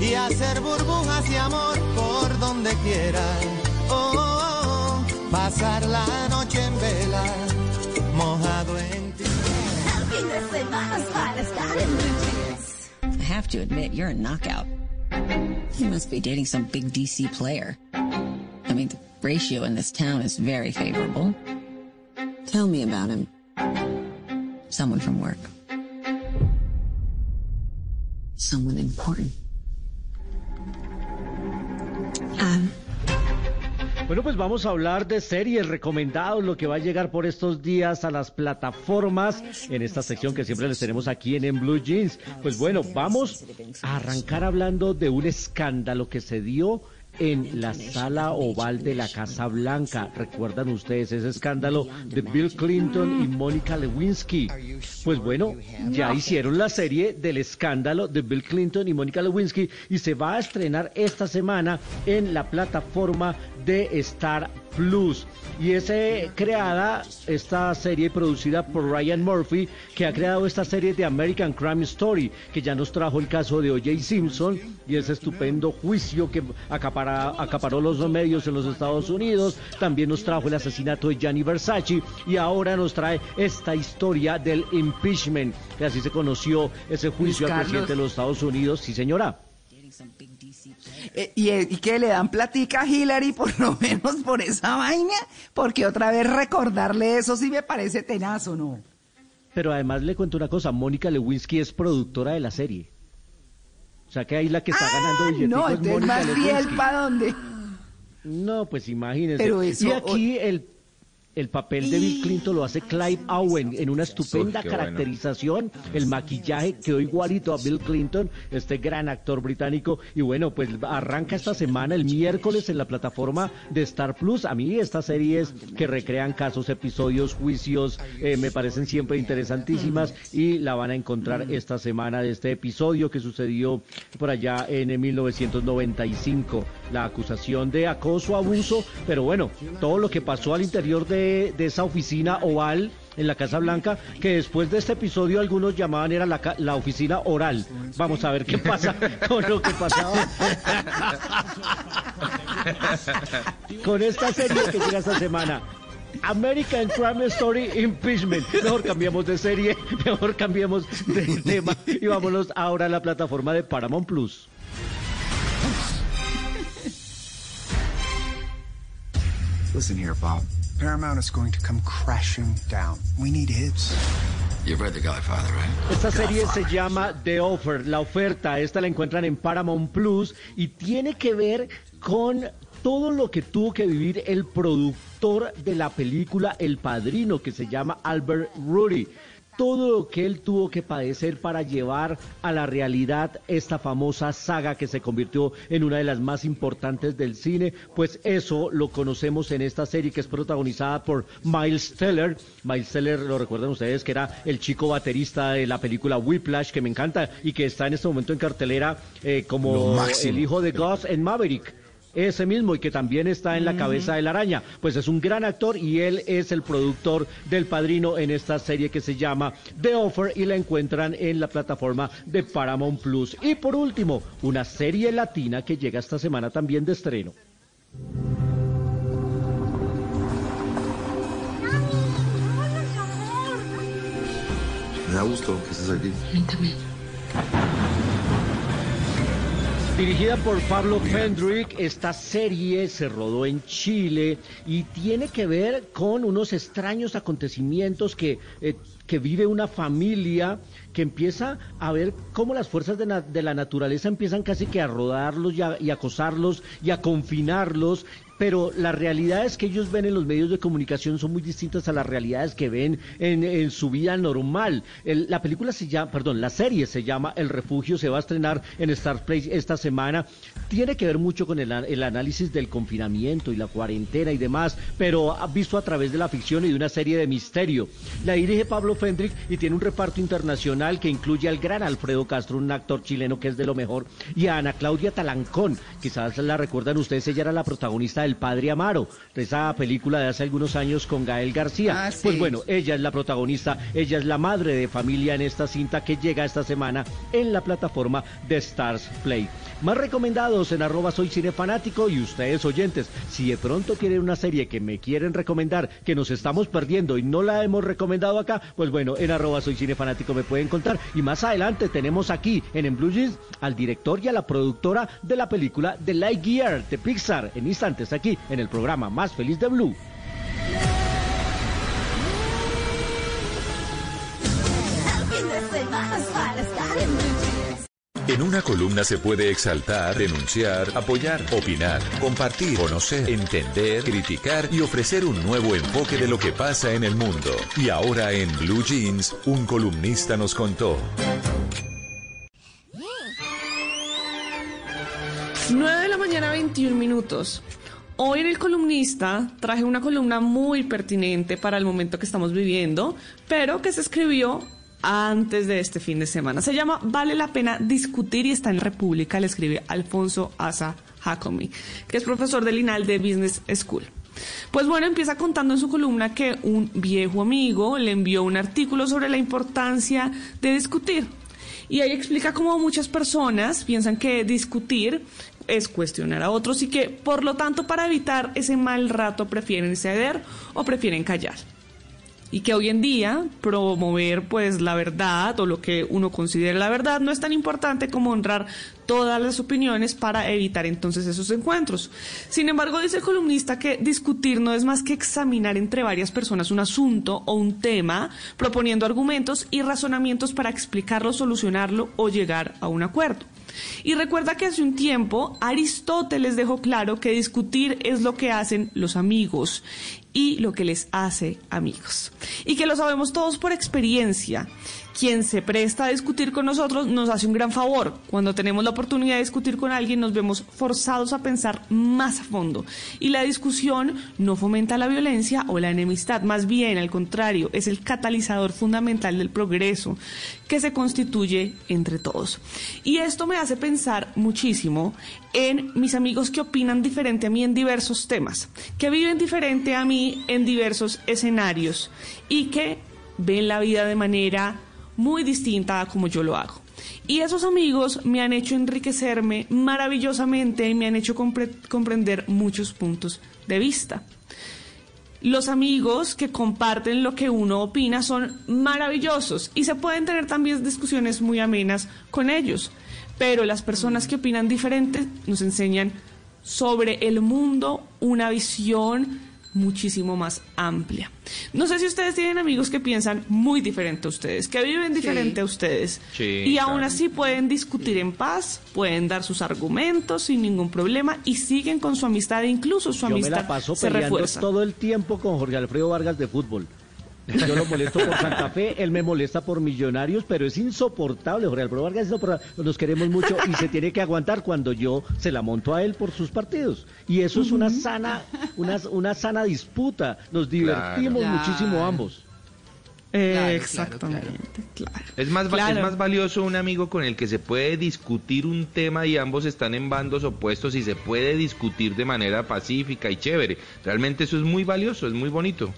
y hacer burbujas de amor por donde quiera. Oh, oh, oh, pasar la noche en vela, mojado en ti. I have to admit, you're a knockout. You must be dating some big DC player. I mean, the ratio in this town is very favorable. Tell me about him. Someone from work. Someone important. Um, Bueno, pues vamos a hablar de series recomendados, lo que va a llegar por estos días a las plataformas en esta sección que siempre les tenemos aquí en, en Blue Jeans. Pues bueno, vamos a arrancar hablando de un escándalo que se dio en la sala oval de la Casa Blanca. ¿Recuerdan ustedes ese escándalo de Bill Clinton y Mónica Lewinsky? Pues bueno, ya hicieron la serie del escándalo de Bill Clinton y Mónica Lewinsky y se va a estrenar esta semana en la plataforma de Star Plus. Y es eh, creada esta serie producida por Ryan Murphy, que ha creado esta serie de American Crime Story, que ya nos trajo el caso de O.J. Simpson y ese estupendo juicio que acapara- acaparó los medios en los Estados Unidos. También nos trajo el asesinato de Gianni Versace y ahora nos trae esta historia del impeachment, que así se conoció ese juicio al presidente de los Estados Unidos. Sí, señora. Eh, y, y que le dan platica a Hillary por lo <laughs> menos por esa vaina, porque otra vez recordarle eso sí me parece tenazo, ¿no? pero además le cuento una cosa, Mónica Lewinsky es productora de la serie. O sea que ahí la que está ganando billeticos Ah, No, es Mónica más Lewinsky. fiel para dónde. No, pues imagínense. Pero eso- y aquí el, el papel de Bill Clinton lo hace Clive Owen en una estupenda bueno. caracterización. El maquillaje quedó igualito a Bill Clinton, este gran actor británico. Y bueno, pues arranca esta semana, el miércoles, en la plataforma de Star Plus. A mí estas series que recrean casos, episodios, juicios, eh, me parecen siempre interesantísimas y la van a encontrar esta semana de este episodio que sucedió por allá en 1995. La acusación de acoso, abuso, pero bueno, todo lo que pasó al interior de, de esa oficina oval en la Casa Blanca, que después de este episodio algunos llamaban era la, la oficina oral. Vamos a ver qué pasa <laughs> con lo que pasaba con esta serie que llega esta semana. American Crime Story Impeachment. Mejor cambiamos de serie, <laughs> mejor cambiemos de tema y vámonos ahora a la plataforma de Paramount Plus. Listen here, Bob. Paramount is going to come crashing down. We need hits. You've read The Godfather, right? Esta serie se llama The Offer, la oferta. Esta la encuentran en Paramount Plus y tiene que ver con todo lo que tuvo que vivir el productor de la película El Padrino, que se llama Albert Rudy. Todo lo que él tuvo que padecer para llevar a la realidad esta famosa saga que se convirtió en una de las más importantes del cine, pues eso lo conocemos en esta serie que es protagonizada por Miles Teller. Miles Teller, lo recuerdan ustedes, que era el chico baterista de la película Whiplash, que me encanta y que está en este momento en cartelera eh, como el hijo de Gus en Maverick. Ese mismo y que también está en la cabeza de la araña. Pues es un gran actor y él es el productor del padrino en esta serie que se llama The Offer y la encuentran en la plataforma de Paramount Plus. Y por último, una serie latina que llega esta semana también de estreno. Me da gusto que estés aquí. Dirigida por Pablo Fendrick, esta serie se rodó en Chile y tiene que ver con unos extraños acontecimientos que, eh, que vive una familia que empieza a ver cómo las fuerzas de, de la naturaleza empiezan casi que a rodarlos y a, y a acosarlos y a confinarlos. Pero la realidad es que ellos ven en los medios de comunicación son muy distintas a las realidades que ven en, su vida normal. El- la película se llama, perdón, la serie se llama El Refugio, se va a estrenar en Star Play esta semana. Tiene que ver mucho con el, el análisis del confinamiento y la cuarentena y demás, pero visto a través de la ficción y de una serie de misterio. La dirige Pablo Fendrick y tiene un reparto internacional que incluye al gran Alfredo Castro, un actor chileno que es de lo mejor, y a Ana Claudia Talancón, quizás la recuerdan ustedes, ella era la protagonista del Padre Amaro, de esa película de hace algunos años con Gael García. Ah, sí. Pues bueno, ella es la protagonista, ella es la madre de familia en esta cinta que llega esta semana en la plataforma de Stars Play. Más recomendados en arroba soy cinefanático y ustedes oyentes, si de pronto quieren una serie que me quieren recomendar, que nos estamos perdiendo y no la hemos recomendado acá, pues bueno, en arroba soy cinefanático me pueden contar. Y más adelante tenemos aquí en En Blue Jeans al director y a la productora de la película The Lightyear de Pixar. En instantes aquí en el programa Más Feliz de Blue. En una columna se puede exaltar, denunciar, apoyar, opinar, compartir, conocer, entender, criticar y ofrecer un nuevo enfoque de lo que pasa en el mundo. Y ahora en Blue Jeans, un columnista nos contó. 9 de la mañana, 21 minutos. Hoy en El Columnista traje una columna muy pertinente para el momento que estamos viviendo, pero que se escribió antes de este fin de semana. Se llama Vale la pena discutir y está en República. Le escribe Alfonso Asa Jacomi, que es profesor del INAL de Business School. Pues bueno, empieza contando en su columna que un viejo amigo le envió un artículo sobre la importancia de discutir. Y ahí explica cómo muchas personas piensan que discutir es cuestionar a otros y que, por lo tanto, para evitar ese mal rato prefieren ceder o prefieren callar. Y que hoy en día promover pues la verdad o lo que uno considera la verdad no es tan importante como honrar todas las opiniones para evitar entonces esos encuentros. Sin embargo, dice el columnista que discutir no es más que examinar entre varias personas un asunto o un tema, proponiendo argumentos y razonamientos para explicarlo, solucionarlo o llegar a un acuerdo. Y recuerda que hace un tiempo Aristóteles dejó claro que discutir es lo que hacen los amigos y lo que les hace amigos. Y que lo sabemos todos por experiencia. Quien se presta a discutir con nosotros nos hace un gran favor. Cuando tenemos la oportunidad de discutir con alguien nos vemos forzados a pensar más a fondo. Y la discusión no fomenta la violencia o la enemistad, más bien al contrario, es el catalizador fundamental del progreso que se constituye entre todos. Y esto me hace pensar muchísimo en mis amigos que opinan diferente a mí en diversos temas, que viven diferente a mí en diversos escenarios y que ven la vida de manera muy distinta a como yo lo hago. Y esos amigos me han hecho enriquecerme maravillosamente y me han hecho compre- comprender muchos puntos de vista. Los amigos que comparten lo que uno opina son maravillosos y se pueden tener también discusiones muy amenas con ellos. Pero las personas que opinan diferente nos enseñan sobre el mundo una visión muchísimo más amplia. No sé si ustedes tienen amigos que piensan muy diferente a ustedes, que viven diferente a ustedes Sí, y aún claro. así pueden discutir en paz, pueden dar sus argumentos sin ningún problema y siguen con su amistad e incluso su Yo me amistad la paso se refuerza. todo el tiempo con Jorge Alfredo Vargas de fútbol. Yo lo molesto por Santa Fe, él me molesta por Millonarios, pero es insoportable. Jorge Alfredo Vargas. Nos queremos mucho y se tiene que aguantar cuando yo se la monto a él por sus partidos. Y eso es una sana, una, una sana disputa. Nos divertimos Claro. muchísimo ambos. Exactamente, claro. Es más, Claro. es más valioso un amigo con el que se puede discutir un tema y ambos están en bandos opuestos y se puede discutir de manera pacífica y chévere. Realmente eso es muy valioso, es muy bonito.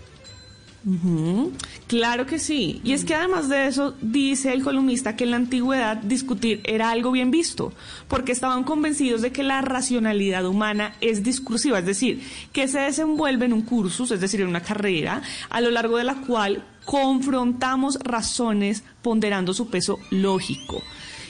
Claro que sí. Y es que además de eso, dice el columnista que en la antigüedad discutir era algo bien visto, porque estaban convencidos de que la racionalidad humana es discursiva, es decir, que se desenvuelve en un cursus, es decir, en una carrera, a lo largo de la cual confrontamos razones ponderando su peso lógico.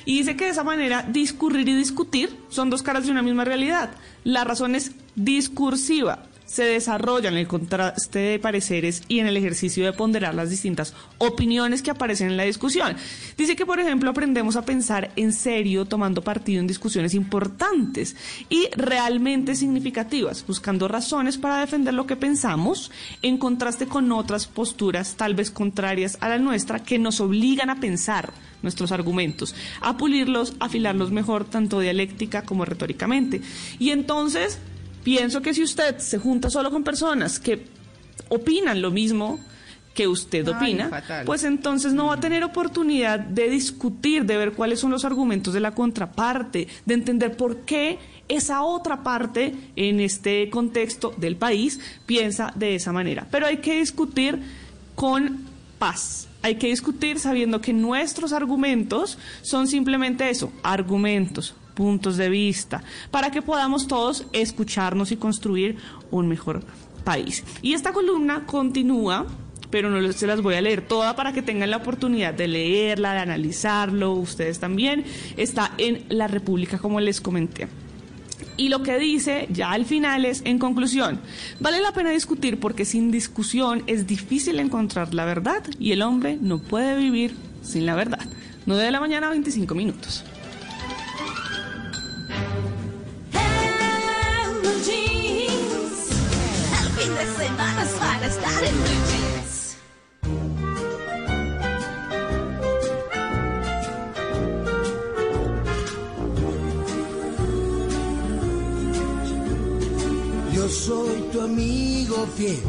Y dice que de esa manera discurrir y discutir son dos caras de una misma realidad. La razón es discursiva, se desarrolla en el contraste de pareceres y en el ejercicio de ponderar las distintas opiniones que aparecen en la discusión. Dice que, por ejemplo, aprendemos a pensar en serio tomando partido en discusiones importantes y realmente significativas, buscando razones para defender lo que pensamos en contraste con otras posturas tal vez contrarias a la nuestra que nos obligan a pensar nuestros argumentos, a pulirlos, afilarlos mejor tanto dialéctica como retóricamente. Y entonces, pienso que si usted se junta solo con personas que opinan lo mismo que usted opina, pues entonces no va a tener oportunidad de discutir, de ver cuáles son los argumentos de la contraparte, de entender por qué esa otra parte en este contexto del país piensa de esa manera. Pero hay que discutir con paz. Hay que discutir sabiendo que nuestros argumentos son simplemente eso, argumentos, puntos de vista, para que podamos todos escucharnos y construir un mejor país. Y esta columna continúa, pero no se las voy a leer toda para que tengan la oportunidad de leerla, de analizarlo, ustedes también. Está en La República, como les comenté. Y lo que dice ya al final es, en conclusión, vale la pena discutir porque sin discusión es difícil encontrar la verdad y el hombre no puede vivir sin la verdad. 9 de la mañana, 25 minutos. El fin de semana es para estar en jeans. Yo soy tu amigo fiel.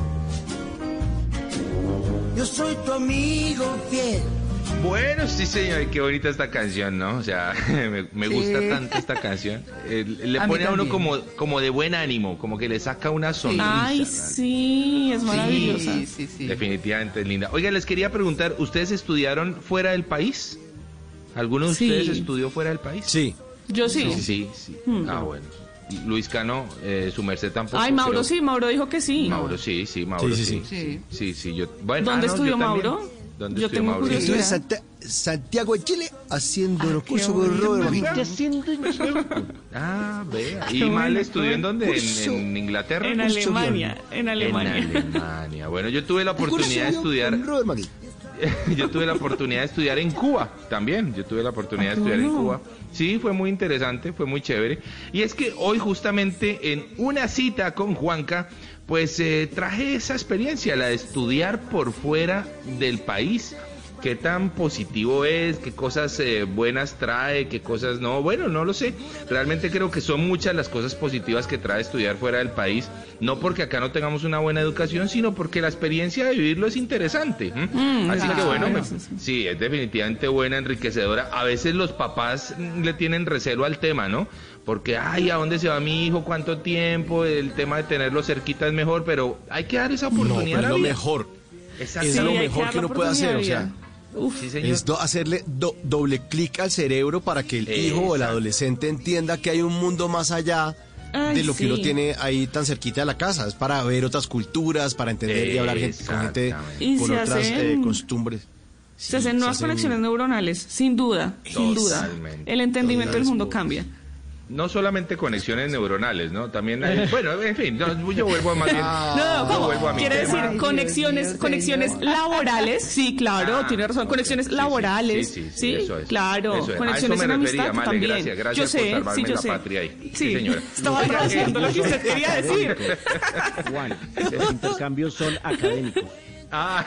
Yo soy tu amigo fiel. Bueno, sí señor, qué bonita esta canción, ¿no? O sea, <laughs> me, me Sí. gusta tanto esta canción. Eh, le A pone a uno como, como de buen ánimo, como que le saca una sonrisa. Ay, sí, es maravillosa. Sí, sí, sí. Definitivamente es linda. Oiga, les quería preguntar, ¿ustedes estudiaron fuera del país? ¿Alguno de Sí. ustedes estudió fuera del país? Sí. Yo sí. Sí, sí, sí. Hmm. Ah, bueno. Luis Cano, eh, su merced tampoco. Ay, Mauro creo. sí, Mauro dijo que sí. Mauro sí, sí, Mauro Sí, sí. sí, Sí, sí, sí. yo, bueno, ¿Dónde ah, no, estudió yo también. ¿Dónde Yo tengo curiosidad. Estuve en Santa- Santiago de Chile haciendo Ah, los cursos con Robert Magui. Ah, vea. ¿Y mal estudió en dónde? Curso. ¿En, en Inglaterra? En Alemania, en Alemania. En Alemania. Bueno, yo tuve la oportunidad de estudiar. Robert <laughs> yo tuve la oportunidad de estudiar en Cuba también. Yo tuve la oportunidad de Ah, estudiar en. Cuba. Sí, fue muy interesante, fue muy chévere. Y es que hoy justamente en una cita con Juanca, pues eh, traje esa experiencia, la de estudiar por fuera del país. Qué tan positivo es, qué cosas eh, buenas trae, qué cosas no. Bueno, no lo sé. Realmente creo que son muchas las cosas positivas que trae estudiar fuera del país. No porque acá no tengamos una buena educación, sino porque la experiencia de vivirlo es interesante. ¿m? Mm, Así que claro. bueno, me- sí, es definitivamente buena, enriquecedora. A veces los papás le tienen recelo al tema, ¿no? Porque, ay, ¿a dónde se va mi hijo? ¿Cuánto tiempo? El tema de tenerlo cerquita es mejor, pero hay que dar esa No, oportunidad. pero a es lo mejor. Exacto. Es lo que mejor que uno puede hacer. O sea, oportunidad. Uf, Sí, señor. es do- hacerle do- doble clic al cerebro para que el hijo o el adolescente entienda que hay un mundo más allá Ay, de lo que uno tiene ahí tan cerquita de la casa. Es para ver otras culturas, para entender y hablar gente, con gente. Y con otras hacen- eh, costumbres. se hacen nuevas hacen- conexiones neuronales, sin duda, sin duda. El entendimiento del mundo cambia. No solamente conexiones neuronales, ¿no? También hay, <laughs> bueno, en fin, no, yo vuelvo a más bien. No, no, ¿cómo? vuelvo a mi Quiere tema. decir conexiones, Dios, conexiones señor. laborales, sí, claro, Ah, tiene razón, conexiones sí, laborales, sí, sí, sí, sí, eso es, claro, eso es. A conexiones eso me en refería, amistad Male, también. gracias, gracias yo por sé, salvarme sí, yo la sé. patria ahí. Sí, Sí, señora. estaba traduciendo lo que usted quería decir. <laughs> Juan, los intercambios son académicos. Ah,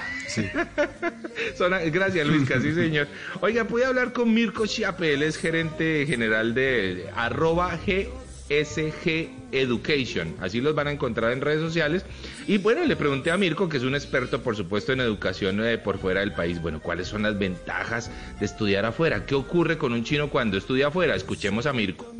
Son- <laughs> gracias Luisca, sí señor. Oiga, pude hablar con Mirko Chiape, él es gerente general de arroba GSG Education, así los van a encontrar en redes sociales. Y bueno, le pregunté a Mirko, que es un experto por supuesto en educación eh, por fuera del país, bueno, ¿cuáles son las ventajas de estudiar afuera? ¿Qué ocurre con un chino cuando estudia afuera? Escuchemos a Mirko.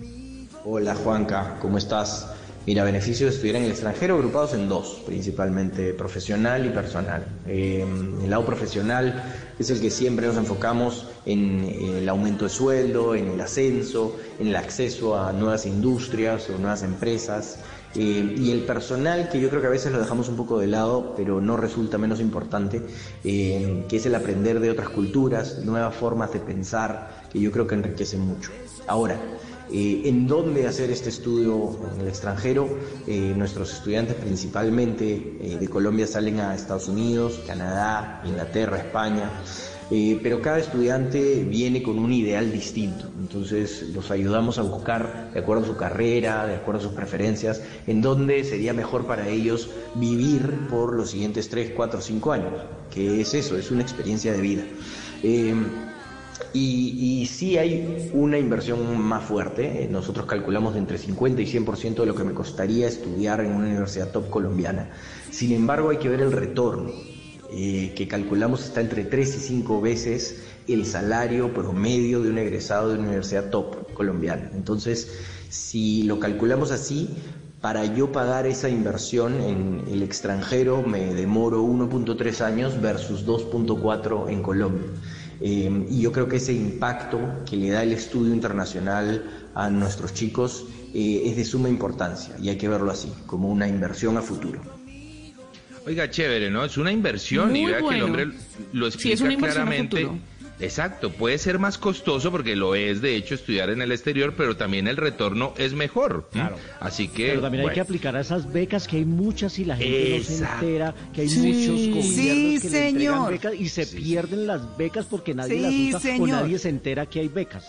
Hola Juanca, ¿cómo estás? Mira, beneficios de estudiar en el extranjero agrupados en dos, principalmente profesional y personal. Eh, el lado profesional es el que siempre nos enfocamos en el aumento de sueldo, en el ascenso, en el acceso a nuevas industrias o nuevas empresas. Eh, y el personal, que yo creo que a veces lo dejamos un poco de lado, pero no resulta menos importante, eh, que es el aprender de otras culturas, nuevas formas de pensar, que yo creo que enriquecen mucho. Ahora, eh, ¿En dónde hacer este estudio en el extranjero? Eh, nuestros estudiantes principalmente eh, de Colombia salen a Estados Unidos, Canadá, Inglaterra, España, pero cada estudiante viene con un ideal distinto. Entonces los ayudamos a buscar, de acuerdo a su carrera, de acuerdo a sus preferencias, en dónde sería mejor para ellos vivir por los siguientes 3, 4, 5 años, que es eso, es una experiencia de vida. Y, y sí hay una inversión más fuerte. Nosotros calculamos entre 50 y 100% de lo que me costaría estudiar en una universidad top colombiana. Sin embargo, hay que ver el retorno, eh, que calculamos está entre 3 y 5 veces el salario promedio de un egresado de una universidad top colombiana. Entonces, si lo calculamos así, para yo pagar esa inversión en el extranjero me demoro 1.3 años versus 2.4 en Colombia. Eh, y yo creo que ese impacto que le da el estudio internacional a nuestros chicos eh, es de suma importancia y hay que verlo así, como una inversión a futuro. Oiga, chévere, ¿no? Es una inversión y vea que el hombre lo Sí, explica es una inversión a claramente. futuro. Exacto, puede ser más costoso porque lo es de hecho estudiar en el exterior, pero también el retorno es mejor. Claro. Así que Pero también hay bueno. que aplicar a esas becas que hay muchas y la gente no se entera, que hay Sí. muchos gobiernos Sí, que le entregan señor. becas y se pierden las becas porque nadie Sí, las usa señor. o nadie se entera que hay becas.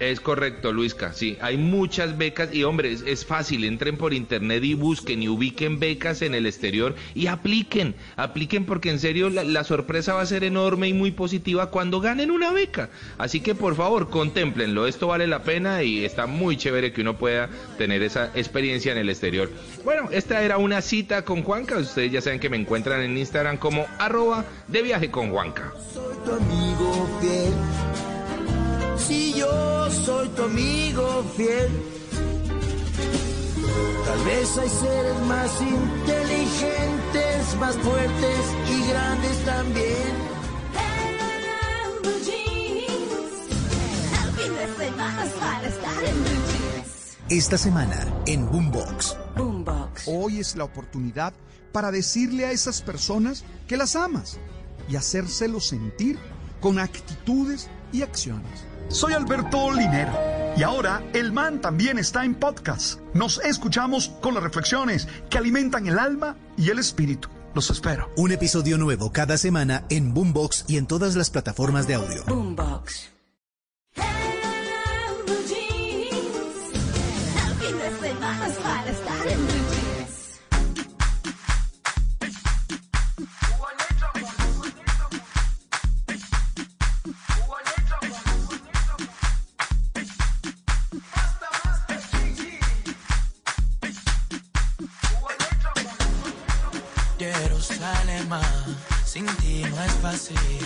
Es correcto, Luisca. Sí, hay muchas becas y hombre, es, fácil. Entren por internet y busquen y ubiquen becas en el exterior y apliquen. Apliquen porque en serio la, la sorpresa va a ser enorme y muy positiva cuando ganen una beca. Así que por favor, contémplenlo. Esto vale la pena y está muy chévere que uno pueda tener esa experiencia en el exterior. Bueno, esta era una cita con Juanca. Ustedes ya saben que me encuentran en Instagram como arroba de viaje con Juanca. soy tu amigo fiel. Si yo soy tu amigo fiel. Tal vez hay seres más inteligentes, más fuertes y grandes también. En blue jeans, el fin de semana es para estar en blue jeans. esta semana en Boombox. Boombox. Hoy es la oportunidad para decirle a esas personas que las amas y hacérselo sentir con actitudes y acciones. Soy Alberto Linero y ahora El Man también está en podcast. Nos escuchamos con las reflexiones que alimentan el alma y el espíritu. Los espero. Un episodio nuevo cada semana en Boombox y en todas las plataformas de audio. Boombox. No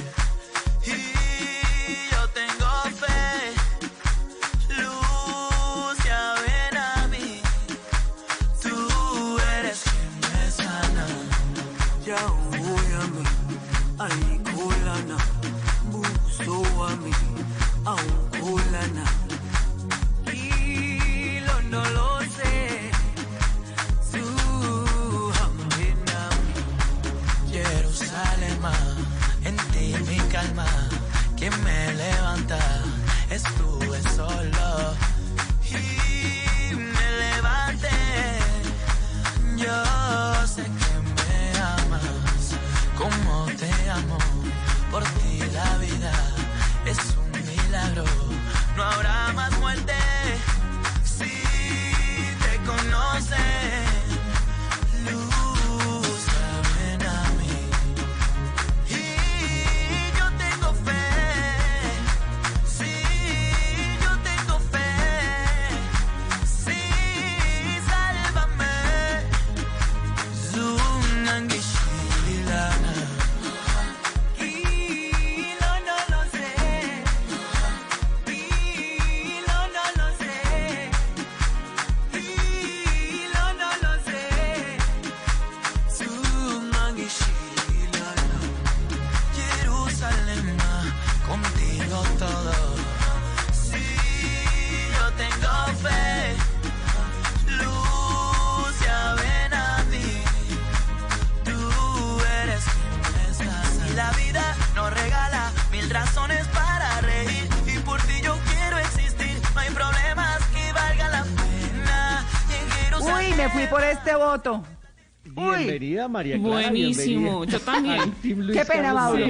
María Clara. Buenísimo, yo también. al Team Luis Qué pena, Mauro.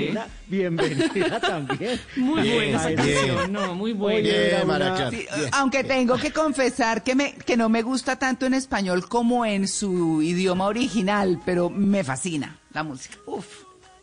Bienvenida también. Muy Bien, buena esa canción, no, muy buena. María Clara. Sí, aunque tengo que confesar que, me, que no me gusta tanto en español como en su idioma original, pero me fascina la música.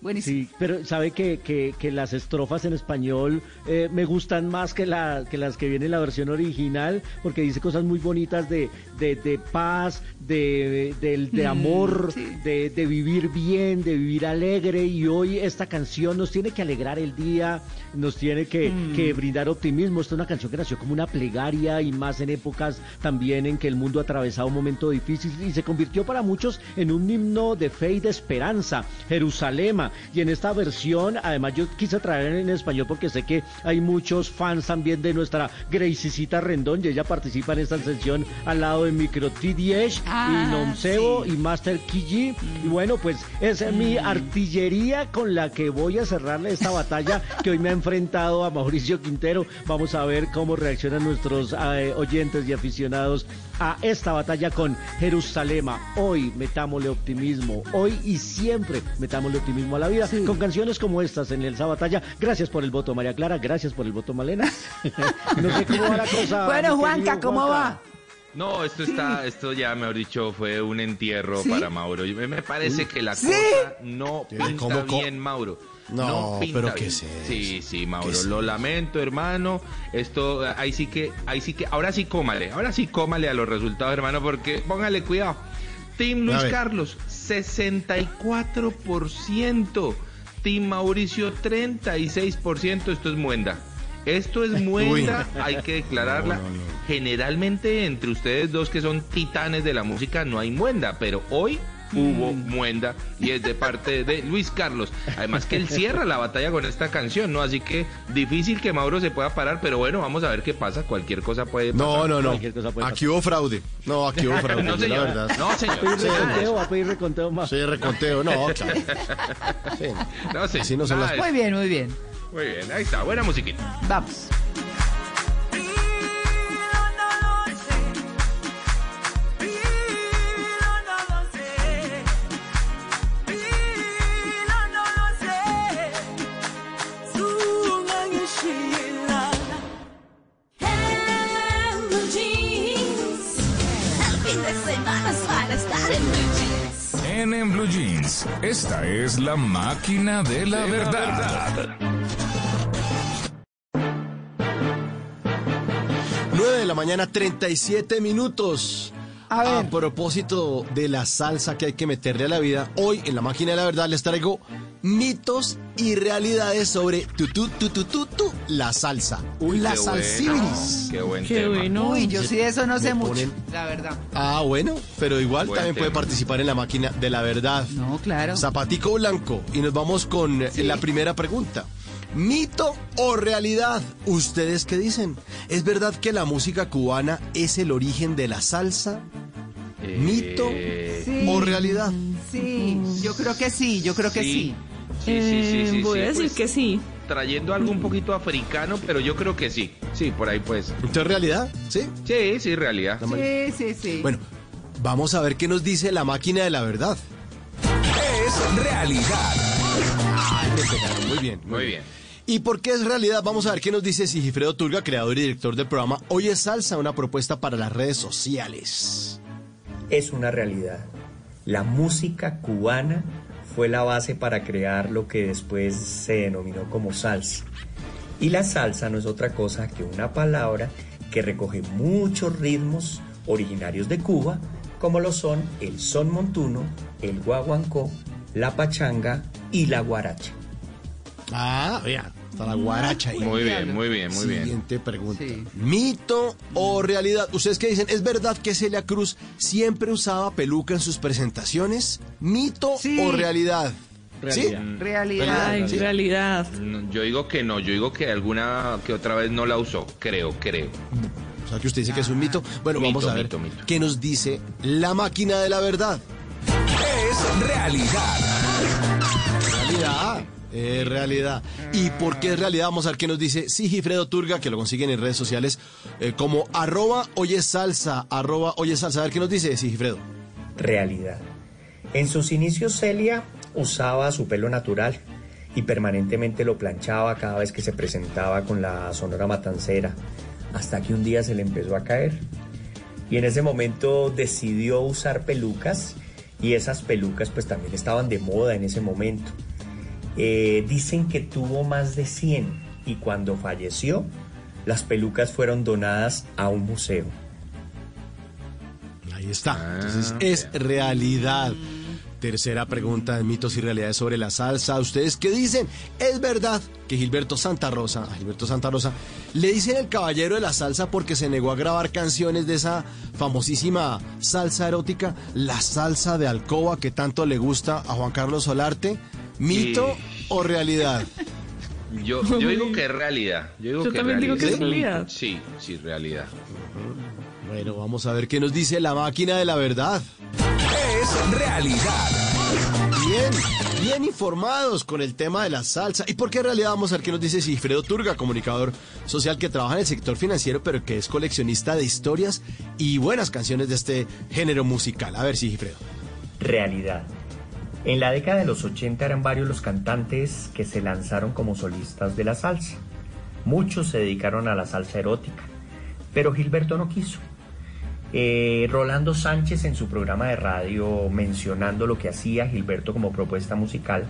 Buenísimo. Sí, pero sabe que, que, que las estrofas en español eh, me gustan más que, la, que las que vienen en la versión original, porque dice cosas muy bonitas de, de, de paz, de, de, de Mm, amor, sí. de, de vivir bien, de vivir alegre. Y hoy esta canción nos tiene que alegrar el día, nos tiene que, Mm. que brindar optimismo. Esta es una canción que nació como una plegaria y más en épocas también en que el mundo atravesaba un momento difícil y se convirtió para muchos en un himno de fe y de esperanza. Y en esta versión, además yo quise traer en español porque sé que hay muchos fans también de nuestra Gracecita Rendón y ella participa en esta sesión al lado de Micro T10 Ah, y Nomsebo sí. y Master Kiji. Y bueno, pues es mi artillería con la que voy a cerrarle esta batalla que hoy me ha enfrentado a Mauricio Quintero. Vamos a ver cómo reaccionan nuestros eh, oyentes y aficionados a esta batalla con Jerusalén. Hoy metámosle optimismo, hoy y siempre metámosle optimismo a la vida con canciones como estas en esa batalla. Gracias por el voto, María Clara. Gracias por el voto, Malena. <laughs> no sé cómo va la cosa. Bueno, Juanca, querido ¿cómo Juanca. va? No, esto está, esto ya mejor dicho fue un entierro ¿Sí? para Mauro. Me, me parece que la ¿Sí? cosa no pinta ¿Cómo, cómo? bien, Mauro. No, pinta pero ¿qué es eso? Sí, sí, Mauro, ¿Qué es lo lamento, hermano. Esto, ahí sí que, ahí sí que, ahora sí cómale, ahora sí cómale a los resultados, hermano, porque póngale cuidado. Team Luis. Carlos, 64%. Team Mauricio, 36%. Esto es muenda. Esto es muenda, hay <laughs> que declararla. No, no, no. Generalmente entre ustedes dos que son titanes de la música no hay muenda, pero hoy hubo muenda y es de parte de Luis Carlos. Además que él cierra la batalla con esta canción, ¿no? Así que difícil que Mauro se pueda parar, pero bueno, vamos a ver qué pasa. Cualquier cosa puede pasar. No, no, no. Cualquier cosa puede Aquí hubo fraude. No, aquí hubo <laughs> fraude. No, la señor. verdad. No, señor. ¿Va a pedir reconteo? ¿Va a pedir reconteo más? Sí, reconteo, no, <laughs> claro. Sí. No, sí. Así no son las de Muy bien, muy bien. Muy bien, ahí está, buena musiquita. Vamos. En, en Blue Jeans, esta es la máquina de la verdad. 9 de la mañana, 37 minutos. A, propósito de la salsa que hay que meterle a la vida, hoy en la máquina de la verdad les traigo mitos y realidades sobre tu, tu, tu, tu, tu, tu, la salsa. la qué salsibilis. Qué buen Qué tema. bueno. Uy, yo sí de eso no sé mucho, la verdad. Ah, bueno, pero igual Buen también puede participar en la máquina de la verdad. No, claro. Zapatico blanco. Y nos vamos con eh, la primera pregunta. ¿Mito o realidad? ¿Ustedes qué dicen? ¿Es verdad que la música cubana es el origen de la salsa? ¿Mito Eh, o realidad? Sí, yo creo que sí, yo creo que sí. Sí, sí, sí, sí, Eh, voy sí, a decir pues, que sí. Trayendo algo un poquito africano, pero yo creo que sí. Sí, por ahí pues. ¿Entonces realidad? ¿Sí? Sí, sí, realidad. Sí, sí, sí. Bueno, vamos a ver qué nos dice la máquina de la verdad. Es realidad. Pegaron, Muy bien. Muy bien. ¿Y por qué es realidad? Vamos a ver qué nos dice Sigifredo Turga, creador y director del programa Hoy es Salsa, una propuesta para las redes sociales. Es una realidad. La música cubana fue la base para crear lo que después se denominó como salsa. Y la salsa no es otra cosa que una palabra que recoge muchos ritmos originarios de Cuba, como lo son el son montuno, el guaguancó, la pachanga y la guaracha. Ah, vea, está la guaracha ahí. Muy bien, muy bien, muy bien. Siguiente pregunta. ¿Mito o realidad? ¿Ustedes qué dicen? ¿Es verdad que Celia Cruz siempre usaba peluca en sus presentaciones? ¿Mito o realidad? ¿Sí? Realidad. Ay, Sí. realidad. No, Yo digo que no, yo digo que alguna que otra vez no la usó, creo, creo. O sea, que usted dice que es un mito. Bueno, Mito, vamos a ver mito, mito. qué nos dice la máquina de la verdad. Es realidad. Realidad. Es realidad. ¿Y por qué es realidad? Vamos a ver qué nos dice Sigifredo Turga, que lo consiguen en redes sociales eh, como arroba oye salsa, arroba oye salsa. A ver qué nos dice Sigifredo. realidad. En sus inicios Celia usaba su pelo natural y permanentemente lo planchaba cada vez que se presentaba con la Sonora Matancera, hasta que un día se le empezó a caer. Y en ese momento decidió usar pelucas y esas pelucas pues también estaban de moda en ese momento. Eh, dicen que tuvo más de 100 y cuando falleció las pelucas fueron donadas a un museo. Ahí está. Entonces es realidad. Tercera pregunta de mitos y realidades sobre la salsa. ¿Ustedes qué dicen? ¿Es verdad que Gilberto Santa Rosa, a Gilberto Santa Rosa, le dicen el caballero de la salsa porque se negó a grabar canciones de esa famosísima salsa erótica, la salsa de alcoba que tanto le gusta a Juan Carlos Solarte? ¿Mito o realidad? <laughs> Yo, yo digo que es realidad. Yo, digo Yo que también digo que es realidad. Sí, sí, realidad. Bueno, vamos a ver qué nos dice la máquina de la verdad. Es realidad. Bien, bien informados con el tema de la salsa. ¿Y por qué en realidad vamos a ver qué nos dice Sigfredo Turga, comunicador social que trabaja en el sector financiero, pero que es coleccionista de historias y buenas canciones de este género musical? A ver, Sigfredo. realidad. En la década de los 80 eran varios los cantantes que se lanzaron como solistas de la salsa. Muchos se dedicaron a la salsa erótica, pero Gilberto no quiso. Eh, Rolando Sánchez en su programa de radio mencionando lo que hacía Gilberto como propuesta musical,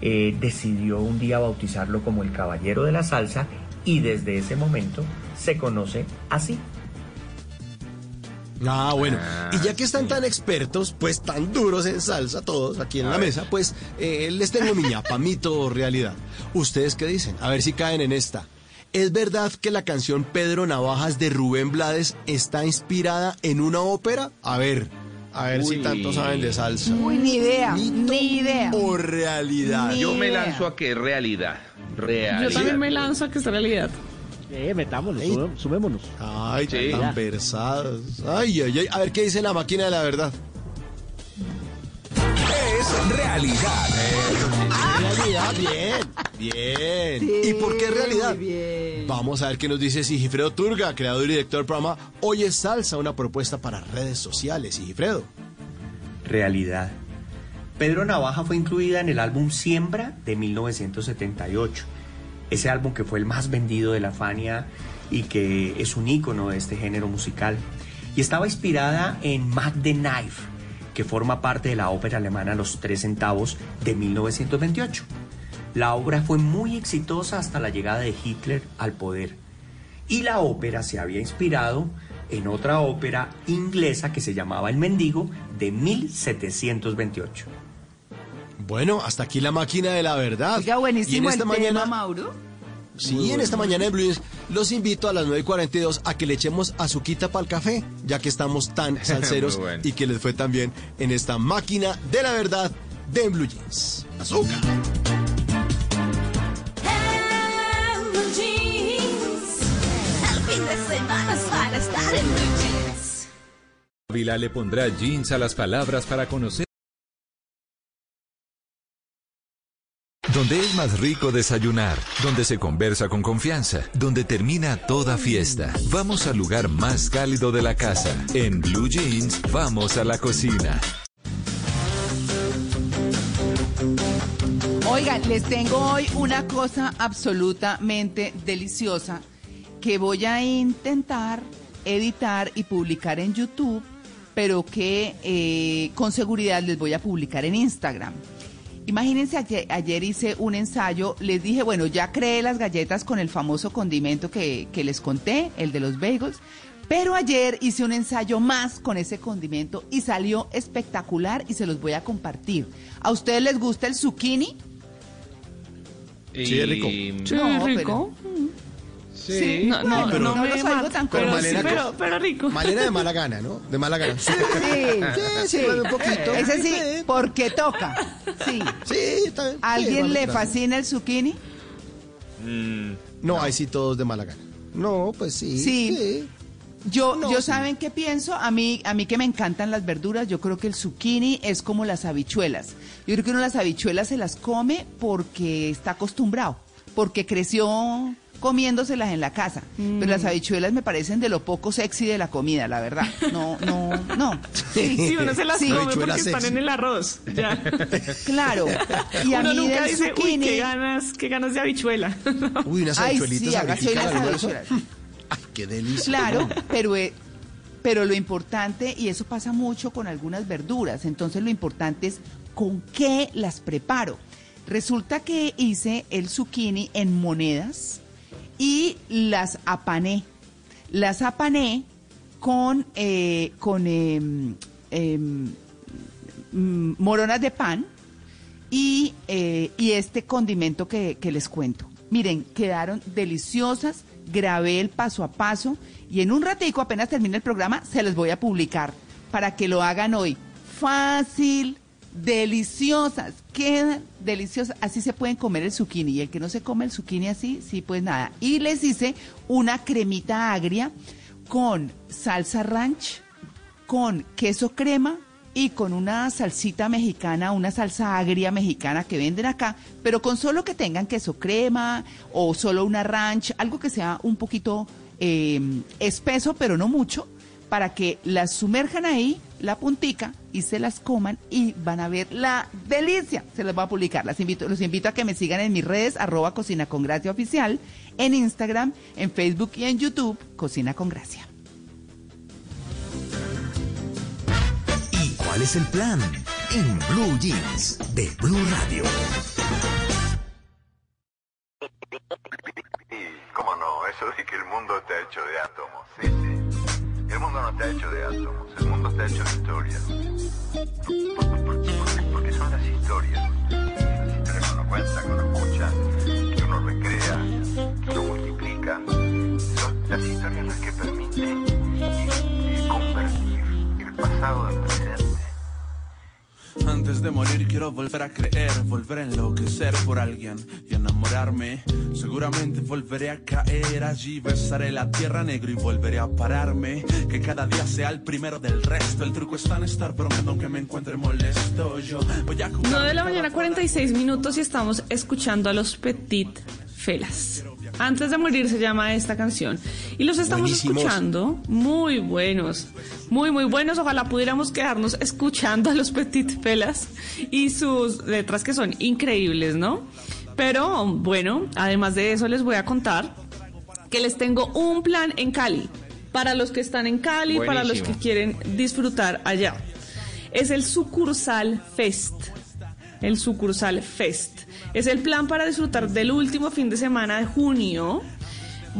eh, decidió un día bautizarlo como el Caballero de la Salsa y desde ese momento se conoce así. Ah, bueno. Y ya que están tan expertos, pues tan duros en salsa, todos aquí en la mesa, pues eh, les tengo mi ñapa, mito o realidad. ¿Ustedes qué dicen? A ver si caen en esta. ¿Es verdad que la canción Pedro Navajas de Rubén Blades está inspirada en una ópera? A ver, A ver si tanto saben de salsa. Uy, ni idea, ni idea. O realidad. Ni Yo me lanzo a que es realidad. Realidad. Yo también me lanzo a que es realidad. Eh, metámonos, sube- sumémonos. Ay, Sí. tan versados. Ay, ay, ay. A ver qué dice la máquina de la verdad. Es realidad. Realidad, bien. Bien. ¿Y por qué realidad? Vamos a ver qué nos dice Sigifredo Turga, creador y director del programa Hoy es Salsa, una propuesta para redes sociales. Sigifredo. Realidad. Pedro Navaja fue incluida en el álbum Siembra de 1978. Ese álbum que fue el más vendido de la Fania y que es un ícono de este género musical. Y estaba inspirada en Mac the Knife, que forma parte de la ópera alemana Los Tres Centavos de 1928. La obra fue muy exitosa hasta la llegada de Hitler al poder. Y la ópera se había inspirado en otra ópera inglesa que se llamaba El Mendigo de 1728. Bueno, hasta aquí la máquina de la verdad. Oiga, Y buenísimo en esta el mañana, tema, Mauro. Sí, en esta mañana de Blue Jeans, los invito a las 9 y 42 a que le echemos azuquita para el café, ya que estamos tan <laughs> salseros bueno. y que les fue tan bien en esta máquina de la verdad de Blue Jeans. Azúcar. En blue jeans. El fin de semana es para estar en blue jeans. Ávila le pondrá jeans a las palabras para conocer. Donde es más rico desayunar, donde se conversa con confianza, donde termina toda fiesta. Vamos al lugar más cálido de la casa. En Blue Jeans, vamos a la cocina. Oigan, les tengo hoy una cosa absolutamente deliciosa que voy a intentar editar y publicar en YouTube, pero que eh, con seguridad les voy a publicar en Instagram. Imagínense, ayer, ayer hice un ensayo, les dije, bueno, ya creé las galletas con el famoso condimento que, que les conté, el de los bagels, pero ayer hice un ensayo más con ese condimento y salió espectacular y se los voy a compartir. ¿A ustedes les gusta el zucchini? Sí, es rico. Sí, No, rico. Sí, No, no, pero- no, no me los oigo tan pero, sí, pero, pero rico. Malena de mala gana, ¿no? De mala gana. Sí, Sí, <laughs> sí, un poquito. Ese sí, porque toca. Sí. Sí, está bien. ¿A Sí, ¿Alguien le fascina el zucchini? Mm, No, ahí sí todos de mala gana. No, pues sí. Sí. Yo, No, yo sí. saben qué pienso, a mí, a mí que me encantan las verduras, yo creo que el zucchini es como las habichuelas. Yo creo que uno las habichuelas se las come porque está acostumbrado, porque creció comiéndoselas en la casa. Pero las habichuelas me parecen de lo poco sexy de la comida, la verdad. No, no, no. <laughs> Sí, uno se las Sí. come porque están sexy. en el arroz. Ya. <laughs> Claro. Y a Uno mí nunca del dice, uy, zucchini. qué ganas, qué ganas de habichuela. <laughs> Uy, unas Ay, habichuelitas sí, las al almuerzo. habichuelas. Ay, qué delicia. Claro, pero, eh, pero lo importante, y eso pasa mucho con algunas verduras, entonces lo importante es con qué las preparo. Resulta que hice el zucchini en monedas y las apané. Las apané con, eh, con em, em, mm, moronas de pan y, eh, y este condimento que, que les cuento. Miren, quedaron deliciosas, grabé el paso a paso y en un ratico, apenas termine el programa, se los voy a publicar para que lo hagan hoy. Fácil, deliciosas, quedan deliciosas. Así se pueden comer el zucchini y el que no se come el zucchini así, sí, pues nada. Y les hice una cremita agria con salsa ranch, con queso crema y con una salsita mexicana, una salsa agria mexicana que venden acá, pero con solo que tengan queso crema o solo una ranch, algo que sea un poquito eh, espeso, pero no mucho, para que las sumerjan ahí, la puntica, y se las coman y van a ver la delicia. Se las voy a publicar. Las invito, los invito a que me sigan en mis redes, arroba Cocina con Gracia Oficial, en Instagram, en Facebook y en YouTube, Cocina con Gracia. ¿Y cuál es el plan? En Blue Jeans de Blue Radio. ¿Cómo no? Eso de que el mundo está hecho de átomos. Sí, sí. El mundo no está hecho de átomos. El mundo está hecho de historias. Porque son las historias. Las historias que uno cuenta, que uno escucha, que uno recrea, que uno multiplica. Son las historias las que permiten convertir el pasado en presente Antes de morir quiero volver a creer, volver a enloquecer por alguien y enamorarme. Seguramente volveré a caer allí, besaré la tierra negra y volveré a pararme. Que cada día sea el primero del resto. El truco está en estar bromeando aunque me encuentre molesto. Yo voy a jugar 9 de la mañana, 46 minutos y estamos escuchando a los Petit Felas. Antes de morir se llama esta canción. Y los estamos Buenísimos. escuchando. Muy buenos. Muy, muy buenos. Ojalá pudiéramos quedarnos escuchando a los Petit Felas y sus letras que son increíbles, ¿no? Pero bueno, además de eso les voy a contar que les tengo un plan en Cali. Para los que están en Cali, para los que quieren disfrutar allá. Es el Sucursal Fest. El Sucursal Fest. Es el plan para disfrutar del último fin de semana de junio.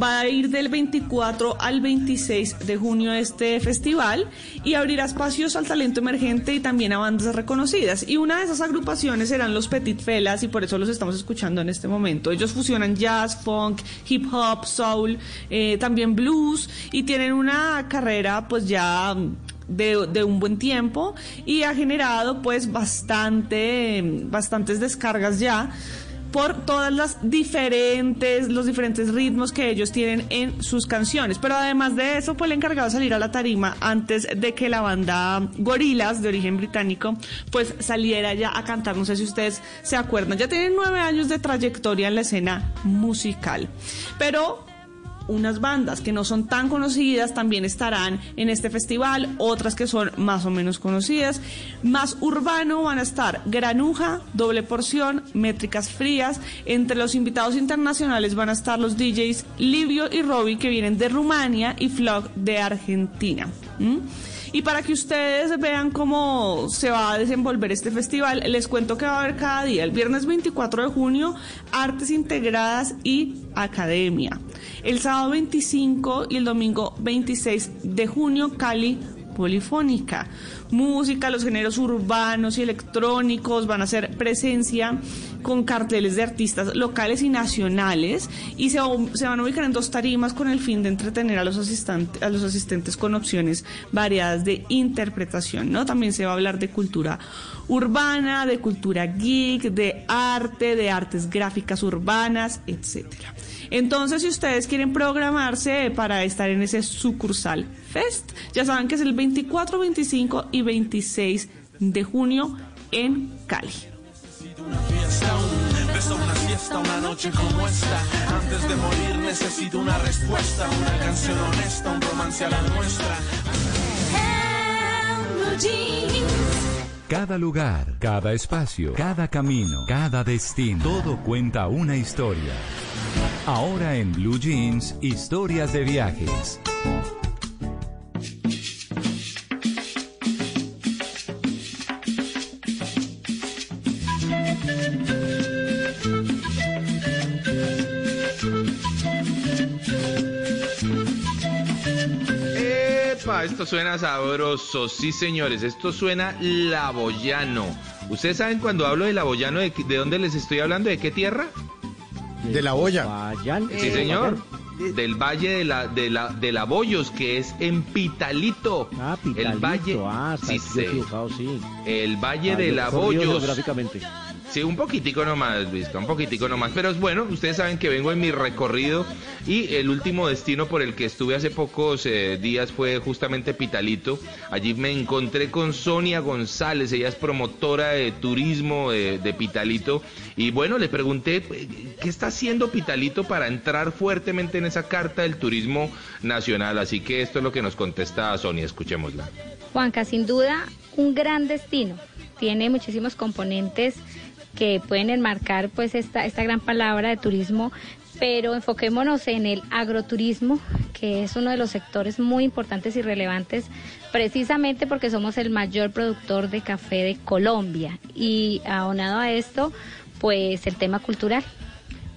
Va a ir del 24 al 26 de junio este festival y abrirá espacios al talento emergente y también a bandas reconocidas. Y una de esas agrupaciones serán los Petit Felas y por eso los estamos escuchando en este momento. Ellos fusionan jazz, funk, hip hop, soul, eh, también blues y tienen una carrera pues ya de, un buen tiempo y ha generado pues bastante, bastantes descargas ya por todas las diferentes, los diferentes ritmos que ellos tienen en sus canciones. Pero además de eso, fue el encargado de salir a la tarima antes de que la banda Gorilas, de origen británico, pues saliera ya a cantar. No sé si ustedes se acuerdan. Ya tienen nueve años de trayectoria en la escena musical. Pero unas bandas que no son tan conocidas también estarán en este festival, otras que son más o menos conocidas. Más urbano van a estar Granuja, Doble Porción, Métricas Frías. Entre los invitados internacionales van a estar los DJs Livio y Robbie que vienen de Rumania y Flock de Argentina. Y para que ustedes vean cómo se va a desenvolver este festival, les cuento que va a haber cada día, el viernes 24 de junio, artes integradas y academia. El sábado 25 y el domingo 26 de junio, Cali Polifónica. Música, los géneros urbanos y electrónicos van a hacer presencia con carteles de artistas locales y nacionales y se, van a ubicar en dos tarimas con el fin de entretener a los, asistentes, a los asistentes con opciones variadas de interpretación. También se va a hablar de cultura urbana, de cultura geek, de arte, de artes gráficas urbanas, etcétera. Entonces, si ustedes quieren programarse para estar en ese sucursal Fest, ya saben que es el 24, 25 y 26 de junio en Cali. Cada lugar, cada espacio, cada camino, cada destino, todo cuenta una historia. Ahora en Blue Jeans, historias de viajes. Epa, esto suena sabroso, sí señores, esto suena laboyano. ¿Ustedes saben cuando hablo de laboyano de, dónde les estoy hablando? ¿De qué tierra? De la olla. Vayan. Sí señor, del valle de la de la de la Bollos, que es en Pitalito. Ah, El valle, Ah, está sí, sí. equivocado, sí. el valle Ah, de la Bollos. geográficamente. Sí, un poquitico nomás, un poquitico nomás. Pero es bueno, ustedes saben que vengo en mi recorrido y el último destino por el que estuve hace pocos eh, días fue justamente Pitalito. Allí me encontré con Sonia González, ella es promotora de turismo de, de Pitalito. Y bueno, le pregunté, eh, ¿qué está haciendo Pitalito para entrar fuertemente en esa carta del turismo nacional? Así que esto es lo que nos contesta Sonia, escuchémosla. Juanca, sin duda, un gran destino. Tiene muchísimos componentes que pueden enmarcar pues esta, esta gran palabra de turismo, pero enfoquémonos en el agroturismo, que es uno de los sectores muy importantes y relevantes, precisamente porque somos el mayor productor de café de Colombia. Y aunado a esto, pues el tema cultural.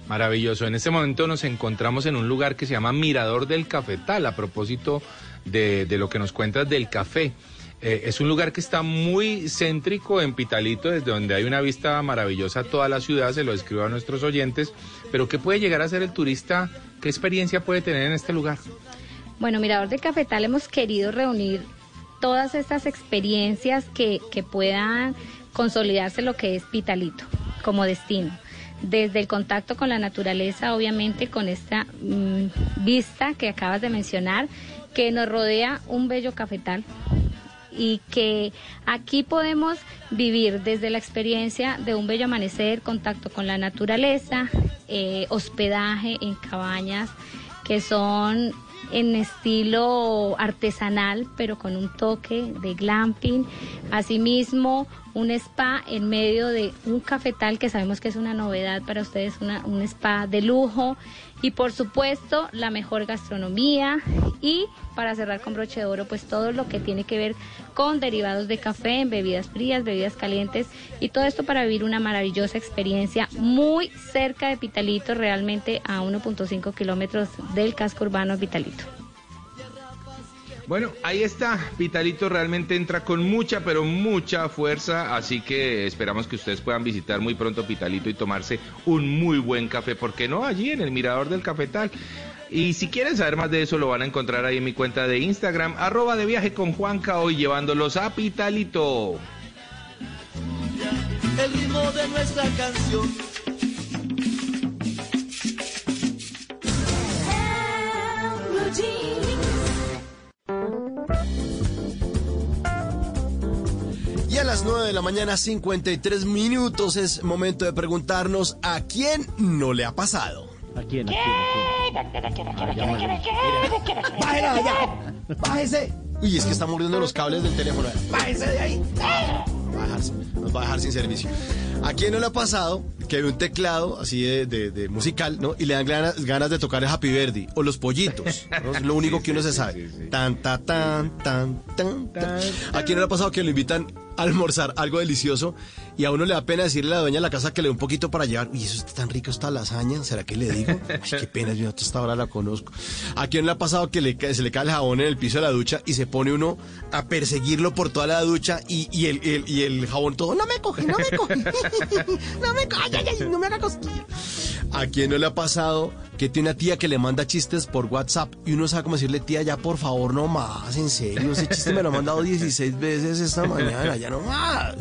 Maravilloso. En este momento nos encontramos en un lugar que se llama Mirador del Cafetal, a propósito de, de lo que nos cuentas del café. Eh, es un lugar que está muy céntrico en Pitalito, desde donde hay una vista maravillosa a toda la ciudad, se lo describo a nuestros oyentes, pero ¿qué puede llegar a ser el turista? ¿Qué experiencia puede tener en este lugar? Bueno, Mirador de Cafetal hemos querido reunir todas estas experiencias que, que puedan consolidarse lo que es Pitalito como destino. Desde el contacto con la naturaleza, obviamente con esta mm, vista que acabas de mencionar, que nos rodea un bello cafetal, y que aquí podemos vivir desde la experiencia de un bello amanecer, contacto con la naturaleza, eh, hospedaje en cabañas que son en estilo artesanal, pero con un toque de glamping. Asimismo, un spa en medio de un cafetal que sabemos que es una novedad para ustedes, una- un spa de lujo. Y por supuesto, la mejor gastronomía. Y para cerrar con broche de oro, pues todo lo que tiene que ver con derivados de café, bebidas frías, bebidas calientes. Y todo esto para vivir una maravillosa experiencia muy cerca de Pitalito, realmente a 1.5 kilómetros del casco urbano Pitalito. Bueno, ahí está. Vitalito realmente entra con mucha, pero mucha fuerza. Así que esperamos que ustedes puedan visitar muy pronto Vitalito y tomarse un muy buen café. ¿Por qué no? Allí en el Mirador del Cafetal. Y si quieren saber más de eso, lo van a encontrar ahí en mi cuenta de Instagram, arroba de viaje con Juanca, hoy llevándolos a Pitalito. el ritmo de nuestra canción. Y a las 9 de la mañana, 53 minutos, es momento de preguntarnos a quién no le ha pasado. ¿A quién? ¿A ¡Bájela de allá! ¡Bájese! Uy, es que está mordiendo los cables del teléfono. ¡Bájese de ahí! Va a dejarse- nos va a dejar sin servicio. ¿A quién no le ha pasado que ve un teclado así de, de- de musical, ¿no? Y le dan ganas, ganas de tocar el Happy Birthday o los pollitos. <laughs> ¿no? Es lo único que uno se sabe. Tan, ta, tan, tan, tan, tan. ¿A quién no le ha pasado que lo invitan a almorzar algo delicioso y a uno le da pena decirle a la dueña de la casa que le dé un poquito para llevar? Uy, eso está tan rico esta lasaña. ¿Será que le digo? <laughs> Ay, qué pena, yo hasta esta hora la conozco. ¿A quién le ha pasado que le, se le cae el jabón en el piso de la ducha y se pone uno a perseguirlo por toda la ducha y, y el, el- y el jabón todo, no me coge, no me coge, <laughs> <laughs> no me coge, ay, ay, ay, no me haga cosquilla. ¿A quién no le ha pasado que tiene una tía que le manda chistes por WhatsApp y uno sabe cómo decirle, tía, ya por favor, no más, en serio, ese chiste me lo ha mandado 16 veces esta mañana, ya no más.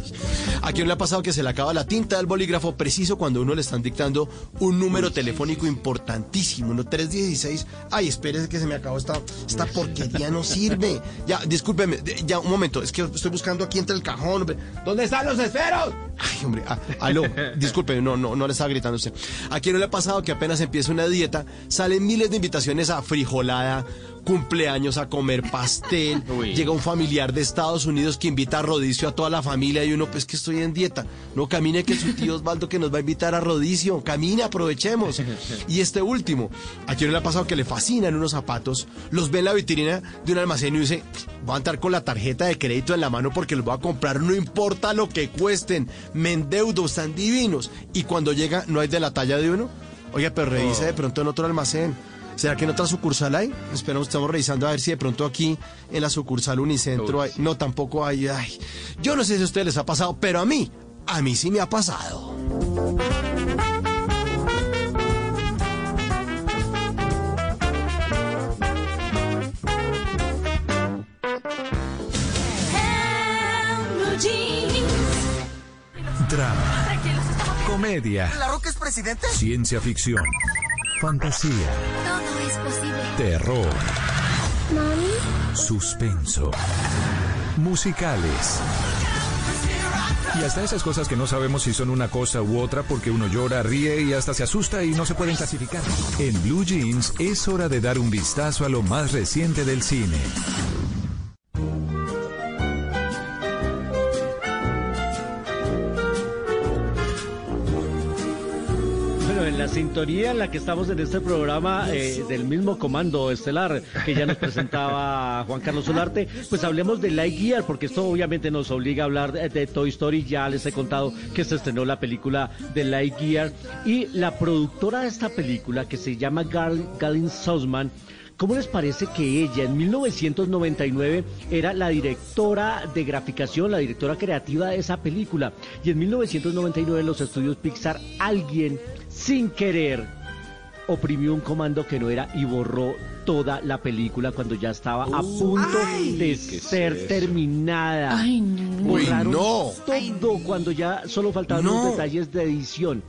¿A quién le ha pasado que se le acaba la tinta del bolígrafo preciso cuando uno le están dictando un número telefónico importantísimo, uno 316? Ay, espérese que se me acabó esta, esta porquería, no sirve. Ya, discúlpeme, ya, un momento, es que estoy buscando aquí entre el cajón. ¿Dónde están los esferos? Ay, hombre, aló, disculpe, no, no, no le estaba gritando usted. ¿A quién no le ha pasado que apenas empieza una dieta, salen miles de invitaciones a frijolada, cumpleaños, a comer pastel, <laughs> llega un familiar de Estados Unidos que invita a rodicio a toda la familia y uno, pues que estoy en dieta. No, camine que su tío Osvaldo que nos va a invitar a rodicio, camine, aprovechemos. <laughs> Y este último, ¿a quién no le ha pasado que le fascinan unos zapatos, los ve en la vitrina de un almacén y dice, voy a entrar con la tarjeta de crédito en la mano porque los voy a comprar, no importa lo que cuesten, me endeudo, están divinos. Y cuando llega, no hay de la talla de uno. Oiga, pero revise de pronto en otro almacén. ¿Será que en otra sucursal hay? Esperamos, estamos revisando a ver si de pronto aquí en la sucursal Unicentro hay. No, tampoco hay. Ay. Yo no sé si a ustedes les ha pasado, pero a mí, a mí sí me ha pasado. Drama, comedia, ¿La Roca es presidente? ciencia ficción, fantasía, Todo es posible. terror, Mami. suspenso, musicales. Y hasta esas cosas que no sabemos si son una cosa u otra porque uno llora, ríe y hasta se asusta y no se pueden clasificar. En Blue Jeans es hora de dar un vistazo a lo más reciente del cine. La sintonía en la que estamos en este programa eh, del mismo comando estelar que ya nos presentaba <laughs> Juan Carlos Solarte, pues hablemos de Lightyear, porque esto obviamente nos obliga a hablar de, de Toy Story. Ya les he contado que se estrenó la película de Lightyear y la productora de esta película, que se llama Gal Galen Sussman, ¿Cómo les parece que ella en 1999 era la directora de graficación, la directora creativa de esa película? Y en 1999 en los estudios Pixar alguien sin querer oprimió un comando que no era y borró toda la película cuando ya estaba a punto de ser terminada. Ay, no. Borraron Uy, no. todo cuando ya solo faltaban No. los detalles de edición.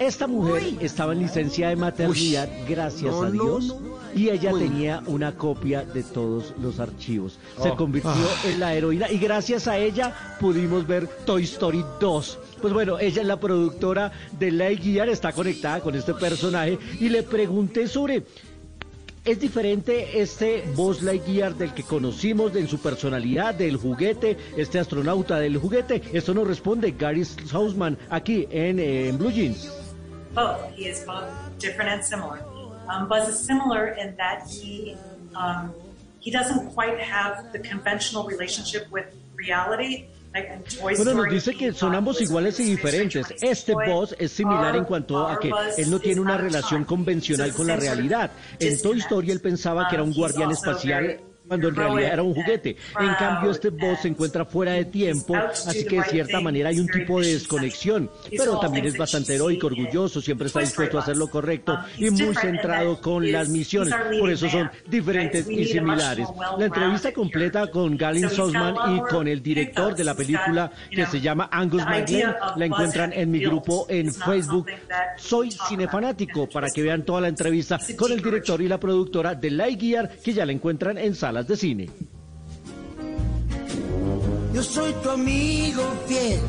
Esta mujer estaba en licencia de maternidad, gracias No, a Dios, no. y ella Uy. tenía una copia de todos los archivos. Se Oh. convirtió Ah. en la heroína y gracias a ella pudimos ver Toy Story 2. Pues bueno, ella es la productora de Lightyear, está conectada con este personaje y le pregunté sobre ¿Es diferente este Buzz Lightyear del que conocimos, de en su personalidad, del juguete, este astronauta del juguete? Esto nos responde Gary Hausman aquí en, eh, en Blue Jeans. Both. He is both different and similar. Um, Buzz is similar in that he um, he doesn't quite have the conventional relationship with reality. Like in Toy Bueno, nos Story, dice que son ambos iguales y diferentes. Este. Buzz es similar en cuanto a que él no tiene una relación convencional con la realidad. En Toy. Story él pensaba que era un Um, guardián he's also espacial cuando en realidad era un juguete. En proud cambio, este Buzz se encuentra fuera de tiempo, así que de cierta manera hay un tipo de desconexión, pero también es bastante heroico, orgulloso, siempre está dispuesto a hacer lo correcto Um, y muy centrado con las misiones. Por eso son diferentes y similares. La entrevista completa con Galen Sosman y con el director de la película que se llama Angus MacLean la encuentran en mi grupo en Facebook. Soy cinefanático para que vean toda la entrevista con el director y la productora de Lightyear que ya la encuentran en salas de cine. Yo soy tu amigo fiel.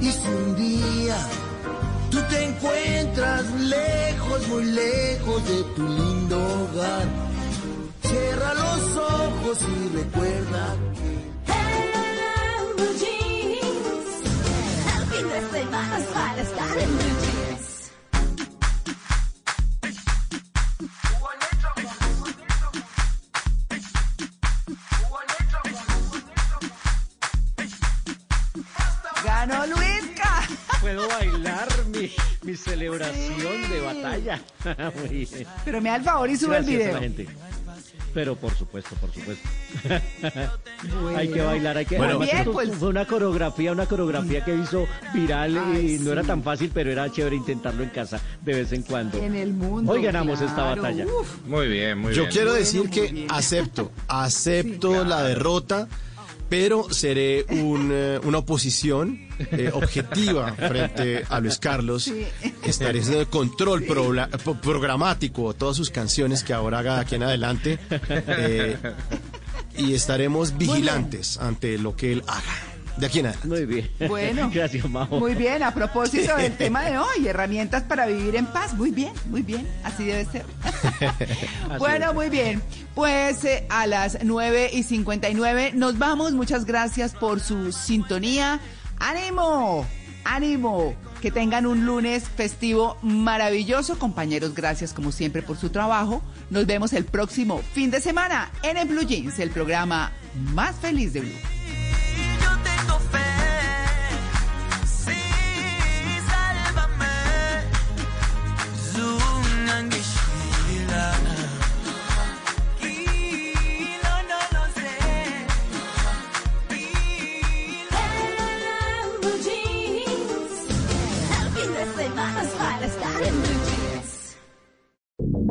Y si un día tú te encuentras lejos, muy lejos de tu lindo hogar, cierra los ojos y recuerda En ¡Ganó Luisca! Puedo bailar mi, mi celebración de batalla. <laughs> Muy bien. Pero me da el favor y sube el a video. la gente. Pero por supuesto, por supuesto. Bueno. hay que bailar, hay que. Bueno, además, bien, esto pues. fue una coreografía, una coreografía que hizo viral Ay, y no era tan fácil, pero era chévere intentarlo en casa de vez en cuando. En el mundo. Hoy ganamos esta batalla. Uf. Muy bien, muy Yo bien. quiero Bueno, decir que acepto, <laughs> acepto la derrota, pero seré un, eh, una oposición eh, objetiva frente a Luis Carlos. Sí. Estaré haciendo el control pro- programático de todas sus canciones que ahora haga de aquí en adelante. eh, y estaremos vigilantes ante lo que él haga. De aquí en adelante. Muy bien. Bueno. <laughs> Gracias, Majo. Muy bien, a propósito del <laughs> tema de hoy, herramientas para vivir en paz. Muy bien, muy bien, así debe ser. <laughs> bueno, muy bien. Pues eh, a las 9 y 59 nos vamos. Muchas gracias por su sintonía. ¡Ánimo! ¡Ánimo! Que tengan un lunes festivo maravilloso. Compañeros, gracias como siempre por su trabajo. Nos vemos el próximo fin de semana en el Blue Jeans, el programa más feliz de Blue.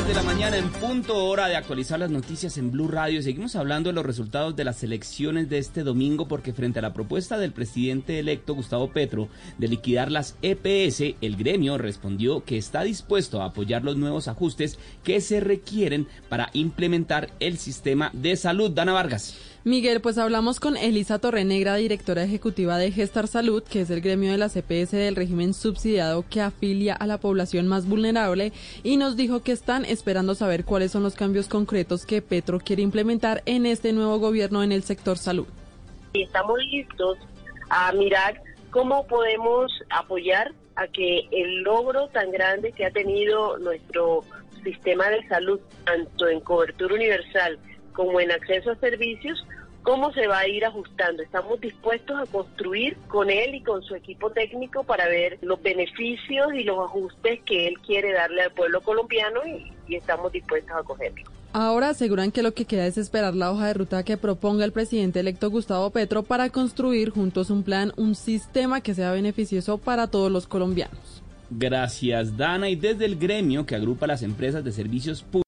10 de la mañana en punto hora de actualizar las noticias en Blue Radio. Seguimos hablando de los resultados de las elecciones de este domingo porque frente a la propuesta del presidente electo Gustavo Petro de liquidar las EPS, el gremio respondió que está dispuesto a apoyar los nuevos ajustes que se requieren para implementar el sistema de salud. Dana Vargas. Miguel, pues hablamos con Elisa Torrenegra, directora ejecutiva de Gestar Salud, que es el gremio de la CPS del régimen subsidiado que afilia a la población más vulnerable, y nos dijo que están esperando saber cuáles son los cambios concretos que Petro quiere implementar en este nuevo gobierno en el sector salud. estamos listos a mirar cómo podemos apoyar a que el logro tan grande que ha tenido nuestro sistema de salud, tanto en cobertura universal como en acceso a servicios, cómo se va a ir ajustando. Estamos dispuestos a construir con él y con su equipo técnico para ver los beneficios y los ajustes que él quiere darle al pueblo colombiano y, y estamos dispuestos a cogerlo. Ahora aseguran que lo que queda es esperar la hoja de ruta que proponga el presidente electo Gustavo Petro para construir juntos un plan, un sistema que sea beneficioso para todos los colombianos. Gracias, Dana. Y desde el gremio que agrupa las empresas de servicios públicos.